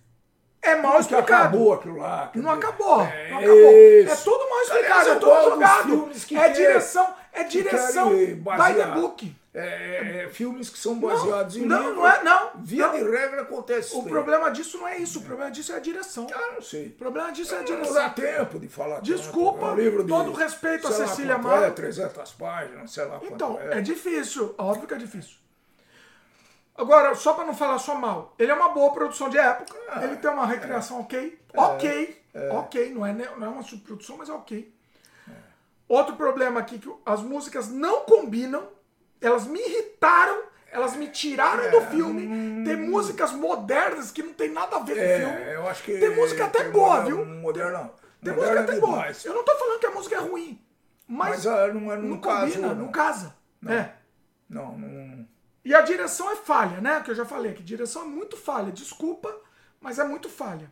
é mal Que explicado. acabou aquilo lá. quer Não acabou. é não acabou. É tudo mal Aliás, explicado, eu é tudo jogado. É direção, é direção by the book. É, é, filmes que são baseados em não, livros. não é- não, Via não. de regra acontece O isso. problema disso não é isso, o problema disso é a direção. Ah, não sei. O problema disso é a Não direção. dá tempo de falar. tanto. Desculpa, É um livro de, todo respeito a Cecília quanto é, Amaro. 300 páginas, sei lá Então, é. é difícil, óbvio que é difícil. Agora, só pra não falar só mal, ele é uma boa produção de época, Ah, ele tem uma recriação ok, ok, ok, não é, não é uma subprodução, mas é ok. Outro problema aqui, que as músicas não combinam, elas me irritaram, elas me tiraram É, do filme. Tem músicas modernas que não tem nada a ver com o filme. É, eu acho que. Tem música até tem boa, moderno- viu? Modernão. Tem Moderno música até é boa. demais. Eu não tô falando que a música é ruim, mas, Mas ah, não, não, não caso, combina, não. não casa. É. Não, não. E a direção é falha, né? Que eu já falei que direção é muito falha. Desculpa, mas é muito falha.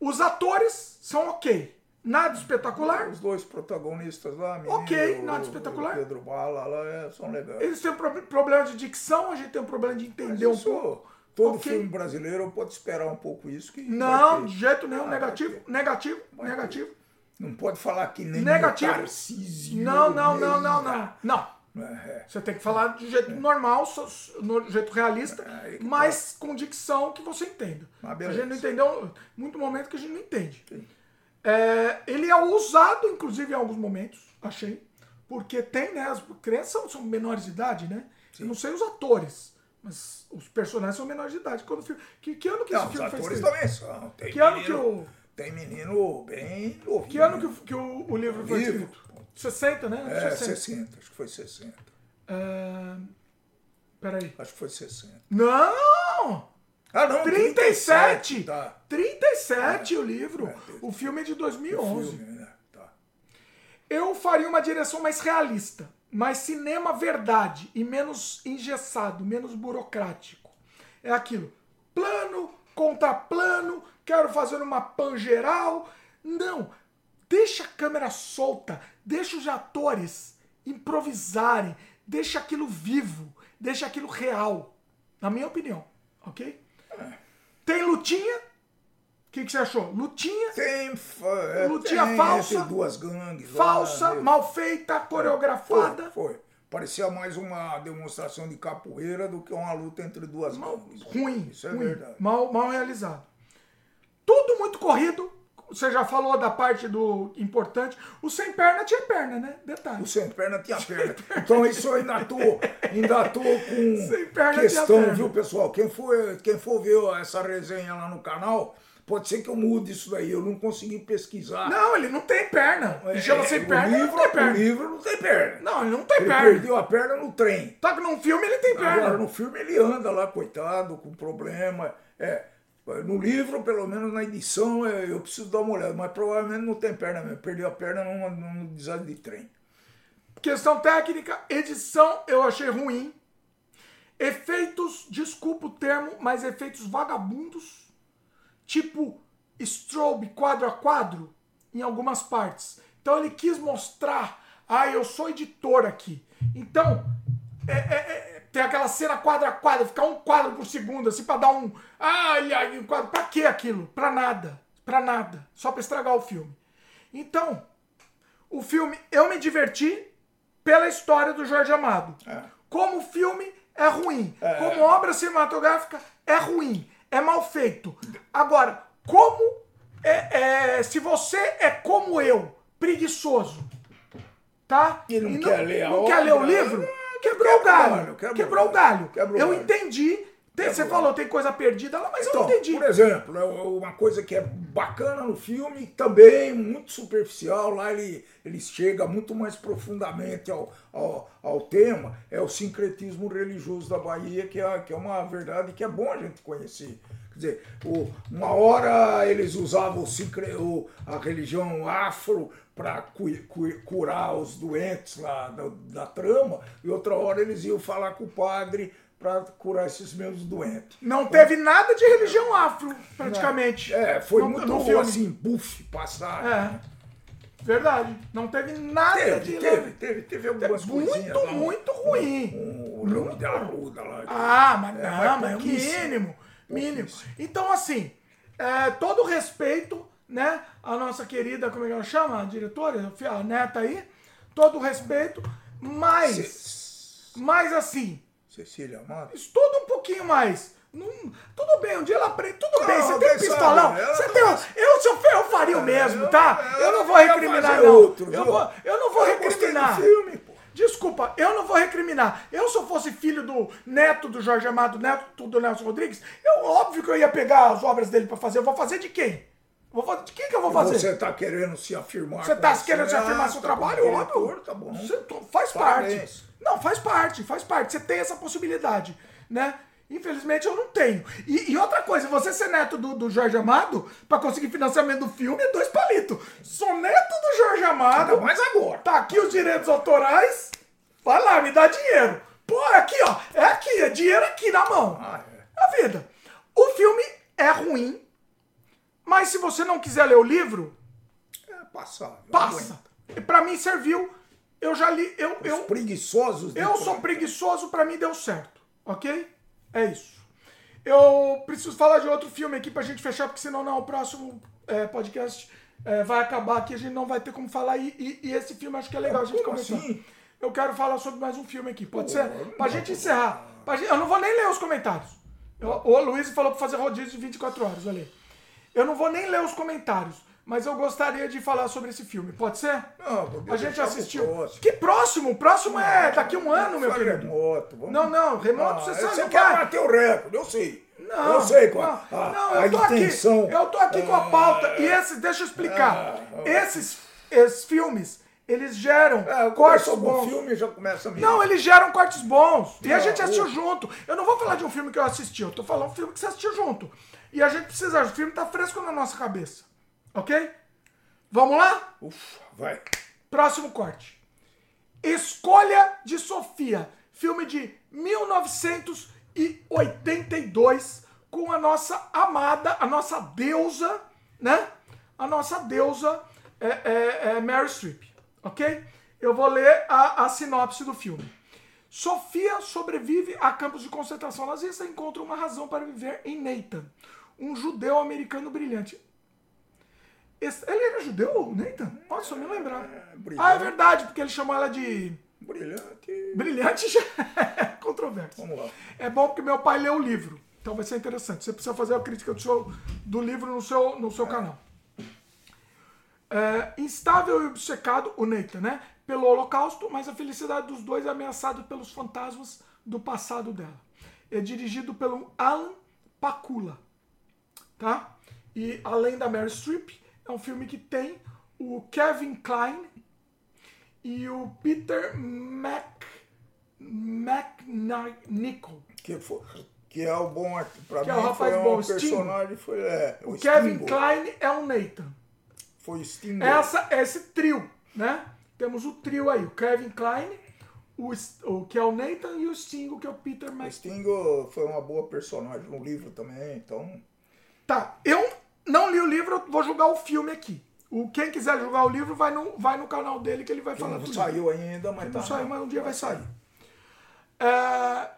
Os atores são ok. Nada espetacular. Os dois protagonistas lá, menino, Ok, o- nada espetacular. o Pedro Bala lá, é, são legais. Eles têm um pro- problema de dicção, a gente tem um problema de entender um pouco. Todo Ok. filme brasileiro pode esperar um pouco isso. Que Não, de jeito nenhum. Ah, negativo, negativo, Vai negativo. Não pode falar que nem Negativo. Tarcísio Não, não, não, não, não. Não. É, Você tem que falar de jeito normal, so- so- no jeito realista, que mas com dicção que você entenda. A gente não entendeu, muito momento que a gente não entende. É, ele é usado, inclusive, em alguns momentos, achei, porque tem, né, as crianças são, são menores de idade, né? Eu não sei os atores, mas os personagens são menores de idade. Quando o filme, que, que ano que Não, esse os filme foi atores escrito? também são. Tem Que ano menino, que o- Tem menino bem novo. Que ano que, o- que o, o livro foi livro? escrito? 60, né? É, 60, acho que foi 60. É, Peraí. Acho que foi 60. Não! Ah, não, 37! 37, tá. 37 o livro. É, O filme é de O 2011. filme, né? Tá. Eu faria uma direção mais realista, mais cinema verdade e menos engessado, menos burocrático. É aquilo. Plano contra plano, quero fazer uma pan geral. Não. Deixa a câmera solta, deixa os atores improvisarem, deixa aquilo vivo, deixa aquilo real. Na minha opinião, ok? Tem lutinha? O que, que você achou? Lutinha? Tem, é, Lutinha tem, falsa, duas gangues lá, falsa, né? mal feita, coreografada. Foi, foi. Parecia mais uma demonstração de capoeira do que uma luta entre duas gangues. Ruim. Isso é ruim, verdade. Mal, mal realizado. Tudo muito corrido. Você já falou da parte do importante. O sem perna tinha perna, né? Detalhe. O sem perna tinha perna. Então isso ainda tô, ainda tô com Sem perna questão, perna. viu, pessoal? Quem for, quem for ver essa resenha lá no canal, pode ser que eu mude isso daí. Eu não consegui pesquisar. Não, ele não tem perna. Ele chama sem É, perna, o ele livro, não tem perna. O livro não tem perna. Não, ele não tem Ele perna. perdeu a perna no trem. Só que num filme ele tem perna. Agora, no filme ele anda lá, coitado, com problema. É, no livro, pelo menos na edição, eu preciso dar uma olhada, mas provavelmente não tem perna mesmo. Perdeu a perna num desastre de trem. Questão técnica, edição eu achei ruim. Efeitos, desculpa o termo, mas efeitos vagabundos. Tipo strobe quadro a quadro em algumas partes. Então ele quis mostrar, ah, eu sou editor aqui. Então, é- é- é- tem aquela cena quadro a quadro, ficar um quadro por segundo, assim, pra dar um. Ah, olha aí, um quadro. Pra que aquilo? Pra nada. Pra nada. Só pra estragar o filme. Então, o filme, eu me diverti pela história do Jorge Amado. Como filme, é ruim. Como obra cinematográfica, é ruim. É mal feito. Agora, como. é- é, se você é como eu, preguiçoso, tá? E não quer ler a não quer ler o obra, livro, ah, quebrou o galho. o Quebrou o galho. o Eu entendi. Tem- você falou, tem coisa perdida lá, mas eu Então, não entendi. por exemplo, é uma coisa que é bacana no filme, também muito superficial, lá ele, ele chega muito mais profundamente ao, ao, ao tema, é o sincretismo religioso da Bahia, que é, que é uma verdade que é bom a gente conhecer. Quer dizer, uma hora eles usavam o- a religião afro para curar os doentes lá da, da trama, e outra hora eles iam falar com o padre para curar esses meus doentes. Não teve nada de religião afro, praticamente. É, foi No- muito filme. assim, buff, passar. É. Verdade. Não teve nada Teve, de. teve, teve, teve algumas coisinhas. Muito, lá, muito ruim. Um, um ramo de arruda lá. Ah, mas É, não, mas é o mínimo. Mínimo. Então, assim, é, todo o respeito, né? A nossa querida, como é que ela chama? A diretora, a neta aí. Todo o respeito, mas. Ce- Mas assim, Cecília Amado. estuda um pouquinho mais. Não- tudo bem, um dia ela aprende. Tudo Não, bem, você tem um pistolão. Você tem um, eu, se eu, eu faria o mesmo, tá? Eu não vou recriminar, não. outro, eu, viu? vou, eu não vou recriminar. filme. Desculpa, eu não vou recriminar. Eu, se eu fosse filho do neto do Jorge Amado, neto do Nelson Rodrigues, eu óbvio que eu ia pegar as obras dele pra fazer. Eu vou fazer de quem? Vou fazer de quem que eu vou fazer? Você tá querendo se afirmar. Você tá querendo se ah, afirmar seu tá trabalho? diretor, Óbvio. Tá bom. Você faz Parabéns. parte. Não, faz parte, faz parte. Você tem essa possibilidade, né? Infelizmente eu não tenho. E, e outra coisa, você ser neto do, do Jorge Amado, pra conseguir financiamento do filme, é dois palitos. Sou neto do Jorge Amado. Ainda mais agora. Tá aqui os direitos autorais. Vai lá, me dá dinheiro. Pô, é aqui, ó. É aqui, é dinheiro aqui na mão. Ah, é. A vida. O filme é ruim, mas se você não quiser ler o livro, É passável. passa. E pra mim serviu. Eu já li, eu, Os eu, preguiçosos. eu sou plantão. preguiçoso, pra mim deu certo, ok? É isso. Eu preciso falar de outro filme aqui pra gente fechar, porque senão não, o próximo é, podcast é, vai acabar aqui, a gente não vai ter como falar. E, e- e esse filme acho que é legal a gente Como comentar. assim? Eu quero falar sobre mais um filme aqui, pode ser? não, Pra gente encerrar. Pra gente- eu não vou nem ler os comentários. Eu- o Luiz falou pra fazer rodízio de 24 horas, olha aí. Eu não vou nem ler os comentários, mas eu gostaria de falar sobre esse filme, pode ser? Não, A gente assistiu. próximo. Que próximo? O próximo é daqui a um ano, meu querido. remoto. vamos- Não, não, remoto você sabe Você que quer é. bater o recorde, eu sei. Não, eu sei qual não, a, não, a eu tô intenção. aqui. Eu tô aqui com a pauta. E esse, deixa eu explicar. Ah, Esses, esses filmes, eles geram É, cortes bons. filme já começa a me... Não, eles geram cortes bons. E a gente assistiu junto. Eu não vou falar de um filme que eu assisti, eu tô falando de um filme que você assistiu junto. E a gente precisa, o filme tá fresco na nossa cabeça. Ok? Vamos lá? Ufa, vai. Próximo corte. Escolha de Sofia. Filme de 1982 com a nossa amada, a nossa deusa, né? A nossa deusa é, é, é Mary Streep, ok? Eu vou ler a, a sinopse do filme. Sofia sobrevive a campos de concentração nazista e encontra uma razão para viver em Nathan, um judeu americano brilhante. Esse- ele era judeu, Nathan? Eu me lembrar. brilhante. Ah, é verdade, porque ele chamou ela de Brilhante. brilhante já é controverso. Vamos lá. É bom porque meu pai leu o livro, então vai ser interessante. Você precisa fazer a crítica do, seu, do livro no seu, no seu canal. É, instável e obcecado, o Nathan, né? Pelo holocausto, mas a felicidade dos dois é ameaçada pelos fantasmas do passado dela. É dirigido pelo Alan Pakula, tá? E além da Mary Streep, é um filme que tem o Kevin Kline e o Peter Mac... McNichol. Que, foi, que é o bom. Pra Que é mim o rapaz foi bom, um personagem, foi é, O Kevin Stingo. Kline é o Nathan. Foi Sting. Essa, esse trio, né? Temos o trio aí, o Kevin Kline, o, o que é o Nathan e o Stingo, que é o Peter O Mac. Stingo foi uma boa personagem no livro também, então. Tá, eu não li o livro, eu vou julgar o filme aqui. O, quem quiser julgar o livro, vai no, vai no canal dele que ele vai falar Não tudo. saiu ainda, mas Não tá. saiu, mas um dia vai sair. É,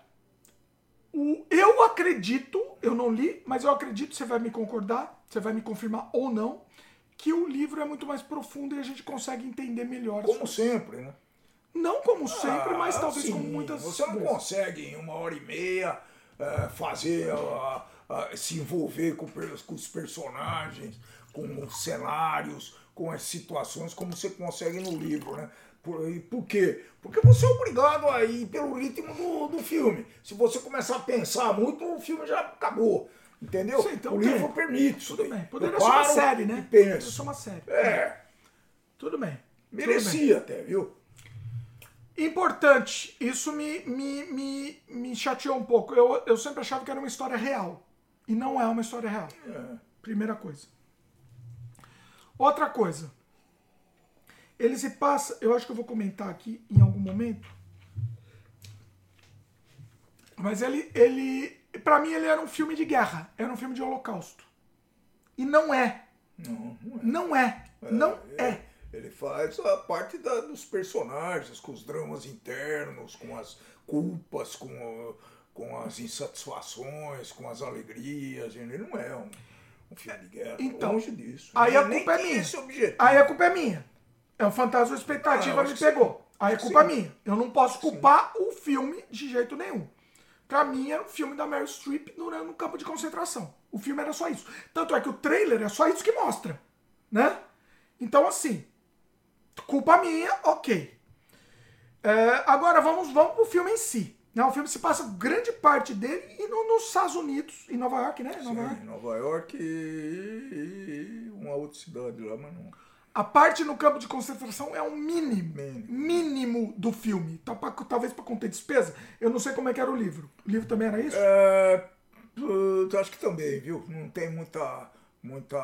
o- eu acredito, eu não li, mas eu acredito, você vai me concordar, você vai me confirmar ou não, que o livro é muito mais profundo e a gente consegue entender melhor. Como sempre, né? Não como sempre, mas Ah, talvez sim, como muitas Você não vezes. consegue em uma hora e meia eh, fazer, ah, ah, se envolver com, com os personagens, com os cenários, com as situações como você consegue no livro, né? Por, e por quê? Porque você é obrigado a ir pelo ritmo do, do filme. Se você começar a pensar muito, o filme já acabou. Entendeu? Sim, então o tem. livro permite isso. Tudo daí. bem. Poderia Eu ser uma série, né? Poderia ser uma série. É, Tudo bem. Tudo bem. merecia até, viu? Importante, isso me, me, me, me chateou um pouco. Eu, eu sempre achava que era uma história real. E não é uma história real. Primeira coisa. Outra coisa. Ele se passa. Eu acho que eu vou comentar aqui em algum momento. Mas ele, ele, pra mim, ele era um filme de guerra. Era um filme de holocausto. E não é. Não, não é. Não é. Não é. Ele, faz a parte da- dos personagens, com os dramas internos, com as culpas, com, com as insatisfações, com as alegrias. Ele não é um, um filme de guerra. Então, longe disso. Aí a culpa é minha. Aí a culpa é minha. É o fantasma Ah, expectativa acho me pegou. Aí a culpa Sim. é minha. Eu não posso culpar o filme de jeito nenhum. Pra mim era um filme da Meryl Streep durante um campo de concentração. O filme era só isso. Tanto é que o trailer é só isso que mostra. Né? Então, assim, culpa minha, ok. É, agora vamos, vamos pro filme em si. Né? O filme se passa grande parte dele e no- nos Estados Unidos, em Nova York, né? Nova York. Sim, Nova York e, e uma outra cidade lá, mas não. A parte no campo de concentração é o mínimo, Mínimo. mínimo do filme. Pra- talvez para conter despesa. Eu não sei como é que era o livro. O livro também era isso? É, acho que também, viu? Não tem muita, muita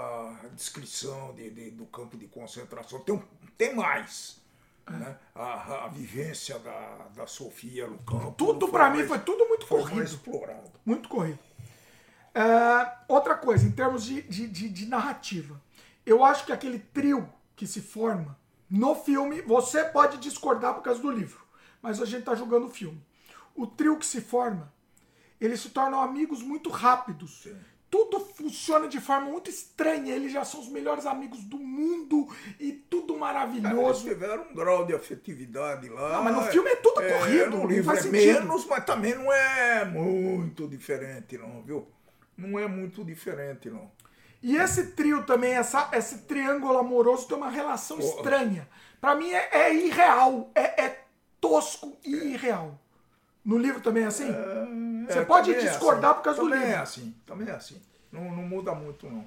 descrição de, de- do campo de concentração. Tem, um- tem mais. Né? A, a vivência da, da Sofia no campo. Tudo pra mim foi tudo muito foi corrido. explorado. Muito corrido. É, outra coisa, em termos de, de, de- de narrativa. Eu acho que aquele trio que se forma no filme, você pode discordar por causa do livro, mas a gente tá julgando o filme. O trio que se forma, eles se tornam amigos muito rápidos. Tudo funciona de forma muito estranha. Eles já são os melhores amigos do mundo e tudo Eles maravilhoso. tiveram um grau de afetividade lá. Não, mas no filme é tudo corrido, No livro faz é menos, mas também não é muito diferente, não, viu? Não é muito diferente, não. E esse trio também, essa, esse triângulo amoroso tem uma relação estranha. Pra mim é, é irreal, é, é tosco e irreal. No livro também é assim? Você É, pode também é discordar assim. por causa do também livro. é assim, também é assim. Não, não muda muito, não.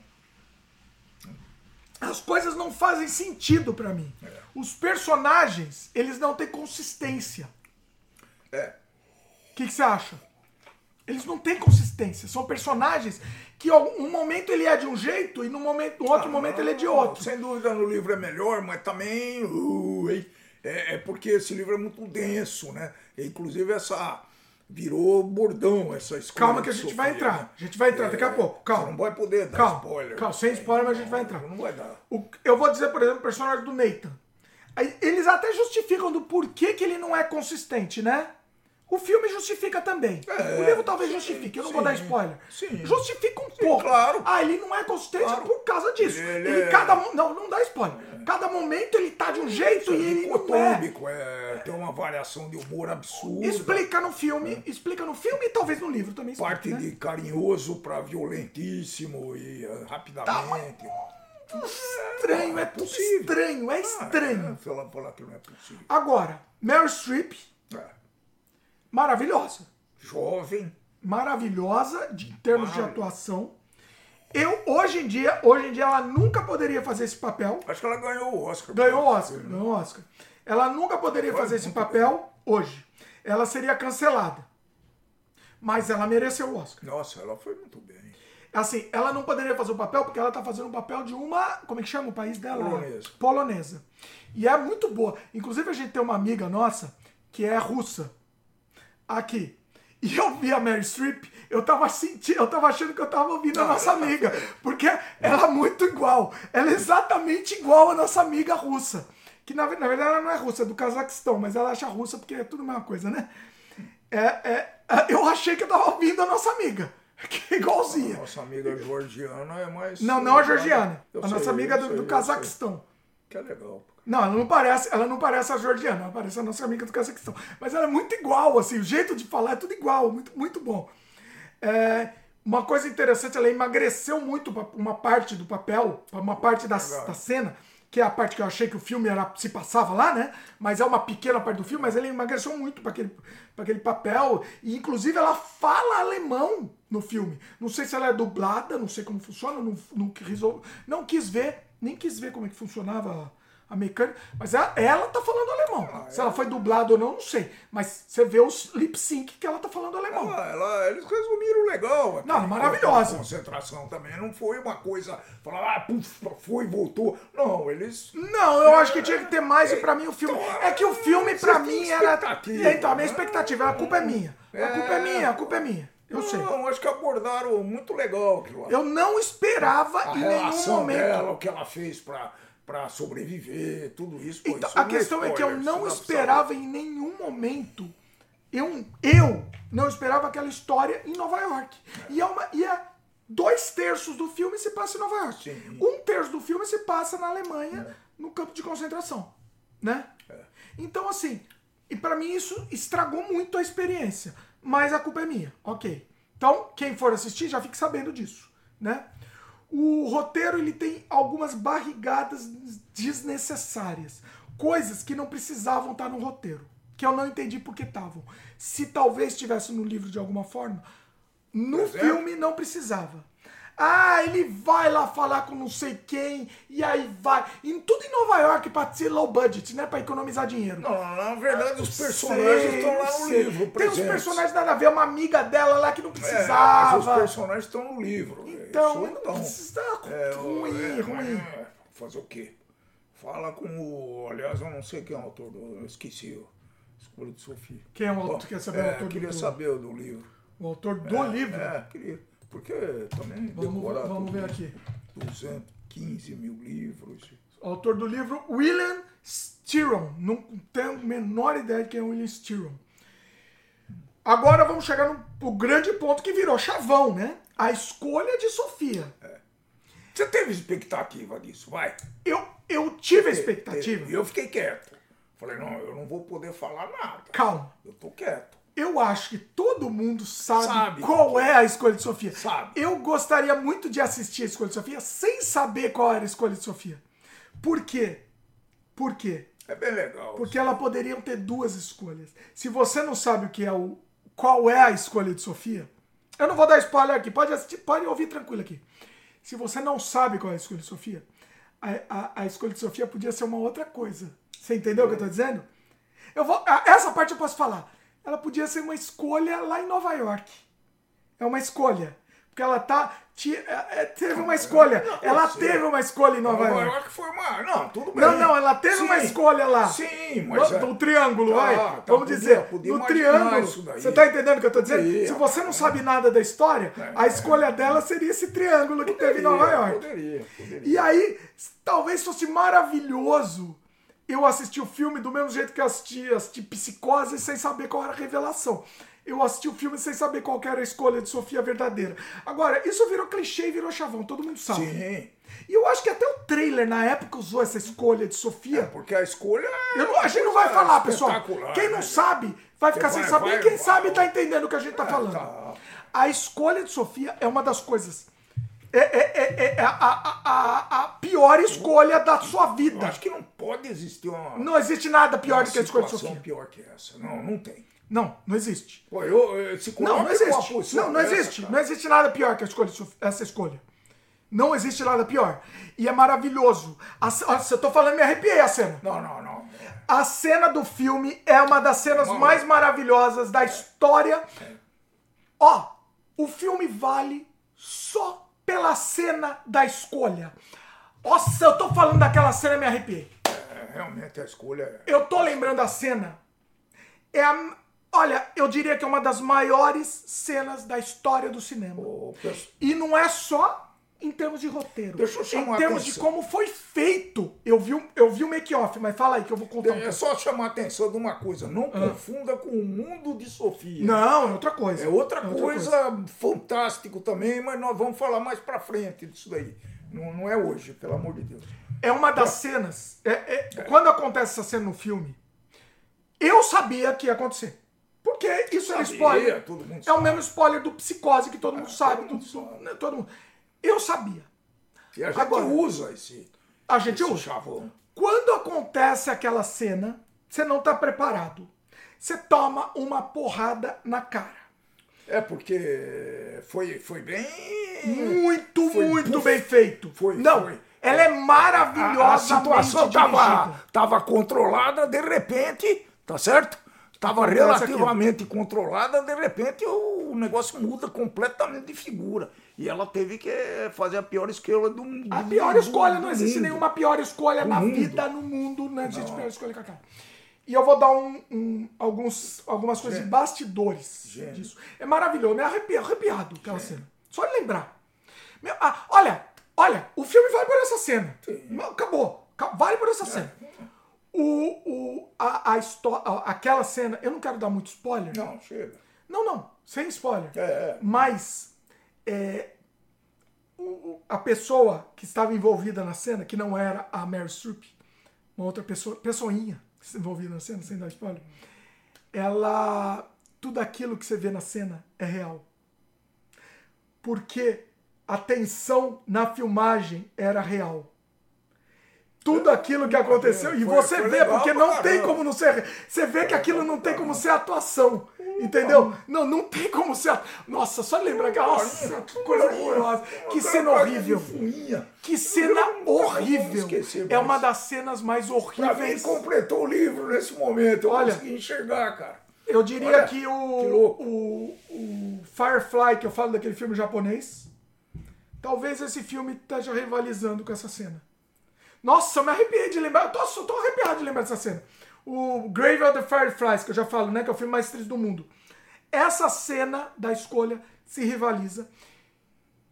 As coisas não fazem sentido pra mim. É. Os personagens, eles não têm consistência. É. O que, que você acha? Eles não têm consistência. São personagens que ó, um momento ele é de um jeito e no, momento, no outro momento ele é de outro. Sem dúvida no livro é melhor, mas também. uh, é, é porque esse livro é muito denso, né? Inclusive essa. Virou bordão essa escola. Calma que a gente vai entrar. A gente vai entrar daqui a pouco. Calma. Não vai poder dar Calma, spoiler. calma, sem spoiler, mas a gente vai entrar. Não vai dar. O- eu vou dizer, por exemplo, o personagem do Nathan. Eles até justificam do porquê que ele não é consistente, né? O filme justifica também. É, o livro talvez sim, justifique, eu não sim, vou dar spoiler. sim. Justifica um pouco. claro. Ah, ele não é consistente Claro. por causa disso. Ele Ele, é- cada Não, não dá spoiler. Cada momento ele tá de um jeito e ele não é. É, tem uma variação de humor absurda. Explica no filme, explica no filme e talvez no livro também. Parte né? de carinhoso pra violentíssimo e eh, rapidamente. Estranho, é tudo possível. estranho, é Ah, estranho. é, falar, falar que não é possível. Agora, Meryl Streep, É. maravilhosa. Jovem, maravilhosa de, em termos de Maravilhosa. atuação. Eu, hoje em dia, hoje em dia, ela nunca poderia fazer esse papel. acho que ela ganhou o Oscar. Ganhou o Oscar, ganhou o Oscar. Ela nunca poderia Foi fazer esse papel hoje. Ela seria cancelada. Mas ela mereceu o Oscar. Nossa, ela foi muito bem. Assim, ela não poderia fazer o papel porque ela tá fazendo o papel de uma. Como é que chama o país dela? Polonesa. Polonesa. E é muito boa. Inclusive, a gente tem uma amiga nossa que é russa. Aqui. E eu vi a Mary Streep, eu tava sentindo, eu tava achando que eu tava ouvindo a nossa amiga. Porque ela é muito igual. Ela é exatamente igual a nossa amiga russa. Que na, na verdade ela não é russa, é do Cazaquistão, mas ela acha russa porque é tudo a mesma coisa, né? É, é, é, eu achei que eu tava ouvindo a nossa amiga. Que é igualzinha. Nossa amiga georgiana é mais. Não, não a georgiana. Eu a sei, nossa amiga do, do Cazaquistão. sei. Que é legal. Não, ela não parece, ela não parece a georgiana, ela parece a nossa amiga do Cazaquistão. Mas ela é muito igual, assim, o jeito de falar é tudo igual, muito, muito bom. É, uma coisa interessante, ela emagreceu muito uma parte do papel, uma parte da, da cena, que é a parte que eu achei que o filme era, se passava lá, né? Mas é uma pequena parte do filme, mas ela emagreceu muito para aquele, pra aquele papel. E inclusive ela fala alemão no filme. Não sei se ela é dublada, não sei como funciona, não, não, não quis ver, nem quis ver como é que funcionava a mecânica. Mas ela, ela tá falando alemão. Se ela foi dublada ou não, não sei. Mas você vê os lip sync que ela tá falando alemão. Ela, ela- eles resumiram legal. Não, maravilhosa. de Concentração também. Não foi uma coisa, falar, ah, puf, foi voltou. Não, eles. Não, eu acho que tinha que ter mais e pra mim o filme. Então, É que o filme pra mim era. Então, a minha né? expectativa, a culpa é minha. A culpa é minha, a culpa é minha. Eu sei. Não, acho que abordaram muito legal aquilo lá. Eu não esperava A em nenhum momento. dela, o que ela fez pra, pra sobreviver, tudo isso. pô, Então, isso a é questão é que eu não esperava em nenhum momento. Eu, eu não esperava aquela história em Nova York. E é, uma, e é dois terços do filme se passa em Nova York. Sim. Um terço do filme se passa na Alemanha, no campo de concentração. Né? Então, assim, e pra mim isso estragou muito a experiência. Mas a culpa é minha, ok. Então, quem for assistir já fique sabendo disso, né? O roteiro ele tem algumas barrigadas desnecessárias, coisas que não precisavam estar no roteiro, que eu não entendi por que estavam. Se talvez estivesse no livro de alguma forma, no exemplo? filme não precisava. Ah, ele vai lá falar com não sei quem, e aí vai. E tudo em Nova York pra ser low budget, né? Pra economizar dinheiro. Não, na verdade, os personagens estão lá no sei. livro. Tem uns presentes. personagens nada a ver, uma amiga dela lá que não É, mas precisava. os personagens estão no livro. Então, Isso não precisa. É, ruim, é, ruim. é, fazer o quê? Fala com o. Aliás, eu não sei quem é o autor do. Eu esqueci. o Escolha de Sofia. Quem é o autor? Bom, Quer saber o é, autor do- queria do- saber do livro. O autor do livro. É, queria. Porque também Vamos, decorar vamos ver aqui. 215 mil livros. Autor do livro, William Styron. Não tenho a menor ideia de quem é William Styron. Agora vamos chegar no, grande ponto que virou chavão, né? A escolha de Sofia. Você teve expectativa disso? Vai. Eu, eu tive a expectativa. E eu fiquei quieto. Falei, não, eu não vou poder falar nada. Calma. Eu tô quieto. Eu acho que todo mundo sabe, Sabe. qual é a escolha de Sofia. Sabe. Eu gostaria muito de assistir a escolha de Sofia sem saber qual era a escolha de Sofia. Por quê? Por quê? É bem legal. Porque ela poderiam ter duas escolhas. Se você não sabe o que é o qual é a escolha de Sofia, eu não vou dar spoiler aqui, pode assistir, pode ouvir tranquilo aqui. Se você não sabe qual é a escolha de Sofia, a, a, a escolha de Sofia podia ser uma outra coisa. Você entendeu o que eu tô dizendo? Eu vou, essa parte eu posso falar. Ela podia ser uma escolha lá em Nova York. É uma escolha. Porque ela tá. é- é- teve uma escolha. Ela ser. teve uma escolha em Nova Nova York. York foi uma. Não, tudo bem. Não, não, ela teve Sim. uma escolha lá. Sim, mas. Do, é- do triângulo, Tá, vai. tá, Vamos podia- dizer, podia no triângulo. Você tá entendendo o que eu tô dizendo? Se você não sabe nada da história, a escolha dela seria esse triângulo que teve em Nova York. Poderia, poderia. E aí, talvez fosse maravilhoso eu assistir o filme do mesmo jeito que eu assisti, assisti Psicose sem saber qual era a revelação. Eu assisti o filme sem saber qual era a escolha de Sofia verdadeira. Agora, isso virou clichê e virou chavão, todo mundo sabe. Sim. E eu acho que até o trailer na época usou essa escolha de Sofia. Porque a escolha. é Eu não- a gente não vai falar, pessoal. espetacular, Quem não né? sabe vai ficar Vai, sem saber. vai, e quem vai. sabe tá entendendo o que a gente tá falando. tá. A escolha de Sofia é uma das coisas. É, é- é- é a, a- a- a pior escolha da sua Eu vida. acho que não pode existir uma. Não existe nada pior do que a escolha de situação Sofia. pior que essa. Não, não tem. Não, não existe. Pô, eu, eu- se Não, não existe. Não, não existe. Não existe nada pior que a escolha essa escolha. Não existe nada pior. E é maravilhoso. A eu tô falando, me arrepiei a cena. Não, não, não. A cena do filme é uma das cenas Uma- mais maravilhosas da história. Ó, o filme vale só pela cena da escolha. Nossa, eu tô falando daquela cena e me arrepiei. É, realmente a escolha. é- Eu tô lembrando a cena. É a, olha, eu diria que é uma das maiores cenas da história do cinema. Peço- E não é só em termos de roteiro. Deixa eu chamar em a termos de atenção. como foi feito. Eu vi, o- eu vi o make-off, mas fala aí que eu vou contar É só chamar a atenção de uma coisa. Não confunda com o mundo de Sofia. Ah. Não, é outra coisa. É outra, É coisa, fantástico também, mas nós vamos falar mais pra frente disso daí. Não, não é hoje, pelo amor de Deus. É uma das cenas. é- é- Quando acontece essa cena no filme, eu sabia que ia acontecer. Porque isso era Sabia, spoiler. é o mesmo spoiler do psicose que todo mundo sabe. todo mundo né, todo mundo. Eu sabia. E a gente Agora- usa esse, A gente esse usa. chavão. Quando acontece aquela cena, você não tá preparado. Você toma uma porrada na cara. É porque foi, foi bem. Muito, Foi muito bem feito. Foi, não, foi. Ela é maravilhosa. A, a situação tava, tava controlada, de repente, tá certo? Estava relativamente controlada, de repente o negócio muda completamente de figura. E ela teve que fazer a pior escolha do mundo. A pior escolha, não existe mundo. nenhuma pior escolha na mundo. vida, no mundo, não existe pior escolha que aquela. E eu vou dar um, um- alguns, algumas coisas de bastidores disso. É maravilhoso, me arrepia, arrepiado aquela cena. Só de lembrar. Meu, ah, olha, olha, o filme vale por essa cena. Não, Acabou. Ca- Vale por essa cena. O, o, a, a a- aquela cena, eu não quero dar muito spoiler. Não, chega. Não, não, sem spoiler. É, é. Mas é, a pessoa que estava envolvida na cena, que não era a Mary Streep, uma outra pessoa, pessoinha envolvida na cena, sem dar spoiler, ela. Tudo aquilo que você vê na cena é real. Porque a tensão na filmagem era real. Tudo aquilo que aconteceu. E Foi- você foi vê, legal porque não tem caramba. como não ser. Você vê que aquilo não tem como ser atuação. Entendeu? Não, não tem como ser. Nossa, só lembra que. Nossa, que coisa horrorosa. Que cena horrível. Que cena horrível. É uma das cenas mais horríveis. completou o livro nesse momento. Eu Olha. consegui enxergar, cara. Eu diria Olha, que, que o, louco. o, o Firefly, que eu falo daquele filme japonês, talvez esse filme esteja rivalizando com essa cena. Nossa, eu me arrepiei de lembrar. Eu tô, eu tô arrepiado de lembrar dessa cena. O Grave of the Fireflies, que eu já falo, né? Que é o filme mais triste do mundo. Essa cena da escolha se rivaliza.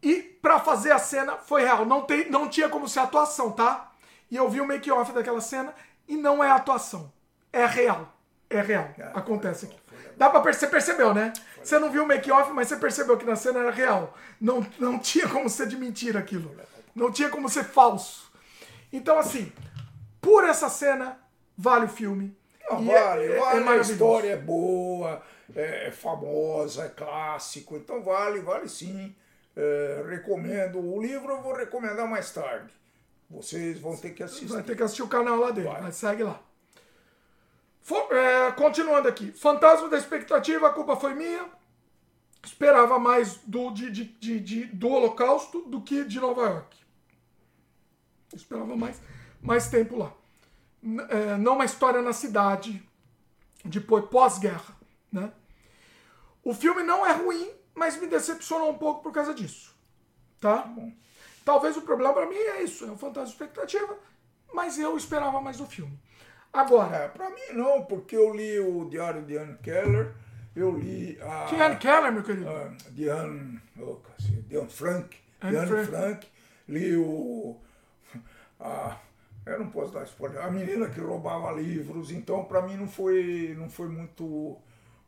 E pra fazer a cena foi real. Não, tem, não tinha como ser atuação, tá? E eu vi o make-off daquela cena e não é atuação. É real. É real. Acontece aqui. Dá pra perceber, você percebeu, né? Você não viu o make-off, mas você percebeu que na cena era real. Não, não tinha como ser de mentira aquilo. Não tinha como ser falso. Então, assim, por essa cena, vale o filme. Não, é- vale, é- é vale. a maravilhoso. história é boa, é, é famosa, é clássico. Então vale, vale sim. É, recomendo. O livro eu vou recomendar mais tarde. Vocês vão ter que assistir. Vai ter que assistir o canal lá dele, Vai. mas segue lá. É, continuando aqui. Fantasma da expectativa, a culpa foi minha. Esperava mais do, de- de- de- do Holocausto do que de Nova York. Esperava mais, mais tempo lá. É, não uma história na cidade, depois pós-guerra. Né? O filme não é ruim, mas me decepcionou um pouco por causa disso. Tá? Talvez o problema pra mim é isso, é o fantasma de expectativa, mas eu esperava mais do filme. Agora, É, pra mim não, porque eu li o Diário de Anne Keller, eu li a. quem é Anne Keller, meu querido? Ah, oh, cacete, Diane Frank, Anne Frank. Frank. li o. A, eu não posso dar spoiler. A menina que roubava livros, então pra mim não foi, não foi muito,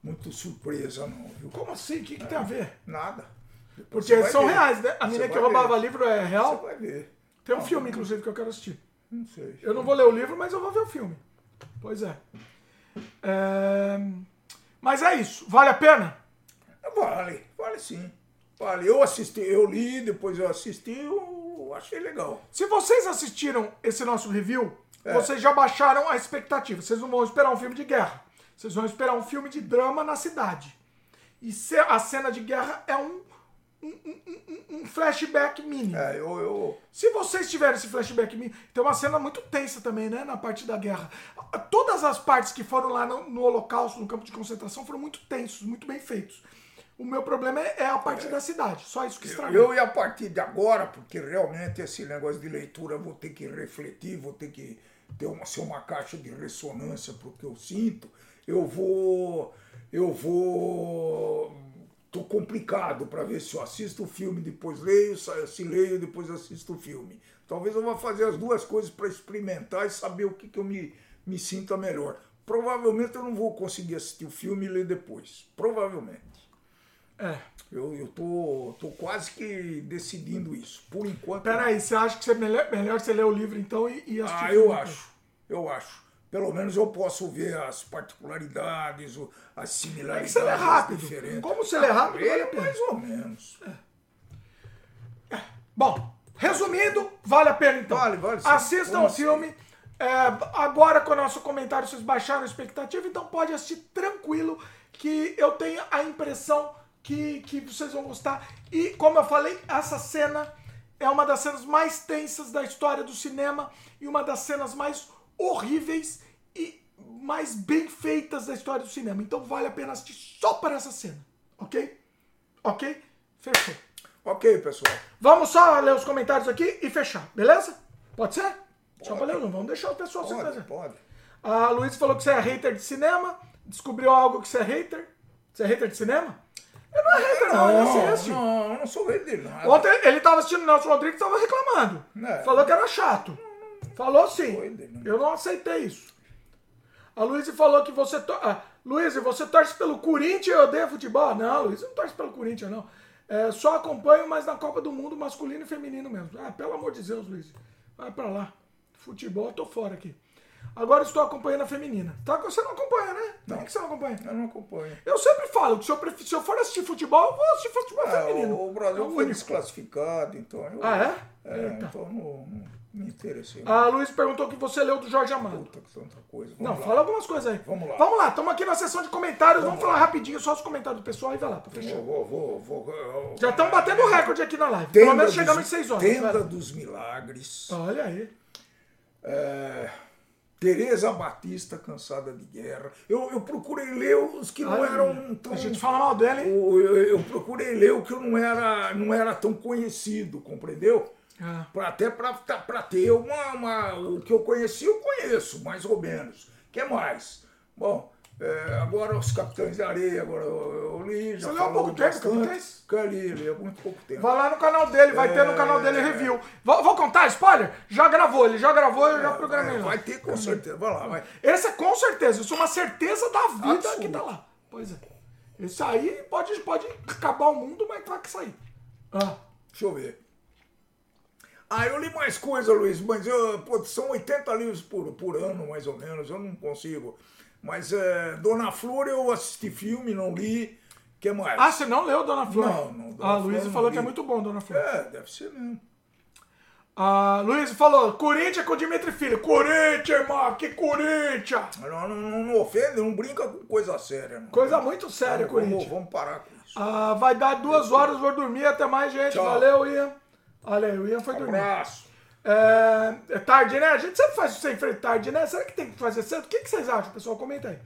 muito surpresa, não. Viu? Como assim? O que, que tem a ver? Nada. Depois Porque você são ver. reais, né? A Você menina que roubava ver. livro é Você real. vai ver. Tem um filme, inclusive, que eu quero assistir. Não sei. Eu não vou ler o livro, mas eu vou ver o filme. Pois é. É, Mas é isso. Vale a pena? Vale, vale sim. Vale. Eu assisti, eu li, depois eu assisti, eu achei legal. Se vocês assistiram esse nosso review, É. vocês já baixaram a expectativa. Vocês não vão esperar um filme de guerra. Vocês vão esperar um filme de drama na cidade. E se- a cena de guerra é um, um, um- um- flashback mínimo. É, eu, eu, Se vocês tiverem esse flashback mínimo, tem uma cena muito tensa também, né? Na parte da guerra. Todas as partes que foram lá no, no Holocausto, no campo de concentração, foram muito tensos, muito bem feitos. O meu problema é, é a parte da cidade. Só isso que estragou. Eu, e a partir de agora, porque realmente esse negócio de leitura eu vou ter que refletir, vou ter que ter uma, ser uma caixa de ressonância para o que eu sinto, eu vou. Eu vou. Tô complicado para ver se eu assisto o filme, depois leio, se leio, depois assisto o filme. Talvez eu vá fazer as duas coisas para experimentar e saber o que, que eu me, me sinta melhor. Provavelmente eu não vou conseguir assistir o filme e ler depois. Provavelmente. É. Eu, eu tô, tô quase que decidindo isso. Por enquanto. Peraí, você acha que você é melhor, melhor você ler o livro então e, e assistir Ah, eu filme acho. Eu acho. Pelo menos eu posso ver as particularidades, as similaridades. você lê rápido. diferentes. Como você lê rápido, Ah, vale pena. Mais ou menos. Bom, resumindo, vale a pena então. Vale, vale sim. Assistam o filme. É, agora com o nosso comentário vocês baixaram a expectativa, então pode assistir tranquilo que eu tenho a impressão que, que vocês vão gostar. E como eu falei, essa cena é uma das cenas mais tensas da história do cinema e uma das cenas mais horríveis e mais bem feitas da história do cinema. Então vale a pena assistir só para essa cena, ok? Ok? Fechou. Ok, pessoal. Vamos só ler os comentários aqui e fechar, beleza? Pode ser? Só pra ler, não vamos deixar o pessoal se Pode, fazer. pode. A Luiz falou que você é hater de cinema. Descobriu algo que você é hater? Você é hater de cinema? Ele não é hater, não, ele assiste. não, eu não sou rei dele. Ontem ele tava assistindo o Nelson Rodrigues e tava reclamando. É. Falou que era chato. Falou sim. Não. Eu não aceitei isso. A Luiz falou que você. To... Ah, Luiz, você torce pelo Corinthians e odeia futebol? Não, Luiz, eu não torce pelo Corinthians, não. É, só acompanho, mas na Copa do Mundo masculino e feminino mesmo. Ah, pelo amor de Deus, Luiz. Vai pra lá. Futebol, eu tô fora aqui. Agora estou acompanhando a feminina. Tá? Você não acompanha, né? Por que você não acompanha? Eu não acompanho. Eu sempre falo que se eu, pref- se eu for assistir futebol, eu vou assistir futebol Ah, feminino. o, o Brasil É o foi desclassificado, então eu. Ah, é? É, então não, não me interessei. A Luiz perguntou que você leu do Jorge Amado. Puta que tanta coisa. Não, Vamos lá. fala algumas coisas aí. Vamos lá. Vamos lá, estamos aqui na sessão de comentários. Vamos, falar rapidinho só os comentários do pessoal e vai lá, pra fechar. Vou, vou, vou, vou. Já estamos batendo o recorde aqui na live. Pelo menos chegamos em 6 horas. Tenda dos Milagres. Olha aí. É, Tereza Batista, cansada de guerra. Eu, eu procurei ler os que não Olha eram tão. A gente fala mal dele, hein? Eu, eu- procurei ler o que não era, não era tão conhecido, compreendeu? Ah. Pra, até para ter uma, uma- O que eu conheci, eu conheço, mais ou menos. O que mais? Bom, é, agora os Capitães de Areia, agora eu, li. Você leu há pouco tempo, bastante. Capitães? Que li, li há muito pouco tempo. Vai lá no canal dele, vai ter no canal dele review. Vou, vou contar, spoiler? Já gravou, ele já gravou, eu já programei. É, vai ter com certeza. Vai lá, vai. Esse é com certeza, isso é uma certeza da vida Absoluto. que tá lá. Pois é. Isso aí pode, pode acabar o mundo, mas vai que sair. Ah. Deixa eu ver. Ah, eu li mais coisa, Luiz, mas eu, pô, são 80 livros por, por ano, mais ou menos, eu não consigo. Mas é, Dona Flor eu assisti filme, não li. Que mais? Ah, você não leu Dona Flor? Não, não, Dona A Flor Luísa não falou li. que é muito bom, Dona Flor. É, deve ser mesmo. A Luísa falou, Corinthians com o Dimitri Filho. Corinthians, irmão, que Corinthians! Não, não, não, não ofende, não brinca com coisa séria. Não. Coisa muito séria, vamos, Corinthians. vamos parar com isso. Ah, vai dar duas horas, vou dormir. Até mais, gente. Tchau. Valeu, Ian. Olha aí, o Ian foi dormir. Abraço. É, é tarde, né? A gente sempre faz isso sem freio tarde, né? Será que tem que fazer cedo? O que, que vocês acham, pessoal? Comenta aí.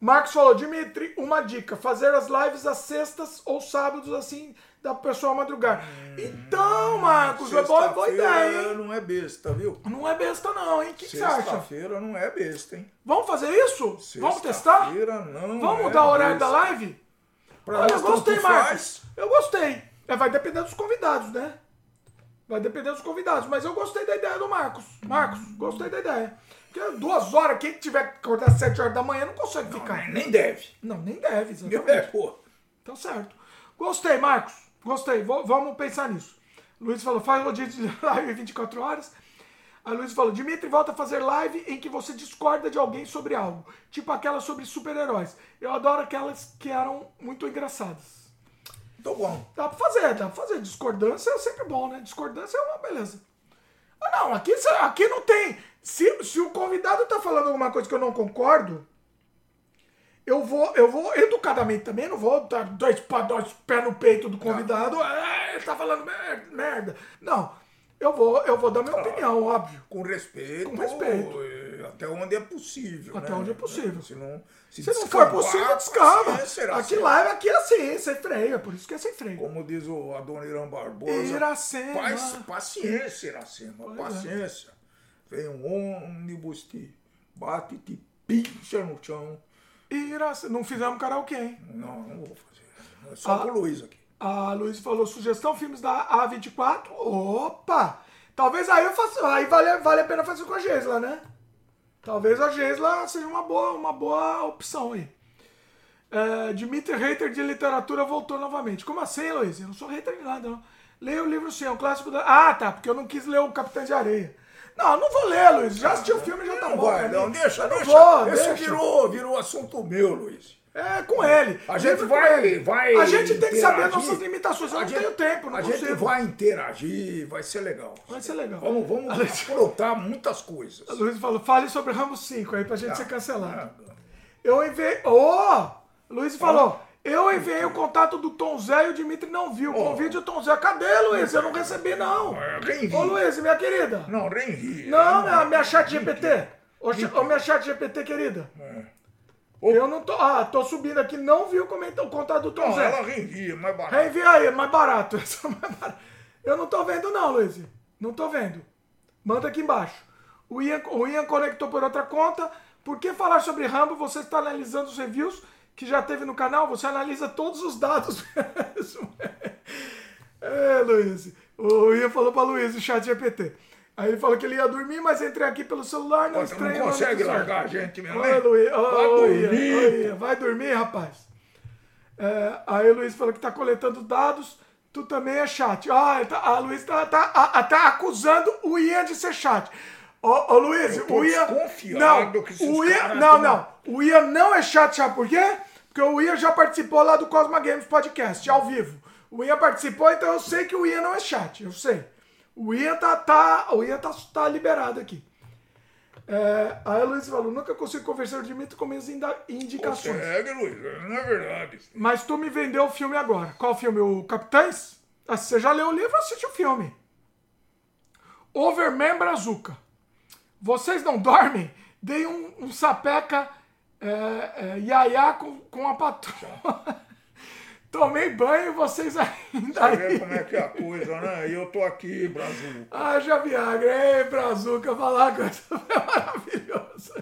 Marcos falou, Dimitri, uma dica: fazer as lives às sextas ou sábados, assim, da pessoa madrugar. Então, Marcos, é boa, boa Sexta-feira ideia, hein? não é besta, viu? Não é besta, não, hein? O que, que você acha? Sexta-feira não é besta, hein? Vamos fazer isso? Vamos testar? Sexta-feira não Vamos é mudar o horário besta. da live? Pra Olha, eu gostei, Marcos. faz. Eu gostei. É, vai depender dos convidados, né? Vai depender dos convidados. Mas eu gostei da ideia do Marcos. Marcos, gostei da ideia. Porque duas horas, quem tiver que acordar às sete horas da manhã não consegue ficar. Nem deve. Não, nem deve, É, exatamente. pô. Tá certo. Gostei, Marcos. Gostei. Vo- vamos pensar nisso. Luiz falou, faz o dia de live 24 horas. A Luiz falou, Dimitri, volta a fazer live em que você discorda de alguém sobre algo. Tipo aquela sobre super-heróis. Eu adoro aquelas que eram muito engraçadas. Tô bom. Dá pra fazer, dá pra fazer. Discordância é sempre bom, né? Discordância é uma beleza. Ah, não, aqui, aqui não tem. Se, se o convidado tá falando alguma coisa que eu não concordo, eu vou, eu vou educadamente também, não vou dar dois, dois pés no peito do convidado. "Ah, ele tá falando mer- merda. Não. Eu vou, eu vou dar minha opinião, óbvio. Com respeito. Com respeito. Até onde é possível. Até né? onde é possível. Se não, se Se não for possível, será Aqui assim. live, aqui é assim, sem freio. É por isso que é sem freio. Como diz o Adoniran Barbosa. Iracema. Paz, paciência, Iracema. É. paciência. Vem um ônibus, te bate, te pincha no chão. Iracema. Não fizemos karaokê, hein? Não, não vou fazer. É só Ah. com o Luiz aqui. A Luiz falou sugestão filmes da A24. Opa! Talvez aí eu faça, aí vale, vale a pena fazer com a Gesla, né? Talvez a Gesla seja uma boa, uma boa opção aí. É, Dimitri Hater de literatura voltou novamente. Como assim, Luiz? Eu não sou hater de nada, não. Leia o livro sim, é um clássico da. Ah, tá, porque eu não quis ler o Capitão de Areia. Não, não vou ler, Luiz. Já assisti o filme, já tá Não bom. vai, não, deixa, não deixa. vou, Esse deixa. virou, virou assunto meu, Luiz. É com ele. A gente vai- vai A gente tem que saber interagir. nossas limitações. Eu A não gente- tenho tempo, não A consigo. gente vai interagir, vai ser legal. Vai ser legal. Vamos, vamos aprontar muitas coisas. A Luiz falou, fale sobre Rambo 5 aí pra gente ser cancelado. Ah, Eu enviei. Ô! Luiz falou, Eu enviei o contato do Tom Zé e o Dimitri não viu. O convite do Tom Zé. Cadê, Luiz? Eu não recebi, não. É, reenvia. Ô, Luiz, minha querida. Não, reenvia. Não, minha, minha chat GPT. Ô, minha chat GPT, querida. Eu não tô. Ah, tô subindo aqui, não vi o, comenta- o contato do Tom Não, Zé. ela reenvia, mais barato. Reenvia aí, é mais barato. Esse é mais barato. Eu não tô vendo, não, Luiz. Não tô vendo. Manda aqui embaixo. O Ian, o Ian conectou por outra conta. Por que falar sobre Rambo? Você está analisando os reviews que já teve no canal? Você analisa todos os dados mesmo. É, Luiz. O Ian falou pra Luiz, o chat GPT. Aí ele falou que ele ia dormir, mas entrei aqui pelo celular, não Você não estranho. consegue episódio. largar a gente mesmo, Oi, hein? Luiz. Ô, Vai dormir, Ian, Vai dormir, rapaz. É, aí o Luiz falou que tá coletando dados. Tu também é chat. Ah, tá, a Luiz tá, tá, a- tá acusando o Ian de ser chat. Ô, ô Luiz, Eu tô o Ian. Não, que o Ian. Não, tão- não. O Ian não é chat, sabe por quê? Porque o Ian já participou lá do Cosma Games Podcast, ao vivo. O Ian participou, então eu sei que o Ian não é chat. Eu sei. O Ian tá, tá, o Ian tá, tá liberado aqui. É, aí a Luiz falou: nunca consigo conversar o Dimitri com minhas indicações. Consegue, Luiz. Não é verdade. Mas tu me vendeu o filme agora. Qual filme? O Capitães? Ah, você já leu o livro, assiste o filme. Overman Brazuca. Vocês não dormem? Dei um, um sapeca é, é, com, com a patroa. Tomei banho e vocês ainda Você vê como é que é a coisa, né? E eu tô aqui, Brasil. Haja Viagra, ei, Brazuca, falar coisa é maravilhoso.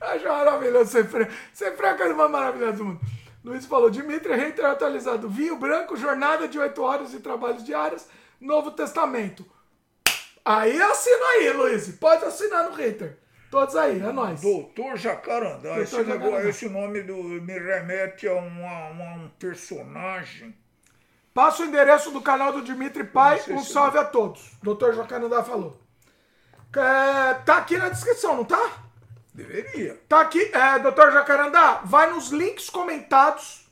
Acho maravilhoso ser freio. Ser freio é a maravilhosa do mundo. Luiz falou, Dimitri Reiter atualizado. Vinho branco, jornada de 8 horas e trabalhos diários, Novo Testamento. Aí assina aí, Luiz. Pode assinar no Reiter. Todos aí, é nóis. Doutor Jacarandá. Esse, Doutor negócio- Jacarandá. esse nome do, me remete a, uma- uma- um personagem. Passa o endereço do canal do Dimitri Pai. Um salve a todos. Doutor Jacarandá falou. É, tá aqui na descrição, não tá? Deveria. Tá aqui, é, doutor Jacarandá, vai nos links comentados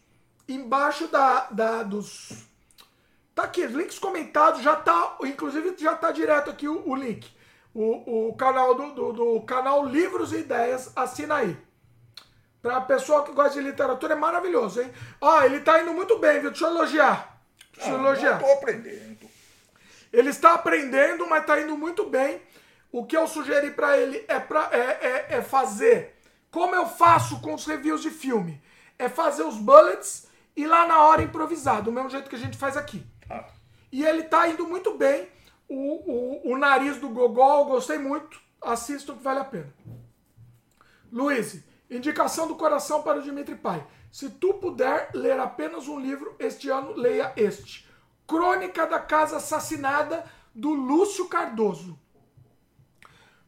embaixo da, da- dos. Tá aqui, links comentados, já tá, inclusive já tá direto aqui o, o link. O, o canal do, do, do canal Livros e Ideias, assina aí. Pra pessoa que gosta de literatura é maravilhoso, hein? Ó, ele tá indo muito bem, viu? Deixa eu elogiar. Deixa eu Ah, elogiar. não tô aprendendo. Ele está aprendendo, mas está indo muito bem. O que eu sugeri para ele é, pra, é, é, é fazer, como eu faço com os reviews de filme, é fazer os bullets e lá na hora improvisar, do mesmo jeito que a gente faz aqui. Ah, E ele tá indo muito bem. O, o, o nariz do Gogol, gostei muito. Assistam que vale a pena. Luiz, indicação do coração para o Dimitri Pai. Se tu puder ler apenas um livro este ano, leia este. Crônica da Casa Assassinada, do Lúcio Cardoso.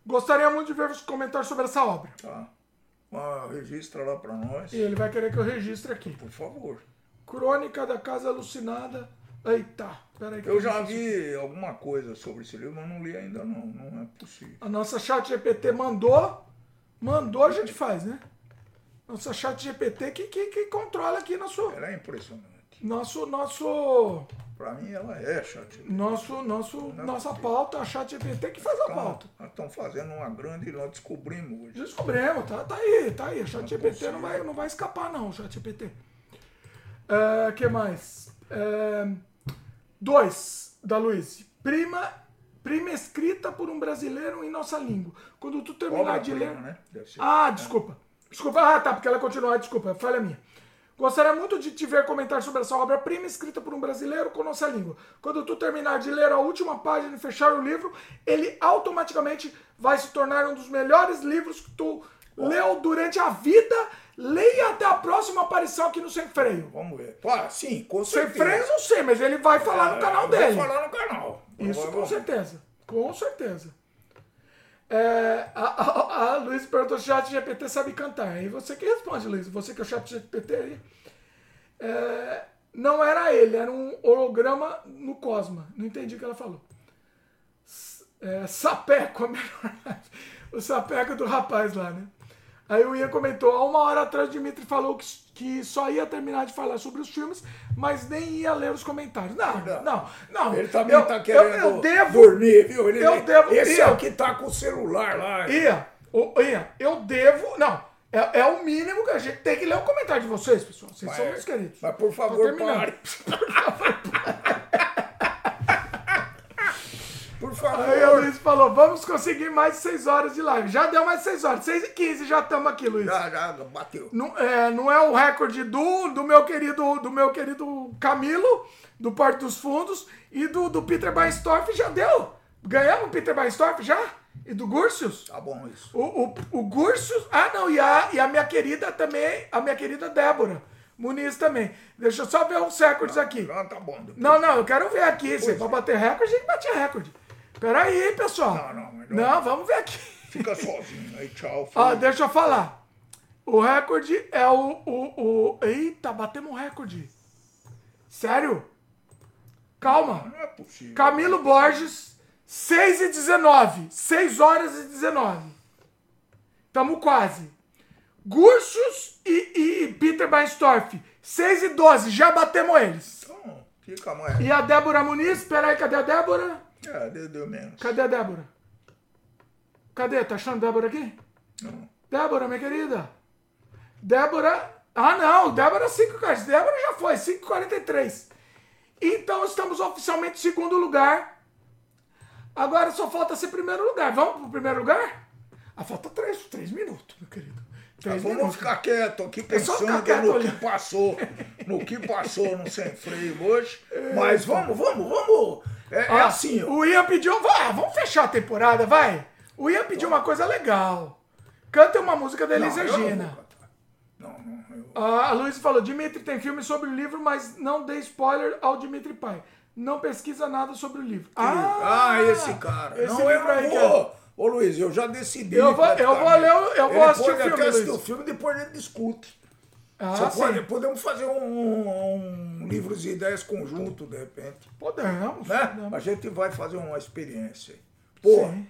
Gostaria muito de ver os comentários sobre essa obra. tá. Ah, registra lá pra nós. E ele vai querer que eu registre aqui. Por favor. Crônica da Casa Alucinada. Eita, peraí. Eu já vi alguma coisa sobre esse livro, mas não li ainda não. Não é possível. A nossa chat GPT mandou, mandou, a gente faz, né? Nossa chat GPT que, que, que controla aqui nosso, Ela é impressionante. nosso, nosso, Pra mim ela é chat. nosso, nosso, nossa pauta, a chat GPT que faz a pauta. Nós estamos fazendo uma grande, nós descobrimos hoje. Descobrimos, tá, tá aí, tá aí. A chat GPT não vai, não vai escapar não, chat GPT. É, que mais? É, dois, da Luiz. Prima, prima escrita por um brasileiro em nossa língua. Quando tu terminar de ler... Né? Ah, desculpa. Desculpa. Ah, tá, porque ela continua. Ah, Desculpa, falha minha. Gostaria muito de te ver comentar sobre essa obra-prima escrita por um brasileiro com nossa língua. Quando tu terminar de ler a última página e fechar o livro, ele automaticamente vai se tornar um dos melhores livros que tu leu durante a vida. Leia até a próxima aparição aqui no Sem Freio. Vamos ver. Ah, sim, com Sem certeza. Freio eu não sei, mas ele vai falar no canal Vai dele. falar no canal. Isso Vai- com vai- certeza. Com certeza. É, a, a, a Luiz perguntou se o chat GPT sabe cantar. Aí você que responde, Luiz. Você que é o chat GPT aí. É, não era ele, era um holograma no Cosma. Não entendi o que ela falou. É, sapeco, a melhor. O sapeco do rapaz lá, né? Aí o Ian comentou, há uma hora atrás o Dimitri falou que, que só ia terminar de falar sobre os filmes, mas nem ia ler os comentários. Não, não, não. Ele também eu, tá querendo eu, eu devo, dormir, viu? Ele, eu devo- Esse Ian. é o que tá com o celular lá. Ian, ô, Ian, eu devo. Não, É, é o mínimo que a gente tem que ler o comentário de vocês, pessoal. Vocês são meus queridos. Mas por favor, pare. Por favor. Aí o Luiz falou, vamos conseguir mais 6 horas de live. Já deu mais 6 horas, 6 e 15 já estamos aqui, Luiz. Já, já, bateu. Não é, não é o recorde do, do meu querido do meu querido Camilo, do Porto dos Fundos, e do, do Peter Bainstorff, já deu. Ganhamos o Peter Bainstorff já? E do Gursius? Tá bom isso. O, o, o Gursius. Ah, não, e a, e a minha querida também, a minha querida Débora Muniz também. Deixa eu só ver uns recordes aqui. Não, tá bom. depois. Não, não, eu quero ver aqui. Se pra bater recorde, a gente bate recorde. Peraí, pessoal. Não, não, não. Não, vamos ver aqui. Fica sozinho. Aí, tchau. Fui. deixa eu falar. O recorde é o, o, o. Eita, batemos um recorde. Sério? Calma. Não é possível. Camilo Borges, 6 e 19. 6 horas e 19. Tamo quase. Gursos e, e Peter Bainstorff, 6 e 12. Já batemos eles. Então, fica mais. E a Débora Muniz, peraí, cadê a Débora? É, deu, deu menos. Cadê a Débora? Cadê? Tá achando Débora aqui? Não. Débora, minha querida. Débora. Ah, não. Débora 5 caras. Débora já foi, 5,43. Então estamos oficialmente em segundo lugar. Agora só falta ser primeiro lugar. Vamos pro primeiro lugar? Ah, falta três, três minutos, meu querido. Tá, vamos minutos. ficar quieto aqui É pensando quieto no olhando. que passou. No que passou no Sem Freio hoje. Mas vamos, vamos, vamos. É, é assim. O Ian pediu. Ah, vamos fechar a temporada, vai. O Ian pediu uma coisa legal. Canta uma música da Elis Não, eu não. Não, não. Eu... Ah, a Luísa falou, Dimitri tem filme sobre o livro, mas não dê spoiler ao Dimitri Pai. Não pesquisa nada sobre o livro. Ah, esse cara. esse não, eu livro aí não que é-. Ô Luiz, eu já decidi. Eu vou- eu vou ler eu vou Ele assistir o filme, até assistir Luiz. o filme depois gente discute. Ah, Você sim. pode, podemos fazer um, um livros e ideias conjunto, de repente. Podemos. Né? podemos. A gente vai fazer uma experiência. Pô, Sim.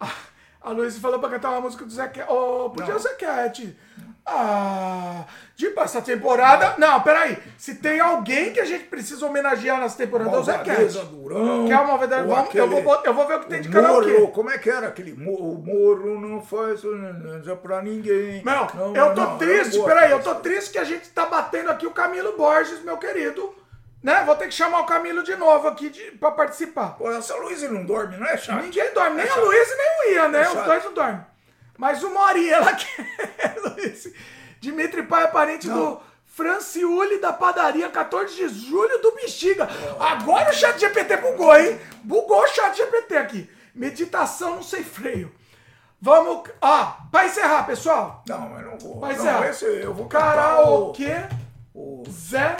Ah, a Luísa falou pra cantar uma música do Cat. Oh, podia Não. o Cat. Ah, tipo, essa temporada. Não, peraí. Se tem alguém que a gente precisa homenagear nessa temporada, é o Zé Malvadeza Cat. Durão. Que é uma verdade. Vamos, eu, vou, aquele- eu vou ver o que tem de o karaokê. Moro, como é que era aquele? O Moro não faz pra ninguém. Meu, Não, eu tô não, triste, não peraí, eu tô triste que a gente tá batendo aqui o Camilo Borges, meu querido. Né? Vou ter que chamar o Camilo de novo aqui de, pra participar. Pô, essa Luísa não dorme, não é chato? Ninguém dorme, nem É a chato. Luísa nem o Ian, né? É Os dois não dormem. Mas uma horinha ela quer, Luiz. Dimitri Pai é parente do Franciuli da padaria 14 de julho do Bexiga. Agora o chat GPT bugou, hein? Bugou o chat GPT aqui. Meditação não sei freio. Vamos. Ó, pra encerrar, pessoal. Não, mas não vou. Não, encerrar. esse eu vou o- Karaokê o- Zé.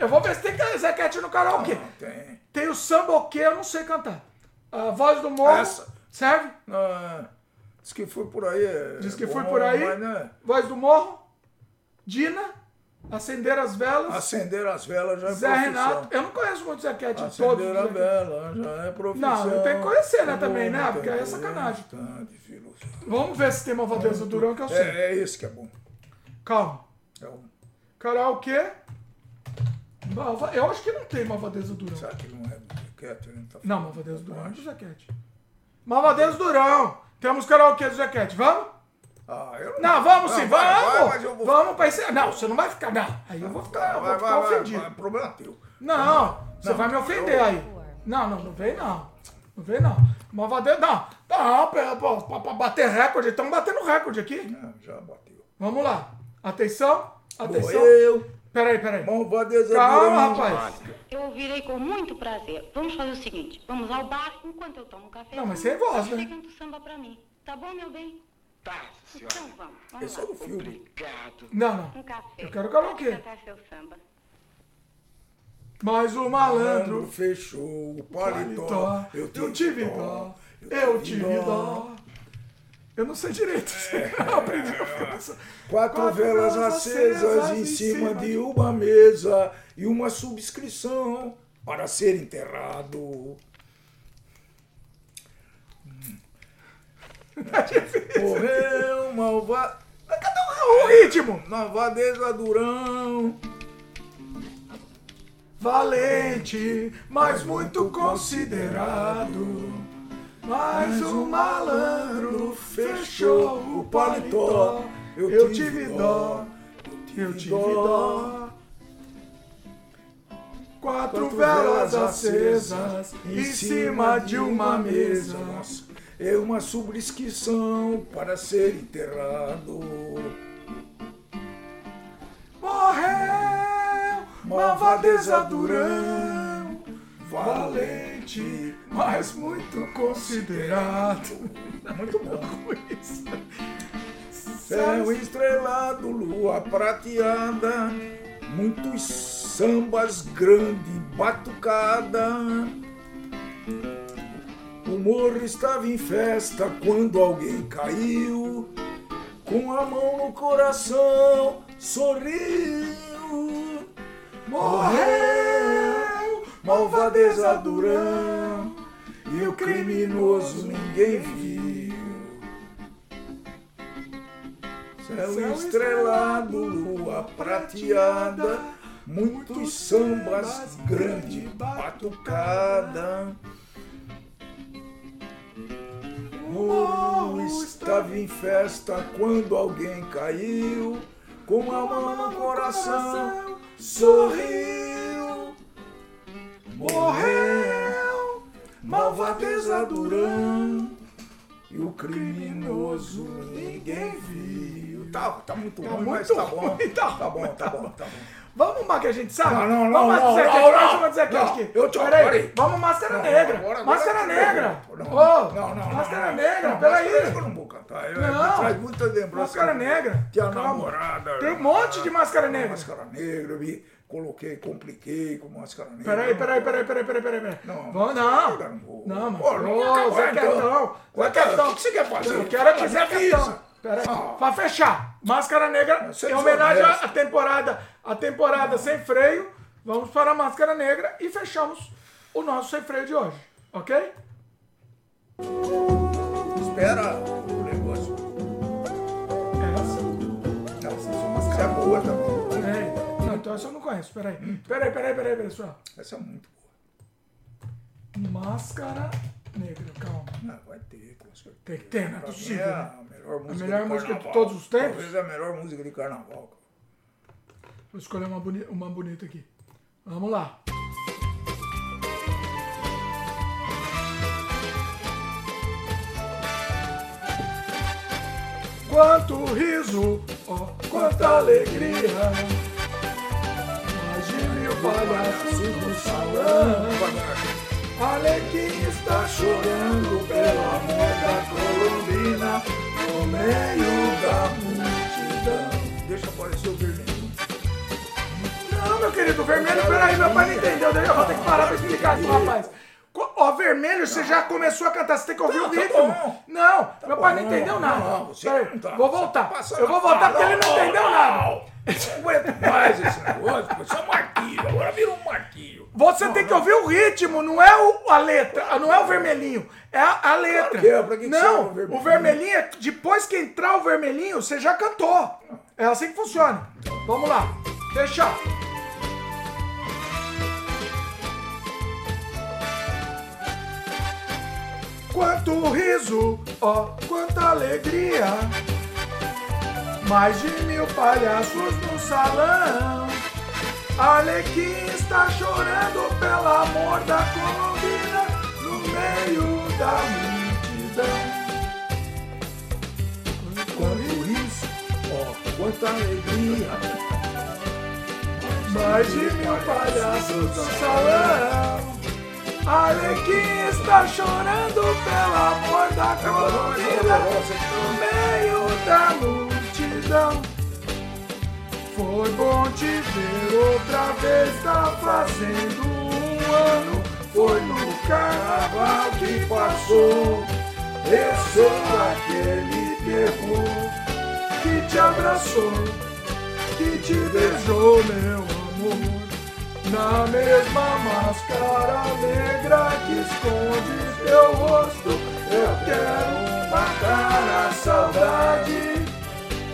Eu vou ver se tem Zé Cat no karaokê. Não, tem. Tem o samboquê, eu não sei cantar. A voz do morro. Essa. Serve? Ah, diz que foi por aí. é Diz que bom, foi por aí. Mas, né, Voz do morro. Dina. Acender as velas. acender as velas já é Zé profissão. Renato. Eu não conheço muito Zé Cat. todos. Acender a vela já é profissão. Não, eu tenho que conhecer, né, também, né? Muita Porque aí é sacanagem. filosofia. Vamos ver se tem Malvadeza do Durão que eu sei. É, é esse que é bom. Calma. É um, Karaokê. Malva... Eu acho que não tem Malvadeza Durão. será que não é do? Ele tá Não, Malvadeza Durão é do Cat. Malvadeza Durão. Temos karaokê do Cat. Vamos? Ah, eu Não, vamos sim, vai, vamos! vai, vou- Vamos pra encerrar. Não, você não vai ficar. Não, aí eu vou ficar, eu vou Vai, ficar vai, vai, ofendido. vai, problema teu. Não, você Não, vai me ofender eu- aí. Não, não, não vem não. Não vem não. Malvadeza. Não, não, pra, pra- pra- bater recorde, estamos batendo recorde aqui. Não, já bateu. Vamos lá. Atenção, atenção. Vou eu, Peraí, peraí. malvadeza Calma, rapaz. Eu ouvirei com muito prazer. Vamos fazer o seguinte: vamos ao bar enquanto eu tomo um café. Não, mas sem voz, né? Você samba pra mim. Tá bom, meu bem? Tá, senhora. Então vamos. vamos é lá. do filme. Obrigado. Não, não. Um café. Eu quero karaokê. Seu samba. Mas o Malandro malandro. fechou o paletó. Paletó. Eu tive dó. Eu tive dó. Eu não sei direito. Eu aprendi a. Quatro, Quatro velas acesas acesas em cima de de- uma mesa e uma subscrição para ser enterrado. Morreu malva... O ritmo. malvadeza Durão. Valente, mas muito considerado. Mas o malandro fechou o paletó. Eu tive dó, eu tive dó. Quatro velas acesas em cima de uma mesa. É uma subscrição para ser enterrado. Morreu, malvadeza durão, mas muito considerado. Muito bom. Isso. Céu estrelado, lua prateada, muitos sambas grande batucada. O morro estava em festa quando alguém caiu, com a mão no coração, sorriu. Morreu, malvadeza durão, e o criminoso ninguém viu. Céu estrelado, lua prateada, muitos sambas grande batucada. O morro estava em festa quando alguém caiu, com a mão no coração, sorriu. Morreu, malvadeza durão, e o criminoso ninguém viu. Tá, tá muito Tá ruim, mas muito tá bom. ruim, tá Tá bom, tá bom, tá bom. Vamos uma que a gente sabe? Não, não, não, Vamos não, dizer não, deixa eu dizer aqui, não. aqui. Eu te- Peraí, peraí. Vamos Máscara Negra. agora- agora- Máscara Negra. Não, não, não, Máscara Negra, peraí. Máscara Negra eu não vou cantar. Eu- Não. Traz. Máscara Negra. Tinha namorada. Tem um monte de Máscara Negra. Máscara Negra, eu vi, coloquei, compliquei com Máscara Negra. Peraí, peraí, peraí, peraí, peraí, peraí. peraí. Não, Máscara não. Não vou. Não. Pô, acabar, Zé. Quetão. Zé. Quetão, o que você quer fazer? Eu quero aqui, Me Zé. Quetão. Peraí. Ah. Pra fechar, Máscara Negra, em homenagem desonesto. à temporada, à temporada sem freio, vamos para a Máscara Negra e fechamos o nosso sem freio de hoje, ok? Espera o negócio. Essa. Essa música é boa também. Não, então essa eu não conheço, peraí. Peraí, peraí, peraí, pessoal. Essa é muito boa. Máscara Negra, calma. Ah, vai ter, com certeza. Tem que ter, não é Pra mim possível. é né? a melhor música, melhor de música de todos os tempos? Talvez é a melhor música de carnaval. Vou escolher uma, boni uma bonita aqui. Vamos lá. Quanto riso, ó, quanta alegria. Palhaços no salão. Alequim está chorando pelo amor da Colombina no meio da multidão. Deixa aparecer o vermelho. Não, meu querido, vermelho, peraí, meu pai não entendeu. Eu vou ter que parar pra explicar aqui, rapaz. Ó, vermelho, você já começou a cantar, você tem que ouvir o tá ritmo. Não, meu pai não entendeu nada. Não, você Peraí, não tá- vou você tá voltar. Eu vou voltar porque ele não entendeu nada. Não aguento mais esse negócio, pô. isso é um martilho. Agora vira um martilho. Você tem que ouvir o ritmo, não é o- a letra, não é o vermelhinho, é a, a letra. que é, pra que que serve não, o vermelhinho? o vermelhinho, é depois que entrar o vermelhinho, você já cantou. É assim que funciona. Vamos lá, deixa. Quanto riso, ó, quanta alegria. Mais de mil palhaços no salão. Arlequim está chorando pelo amor da Colombina no meio da multidão. Quanto isso, ó, quanta alegria. Mais de mil palhaços no salão. Arlequim está chorando pelo amor da Colombina no meio da multidão. Foi bom te ver outra vez, tá fazendo um ano. Foi no carnaval que passou. Eu sou aquele terror que te abraçou, que te beijou, meu amor. Na mesma máscara negra que esconde teu rosto, eu quero matar a saudade.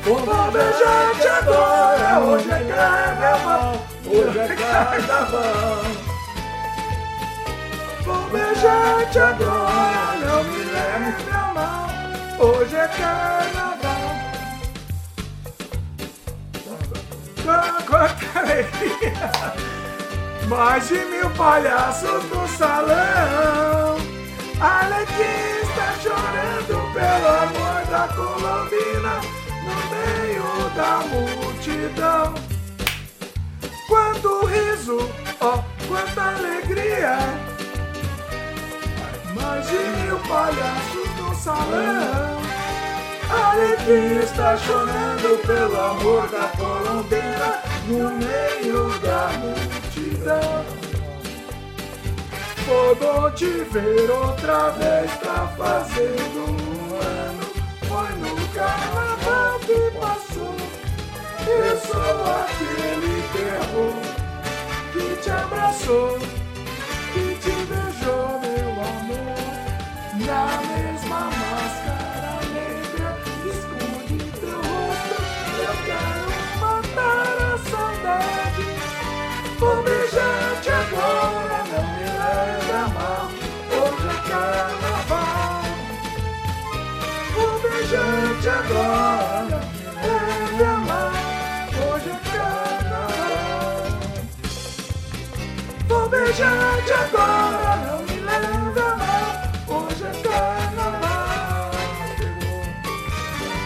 Vou beijar-te agora, hoje é carnaval, hoje é carnaval. Vou beijar-te agora, não me leve a mal, hoje é carnaval. Qua- Quanta alegria! Mais de mil palhaços no salão. Arlequim está chorando pelo amor da Colombina no meio da multidão. Quanto riso, ó, quanta alegria! Mais de mil palhaços no salão. Arlequim está chorando pelo amor da Colombina no meio da multidão. Vou bom te ver outra vez, tá fazendo um ano. Foi no carnaval que passou. Eu sou aquele terror que te abraçou, que te beijou, Vou beijar-te agora, não me leve a mal. Hoje é carnaval.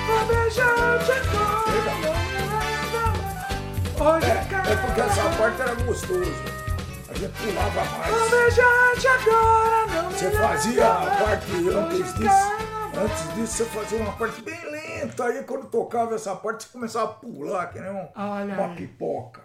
Vou beijar-te agora, não me leve a mal. Hoje é É carnaval. porque essa parte era gostoso. A gente pulava Vou mais. beijar-te agora, não me Você fazia a parte Hoje antes é disso. Antes disso, você fazia uma parte bem lenta. Aí quando tocava essa parte, você começava a pular, que nem um- uma aí. pipoca.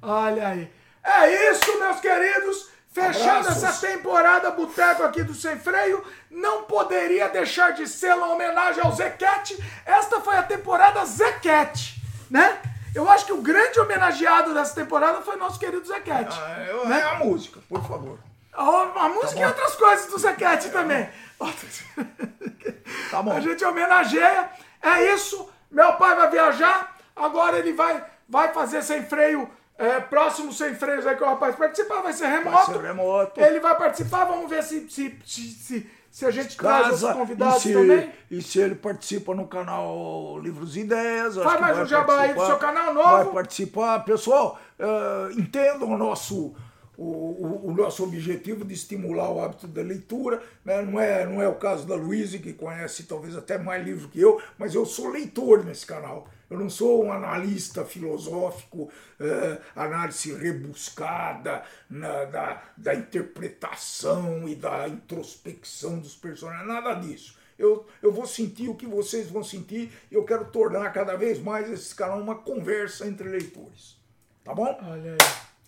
Olha aí. É isso, meus queridos. Fechando Abraços. essa temporada Boteco aqui do Sem Freio, não poderia deixar de ser uma homenagem ao Zequete. Esta foi a temporada Zequete, né? Eu acho que o grande homenageado dessa temporada foi nosso querido Zequete. Ah, eu- é a música, por favor. A, a música e outras coisas do Zequete também. Tá bom. A gente homenageia. É isso. Meu pai vai viajar. Agora ele vai, vai fazer sem freio. É, próximo sem freios aí que o rapaz participar vai ser remoto. ser remoto. Ele vai participar. Vamos ver se, se, se, se, a gente traz outros Casa, convidados se, também. E se ele participa no canal Livros e Ideias. Faz mais vai um jabá aí do seu canal novo. Vai participar. Pessoal, eh, entendam o nosso. O, o- o nosso objetivo de estimular o hábito da leitura, né? não, é, não é o caso da Luísa, que conhece talvez até mais livro que eu, mas eu sou leitor nesse canal. Eu não sou um analista filosófico, eh, análise rebuscada na- da, da interpretação e da introspecção dos personagens, nada disso. Eu, eu vou sentir o que vocês vão sentir e eu quero tornar cada vez mais esse canal uma conversa entre leitores. Tá bom? Olha aí.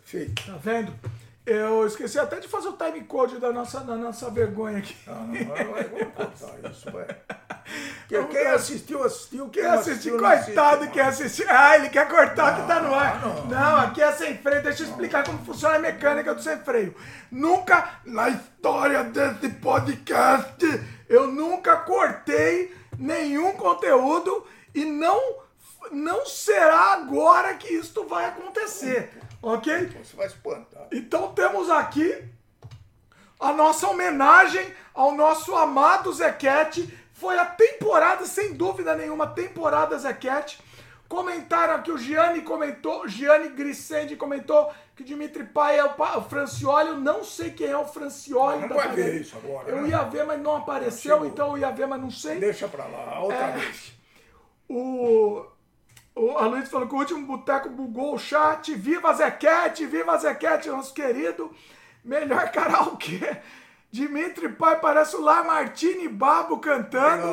Feito. Tá vendo? Eu esqueci até de fazer o time code da nossa, da nossa vergonha aqui. Ah, não, vamos cortar isso, vai. Quem, quem assistiu, assistiu. Quem Quem não assistiu, assistiu, não coitado, quem assistiu. Ah, ele quer cortar o que tá no ar. não. Não, aqui é sem freio. Deixa eu explicar como funciona a mecânica do sem freio. Nunca, na história desse podcast, eu nunca cortei nenhum conteúdo e não, não será agora que isto vai acontecer. Ok? Você vai espantar. Então temos aqui a nossa homenagem ao nosso amado Zequete. Foi a temporada, sem dúvida nenhuma, temporada Zequete. Comentaram aqui, o Gianni comentou, Gianni Grisendi comentou que Dimitri Pai é o, pa- o Francioli. Eu não sei quem é o Francioli. Não vai ver isso agora, Eu né? ia ver, mas não apareceu, chegou. então eu ia ver, mas não sei. Deixa pra lá, outra É. vez. O, o, a Luiz falou que o último boteco bugou o chat. Viva Zequete, viva Zequete, nosso querido. Melhor karaokê. Dimitri Pai parece o Lamartine Babo cantando.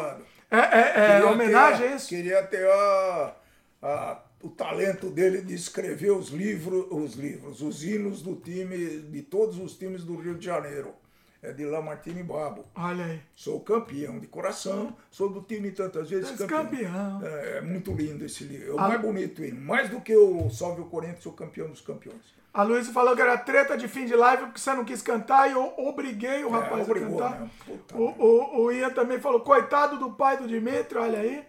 É, é, é Queria homenagem ter- a isso? Queria ter a- a- o talento dele de escrever os livros, os livros, os hinos do time, de todos os times do Rio de Janeiro. É de Lamartine Babo. Olha aí. Sou campeão de coração, sou do time tantas vezes Mas campeão. campeão. É, é muito lindo esse livro. É o Ah. mais bonito hino. Mais do que o Salve o Corinthians, o campeão dos campeões. A Luiz falou que era treta de fim de live porque você não quis cantar e eu obriguei o É, rapaz obrigou, a cantar. né? Puta O, o, o Ian também falou, coitado do pai do Dimitri, olha aí.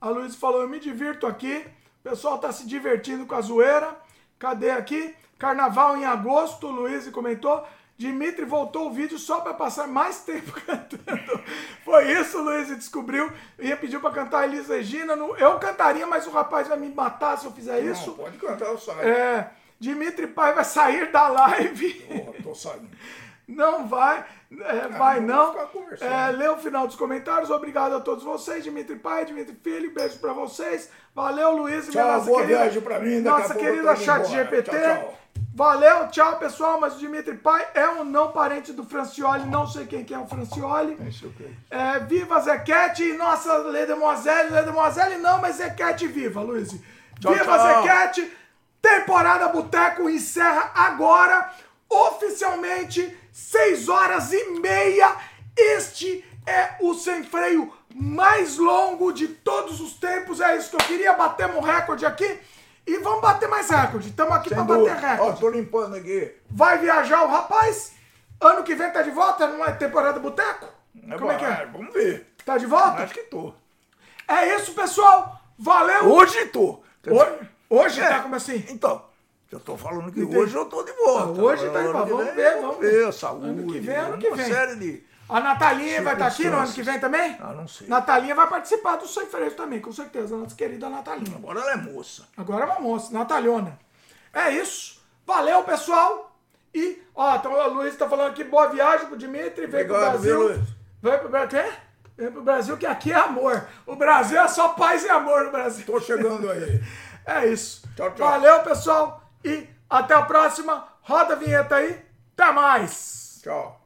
A Luiz falou, eu me divirto aqui. O pessoal tá se divertindo com a zoeira. Cadê aqui? Carnaval em agosto, o Luiz comentou. Dimitri voltou o vídeo só pra passar mais tempo cantando. Foi isso, Luiz descobriu. Ia pedir pra cantar Elis Regina. no- Eu cantaria, mas o rapaz vai me matar se eu fizer isso. Não, pode cantar, eu saio. É, Dimitri Pai vai sair da live. Porra, tô saindo. Não vai, é, vai vamos não. É, lê o final dos comentários. Obrigado a todos vocês, Dimitri Pai, Dimitri Filho. Beijo pra vocês. Valeu, Luiz. Tchau, boa viagem pra mim, Nossa querida chat embora. GPT. Tchau, tchau. Valeu, tchau, pessoal. Mas o Dimitri Pai é um não parente do Francioli. Não sei quem que é o Francioli. É, viva Zequete e nossa Ledemoiselle. Ledemoiselle não, mas Zequete viva, Luiz. Tchau, viva tchau. Zequete. Temporada Boteco encerra agora, oficialmente, 6 horas e meia. Este é o sem freio mais longo de todos os tempos. É isso que eu queria. Batemos um recorde aqui. E vamos bater mais recorde. Estamos aqui para bater dúvida. Ó, recorde. tô limpando aqui. Vai viajar o rapaz? Ano que vem tá de volta? Não é temporada Boteco? Como é que é? Vamos ver. Tá de volta? Acho que tô. É isso, pessoal. Valeu. Hoje tô. Hoje, hoje É. tá como assim? Então, eu tô falando que Entendi. hoje eu tô de volta. Ah, hoje tá de volta. Vamos ver, vamos ver. saúde. Ano que vem, ano que uma vem. série de... A Natalinha vai estar aqui no ano que vem também? Ah, não sei. Natalinha vai participar do Sem Freio também, com certeza. Nossa querida Natalinha. Agora ela é moça. Agora é uma moça, Natalhona. É isso. Valeu, pessoal. E, ó, então o Luiz tá falando aqui, boa viagem pro Dimitri. Vem pro Obrigado, Brasil. viu, Luiz? Vem pro Brasil. Quê? Vem pro Brasil, que aqui é amor. O Brasil é só paz e amor no Brasil. Tô chegando aí. É isso. Tchau, tchau. Valeu, pessoal. E até a próxima. Roda a vinheta aí. Até mais. Tchau.